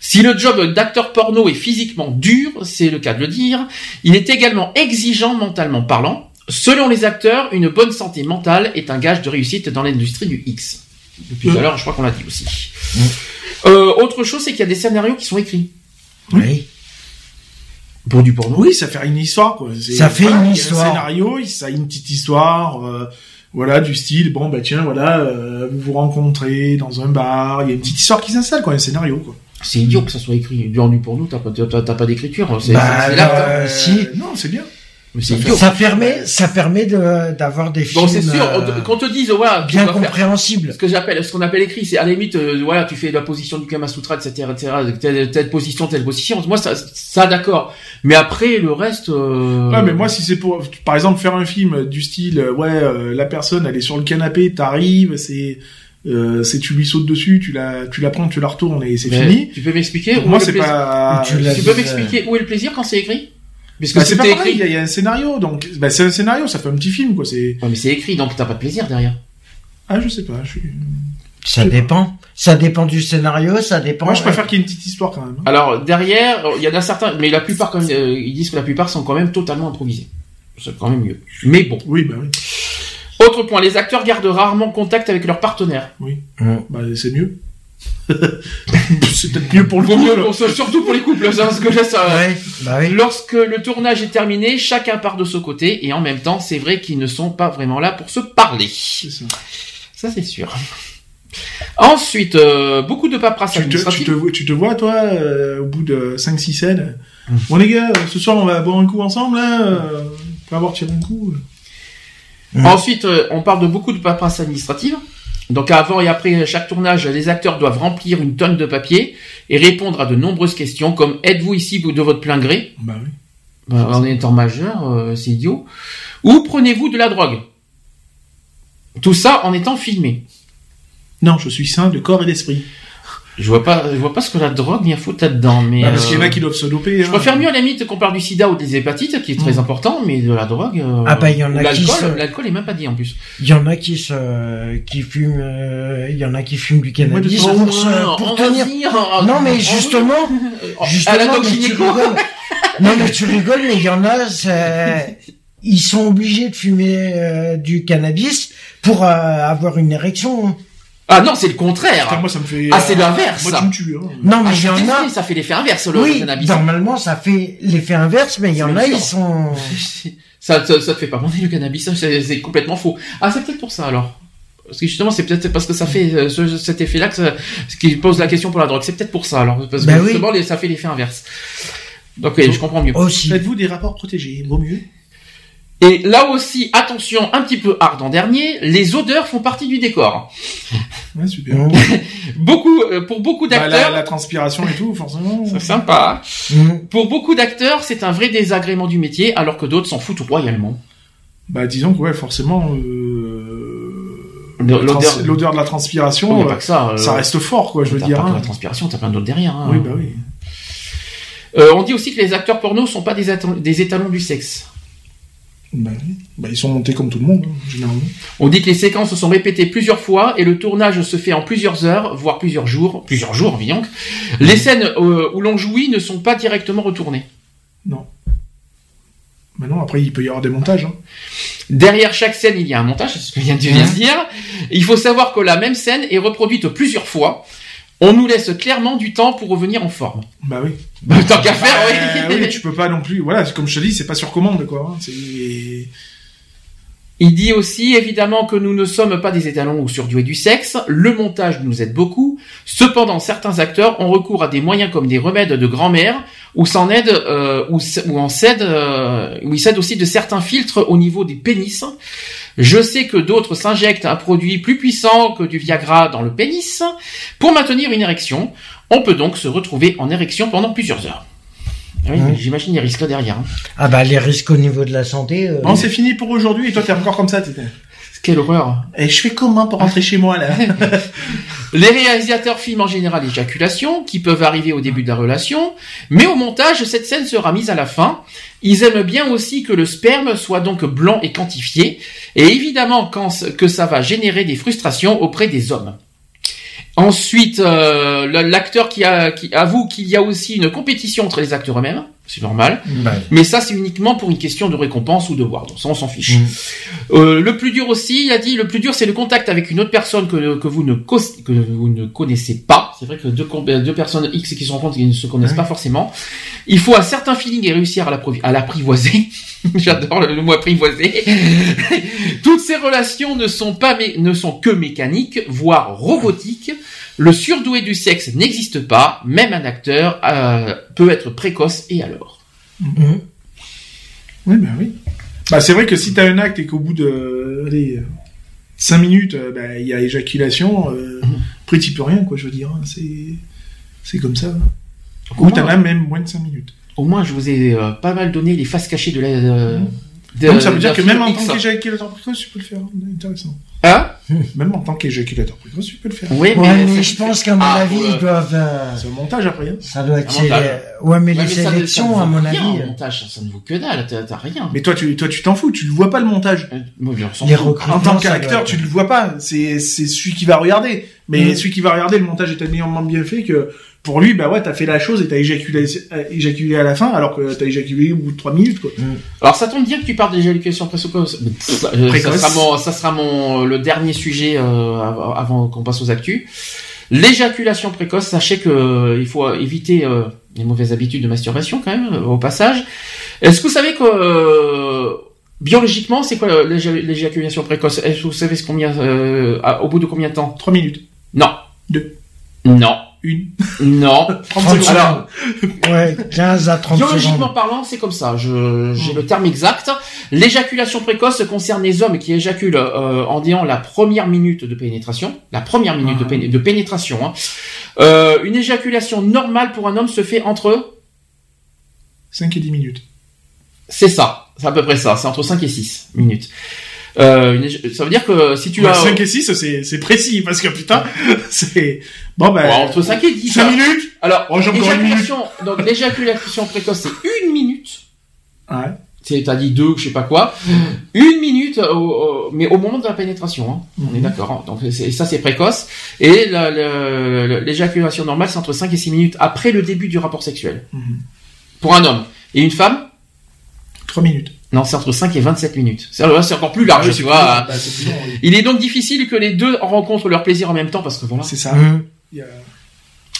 Si le job d'acteur porno est physiquement dur, c'est le cas de le dire, il est également exigeant mentalement parlant. Selon les acteurs, une bonne santé mentale est un gage de réussite dans l'industrie du X. Depuis tout à l'heure, je crois qu'on l'a dit aussi. Euh, autre chose, c'est qu'il y a des scénarios qui sont écrits Oui. pour du porno. Oui, ça fait une histoire, quoi. C'est- Ça fait une il y a histoire. Un scénario, il- ça a une petite histoire, euh, voilà, du style, bon, bah tiens, voilà, euh, vous vous rencontrez dans un bar, il y a une petite histoire qui s'installe, quoi, un scénario, quoi. C'est idiot que ça soit écrit. Du porno, t'as pas, t'as, t'as pas d'écriture. C'est, Bah, c'est euh, si. Non, c'est bien. Mais. Ça permet, ça permet de, d'avoir des films Bon, c'est sûr. euh, Qu'on te dise, voilà, tu bien dois faire- compréhensibles. ce que j'appelle, ce qu'on appelle écrit, c'est à la limite, euh, voilà, tu fais la position du Kama Sutra, etc., etc., telle, telle position, telle position. Moi, ça, ça d'accord. Mais après, le reste. Euh... Ouais, mais moi, si c'est pour, par exemple, faire un film du style, euh, ouais, euh, la personne, elle est sur le canapé, t'arrives, c'est, euh, c'est tu lui sautes dessus, tu la, tu la prends, tu la retournes et c'est fini. Tu peux m'expliquer moi, c'est pas. Tu peux m'expliquer où est le plaisir quand c'est écrit? Puisque Bah, c'est pas écrit. il y, a- il y a un scénario, donc, bah, c'est un scénario, ça fait un petit film, quoi, c'est, Ouais, mais c'est écrit, donc t'as pas de plaisir derrière. ah, je sais pas, je suis, Ça dépend. Ça dépend du scénario, ça dépend. moi, je préfère qu'il y ait une petite histoire quand même. hein. Alors derrière, il y en a certains, mais la plupart, quand même, euh, ils disent que la plupart sont quand même totalement improvisés. C'est quand même mieux. Mais bon. Oui, bah oui, Autre point, les acteurs gardent rarement contact avec leur partenaire. oui. Mm. Bah, c'est mieux. c'est peut-être mieux pour le Vaut coup. mieux, pour- surtout pour les couples, ça, parce que là, ça. Ouais, bah oui. Lorsque le tournage est terminé, chacun part de ce côté, et en même temps, c'est vrai qu'ils ne sont pas vraiment là pour se parler. Ça. Ça, c'est sûr. Ensuite, euh, beaucoup de paperasse Tu te, tu, administrative. te, vois- tu te vois, toi, euh, au bout de 5-6 scènes? Bon, les gars, ce soir, on va boire un coup ensemble, là. Euh, pour avoir tiré un coup. Ensuite, euh, on parle de beaucoup de paperasse administrative. Donc avant et après chaque tournage, les acteurs doivent remplir une tonne de papier et répondre à de nombreuses questions comme êtes-vous ici de votre plein gré? Bah oui. Bah, En étant majeur, euh, c'est idiot. Ou prenez-vous de la drogue? Tout ça en étant filmé. Non, je suis sain de corps et d'esprit. Je vois pas, je vois pas ce que la drogue vient foutre là-dedans, mais Bah, parce euh, qu'il y en a qui doivent se doper. je hein. préfère mieux à la limite qu'on parle du sida ou des hépatites, qui est très Mm. important, mais de la drogue. euh, Ah bah, il y en a qui l'alcool, se- l'alcool est même pas dit en plus. Il y en a qui se, qui fument, euh, il y en a qui fument du cannabis pour, se- ouais, pour tenir. dire, Non mais justement, justement, à la mais tu gynéco. rigoles. Non mais tu rigoles, mais il y en a, c'est- ils sont obligés de fumer euh, du cannabis pour euh, avoir une érection. Ah non, c'est le contraire. Putain, moi, ça me fait. Ah, c'est l'inverse, Moi, ça. tu me tues. Hein. Non Ah, mais je il y en a. ça fait l'effet inverse le Oui, cannabis. normalement ça fait l'effet inverse, mais il y en a, ils sont. Ça, ça, ça te fait pas bander le cannabis, ça, c'est complètement faux. Ah, c'est peut-être pour ça alors. Parce que justement, c'est peut-être parce que ça fait euh, ce- cet effet-là que ça- ce qui pose la question pour la drogue. C'est peut-être pour ça alors, parce que Ben oui. justement, ça fait l'effet inverse. Donc, oui, je comprends mieux. Aussi. Faites-vous des rapports protégés, vaut mieux. Et là aussi, attention, un petit peu hard en dernier, les odeurs font partie du décor. Ouais, super. Beaucoup, euh, pour beaucoup Bah, la, d'acteurs, la transpiration et tout, forcément. c'est sympa. Mmh. Pour beaucoup d'acteurs, c'est un vrai désagrément du métier, alors que d'autres s'en foutent royalement. Bah, disons que, ouais, forcément, euh, L'odeur- de la transpiration, Oh, euh, pas que ça. euh, ça reste fort, quoi, je veux t'as dire. pas que hein. la transpiration, t'as plein d'autres derrière. hein. Oui, bah oui. Euh, on dit aussi que les acteurs porno sont pas des étalons du sexe. Bah. Bah, ils sont montés comme tout le monde, hein, généralement. On dit que les séquences sont répétées plusieurs fois et le tournage se fait en plusieurs heures, voire plusieurs jours, plusieurs jours, donc. Les scènes euh, où l'on jouit ne sont pas directement retournées. Non. Bah non, après, il peut y avoir des montages. Hein. Derrière chaque scène, il y a un montage, c'est ce que vient de dire. Il faut savoir que la même scène est reproduite plusieurs fois. On nous laisse clairement du temps pour revenir en forme. Bah oui. Tant qu'à faire, Bah, oui. oui, tu peux pas non plus. Voilà, comme je te dis, c'est pas sur commande, quoi. hein. C'est. Il dit aussi évidemment que nous ne sommes pas des étalons ou surdoués du sexe. Le montage nous aide beaucoup. Cependant, certains acteurs ont recours à des moyens comme des remèdes de grand-mère ou s'en aide euh, ou, en euh, ou ils cèdent aussi de certains filtres au niveau des pénis. Je sais que d'autres s'injectent un produit plus puissant que du Viagra dans le pénis pour maintenir une érection. On peut donc se retrouver en érection pendant plusieurs heures. Ah oui, mais j'imagine les risques derrière. hein. Ah bah les risques au niveau de la santé. euh, Bon, c'est fini pour aujourd'hui et toi, t'es encore comme ça. Quelle horreur. Et je fais comment pour rentrer chez moi, là Les réalisateurs filment en général l'éjaculation, qui peuvent arriver au début de la relation, mais au montage, cette scène sera mise à la fin. Ils aiment bien aussi que le sperme soit donc blanc et quantifié, et évidemment quand, que ça va générer des frustrations auprès des hommes. Ensuite, euh, l'acteur qui, a, qui avoue qu'il y a aussi une compétition entre les acteurs eux-mêmes, c'est normal. bah, Mais ça, c'est uniquement pour une question de récompense ou de voir. Donc ça, on s'en fiche. Mm. Euh, le plus dur aussi, il a dit, le plus dur, c'est le contact avec une autre personne que, que vous ne que vous ne connaissez pas. C'est vrai que deux, com- deux personnes X qui se rencontrent qui ne se connaissent pas forcément. Il faut un certain feeling et réussir à l'apprivoiser. J'adore le, le mot apprivoiser. Toutes ces relations ne sont pas, mais ne sont que mécaniques, voire robotiques. Le surdoué du sexe n'existe pas. Même un acteur euh, peut être précoce et alors? mhm. Oui, bah oui. Bah, c'est vrai que si t'as un acte et qu'au bout de, allez, 5 minutes, euh, bah, il y a éjaculation, euh, après, peux rien, quoi, je veux dire. hein. C'est, c'est comme ça. Ou t'en as même moins de 5 minutes. Au moins, je vous ai euh, pas mal donné les faces cachées de la. de- de- Donc, ça veut dire que même en tant qu'éjaculateur précoce, tu peux le faire. Intéressant. Hein? Même en tant qu'éjaculateur précoce, tu peux le faire. Oui, mais, Ouais, mais c'est- je pense qu'à mon Ah, avis, ouais. ils doivent. euh, C'est un montage après. hein. Ça doit être. Montage. séle- Ouais, mais Ouais, les mais ça ne- ça ne sélections, à vaut mon avis. un euh, montage, ça ne vaut que dalle, t'as rien. Mais toi, tu, toi, tu t'en fous, tu le vois pas le montage. Euh, Les. En tant qu'acteur, tu être- le vois pas. C'est, c'est celui qui va regarder. Mais Mm. celui qui va regarder, le montage est tellement bien fait que pour lui, bah ouais, t'as fait la chose et t'as éjaculé, euh, éjaculé à la fin, alors que t'as éjaculé au bout de 3 minutes, quoi. Alors, ça tombe bien que tu parles d'éjaculation précoce. Pff, euh, Précoce. Ça sera mon, ça sera mon, le dernier sujet euh, av- avant qu'on passe aux actus. L'éjaculation précoce, sachez que euh, il faut éviter euh, les mauvaises habitudes de masturbation quand même euh, au passage. Est-ce que vous savez que euh, biologiquement, c'est quoi euh, l'éja- l'éjaculation précoce? Est-ce que vous savez ce combien euh, à- au bout de combien de temps? 3 minutes. Non. Deux. Non. Une. Non. 30 30 secondes. Alors, Ouais, 15 à 30 Biologiquement parlant, c'est comme ça. Je, j'ai le terme exact. L'éjaculation précoce concerne les hommes qui éjaculent euh, en disant la première minute de pénétration. La première minute de, Ah. péné- de pénétration. hein. Euh, une éjaculation normale pour un homme se fait entre... 5 et 10 minutes. C'est ça. C'est à peu près ça. C'est entre 5 et 6 minutes. Euh, une ça veut dire que si tu Ouais, as... 5 et 6, c'est, précis, parce que putain, c'est, bon bah, Ouais, entre 5 et 10. 5 hein. minutes. Alors, Oh, j'ai encore une éjaculation, donc l'éjaculation précoce, c'est une minute. Ouais. T'as dit deux, je sais pas quoi. Une minute, au- au- mais au moment de la pénétration, hein. on est Mhm. d'accord. hein. Donc ça c'est précoce. Et la- la- la- l'éjaculation normale, c'est entre 5 et 6 minutes après le début du rapport sexuel. Mhm. Pour un homme. Et une femme? 3 minutes. Non, c'est entre 5 et 27 minutes. C'est, encore plus large, Ouais, tu vois. Bah, c'est plus long, oui. Il est donc difficile que les deux rencontrent leur plaisir en même temps parce que voilà, C'est ça. A-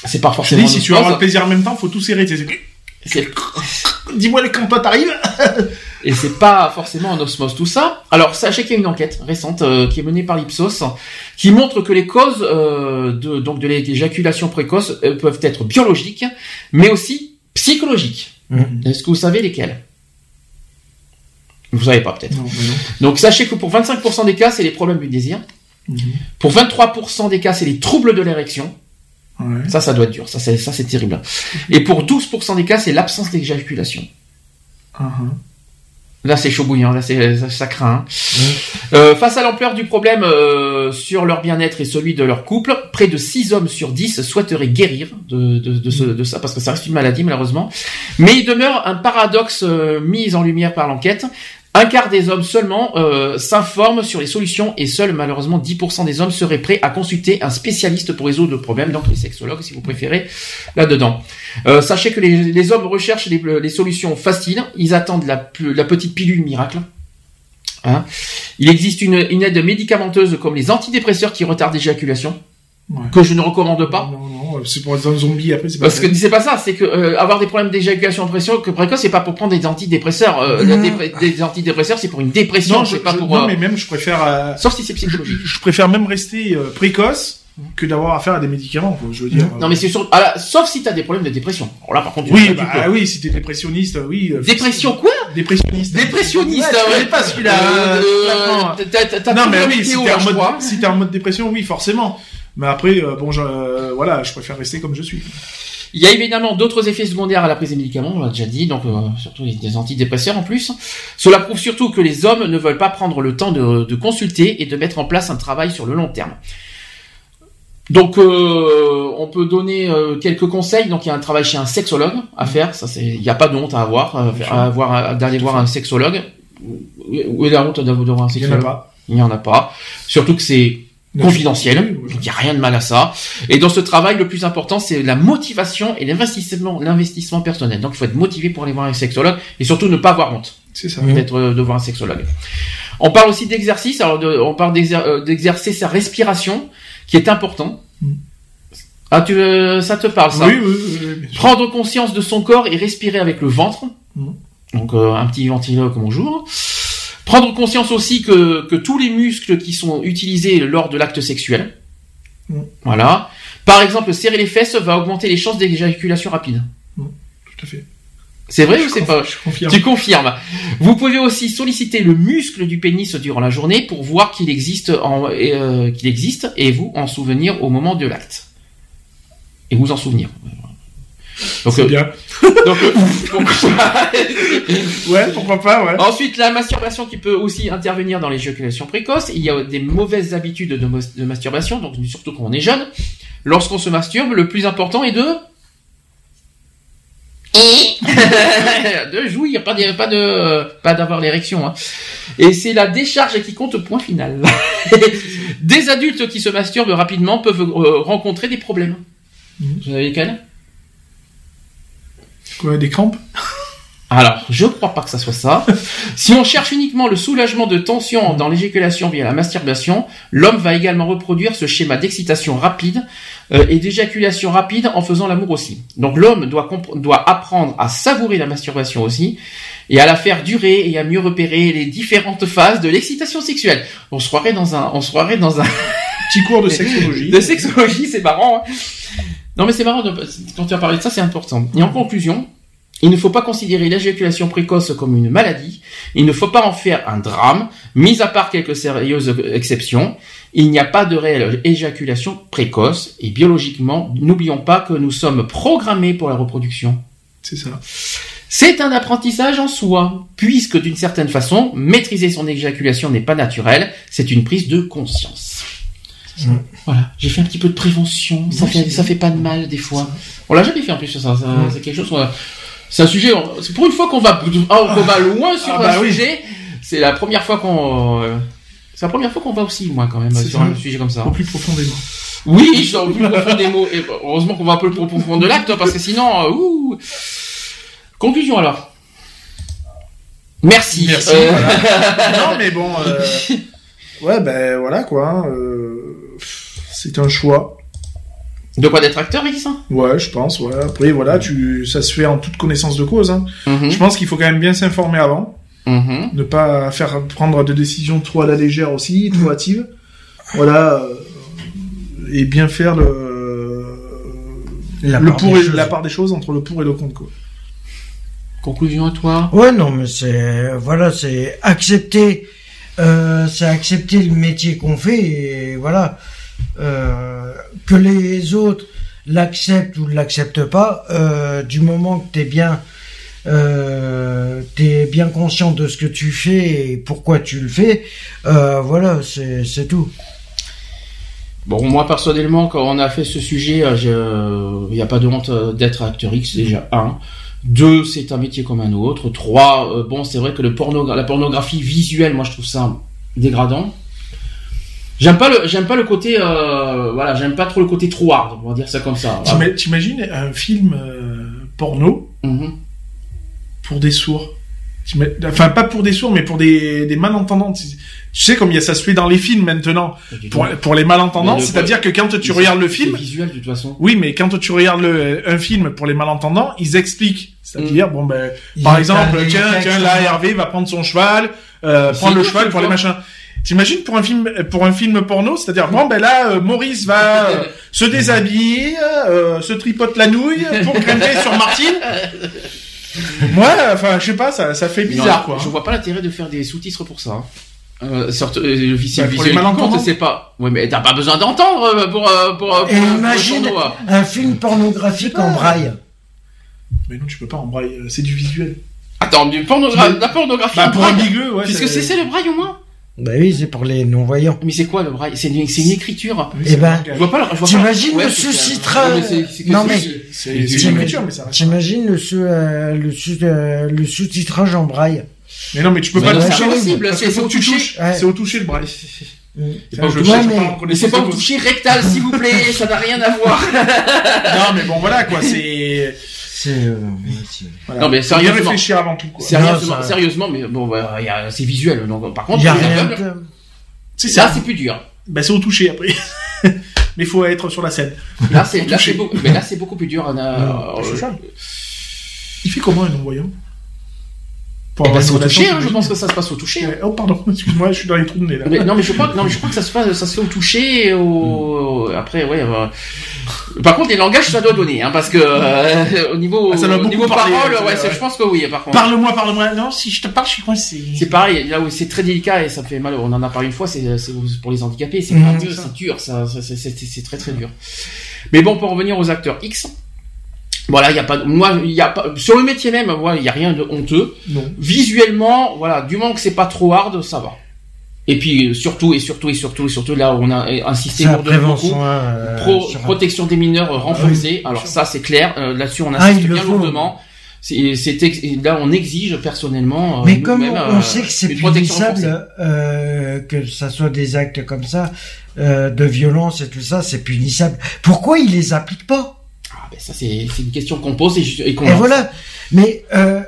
c'est pas Je forcément. dis, si tu veux avoir le plaisir en même temps, faut tout serrer, Dis-moi quand toi t'arrives. Et c'est pas forcément en osmose tout ça. Alors sachez qu'il y a une enquête récente euh, qui est menée par l'Ipsos qui montre que les causes euh, de donc de l'éjaculation précoce euh, peuvent être biologiques, mais aussi psychologiques. Mhm. Est-ce que vous savez lesquelles? Vous savez pas peut-être. Donc sachez que pour 25% des cas, c'est les problèmes du désir. Mhm. Pour 23% des cas, c'est les troubles de l'érection. Ouais. Ça, ça doit être dur. Ça, c'est ça, c'est terrible. Et pour 12% des cas, c'est l'absence d'éjaculation. Uh-huh. Là, c'est chaud bouillant, là, c'est, ça, ça craint. hein. Euh, face à l'ampleur du problème euh, sur leur bien-être et celui de leur couple, près de 6 hommes sur 10 souhaiteraient guérir de, de, de, ce- de ça, parce que ça reste une maladie, malheureusement. Mais il demeure un paradoxe euh, mis en lumière par l'enquête. Un quart des hommes seulement euh, s'informent sur les solutions et seuls malheureusement 10% des hommes seraient prêts à consulter un spécialiste pour résoudre le problème, donc les sexologues si vous préférez, là-dedans. Euh, sachez que les, les hommes recherchent les, les solutions faciles, ils attendent la, petite pilule miracle. Hein. Il existe une, une aide médicamenteuse comme les antidépresseurs qui retardent l'éjaculation, Ouais. que je ne recommande pas. Non, non, c'est pour être un zombie après, c'est pas Parce que c'est pas ça, c'est que euh, avoir des problèmes d'éjaculation précoce, que précoce, c'est pas pour prendre des antidépresseurs. Euh, la dépre- des antidépresseurs, c'est pour une dépression, non, je, pas je- pour. non, euh, mais même je préfère, euh, Sauf si c'est psychologique. je préfère même rester euh, précoce que d'avoir affaire à des médicaments, quoi, je veux dire. Non, mais c'est sûr. ah là, sauf si t'as des problèmes de dépression. Alors là, par contre, Oui, tu bah, peux. oui, si t'es dépressionniste, oui. euh, Dépression quoi? Dépressionniste. Dépressionniste, Ouais, je ouais. pas celui-là. Euh, euh, euh, non, mais oui, si t'es en mode, si en mode dépression, oui, forcément. Mais après, euh, bon, je, euh, voilà, je préfère rester comme je suis. Il y a évidemment d'autres effets secondaires à la prise des médicaments, on l'a déjà dit, donc euh, surtout les- des antidépresseurs en plus. Cela prouve surtout que les hommes ne veulent pas prendre le temps de, de consulter et de mettre en place un travail sur le long terme. Donc, euh, on peut donner euh, quelques conseils. Donc, il y a un travail chez un sexologue à faire. Ça, c'est, il n'y a pas de honte à avoir, à avoir d'aller voir un sexologue. Où est la honte d'avoir un Il y en a sexologue pas. Il n'y en a pas. Surtout que c'est confidentiel. Il n'y a rien de mal à ça. Et dans ce travail, le plus important, c'est la motivation et l'investissement, l'investissement personnel. Donc, il faut être motivé pour aller voir un sexologue et surtout ne pas avoir honte C'est ça. d'être euh, de voir un sexologue. On parle aussi d'exercice. Alors, de- on parle euh, d'exercer sa respiration, qui est important. Mm. Ah, tu, veux- ça te parle ça Oui, oui, oui. Prendre conscience de son corps et respirer avec le ventre. Mm. Donc euh, un petit ventilo comme bonjour. Prendre conscience aussi que, que tous les muscles qui sont utilisés lors de l'acte sexuel. Mm. Voilà. Par exemple, serrer les fesses va augmenter les chances d'éjaculation rapide. Tout à fait. C'est vrai ou c'est pas Je confirme. Tu confirmes. Vous pouvez aussi solliciter le muscle du pénis durant la journée pour voir qu'il existe, en, euh, qu'il existe et vous en souvenir au moment de l'acte. Et vous en souvenir. Donc, C'est euh, bien. donc, euh, donc- Ouais, pourquoi pas, ouais. Ensuite, la masturbation qui peut aussi intervenir dans l'éjaculation précoce. Il y a des mauvaises habitudes de, masturbation, donc surtout quand on est jeune. Lorsqu'on se masturbe, le plus important est de de jouir, pas de, pas de, pas d'avoir l'érection. Hein. Et c'est la décharge qui compte, point final. des adultes qui se masturbent rapidement peuvent euh, rencontrer des problèmes. Mhm. Vous avez lesquels Quoi, des crampes Alors, je crois pas que ça soit ça. si on cherche uniquement le soulagement de tension dans l'éjaculation via la masturbation, l'homme va également reproduire ce schéma d'excitation rapide euh, et d'éjaculation rapide en faisant l'amour aussi. Donc l'homme doit, apprendre à savourer la masturbation aussi et à la faire durer et à mieux repérer les différentes phases de l'excitation sexuelle. On se croirait dans un, on se croirait dans un Petit cours de sexologie. de sexologie, c'est marrant. hein. Non, mais c'est marrant, de- quand tu as parlé de ça, c'est important. Et en conclusion, il ne faut pas considérer l'éjaculation précoce comme une maladie, il ne faut pas en faire un drame, mis à part quelques sérieuses exceptions, il n'y a pas de réelle éjaculation précoce, et biologiquement, n'oublions pas que nous sommes programmés pour la reproduction. C'est ça. C'est un apprentissage en soi, puisque d'une certaine façon, maîtriser son éjaculation n'est pas naturel, c'est une prise de conscience. Voilà, j'ai fait un petit peu de prévention, ça fait, ça fait pas de mal des fois. On l'a jamais fait en plus ça, ça, c'est quelque chose. a- C'est un sujet, c'est pour une fois qu'on va, ah, va loin sur Ah un bah oui. sujet. C'est la première fois qu'on, euh, c'est la première fois qu'on va aussi loin quand même sur ça. un sujet comme ça. Au plus profondément. Oui, je suis au plus profond des mots. Et heureusement qu'on va un peu le profond de l'acte, parce que sinon, euh, ouh. Conclusion alors. Merci. Merci. Euh, voilà. non, mais bon. euh, Ouais, ben voilà quoi. hein, euh, C'est un choix. De quoi d'être acteur, X hein? Ouais, je pense. Ouais. Après, voilà, tu, ça se fait en toute connaissance de cause. Hein. Mhm. Je pense qu'il faut quand même bien s'informer avant, Mhm. ne pas faire prendre des décisions trop à la légère aussi, trop hâtives. Voilà, euh, et bien faire le La le part pour des et choses. la part des choses entre le pour et le contre. Quoi. Conclusion à toi? Ouais, non, mais c'est voilà, c'est accepter, euh, c'est accepter le métier qu'on fait et voilà euh, que les autres l'acceptent ou ne l'acceptent pas. Euh, du moment que t'es bien, euh, bien conscient de ce que tu fais et pourquoi tu le fais. Euh, voilà, c'est tout. Bon, moi personnellement, quand on a fait ce sujet, je- il n'y a pas de honte d'être acteur X déjà un. Deux, c'est un métier comme un autre. Trois, bon, c'est vrai que la pornographie visuelle, moi je trouve ça dégradant. J'aime pas le, j'aime pas le côté, euh, voilà, j'aime pas trop le côté trop hard, on va dire ça comme ça. T'ima- T'imagines un film euh, porno Mhm. pour des sourds? Enfin, pas pour des sourds, mais pour des, des malentendants. Tu sais, comme il y a ça se fait dans les films maintenant. Pour, pour les malentendants, le- c'est-à-dire que quand tu regardes le film, C'est visuel de toute façon. oui, mais quand tu regardes le, un film pour les malentendants, ils expliquent. C'est-à-dire, Mm. bon ben, par exemple, tiens, tiens, là. Hervé va prendre son cheval, euh, prendre le cheval pour les machins. T'imagines pour un film, pour un film porno, c'est-à-dire, bon ben là, euh, Maurice va euh, se déshabiller, euh, se tripote la nouille pour grimper sur Martine. Moi, enfin, je sais pas, ça, ça fait Mais non, bizarre, quoi. Je vois pas l'intérêt de faire des sous-titres pour ça. hein. Euh, sorte, euh, visuel, Bah, pour les visuel c'est pas. Ouais, mais t'as pas besoin d'entendre pour pour. Et pour- pour le imagine hein. un film pornographique en braille. Mais non, tu peux pas en braille, c'est du visuel. Attends, du pornogra- la pornographie. Bah, en pour un braille. bigleux, ouais. Puisque c'est c'est le braille au moins? Bah oui, c'est pour les non-voyants. Mais c'est quoi le braille? C'est une, c'est une écriture. Eh ben, Je vois pas. le- je vois T'imagines pas- le ouais, c'est- c'est- c'est Non, c'est- mais- c'est- C'est c'est c'est- une écriture, mais ça reste. T'imagines le, sous- euh, le, sous- euh, le sous-titrage en braille Mais non, mais tu peux Mais pas le c'est toucher. impossible, parce c'est- que faut c'est que tu au toucher. touches. Ouais. C'est au toucher le braille. C'est pas c'est pas au toucher rectal, s'il vous plaît. Ça n'a rien à voir. Non, mais bon, voilà, quoi, c'est. C'est... euh, Voilà. Non, mais Faut bien sérieusement. réfléchir avant tout, quoi. Sérieusement, ça- sérieusement, mais bon, il a- c'est visuel. Donc, par contre, Il y a rien de... C'est là, ça. c'est plus dur. Bah, c'est au toucher après. mais faut être sur la scène. Là, c'est là, toucher. c'est beaucoup, mais là, c'est beaucoup plus dur. On a- Ah, euh, c'est ça. Il fait comment un non-voyant? Pour eh ben, c'est au toucher, hein, je pense que ça se passe au toucher. hein. Ouais, Oh, pardon, excuse-moi, je suis dans les trous de nez, là. Mais, non, mais je crois, que- non, mais je crois que ça se fait, ça se fait au toucher, au, après, ouais. euh, Par contre, les langages, ça doit donner, hein, parce que euh, au niveau, Ah, ça au niveau parler, parole, ouais, ouais. je pense que oui, par contre. Parle-moi, parle-moi. Non, si je te parle, je suis coincé. C'est pareil, là où c'est très délicat et ça me fait mal. On en a parlé une fois, c'est pour les handicapés, c'est pas mieux, c'est dur, ça, c'est très très dur. Mais bon, pour revenir aux acteurs X, voilà, il y a pas, moi, il y a pas, sur le métier même, voilà, il y a rien de honteux. Non. Visuellement, voilà, du moment que c'est pas trop hard, ça va. Et puis euh, surtout et surtout et surtout et surtout là, on a insisté lourdement beaucoup. prévention. euh, Pro- sur- protection des mineurs euh, renforcée. Ah Alors ça, c'est clair. Euh, Là-dessus, on Ah, insiste le bien lourdement. C'est, là, on exige personnellement. euh, Mais comme on euh, sait que c'est punissable, euh, que ça soit des actes comme ça, euh, de violence et tout ça, c'est punissable? Pourquoi ils les appliquent pas? Ah, ben ça, c'est, c'est une question qu'on pose et, qu'on Et voilà. Mais euh,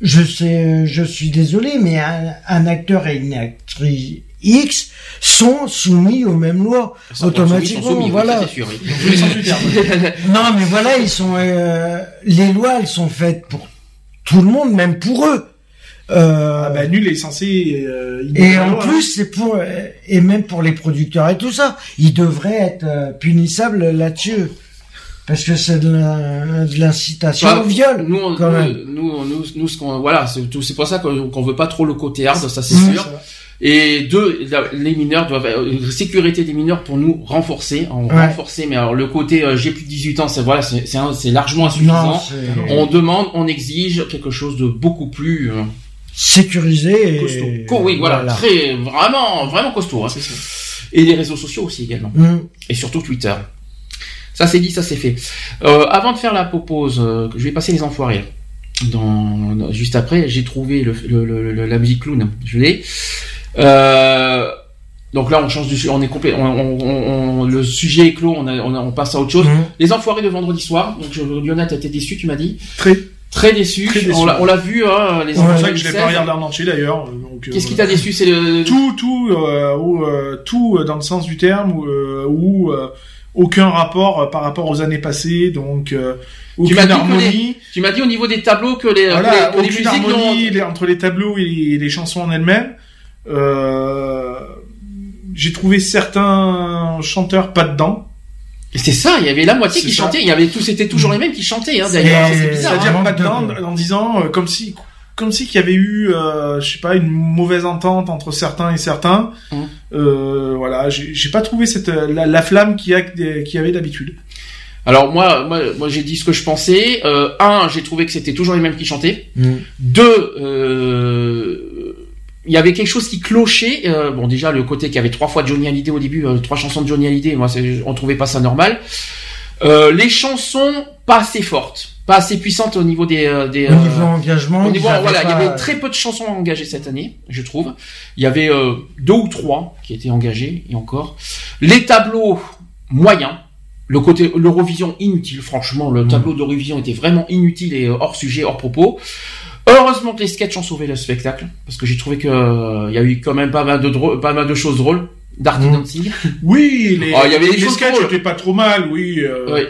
je sais, je suis désolé, mais un, un acteur et une actrice X sont soumis aux mêmes lois automatiquement. soumis, voilà. sûr, oui. Non, mais voilà, ils sont. euh, les lois, elles sont faites pour tout le monde, même pour eux. Euh, Ah, bah, nul est censé. euh, et en loi, hein. plus, c'est pour euh, et même pour les producteurs et tout ça, ils devraient être euh, punissables là-dessus, parce que c'est de la- l'incitation Enfin, au viol. Nous, on- quand nous, même. nous, nous, nous, ce qu'on, voilà, c'est tout, c'est pour ça qu'on, qu'on veut pas trop le côté hard, ça c'est Mmh. sûr. Et deux, la- les mineurs doivent, euh, sécurité des mineurs pour nous renforcer, en Ouais. renforcer. Mais alors le côté euh, j'ai plus de 18 ans, c'est voilà, c'est, largement insuffisant. Non, on demande, on exige quelque chose de beaucoup plus euh, sécurisé et costaud. Co- oui, voilà, très, vraiment, vraiment costaud. hein. Et les réseaux sociaux aussi également. Mmh. Et surtout Twitter. Ça c'est dit, ça c'est fait. Euh, avant de faire la pause, euh, je vais passer les enfoirés. Dans, dans- juste après, j'ai trouvé le, le- le- le- la musique clown. Je l'ai. Euh, donc là, on change du, on est complet. On, on- on- on- le sujet est clos. On, a- passe à autre chose. Mmh. Les enfoirés de vendredi soir. Donc Lionel, t'as été déçu, tu m'as dit. Très. Très déçu. Très déçu. On l'a- vu, hein, les C'est pour enfoirés ça que du je l'ai 16. pas regardé en entier d'ailleurs. euh, Qu'est-ce qui t'a déçu? C'est le. Tout, tout, euh, ou, euh, tout dans le sens du terme, ou, aucun rapport euh, par rapport aux années passées, donc euh, Tu m'as aucune dit que harmonie. Tu m'as dit au niveau des tableaux que les, Voilà, que les, que les aucune musiques harmonie les- entre les tableaux et les chansons en elles-mêmes. Euh, j'ai trouvé certains chanteurs pas dedans. Et C'est ça, il y avait la moitié qui ça. chantait, il y avait tous, c'était toujours les mêmes qui chantaient, hein, d'ailleurs. C'est- bizarre. C'est-à-dire hein. pas dedans en disant euh, comme si comme si qu'il y avait eu euh, je sais pas une mauvaise entente entre certains et certains. Hum. Euh, voilà, j'ai pas trouvé cette la, la flamme qu'il y a qu'il y avait d'habitude. Alors moi, moi, moi j'ai dit ce que je pensais. Euh, un, j'ai trouvé que c'était toujours les mêmes qui chantaient. Mmh. Deux, euh, il y avait quelque chose qui clochait. Euh, bon, déjà le côté qu'il y avait trois fois Johnny Hallyday au début, euh, trois chansons de Johnny Hallyday, moi, c'est- on trouvait pas ça normal. Euh, les chansons pas assez fortes, pas assez puissantes au niveau des, euh, des Au euh, niveau engagement, Au niveau, voilà, il y avait très peu de chansons engagées cette année, je trouve. Il y avait euh, deux ou trois qui étaient engagées, et encore. Les tableaux moyens. Le côté l'Eurovision inutile, franchement, le tableau d'Eurovision était vraiment inutile et euh, hors sujet, hors propos. Euh, Heureusement que les sketchs ont sauvé le spectacle, parce que j'ai trouvé que euh, il y a eu quand même pas mal de drôles, pas mal de choses drôles. Darty Mm. Dancing. Oui, les, Oh, il y avait des les choses sketchs drôles. étaient pas trop mal, oui. euh, Oui.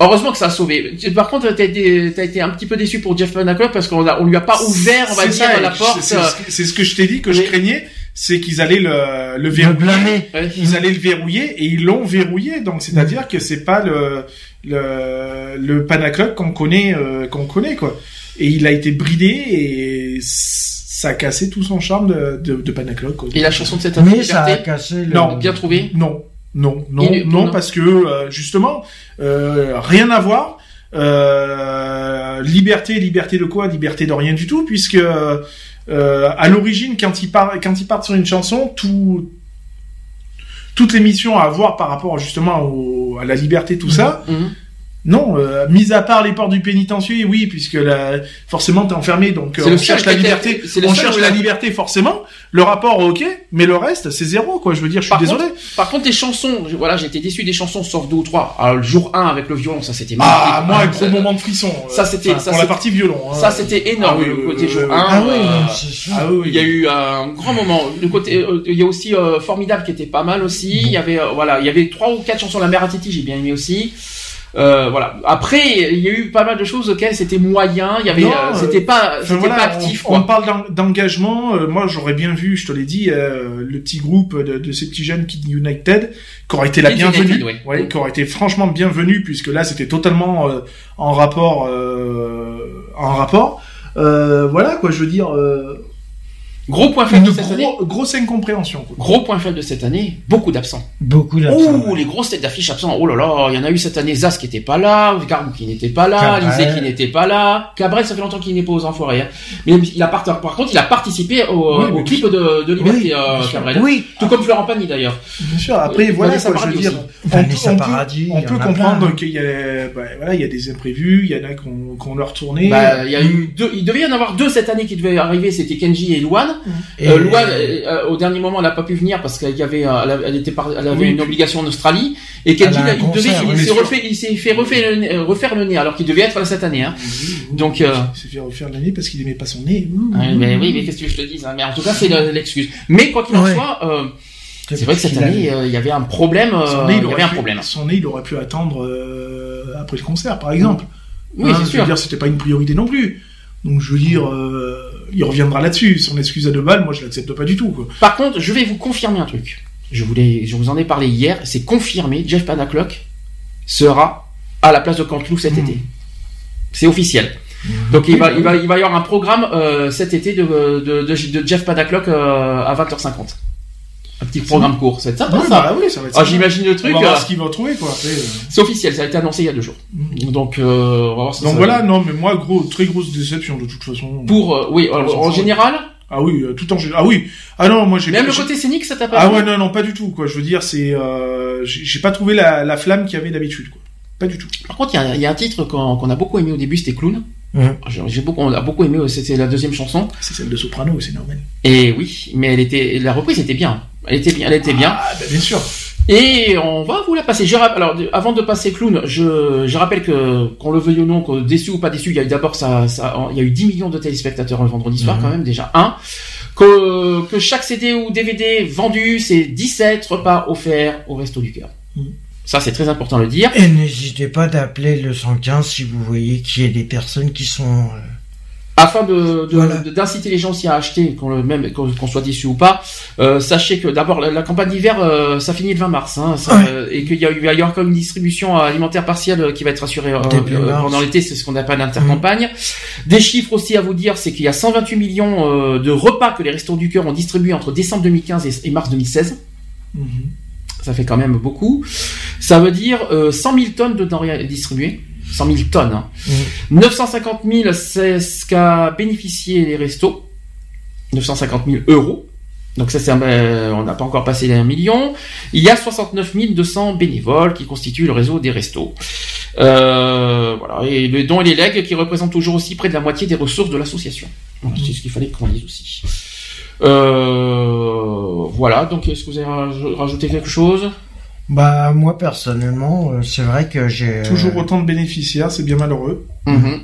Heureusement que ça a sauvé. Par contre, t'as été, t'as été un petit peu déçu pour Jeff Panaclock parce qu'on a- on lui a pas ouvert, on va dire, ça, la porte. c'est- C'est c'est ce que je t'ai dit que je craignais, c'est qu'ils allaient le, le Le verrouiller. Ouais. Ils allaient le verrouiller et ils l'ont verrouillé. Donc c'est-à-dire que c'est pas le le, le Panaclock qu'on connaît euh, qu'on connaît quoi. Et il a été bridé et ça a cassé tout son charme de de, de Panaclock. quoi. Et la chanson de cette année, Mais ça a cassé le. Non. bien trouvé. Non, non, non, non, non. parce que euh, justement, euh, rien à voir. Euh, liberté, liberté de quoi? Liberté de rien du tout, puisque à l'origine, quand ils partent, quand ils partent sur une chanson, tout, toute l'émission à avoir par rapport justement au- à la liberté, tout ça. Mhm. Non, euh, mis à part les portes du pénitencier, oui, puisque la, forcément t'es enfermé, donc euh, on cherche la liberté, on cherche la liberté forcément. Le rapport ok, mais le reste c'est zéro quoi. Je veux dire, je suis Par désolé. contre, par contre, les chansons, voilà, j'ai été déçu des chansons, sauf deux ou trois. Alors, le jour 1 avec le violon, ça c'était Ah, moi, un Ça- gros moment de frisson. ça, euh, c'était- enfin, ça, pour la partie violon. hein. Ça c'était énorme, Ah oui, le côté oui, jour oui, 1. Ah oui, euh. Ah oui. Il y a eu un grand moment. Le côté, euh, il y a aussi euh, formidable qui était pas mal aussi. Il y avait, euh, voilà, il y avait trois ou quatre chansons. La mère à Titi, j'ai bien aimé aussi. Euh, voilà. Après, il y a eu pas mal de choses auxquelles c'était moyen. Il y avait, euh, euh, c'était pas, c'était voilà, pas actif. on, parle d'en- d'engagement. euh, moi, j'aurais bien vu, je te l'ai dit, euh, le petit groupe de, de ces petits jeunes Kid United, qui aurait été la bienvenue, United, ouais. ouais, qui aurait été franchement bienvenue, puisque là, c'était totalement euh, en rapport, euh, en rapport. Euh, voilà, quoi, je veux dire, euh, Gros point faible de cette année. gros, grosse incompréhension. Quoi. Gros point faible de cette année. Beaucoup d'absents. Beaucoup d'absents. Oh, les grosses têtes d'affiche absents. Oh là là, il y en a eu cette année. Zas qui était pas là, Garou qui n'était pas là, Cabrel. Lisée qui n'était pas là. Cabrel, ça fait longtemps qu'il n'est pas aux enfoirés. hein. Mais il a part- par contre, il a participé au, Oui, au mais clip de, de Liberté, Oui, euh. Cabrel. Oui. Tout comme Florent Pagny d'ailleurs. Bien sûr. Après, Euh, voilà, quoi, je veux dire, aussi. on, peut, Paradis, on peut comprendre plein. qu'il y a, bah, voilà, il y a des imprévus, il y en a qu'on qu'on leur tourné. Bah, il y a eu deux, il devait y en avoir deux cette année qui devaient arriver, c'était Kenji et Luan. Et- Euh, euh, euh, au dernier moment, elle n'a pas pu venir parce qu'elle avait, elle, avait- elle était par- elle avait Oui. une obligation en Australie. Et Kenji, Elle a un il devait, il s'est refait, il s'est fait refaire le, nez- refaire le nez alors qu'il devait être là cette année. Hein. Donc, euh, Il s'est fait refaire l'année parce qu'il aimait pas son nez. Mais oui, mais qu'est-ce que je te dis hein Mais en tout cas, c'est le- l'excuse. Mais quoi qu'il en Ouais. soit, euh, c'est vrai que cette a- année, euh, il y avait un problème. euh, Son nez, il y aurait avait un pu- problème. Son nez, il aurait pu attendre euh, après le concert, par exemple. Oui, Hein, c'est Je sûr. veux dire, c'était pas une priorité non plus. Donc, je veux dire, il reviendra là-dessus. Son excuse à deux balles, moi, je l'accepte pas du tout. Quoi. Par contre, je vais vous confirmer un truc. Je voulais, je vous en ai parlé hier. C'est confirmé. Jeff Panaclock sera à la place de Canteloup cet Mmh. été. C'est officiel. Donc il va, il va, il va y avoir un programme euh, cet été de, de, de, de Jeff Panaclock euh, à 20h50. Un petit programme court. C'est sympa Ouais, ça. bah oui, ça va être Ah, sympa. J'imagine le truc. On va voir euh, ce qu'il va trouver, quoi. Euh. C'est officiel. Ça a été annoncé il y a deux jours. Mmh. Donc, euh, on va voir que Donc ça voilà, non, mais moi, gros, très grosse déception de toute façon. Pour, oui, en- ça général, Ah oui, tout en général. Ah oui. Ah non, moi j'ai même pas- le côté scénique, ça t'a pas Ah ouais, non, non, pas du tout, quoi. Je veux dire, c'est, euh, j'ai pas trouvé la, la flamme qu'il y avait d'habitude, quoi. Pas du tout. Par contre, il y a, il y a un titre qu'on a beaucoup aimé au début, c'était Clown. Mhm. J'ai j'ai beaucoup, on a beaucoup aimé, c'était la deuxième chanson. C'est celle de Soprano, c'est normal. Et oui, mais elle était, la reprise était bien. Elle était bien, elle était bien. Ah, bah, bien sûr. Et on va vous la passer. Je alors, avant de passer Clown, je, je rappelle que, qu'on le veuille ou non, que déçu ou pas déçu, il y a eu d'abord ça, ça, il y a eu 10 millions de téléspectateurs le vendredi soir, Mhm. quand même, déjà. Un. Que, que chaque CD ou DVD vendu, c'est 17 repas offerts au Resto du Cœur. Mhm. Ça, c'est très important de le dire. Et n'hésitez pas d'appeler le 115 si vous voyez qu'il y a des personnes qui sont... euh, Afin de, de- Voilà. de- d'inciter les gens aussi à acheter, qu'on le même qu'on, qu'on soit déçu ou pas, euh, sachez que d'abord la, la campagne d'hiver, euh, ça finit le 20 mars, hein, ça, Ouais. euh, et qu'il y a, il va y avoir comme une distribution alimentaire partielle euh, qui va être assurée euh, pendant l'été, c'est ce qu'on appelle l'intercampagne. Des chiffres aussi à vous dire, c'est qu'il y a 128 millions de repas que les Restos du Cœur ont distribués entre décembre 2015 et, et mars 2016. Mhm. Ça fait quand même beaucoup. Ça veut dire euh, 100 000 tonnes de denrées distribuées. 100 000 tonnes. hein. 950 000, c'est ce qu'a bénéficié les restos. 950 000 euros. Donc ça, c'est un- euh, on n'a pas encore passé les 1 million. Il y a 69 200 bénévoles qui constituent le réseau des restos. Euh, voilà. Et les dons et les legs qui représentent toujours aussi près de la moitié des ressources de l'association. Voilà, c'est ce qu'il fallait qu'on dise aussi. Euh, voilà. Donc, est-ce que vous avez raj- rajouté quelque chose? Bah moi personnellement, euh, c'est vrai que j'ai... euh, Toujours autant de bénéficiaires, c'est bien malheureux. Mhm.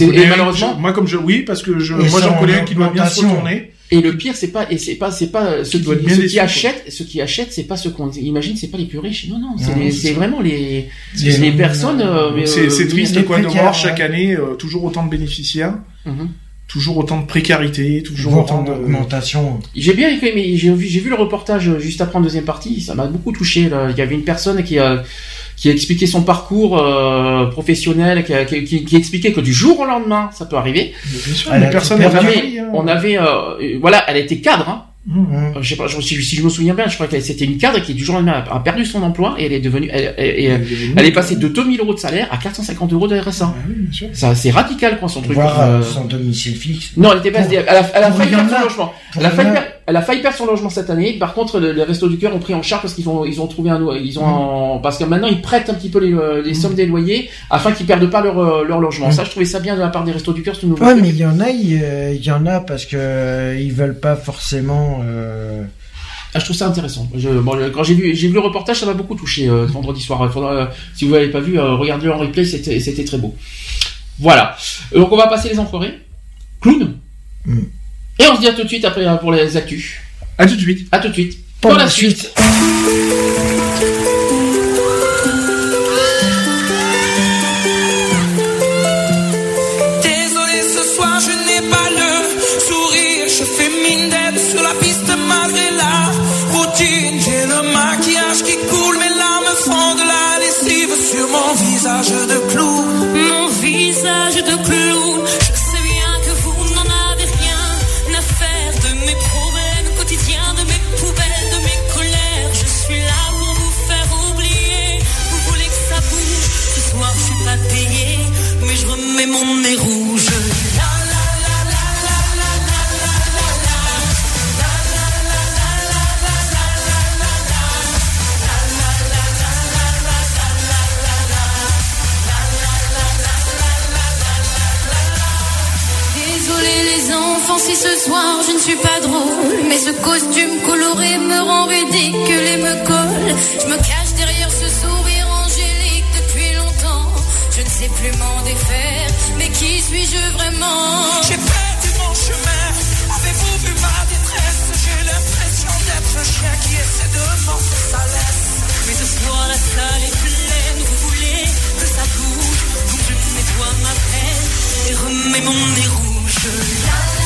Et malheureusement- je- moi comme je, oui, parce que je, Et moi j'en en connais un qui doit bien se retourner. Et le pire, c'est pas, et c'est pas, c'est pas ceux qui, bien ceux qui achètent, ceux qui achètent, c'est pas ceux qu'on imagine, c'est pas les plus riches. Non, non, c'est vraiment les, Les- les personnes. euh, C'est euh, triste quoi de voir chaque année euh, toujours autant de bénéficiaires, Mhm. Toujours autant de précarité, toujours Voir autant en de. augmentation. J'ai bien écouté, mais j'ai vu, j'ai vu le reportage juste après en deuxième partie. Ça m'a beaucoup touché. Là. Il y avait une personne qui a qui a expliqué son parcours euh, professionnel, qui, a- qui, qui- qui expliquait que du jour au lendemain, ça peut arriver. Bien sûr, Elle personne avait, hein. on avait, euh, voilà, elle était cadre. Hein. Mmh. Je sais pas, je- si, si je me souviens bien, je crois que c'était une cadre qui du jour au lendemain a, perdu son emploi et elle est devenue, elle, elle, elle- elle est passée de 2000 euros de salaire à 450 euros de RSA. Ah oui, bien sûr. Ça, c'est radical, quoi, son truc. Voir Euh, son domicile fixe. Non, elle était pas Pour- SDF. Elle a, elle a pour failli il y en perdre son a. logement. Pour Elle a, elle a failli perdre son logement cette année. Par contre, le- les restos du cœur ont pris en charge parce qu'ils ont, ils ont trouvé un, ils ont, en- parce que maintenant ils prêtent un petit peu les, euh, les sommes des loyers afin qu'ils perdent pas leur, euh, leur logement. Mm. Ça, je trouvais ça bien de la part des restos du cœur, ce nouveau Ouais, truc. mais il y en a, il euh, y en a parce que ils veulent pas forcément. euh, Ah, je trouve ça intéressant. Je, bon, le- quand j'ai vu, j'ai vu le reportage, ça m'a beaucoup touché euh, vendredi soir. Faudra, euh, si vous l'avez pas vu, regardez-le en replay, c'était, c'était très beau. Voilà. Donc on va passer les enfoirés. Clown. Et on se dit à tout de suite après euh, pour les actus. À tout de suite. À tout de suite. Pour la suite. Désolé ce soir je n'ai pas le sourire Je fais mine d'être sur la piste malgré la routine J'ai le maquillage qui coule Mes larmes font de la lessive Sur mon visage de clown Mon visage de la. Désolé les enfants si ce soir je ne suis pas drôle Mais ce costume coloré me rend ridicule et me colle Je me cache derrière ce sourire sais plus m'en défaire. Mais qui suis-je vraiment? J'ai perdu mon chemin. Avez-vous vu ma détresse? J'ai l'impression d'être un chien qui essaie de morder sa laisse. Mais ce soir la salle est pleine Vous voulez que ça bouge Donc je nettoie ma peine Et remets mon nez rouge. la,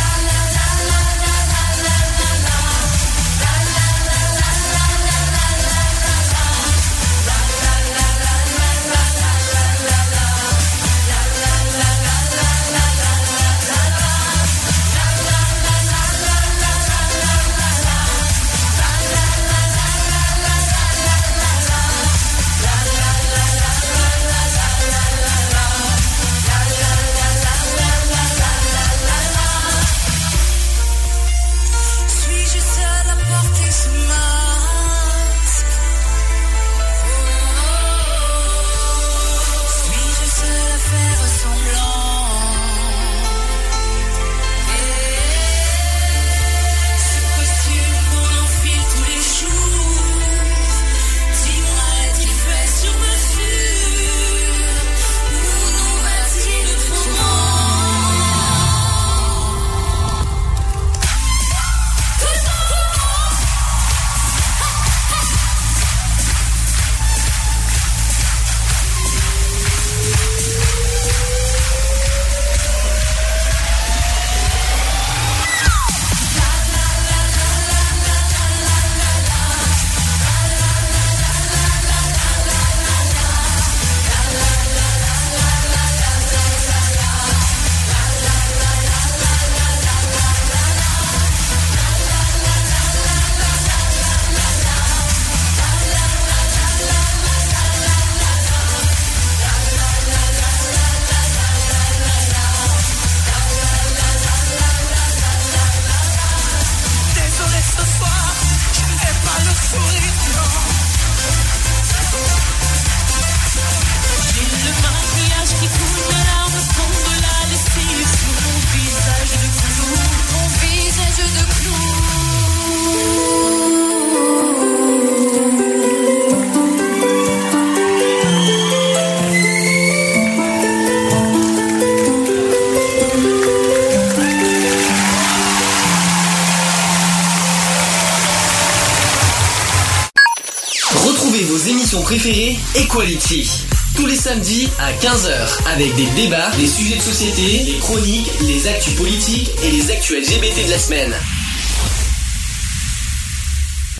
avec des débats, des sujets de société, des chroniques, les actus politiques et les actus LGBT de la semaine.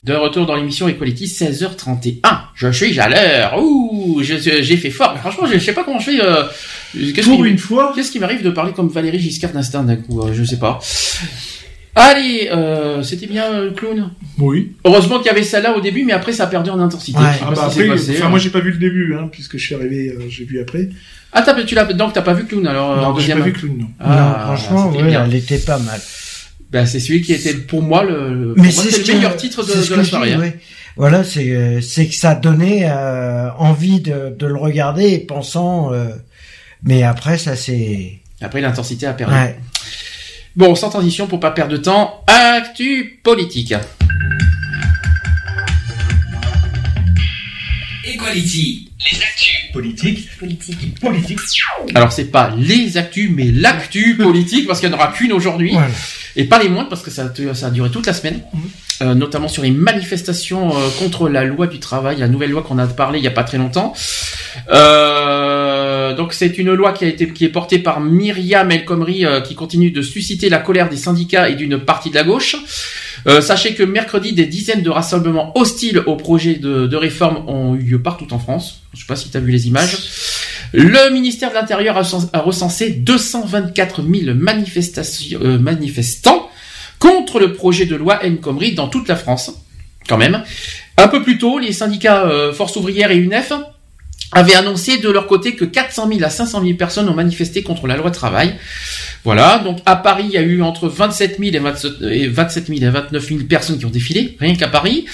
De retour dans l'émission Equality 16h31. Je suis à l'heure. Ouh, j'ai fait fort. Franchement, je, je sais pas comment je fais. Euh, Pour une fois. Qu'est-ce qui m'arrive de parler comme Valérie Giscard d'Estaing d'un coup euh, Je sais pas. Allez, euh, c'était bien euh, le clown. Oui. Heureusement qu'il y avait celle-là au début, mais après ça a perdu en intensité. Ouais. Je sais Ah pas bah ce qui s'est après, passé, enfin hein. moi j'ai pas vu le début, hein, puisque je suis arrivé, euh, j'ai vu après. Ah, t'as, tu l'as, donc t'as pas vu clown alors euh, en non, j'ai deuxième pas vu Clown, non. Ah, non, franchement, c'était ouais, bien. elle était pas mal. Ben, c'est celui qui était pour moi le, pour moi, c'est c'est ce le meilleur que- titre de, c'est ce de que la je dis, soirée. hein. ouais. Voilà, c'est euh, c'est que ça donnait euh, envie de, de le regarder et pensant. euh, mais après, ça c'est. Après l'intensité a perdu. Ouais. Bon, sans transition pour pas perdre de temps, actu politique. Equality. Les actus. Politique. Politique. Politique. Alors c'est pas les actus, mais l'actu politique parce qu'il n'y en aura qu'une aujourd'hui Voilà. Et pas les moindres parce que ça, a- ça a duré toute la semaine, Euh, notamment sur les manifestations euh, contre la loi du travail, la nouvelle loi qu'on a parlé il y a pas très longtemps. Euh, donc c'est une loi qui a été qui est portée par Myriam El Khomri euh, qui continue de susciter la colère des syndicats et d'une partie de la gauche. Euh, sachez que mercredi, des dizaines de rassemblements hostiles au projet de, de réforme ont eu lieu partout en France. Je sais pas si tu as vu les images. Le ministère de l'Intérieur a, recens- a recensé 224 000 manifestations, euh, manifestants contre le projet de loi Khomri dans toute la France, quand même. Un peu plus tôt, les syndicats euh, Force ouvrière et UNEF avaient annoncé de leur côté que 400 000 à 500 000 personnes ont manifesté contre la loi travail. Voilà, donc à Paris, il y a eu entre 27 000 et 27 et 27 000 et 29 000 personnes qui ont défilé, rien qu'à Paris.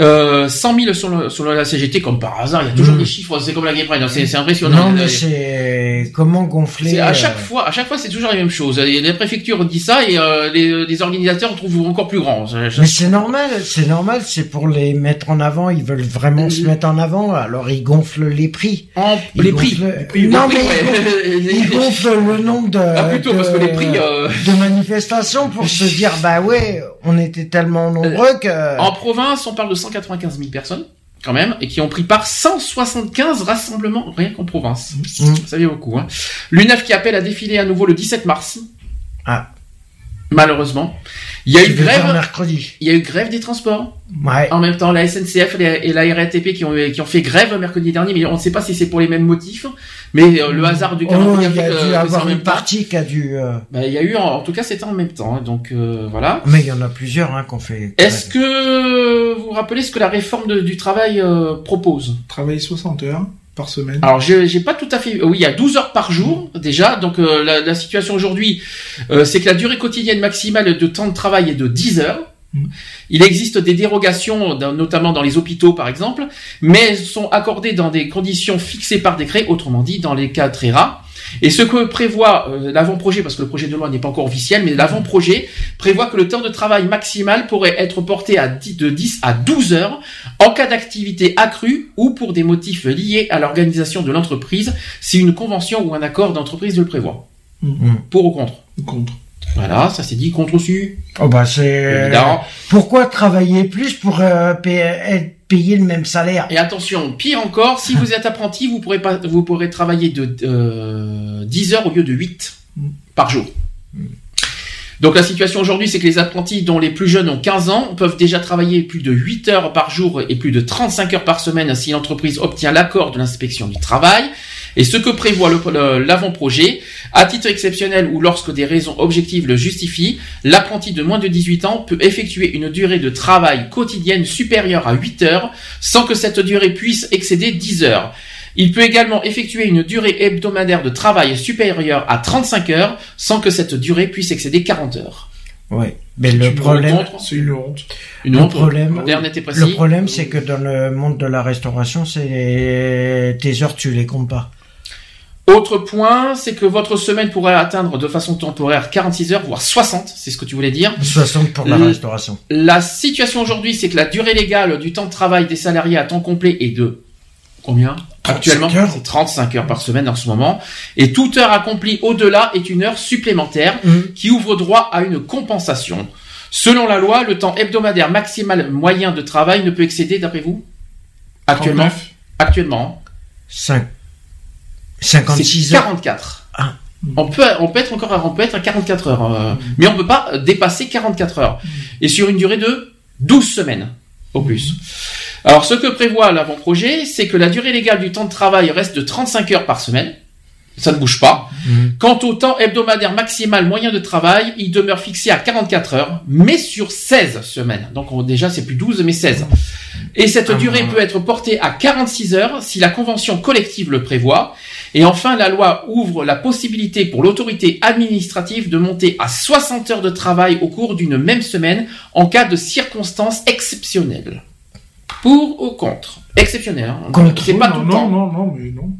Euh, 100 000 sur, le, sur la CGT, comme par hasard, il y a toujours Mm. des chiffres, c'est comme la Gay Pride, hein, c'est impressionnant. Non, mais c'est comment gonfler. à euh, chaque fois, à chaque fois, c'est toujours la même chose. Les, les préfectures disent ça et euh, les, les organisateurs trouvent encore plus grand. Mais c'est normal, c'est normal, c'est pour les mettre en avant, ils veulent vraiment se mettre en avant, alors ils gonflent les prix. En- Ils les prix. Non, prix, mais ouais. ils gonflent- le nombre de, Ah, plutôt, de, parce que les prix, euh, de manifestations pour se dire, bah ouais, on était tellement nombreux que... En province, on parle de 195 000 personnes, quand même, et qui ont pris part 175 rassemblements rien qu'en province. Mm. Ça fait beaucoup. Hein. L'UNEF qui appelle à défiler à nouveau le 17 mars. Ah. Malheureusement. Il y a eu grève. mercredi. Il y a eu grève des transports. Ouais. En même temps, la SNCF et la, RATP qui ont, qui ont fait grève mercredi dernier, mais on ne sait pas si c'est pour les mêmes motifs. Mais euh, le hasard du Oh, calendrier il y a dû avoir même une partie qui a dû... euh, Bah, il y a eu, en, en tout cas, c'était en même temps. hein, donc euh, voilà. Mais il y en a plusieurs hein, qu'on fait... Est-ce que vous vous rappelez ce que la réforme de- du travail euh, propose? Travailler 60 heures par semaine. Alors j'ai j'ai pas tout à fait. Oui, il y a 12 heures par jour déjà. Donc euh, la, la situation aujourd'hui, euh, c'est que la durée quotidienne maximale de temps de travail est de 10 heures. Mm. Il existe des dérogations, dans- notamment dans les hôpitaux par exemple, mais elles sont accordées dans des conditions fixées par décret, autrement dit dans les cas très rares. Et ce que prévoit euh, l'avant-projet, parce que le projet de loi n'est pas encore officiel, mais l'avant-projet prévoit que le temps de travail maximal pourrait être porté à 10, de 10 à 12 heures en cas d'activité accrue ou pour des motifs liés à l'organisation de l'entreprise si une convention ou un accord d'entreprise le prévoit. Mm. Pour ou contre? Contre. Voilà, ça c'est dit contre aussi. Oh bah c'est... Évidemment. Pourquoi travailler plus pour euh, être payé le même salaire Et attention, pire encore, si vous êtes apprenti, vous pourrez pas, vous pourrez travailler de euh, 10 heures au lieu de 8 par jour. Donc la situation aujourd'hui, c'est que les apprentis dont les plus jeunes ont 15 ans peuvent déjà travailler plus de 8 heures par jour et plus de 35 heures par semaine si l'entreprise obtient l'accord de l'inspection du travail. Et ce que prévoit le- le- l'avant-projet, à titre exceptionnel ou lorsque des raisons objectives le justifient, l'apprenti de moins de 18 ans peut effectuer une durée de travail quotidienne supérieure à 8 heures sans que cette durée puisse excéder 10 heures. Il peut également effectuer une durée hebdomadaire de travail supérieure à 35 heures sans que cette durée puisse excéder 40 heures. Ouais. Mais le problème. C'est une honte. Une le honte. problème, et précis. le problème, c'est que dans le monde de la restauration, c'est tes heures, tu les comptes pas. Autre point, c'est que votre semaine pourrait atteindre de façon temporaire 46 heures, voire 60, c'est ce que tu voulais dire. 60 pour la restauration. La situation aujourd'hui, c'est que la durée légale du temps de travail des salariés à temps complet est de combien 35 Actuellement, heures. c'est 35 heures par semaine en ce moment. Et toute heure accomplie au-delà est une heure supplémentaire Mhm. qui ouvre droit à une compensation. Selon la loi, le temps hebdomadaire maximal moyen de travail ne peut excéder, d'après vous Actuellement 39. Actuellement. 5 56 c'est heures. 44. Ah. On peut, on peut être encore, on peut être à 44 heures, euh, mais on peut pas dépasser 44 heures. Et sur une durée de 12 semaines, au plus. Alors, ce que prévoit l'avant-projet, c'est que la durée légale du temps de travail reste de 35 heures par semaine. Ça ne bouge pas. Quant au temps hebdomadaire maximal moyen de travail, il demeure fixé à 44 heures, mais sur 16 semaines. Donc on- déjà c'est plus 12 mais 16. Et cette Ah, durée peut être portée à 46 heures si la convention collective le prévoit. Et enfin, la loi ouvre la possibilité pour l'autorité administrative de monter à 60 heures de travail au cours d'une même semaine en cas de circonstances exceptionnelles. Pour ou contre? Exceptionnel. Hein. Contre. C'est pas non, tout le non, temps. non, non, mais non.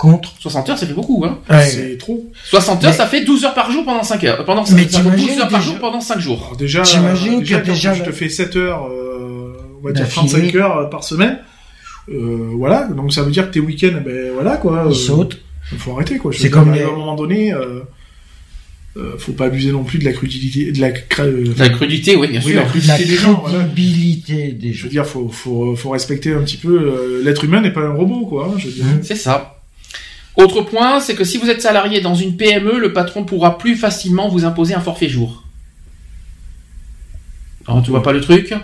Contre. 60 heures, ça fait beaucoup. Hein. Ouais. C'est trop. 60 heures, Mais- ça fait 12 heures par jour pendant 5 heures. Pendant Mais 5, t'imagines 12 heures par déjà- jour pendant 5 jours. Alors déjà, T'imagines déjà, que quand déjà je te fais 7 heures, euh, on va dire D'affilée. 35 heures euh, par semaine. Euh, voilà, donc ça veut dire que tes week-ends, ben voilà quoi. Il euh, saute. faut arrêter quoi. Je C'est comme les- à un moment donné, euh, euh, faut pas abuser non plus de la crudité, de la, cra- La crudité, oui, bien oui, sûr. la crudité La des gens. Voilà. crédibilité des Je gens. veux dire, faut, faut, faut respecter un petit peu. euh, L'être humain n'est pas un robot quoi. hein, je veux dire. Mmh. C'est ça. Autre point, c'est que si vous êtes salarié dans une PME, le patron pourra plus facilement vous imposer un forfait jour. Alors, tu vois pas le truc?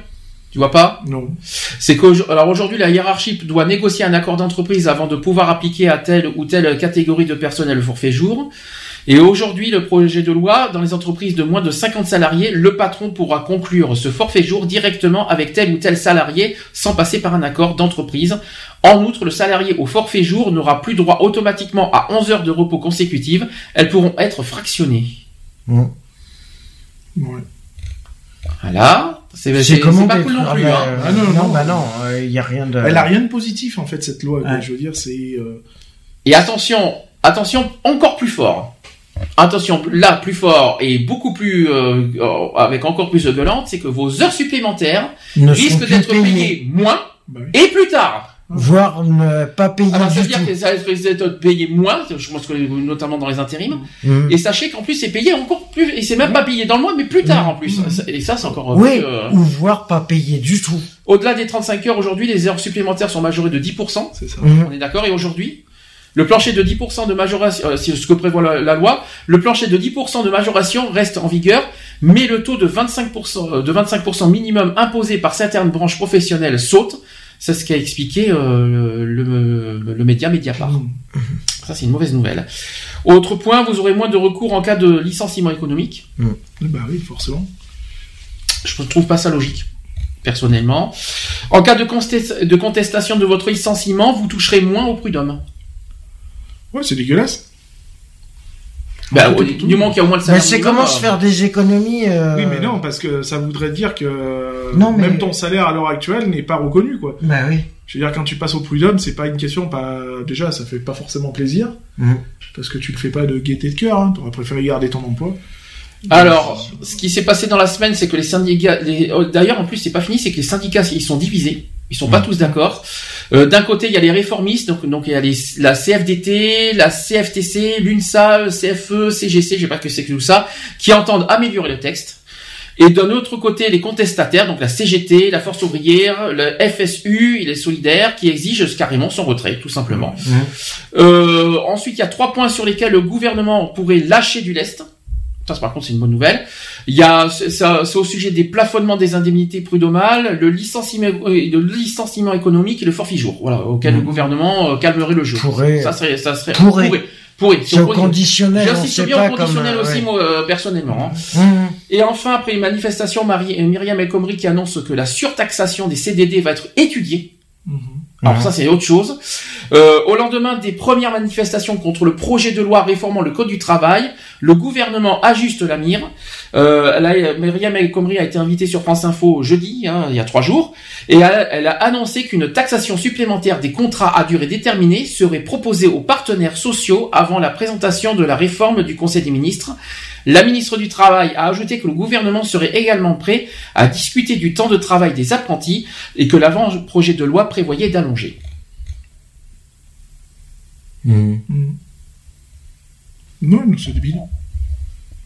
Tu vois pas? Non. C'est que alors aujourd'hui la hiérarchie doit négocier un accord d'entreprise avant de pouvoir appliquer à telle ou telle catégorie de personnel le forfait jour. Et aujourd'hui, le projet de loi, dans les entreprises de moins de 50 salariés, le patron pourra conclure ce forfait jour directement avec tel ou tel salarié sans passer par un accord d'entreprise. En outre, le salarié au forfait jour n'aura plus droit automatiquement à 11 heures de repos consécutives. Elles pourront être fractionnées. Mmh. Ouais. Voilà. C'est comment pas cool non ah plus. hein. euh, Ah non, non, non. bah non, il y a rien de. Elle a rien de positif en fait cette loi. Je veux dire, c'est. euh, Et attention, attention, encore plus fort. Attention, là, plus fort et beaucoup plus, euh, euh, avec encore plus de violente, c'est que vos heures supplémentaires ne risquent d'être payées. payées moins bah et plus tard. Voire ne pas payer Alors, ça veut dire tout. que ça risque d'être payé moins, je pense que notamment dans les intérims. Mmh. Et sachez qu'en plus, c'est payé encore plus, et c'est même pas payé dans le mois, mais plus tard en plus. Et ça, c'est encore Oui, plus, euh, ou voire pas payer du tout. Au-delà des 35 heures aujourd'hui, les heures supplémentaires sont majorées de 10%. C'est ça. On est d'accord Et aujourd'hui, le plancher de 10% de majoration, euh, c'est ce que prévoit la, la loi, le plancher de 10% de majoration reste en vigueur, mais le taux de 25%, euh, de 25% minimum imposé par certaines branches professionnelles saute. C'est ce qu'a expliqué euh, le, le, le média Mediapart. Mmh. Ça, c'est une mauvaise nouvelle. Autre point, vous aurez moins de recours en cas de licenciement économique. Bah oui, forcément. Je ne trouve pas ça logique, personnellement. En cas de contestation de votre licenciement, vous toucherez moins au prud'homme. Ouais, c'est dégueulasse. Bah, du moment qu'il y a au moins le Mais salaire c'est minimum, comment euh, se faire des économies euh, Oui, mais non, parce que ça voudrait dire que Non, mais- même ton salaire à l'heure actuelle n'est pas reconnu, quoi. Bah oui. Je veux dire, quand tu passes au prud'homme, c'est pas une question, pas déjà, ça fait pas forcément plaisir, Mmh. parce que tu le fais pas de gaieté de cœur. Hein. T'aurais préféré garder ton emploi. Alors, ce qui s'est passé dans la semaine, c'est que les syndicats, les- oh, d'ailleurs, en plus, c'est pas fini, c'est que les syndicats, ils sont divisés. Ils sont pas tous d'accord. Euh, D'un côté, il y a les réformistes, donc, donc il y a les, la CFDT, la CFTC, l'UNSA, CFE, CGC, je sais pas que c'est que tout ça, qui entendent améliorer le texte. Et d'un autre côté, les contestataires, donc la CGT, la Force ouvrière, le FSU, et les solidaires, qui exigent carrément son retrait, tout simplement. Euh, ensuite, il y a trois points sur lesquels le gouvernement pourrait lâcher du lest. Ça, par contre, c'est une bonne nouvelle. Il y a, c'est au sujet des plafonnements des indemnités prud'homales, le licenciement, euh, le licenciement économique et le forfait jour. Voilà, auquel le gouvernement euh, calmerait le jeu. Pourrait. Ça serait, ça serait, Pourrait. pourrait. C'est au pourrait. conditionnel, on J'insiste bien pas au conditionnel comme, aussi, ouais. moi, euh, personnellement. hein. Mmh. Et enfin, après une manifestation, Marie, Myriam El Khomri qui annonce que la surtaxation des CDD va être étudiée. Alors ça, c'est autre chose. Euh, au lendemain des premières manifestations contre le projet de loi réformant le code du travail, le gouvernement ajuste la mire. Euh, a- Myriam El Khomri a été invitée sur France Info jeudi, hein, il y a trois jours, et elle, elle a annoncé qu'une taxation supplémentaire des contrats à durée déterminée serait proposée aux partenaires sociaux avant la présentation de la réforme du Conseil des ministres. La ministre du Travail a ajouté que le gouvernement serait également prêt à discuter du temps de travail des apprentis et que l'avant-projet de loi prévoyait d'allonger. Mmh. Mm. Non, c'est débile.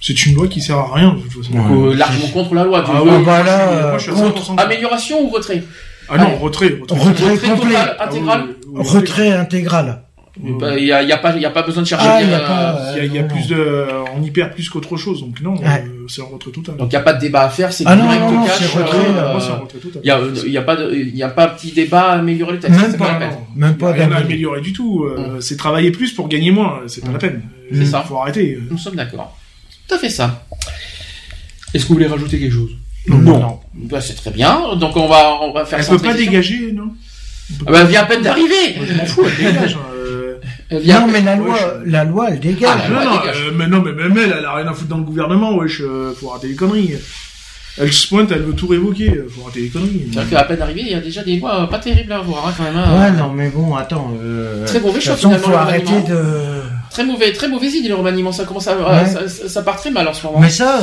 C'est une loi qui sert à rien, de toute façon. Donc, euh, largement contre la loi. Ah ouais, bah moi, là, je suis- moi, je suis à contre. 100% Amélioration ou retrait? Ah non, Allez. retrait. Retrait, Retrait complet. total, Ah oui, intégral oui, oui, Retrait intégral. Bah, Il y a, y a pas, il y a pas besoin de chercher. Ah, il y a euh, pas, Il y a, il y a non, plus de, on y perd plus qu'autre chose, donc non, Ouais. euh, c'est en retrait total. Donc il y a pas de débat à faire, c'est Ah direct non, non, cash. c'est retrait, euh, Moi, c'est en retrait total. Il y a, il y a pas de, il y a pas un petit débat à améliorer le texte. Même c'est pas, la peine. Même pas Rien à d'améliorer. améliorer du tout. euh, C'est travailler plus pour gagner moins. C'est pas la peine. C'est ça. Faut arrêter. euh. Nous sommes d'accord. Tout à fait ça. Est-ce que vous voulez rajouter quelque chose Non. Bah, c'est très bien. Donc on va, on va faire. Elle peut pas dégager, non Ah bah, elle vient à peine d'arriver. Je m'en fous, elle dégage. Euh. Non, mais la Ouais, loi, je- la loi, elle dégage. Ah, la loi Non, dégage. euh, mais non, mais même elle, elle a rien à foutre dans le gouvernement, wesh. euh, Faut arrêter les conneries. Elle se pointe, elle veut tout révoquer. Faut arrêter les conneries. C'est vrai qu'à peine arrivé, il y a déjà des lois pas terribles à voir hein, quand même. hein. Ouais, non, mais bon, attends. Euh, Très mauvais choix, finalement, faut arrêter de. Très mauvais, très mauvaise idée le remaniement. Ça commence à, Ouais. ça, ça- ça part très mal en ce moment. Mais ça, euh,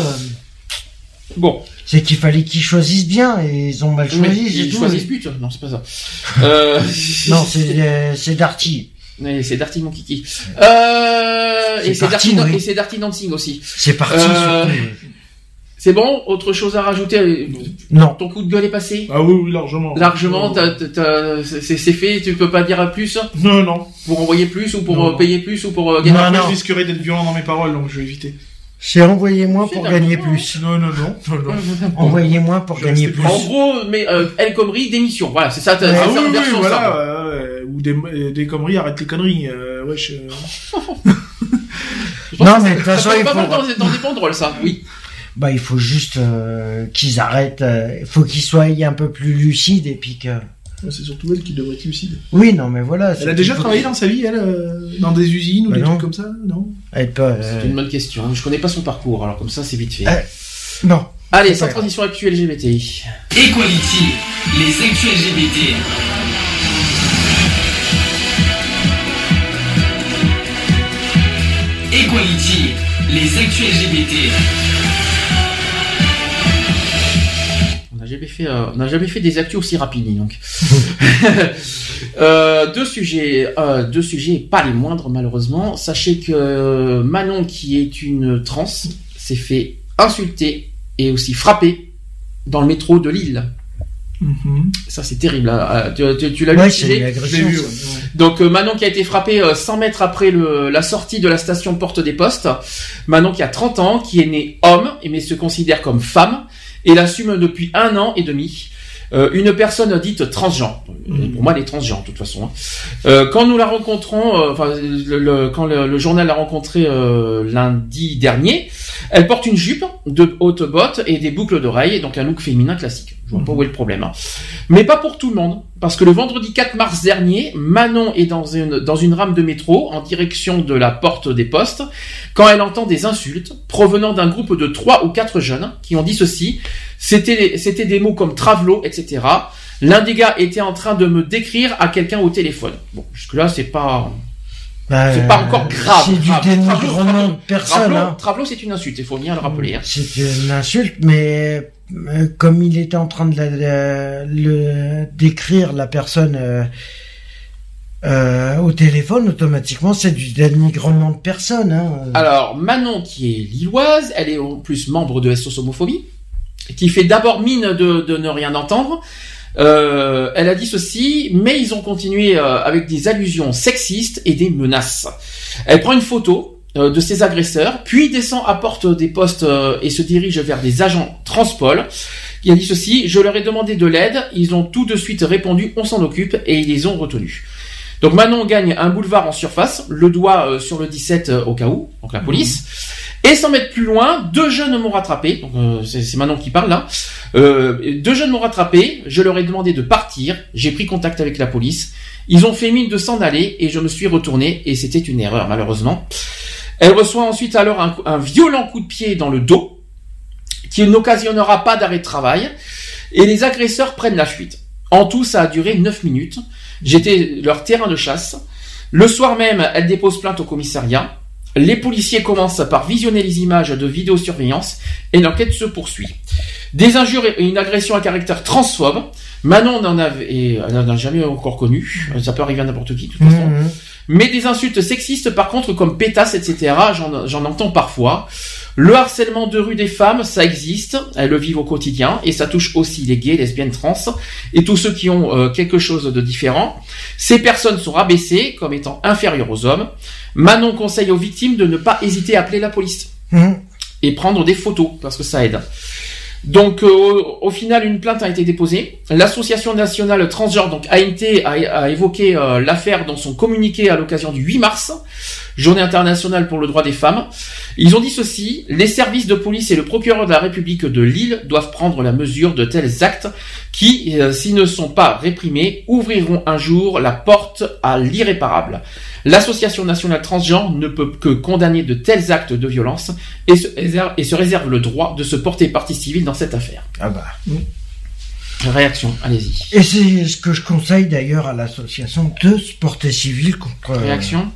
Bon, c'est qu'il fallait qu'ils choisissent bien et ils ont mal mais choisi. ils tout. choisissent but. Non, c'est pas ça. euh... Non, c'est euh, c'est Darty. Mais c'est Darty mon kiki. Euh... C'est Et c'est Darty, oui. Dancing aussi. C'est parti. Euh. C'est bon Autre chose à rajouter? Non. Ton coup de gueule est passé? Ah oui, oui, largement. Largement, t'as- c'est fait, tu peux pas dire plus? Non, non. Pour envoyer plus ou pour Non. euh, payer plus ou pour euh, Non, gagner Après, non. je risquerais d'être violent dans mes paroles, donc je vais éviter. C'est envoyez-moi pour C'est gagner plus. Non, non, non. non, non. Envoyez-moi pour Je gagner plus. En gros, mais euh, El Khomri, démission. Voilà, c'est ça. Ah ça oui, oui, voilà. euh, ou des, euh, des conneries, arrête les conneries. Euh, wesh. euh. Non, mais ça- de toute façon, il pas faut- mal dans, dans des banderoles, ça. Oui. Bah, il faut juste euh, qu'ils arrêtent. euh, Il faut qu'ils soient un peu plus lucides et puis que. C'est surtout elle qui devrait être lucide. Oui, non, mais voilà. Elle a déjà travaillé dans sa vie, elle, euh, dans des usines ou Bah des non. trucs comme ça Non? Elle peut. euh, C'est une bonne question. Je connais pas son parcours, alors comme ça, c'est vite fait. Euh, Non. Allez, sans transition actuelle LGBT. Equality, les actus LGBT. Equality, les actus LGBT. Jamais fait, euh, on n'a jamais fait des actus aussi rapides, donc. Euh, deux sujets, euh, deux sujets, pas les moindres malheureusement. Sachez que Manon, qui est une trans, s'est fait insulter et aussi frapper dans le métro de Lille. Ça c'est terrible. hein. Euh, Tu, tu- tu l'as lu Ouais, vu, donc euh, Manon qui a été frappée euh, 100 mètres après le, la sortie de la station Porte des Postes. Manon qui a 30 ans, qui est née homme, mais se considère comme femme, et l'assume depuis un an et demi. Euh, une personne dite transgenre. Euh, Pour moi, elle est transgenre, de toute façon. hein. Euh, quand nous la rencontrons, euh, enfin, le, le- quand le, le journal l'a rencontrée euh, lundi dernier, elle porte une jupe de haute bottes et des boucles d'oreilles, donc un look féminin classique. Je vois pas où est le problème. hein. Mais pas pour tout le monde, parce que le vendredi 4 mars dernier, Manon est dans une, dans une rame de métro en direction de la porte des postes, quand elle entend des insultes provenant d'un groupe de trois ou quatre jeunes qui ont dit ceci, c'était c'était des mots comme travelo, etc. L'un des gars était en train de me décrire à quelqu'un au téléphone. Bon, jusque-là, c'est pas... Bah, C'est pas encore grave. C'est du dénigrement de personne. Travelo, Hein. c'est une insulte, il faut bien le rappeler. hein. C'est une insulte, mais euh, comme il était en train de la- le décrire la personne euh, euh, au téléphone, automatiquement, c'est du dénigrement de personne. Hein. Alors, Manon, qui est lilloise, elle est en plus membre de SOS Homophobie, qui fait d'abord mine de, de ne rien entendre. Euh, elle a dit ceci, mais ils ont continué euh, avec des allusions sexistes et des menaces. Elle prend une photo euh, de ses agresseurs, puis descend à porte des postes euh, et se dirige vers des agents Transpol. Il a dit ceci, je leur ai demandé de l'aide, ils ont tout de suite répondu, on s'en occupe, et ils les ont retenus. Donc Manon gagne un boulevard en surface, le doigt euh, sur le 17 euh, au cas où, donc la police. Et sans mettre plus loin, deux jeunes m'ont rattrapé. Donc euh, c'est Manon qui parle là. Deux jeunes m'ont rattrapé. Je leur ai demandé de partir. J'ai pris contact avec la police. Ils ont fait mine de s'en aller et je me suis retourné et c'était une erreur malheureusement. Elle reçoit ensuite alors un, un violent coup de pied dans le dos qui n'occasionnera pas d'arrêt de travail et les agresseurs prennent la fuite. En tout, ça a duré 9 minutes. J'étais leur terrain de chasse. Le soir même, elle dépose plainte au commissariat. Les policiers commencent par visionner les images de vidéosurveillance et l'enquête se poursuit. Des injures et une agression à caractère transphobe. Manon n'en avait, n'en a jamais encore connu. Ça peut arriver à n'importe qui, de toute façon. Mhm. Mais des insultes sexistes, par contre, comme pétasse, etc., j'en j'en entends parfois. Le harcèlement de rue des femmes, ça existe, elles le vivent au quotidien, et ça touche aussi les gays, lesbiennes, trans, et tous ceux qui ont euh, quelque chose de différent. Ces personnes sont rabaissées comme étant inférieures aux hommes. Manon conseille aux victimes de ne pas hésiter à appeler la police Mhm. et prendre des photos parce que ça aide. Donc euh, au, final une plainte a été déposée. L'association nationale transgenre donc ANT a, a évoqué euh, l'affaire dans son communiqué à l'occasion du 8 mars, journée internationale pour le droit des femmes. Ils ont dit ceci les services de police et le procureur de la République de Lille doivent prendre la mesure de tels actes qui, euh, s'ils ne sont pas réprimés, ouvriront un jour la porte à l'irréparable. L'association nationale transgenre ne peut que condamner de tels actes de violence et se, réserve, et se réserve le droit de se porter partie civile dans cette affaire. Ah bah. Réaction, allez-y. Et c'est ce que je conseille d'ailleurs à l'association de se porter civil contre. euh, Réaction?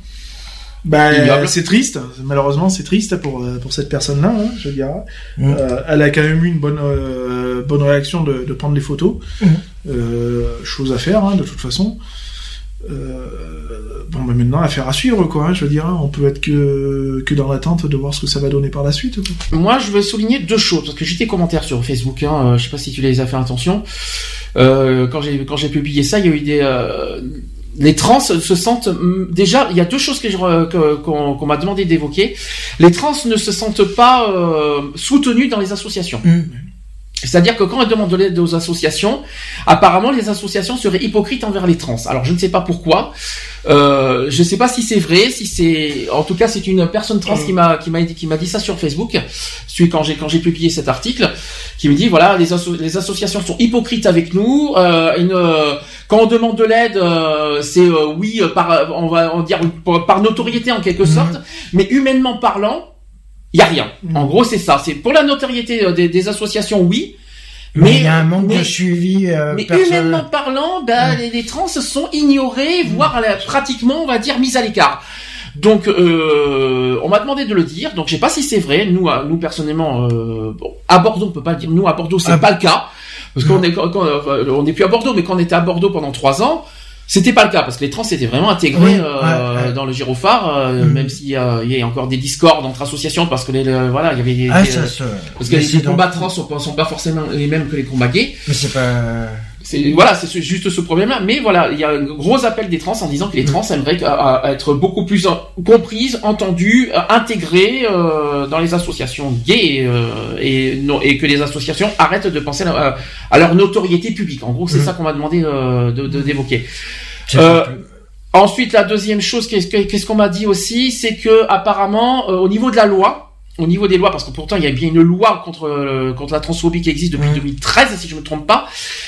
Bah, Ignoble. c'est triste. Malheureusement, c'est triste pour euh, pour cette personne-là, hein, je dirais. Mm. Euh, elle a quand même eu une bonne euh, bonne réaction de, de prendre les photos. Mm. Euh, chose à faire, hein, de toute façon. Euh, bon, bah maintenant, affaire à suivre, quoi. hein, je veux dire, on peut être que que dans l'attente de voir ce que ça va donner par la suite. Quoi. Moi, je veux souligner deux choses parce que j'ai des commentaires sur Facebook. Hein, euh, je sais pas si tu les as fait attention. Euh, quand j'ai quand j'ai publié ça, il y a eu des euh, les trans se sentent hum, déjà. Il y a deux choses que qu'on m'a demandé d'évoquer. Les trans ne se sentent pas euh, soutenus dans les associations. Mm. C'est-à-dire que quand elles demandent de l'aide aux associations, apparemment les associations seraient hypocrites envers les trans. Alors je ne sais pas pourquoi. Euh, je ne sais pas si c'est vrai, si c'est, en tout cas c'est une personne trans qui m'a qui m'a dit qui m'a dit ça sur Facebook. Celui quand j'ai quand j'ai publié cet article, qui me dit voilà les, asso- les associations sont hypocrites avec nous. Euh, une, euh, quand on demande de l'aide, euh, c'est euh, oui euh, par on va dire par, par notoriété en quelque sorte, mais humainement parlant, il y a rien. En gros c'est ça. C'est pour la notoriété euh, des, des associations oui. Mais il y a un manque mais- de suivi. euh, mais personnel. humainement parlant, bah, les, les trans sont ignorés, voire euh, pratiquement, on va dire, mis à l'écart. Donc, euh, on m'a demandé de le dire. Donc, je sais pas si c'est vrai. Nous, à- nous personnellement, euh, bon, à Bordeaux, on peut pas le dire. Nous, à Bordeaux, c'est Ah, pas le cas parce qu'on est, euh, on n'est plus à Bordeaux, mais quand on était à Bordeaux pendant trois ans. C'était pas le cas parce que les trans étaient vraiment intégrés Oui, euh, ouais, ouais. dans le gyrophare, euh, Mm. même s'il y, a il y a encore des discords entre associations parce que les, le- voilà, il y avait des, Ah, des- ça se. parce que les, combats trans sont, sont pas forcément les mêmes que les combats gays. Mais c'est pas. C'est voilà, c'est ce- juste ce problème-là. Mais voilà, il y a un gros appel des trans en disant que les trans aimeraient euh, euh, être beaucoup plus en- comprises, entendues, euh, intégrées euh, dans les associations gays euh, et, non, et que les associations arrêtent de penser à, à leur notoriété publique. En gros, c'est Mhm. ça qu'on m'a demandé euh, de de- d'évoquer. Euh, Ensuite, la deuxième chose, qu'est-ce que- qu'est-ce qu'on m'a dit aussi, c'est que apparemment, au niveau de la loi, au niveau des lois, parce que pourtant il y a bien une loi contre euh, contre la transphobie qui existe depuis Mhm. 2013, si je me trompe pas,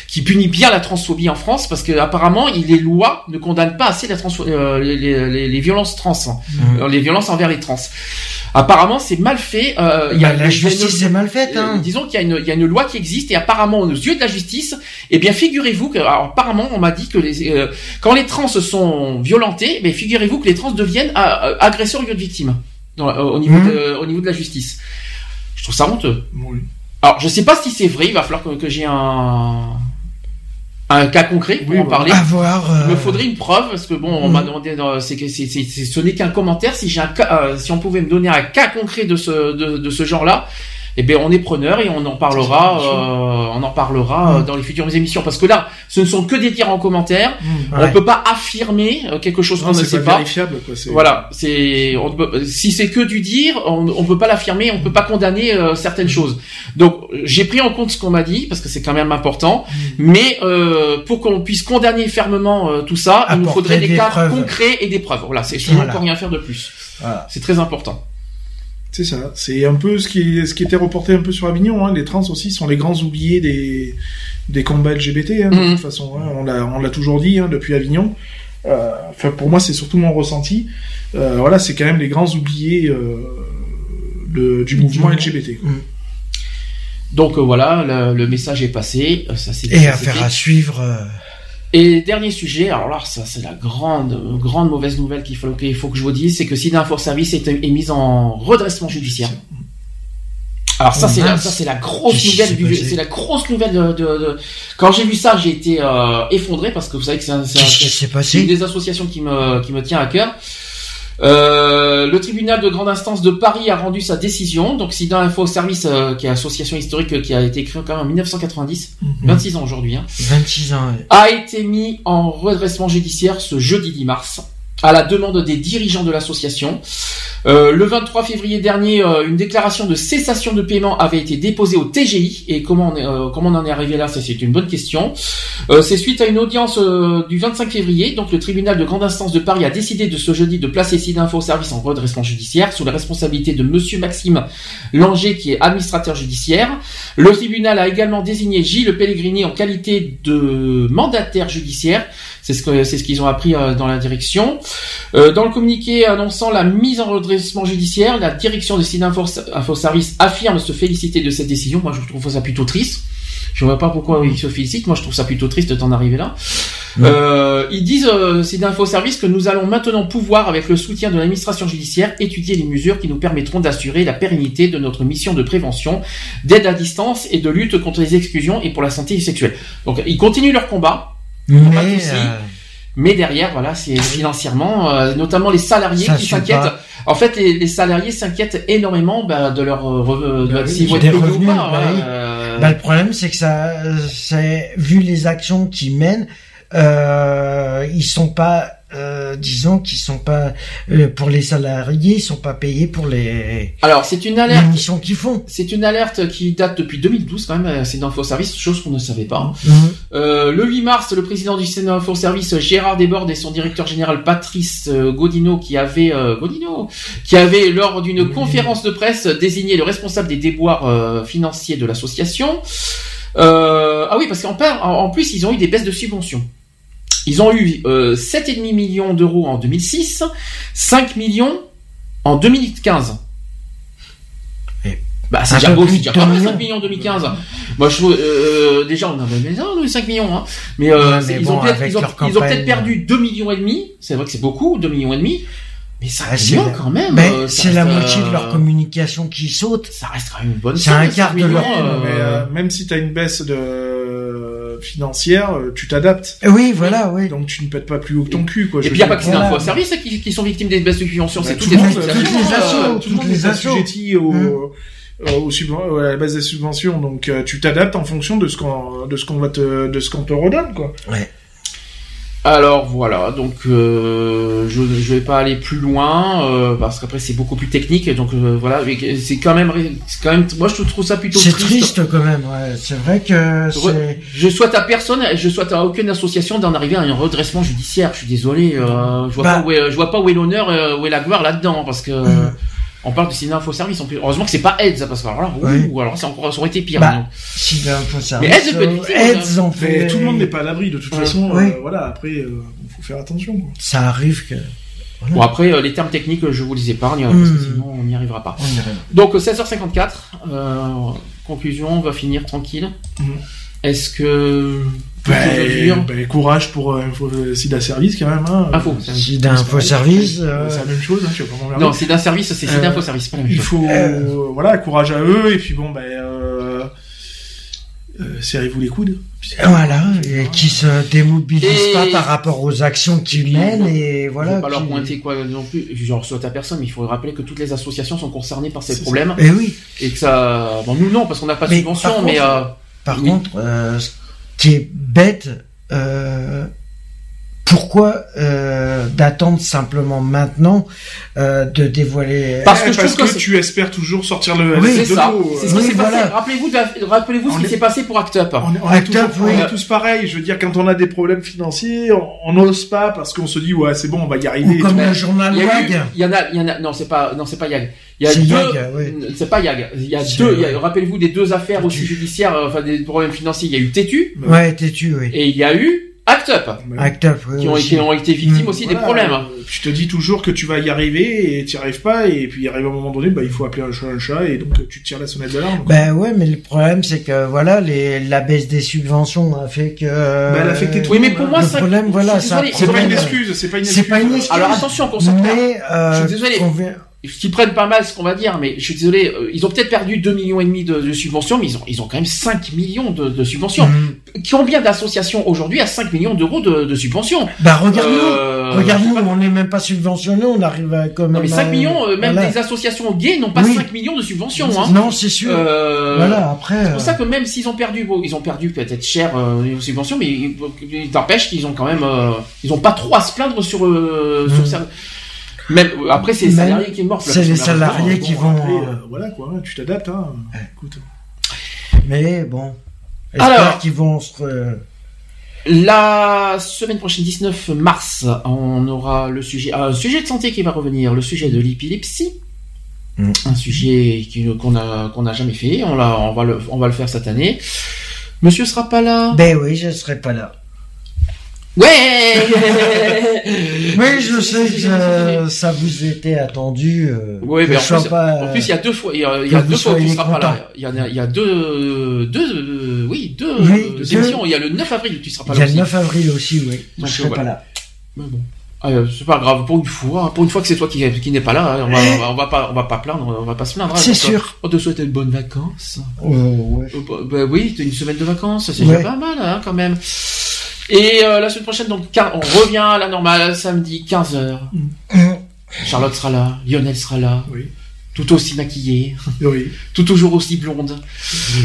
qui punit bien la transphobie en France, parce que apparemment les lois ne condamnent pas assez la euh, les, les, les- violences trans, hein, Mhm. euh, les violences envers les trans. Apparemment, c'est mal fait. euh, il y a, Bah, la justice une- est mal faite, hein. disons qu'il y a une il y a une loi qui existe et apparemment aux yeux de la justice, eh bien figurez-vous que alors apparemment on m'a dit que les euh, quand les trans sont violentés, mais figurez-vous que les trans deviennent agresseurs au lieu de victimes dans la- au niveau Mhm. de, au niveau de la justice. Je trouve ça honteux. Oui. Alors je sais pas si c'est vrai, il va falloir que, que j'ai un un cas concret pour Oui, en bah, parler. Avoir. euh, Il me faudrait une preuve parce que bon, on m'a demandé, euh, c'est que c'est, c'est, c'est- ce n'est qu'un commentaire. Si j'ai un cas, euh, si on pouvait me donner un cas concret de ce de, de ce genre-là, eh bien on est preneur et on en parlera, euh, on en parlera euh, Mhm. dans les futures émissions parce que là, ce ne sont que des tirs en commentaire. Mmh. Ouais. On peut pas affirmer euh, quelque chose qu'on ne sait pas vérifiable, quoi. Voilà, c'est on peut- si c'est que du dire, on, on peut pas l'affirmer, on peut pas condamner euh, certaines choses. Donc euh, j'ai pris en compte ce qu'on m'a dit parce que c'est quand même important, mais euh, pour qu'on puisse condamner fermement euh, tout ça, il nous faudrait des, des cas preuves. concrets et des preuves. Voilà, c'est Voilà. on peut rien faire de plus. Voilà. C'est très important. C'est ça. C'est un peu ce qui, ce qui était reporté un peu sur Avignon. Hein. Les trans aussi sont les grands oubliés des, des combats LGBT. Hein, de toute façon, hein. on l'a, on l'a toujours dit hein, depuis Avignon. Euh, Enfin, pour moi, c'est surtout mon ressenti. Euh, voilà, c'est quand même les grands oubliés euh, de- du mouvement. LGBT. quoi. Donc euh, voilà, le, le message est passé. Ça c'est Et ça, affaire à suivre. Et dernier sujet, alors là, ça c'est la grande, grande mauvaise nouvelle qu'il faut, qu'il faut que je vous dise, c'est que Sida Info Service est, est mise en redressement judiciaire. Alors ça Oh, c'est la, ça c'est la grosse nouvelle du, c'est la grosse nouvelle de, de- de- quand j'ai vu ça j'ai été euh, effondré parce que vous savez que c'est un- un- une des associations qui me qui me tient à cœur. Euh, le tribunal de grande instance de Paris a rendu sa décision. Donc, Sida Info Service, euh, qui est association historique euh, qui a été créée quand même en 1990, Mhm. 26 ans aujourd'hui, hein, 26 ans. ouais. a été mis en redressement judiciaire ce jeudi 10 mars à la demande des dirigeants de l'association. Euh, le 23 février dernier, euh, une déclaration de cessation de paiement avait été déposée au TGI. Et comment on, est, euh, comment on en est arrivé là? C'est une bonne question. C'est suite à une audience du 25 février. Donc, le tribunal de grande instance de Paris a décidé de ce jeudi de placer Sidinfo Service en redressement judiciaire sous la responsabilité de Monsieur Maxime Langer, qui est administrateur judiciaire. Le tribunal a également désigné Gilles Pellegrini en qualité de mandataire judiciaire. C'est ce c'est ce qu'ils ont appris dans la direction. Dans le communiqué annonçant la mise en redressement judiciaire, la direction de Site Info, Info Service affirme se féliciter de cette décision. Moi, je trouve ça plutôt triste. Je vois pas pourquoi ils se félicitent. Moi, je trouve ça plutôt triste d'en arriver là. Euh, ils disent, euh, c'est que nous allons maintenant pouvoir, avec le soutien de l'administration judiciaire, étudier les mesures qui nous permettront d'assurer la pérennité de notre mission de prévention, d'aide à distance et de lutte contre les exclusions et pour la santé sexuelle. Donc, ils continuent leur combat. Pas de Mais euh, Mais derrière, voilà, c'est financièrement, euh, notamment les salariés Ça qui s'inquiètent. En fait, les, les salariés s'inquiètent énormément bah, de leur euh, de- Bah oui, être des payés ou revenus, pas. bah hein, oui. euh, bah, le problème, c'est que ça, c'est vu les actions qu'ils mènent, euh, ils sont pas, euh, disons qu'ils sont pas euh, pour les salariés, ils sont pas payés pour les, Alors, c'est une alerte. missions qu'ils font. C'est une alerte qui date depuis 2012 quand même. euh, C'est d'Info Service, chose qu'on ne savait pas. hein. Mhm. Euh, le 8 mars, le président du Sénat Info Service, Gérard Desbordes, et son directeur général Patrice euh, Godino, qui avait euh, Godino, qui avait lors d'une conférence de presse désigné le responsable des déboires financiers de l'association. Euh, ah oui, parce qu'en par- en en plus, ils ont eu des baisses de subventions. Ils ont eu euh, 7,5 millions d'euros en 2006, 5 millions en 2015. Et Bah, c'est déjà beau, c'est déjà de pas mal, millions. 5 millions en 2015. Moi, je trouve, euh, déjà, on avait mais non, 5 millions, hein. Mais, euh, mais ils, bon, ont peut-être, ils ont, ils ont peut-être perdu 2 millions et demi. C'est vrai que c'est beaucoup, 2 millions et demi. Mais 5 Ah, c'est la- quand même. Euh, ça c'est la moitié de euh, leur communication qui saute. Ça reste quand même une bonne C'est un 5 quart de millions, leur- euh, Mais euh, même si t'as une baisse de financière, euh, tu t'adaptes. Oui, voilà, oui. Donc tu ne pètes pas plus haut que ton cul, quoi. Et je puis il n'y a pas que ces infos services qui, qui sont victimes des baisses de subventions, Bah, c'est tout toutes le les assos. tout le monde toutes les est assos. assujetti au, Mm. euh, au euh, à la base des subventions. Donc euh, tu t'adaptes en fonction de ce qu'on de ce qu'on va te de ce qu'on te redonne, quoi. Alors voilà, donc euh, je je vais pas aller plus loin euh, parce qu'après c'est beaucoup plus technique, donc euh, voilà, mais c'est quand même c'est quand même moi je trouve ça plutôt C'est triste. triste quand même, ouais. C'est vrai que c'est... Je souhaite à personne, et je souhaite à aucune association d'en arriver à un redressement judiciaire. Je suis désolé, euh, je vois Bah. pas où est, je vois pas où est l'honneur, euh, où est la gloire là-dedans, parce que Mm. On parle du cinéma info service. En plus, heureusement que c'est pas AIDS, parce que alors, là, Oui. ouh, alors encore, ça aurait été pire. Bah, l'info Mais service, peut être euh, hein. en Mais fait- tout le monde n'est pas à l'abri de toute Ouais. façon. Euh, voilà, après euh, faut faire attention. Quoi. Ça arrive que... Bon après euh, les termes techniques, je vous les épargne parce que Mm. sinon on n'y arrivera pas. Donc euh, 16h54, euh, conclusion, on va finir tranquille. Mm. Est-ce que dire Ben, ben, courage pour euh, Info Sida Service quand même. Hein. Info. Si d'info service, euh, C'est la même chose. Hein, pas comment Non, c'est d'un service, c'est Euh, d'info service, Il faut Euh. voilà courage à eux et puis bon ben euh, euh, serrez-vous les coudes. Voilà, et qui se démobilisent Et- pas par rapport aux actions qu'ils mènent et voilà. vais pas leur pointer quoi non plus. Je leur souhaite à personne, mais il faut rappeler que toutes les associations sont concernées par ces problèmes Eh oui. et que ça. Bon, nous non, parce qu'on n'a pas de Mais subvention, par mais contre- euh, Par Oui. contre, euh, qui est bête, euh, pourquoi euh, d'attendre simplement maintenant euh, de dévoiler Parce que Eh, je parce que, que tu espères toujours sortir le Oui, c'est ça. l'eau, C'est euh. ce qui Oui, s'est voilà. passé. Rappelez-vous, de- rappelez-vous ce qui est- s'est passé pour Act Up. On est, on est Act toujours- Up, on est tous pareils. Je veux dire, quand on a des problèmes financiers, on on n'ose pas parce qu'on se dit ouais c'est bon, on va y arriver. ou comme le journal Il y, a eu- WAG. il y en a, il y en a, non, c'est pas, non, c'est pas Yag. Il y a C'est deux, Yag, oui. c'est pas Yag. Il y a deux, il y a- rappelez-vous des deux affaires aussi Tétu. judiciaires, euh, enfin des problèmes financiers. Il y a eu Tétu Ouais, t'es-tu, oui. et il y a eu Act Up, Act Up, oui. qui ont, qui ont été victimes Mm. aussi des problèmes. Tu te dis toujours que tu vas y arriver et tu n'y arrives pas et puis il arrive un moment donné, bah il faut appeler un chat un chat et donc tu tires la sonnette d'alarme. Ben ouais, mais le problème c'est que voilà, les, la baisse des subventions a fait que. Bah, elle a affecté tout Oui, mais pour hein. moi, le ça- problème, voilà, je c'est pas une excuse, c'est pas une C'est excuse. pas une excuse. Alors attention, s'en Mais euh, Je suis désolé. Qu'on vient- qui prennent pas mal ce qu'on va dire, mais je suis désolé, euh, ils ont peut-être perdu 2 millions et demi de, de subventions, mais ils ont, ils ont quand même 5 millions de, de subventions. Combien d'associations aujourd'hui à 5 millions d'euros de, de subventions Bah regarde-nous, Euh, regarde-nous, on n'est même pas subventionné, on arrive à quand même. Non mais 5 à- millions, euh, même voilà. des associations gays n'ont pas Oui. 5 millions de subventions. Hein. Non, c'est sûr. Euh, Voilà, après. C'est pour euh, ça que même s'ils ont perdu, bon, ils ont perdu peut-être cher euh, niveau subventions, mais il t'empêche qu'ils ont quand même, euh, ils ont pas trop à se plaindre sur euh, sur ça. Même après c'est les salariés qui morflent. c'est les salariés qui vont. Après, euh, euh, voilà quoi, tu t'adaptes. Hein. Écoute. Mais bon. Alors. Qu'ils vont se. La semaine prochaine, 19 mars, on aura le sujet, un sujet de santé qui va revenir, le sujet de l'épilepsie. Mm. Un sujet qu'on a qu'on n'a jamais fait. On on va le, on va le faire cette année. Monsieur sera pas là. Ben oui, je serai pas là. Ouais. Mais je sais que euh, ça vous était attendu. euh, Oui, que mais en je plus, pas, en plus, il y a deux fois, il y a, il y que a deux fois où tu soyez seras pas là. Il y a, il y a deux, deux, euh, oui, deux, Oui, euh, deux. émissions. Il y a le 9 avril où tu seras pas Il y là a le aussi. 9 avril aussi, oui. Donc, je serai voilà. pas là. Mais bon. Ah, euh, c'est pas grave pour une fois, pour une fois que c'est toi qui, qui n'est pas là, hein, on va, on va, on va pas, on va pas plaindre, on va pas se plaindre. hein. C'est sûr. euh, On te souhaite une bonne vacances. Euh, ouais. Euh, bah, bah oui, une semaine de vacances, c'est Ouais. déjà pas mal, hein, quand même. Et euh, la semaine prochaine, donc, on revient à la normale, samedi, 15h. Charlotte sera là, Lionel sera là. Oui. Tout aussi maquillée. Oui. Tout toujours aussi blonde.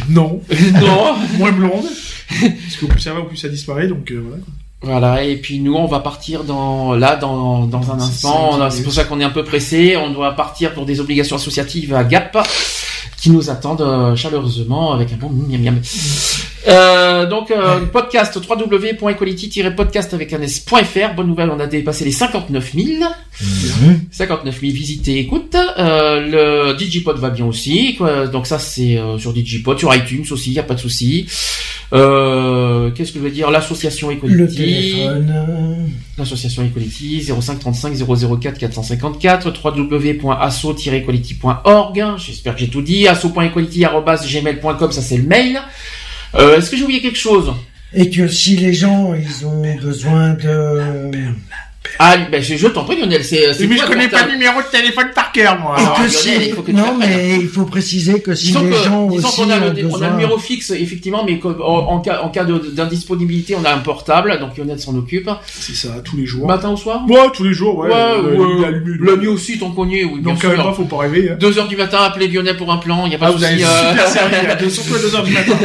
Non. non. Moins blonde. Parce qu'au plus ça va, au plus ça disparaît, donc euh, voilà. Voilà, et puis nous, on va partir dans, là, dans, dans un instant. C'est pour ça qu'on est un peu pressé. On doit partir pour des obligations associatives à Gap, qui nous attendent euh, chaleureusement avec un bon miam miam. Euh, donc, euh, podcast www.equality-podcast avec un s.fr. Bonne nouvelle, on a dépassé les 59 000. 59 000 visités, écoute. Euh, le Digipod va bien aussi. Quoi. Donc ça, c'est euh, sur Digipod, sur iTunes aussi, y a pas de souci. Euh, Qu'est-ce que je veux dire? L'association Equality. L'association Equality 05 35 004 454 www.asso-equality.org J'espère que j'ai tout dit. asso.equality@gmail.com ça c'est le mail. Euh, Est-ce que j'ai oublié quelque chose? Et que si les gens, ils ont besoin de... Ah, ben, je, je t'en prie Lionel, c'est c'est Mais je connais pas le numéro de téléphone par cœur, moi. Alors, que Lionel, si... il faut que non, mais il faut préciser que si Disons les que- gens disons aussi qu'on a, ont le, on a le numéro fixe, effectivement, mais en, en cas, en cas d'indisponibilité, on a un portable, donc Lionel s'en occupe. C'est ça, tous les jours. Matin au soir? Ouais, tous les jours, ouais. Ouais, euh, La nuit aussi, y est, oui, bien Donc, même sûr. pas, faut pas rêver. Hein. 2 heures du matin, appelez Lionel pour un plan, il n'y a pas Ah, de souci. euh, à deux- surtout à 2h du matin.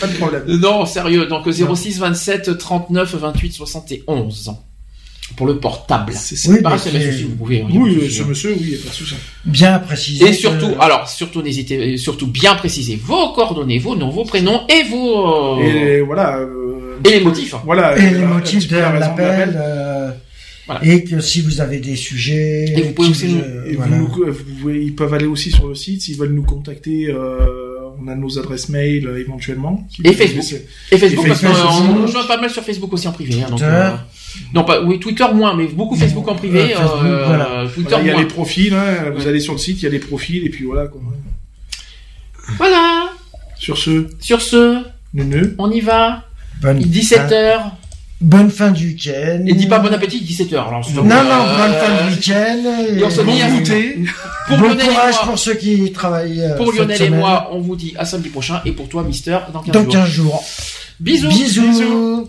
Pas de problème. Non, sérieux. Donc 06 27 39 28 71 pour le portable. C'est ça. Oui, c'est aussi, vous pouvez. hein, Oui, ce hein. monsieur, oui, il y a pas de souci. Bien préciser. Et surtout, que- alors surtout n'hésitez, surtout bien préciser vos coordonnées, vos noms, vos prénoms et vos Et voilà. euh, et les motifs. Voilà. Et euh, les motifs de l'appel. euh, Voilà. Et que si vous avez des sujets... Et vous pouvez aussi euh, Et vous voilà. nous- vous pouvez- ils peuvent aller aussi sur le site s'ils veulent nous contacter. euh, on a nos adresses mail euh, éventuellement. Et Facebook. Et Facebook Et parce qu'on aussi. on joue pas mal sur Facebook aussi en privé. hein, donc, euh, non pas oui Twitter moins, mais beaucoup Facebook en privé. Euh, Facebook, euh, voilà. Twitter Voilà, il y a moins. les profils. Hein, vous Ouais. allez sur le site, il y a les profils et puis voilà. Quoi. Voilà. Sur ce, Sur ce, Neuneu. on y va. Bonne, 17 fin- h bonne fin du week-end. Et dis pas bon appétit 17 h Alors Non, non, euh, bonne fin du week-end. et on se bon dit à- goûter. Pour bon Lionel et courage moi. pour ceux qui travaillent. euh, Pour cette Lionel et moi, on vous dit à samedi prochain. Et pour toi, Mister, dans 15 Dans jours. 15 jours. Bisous. Bisous.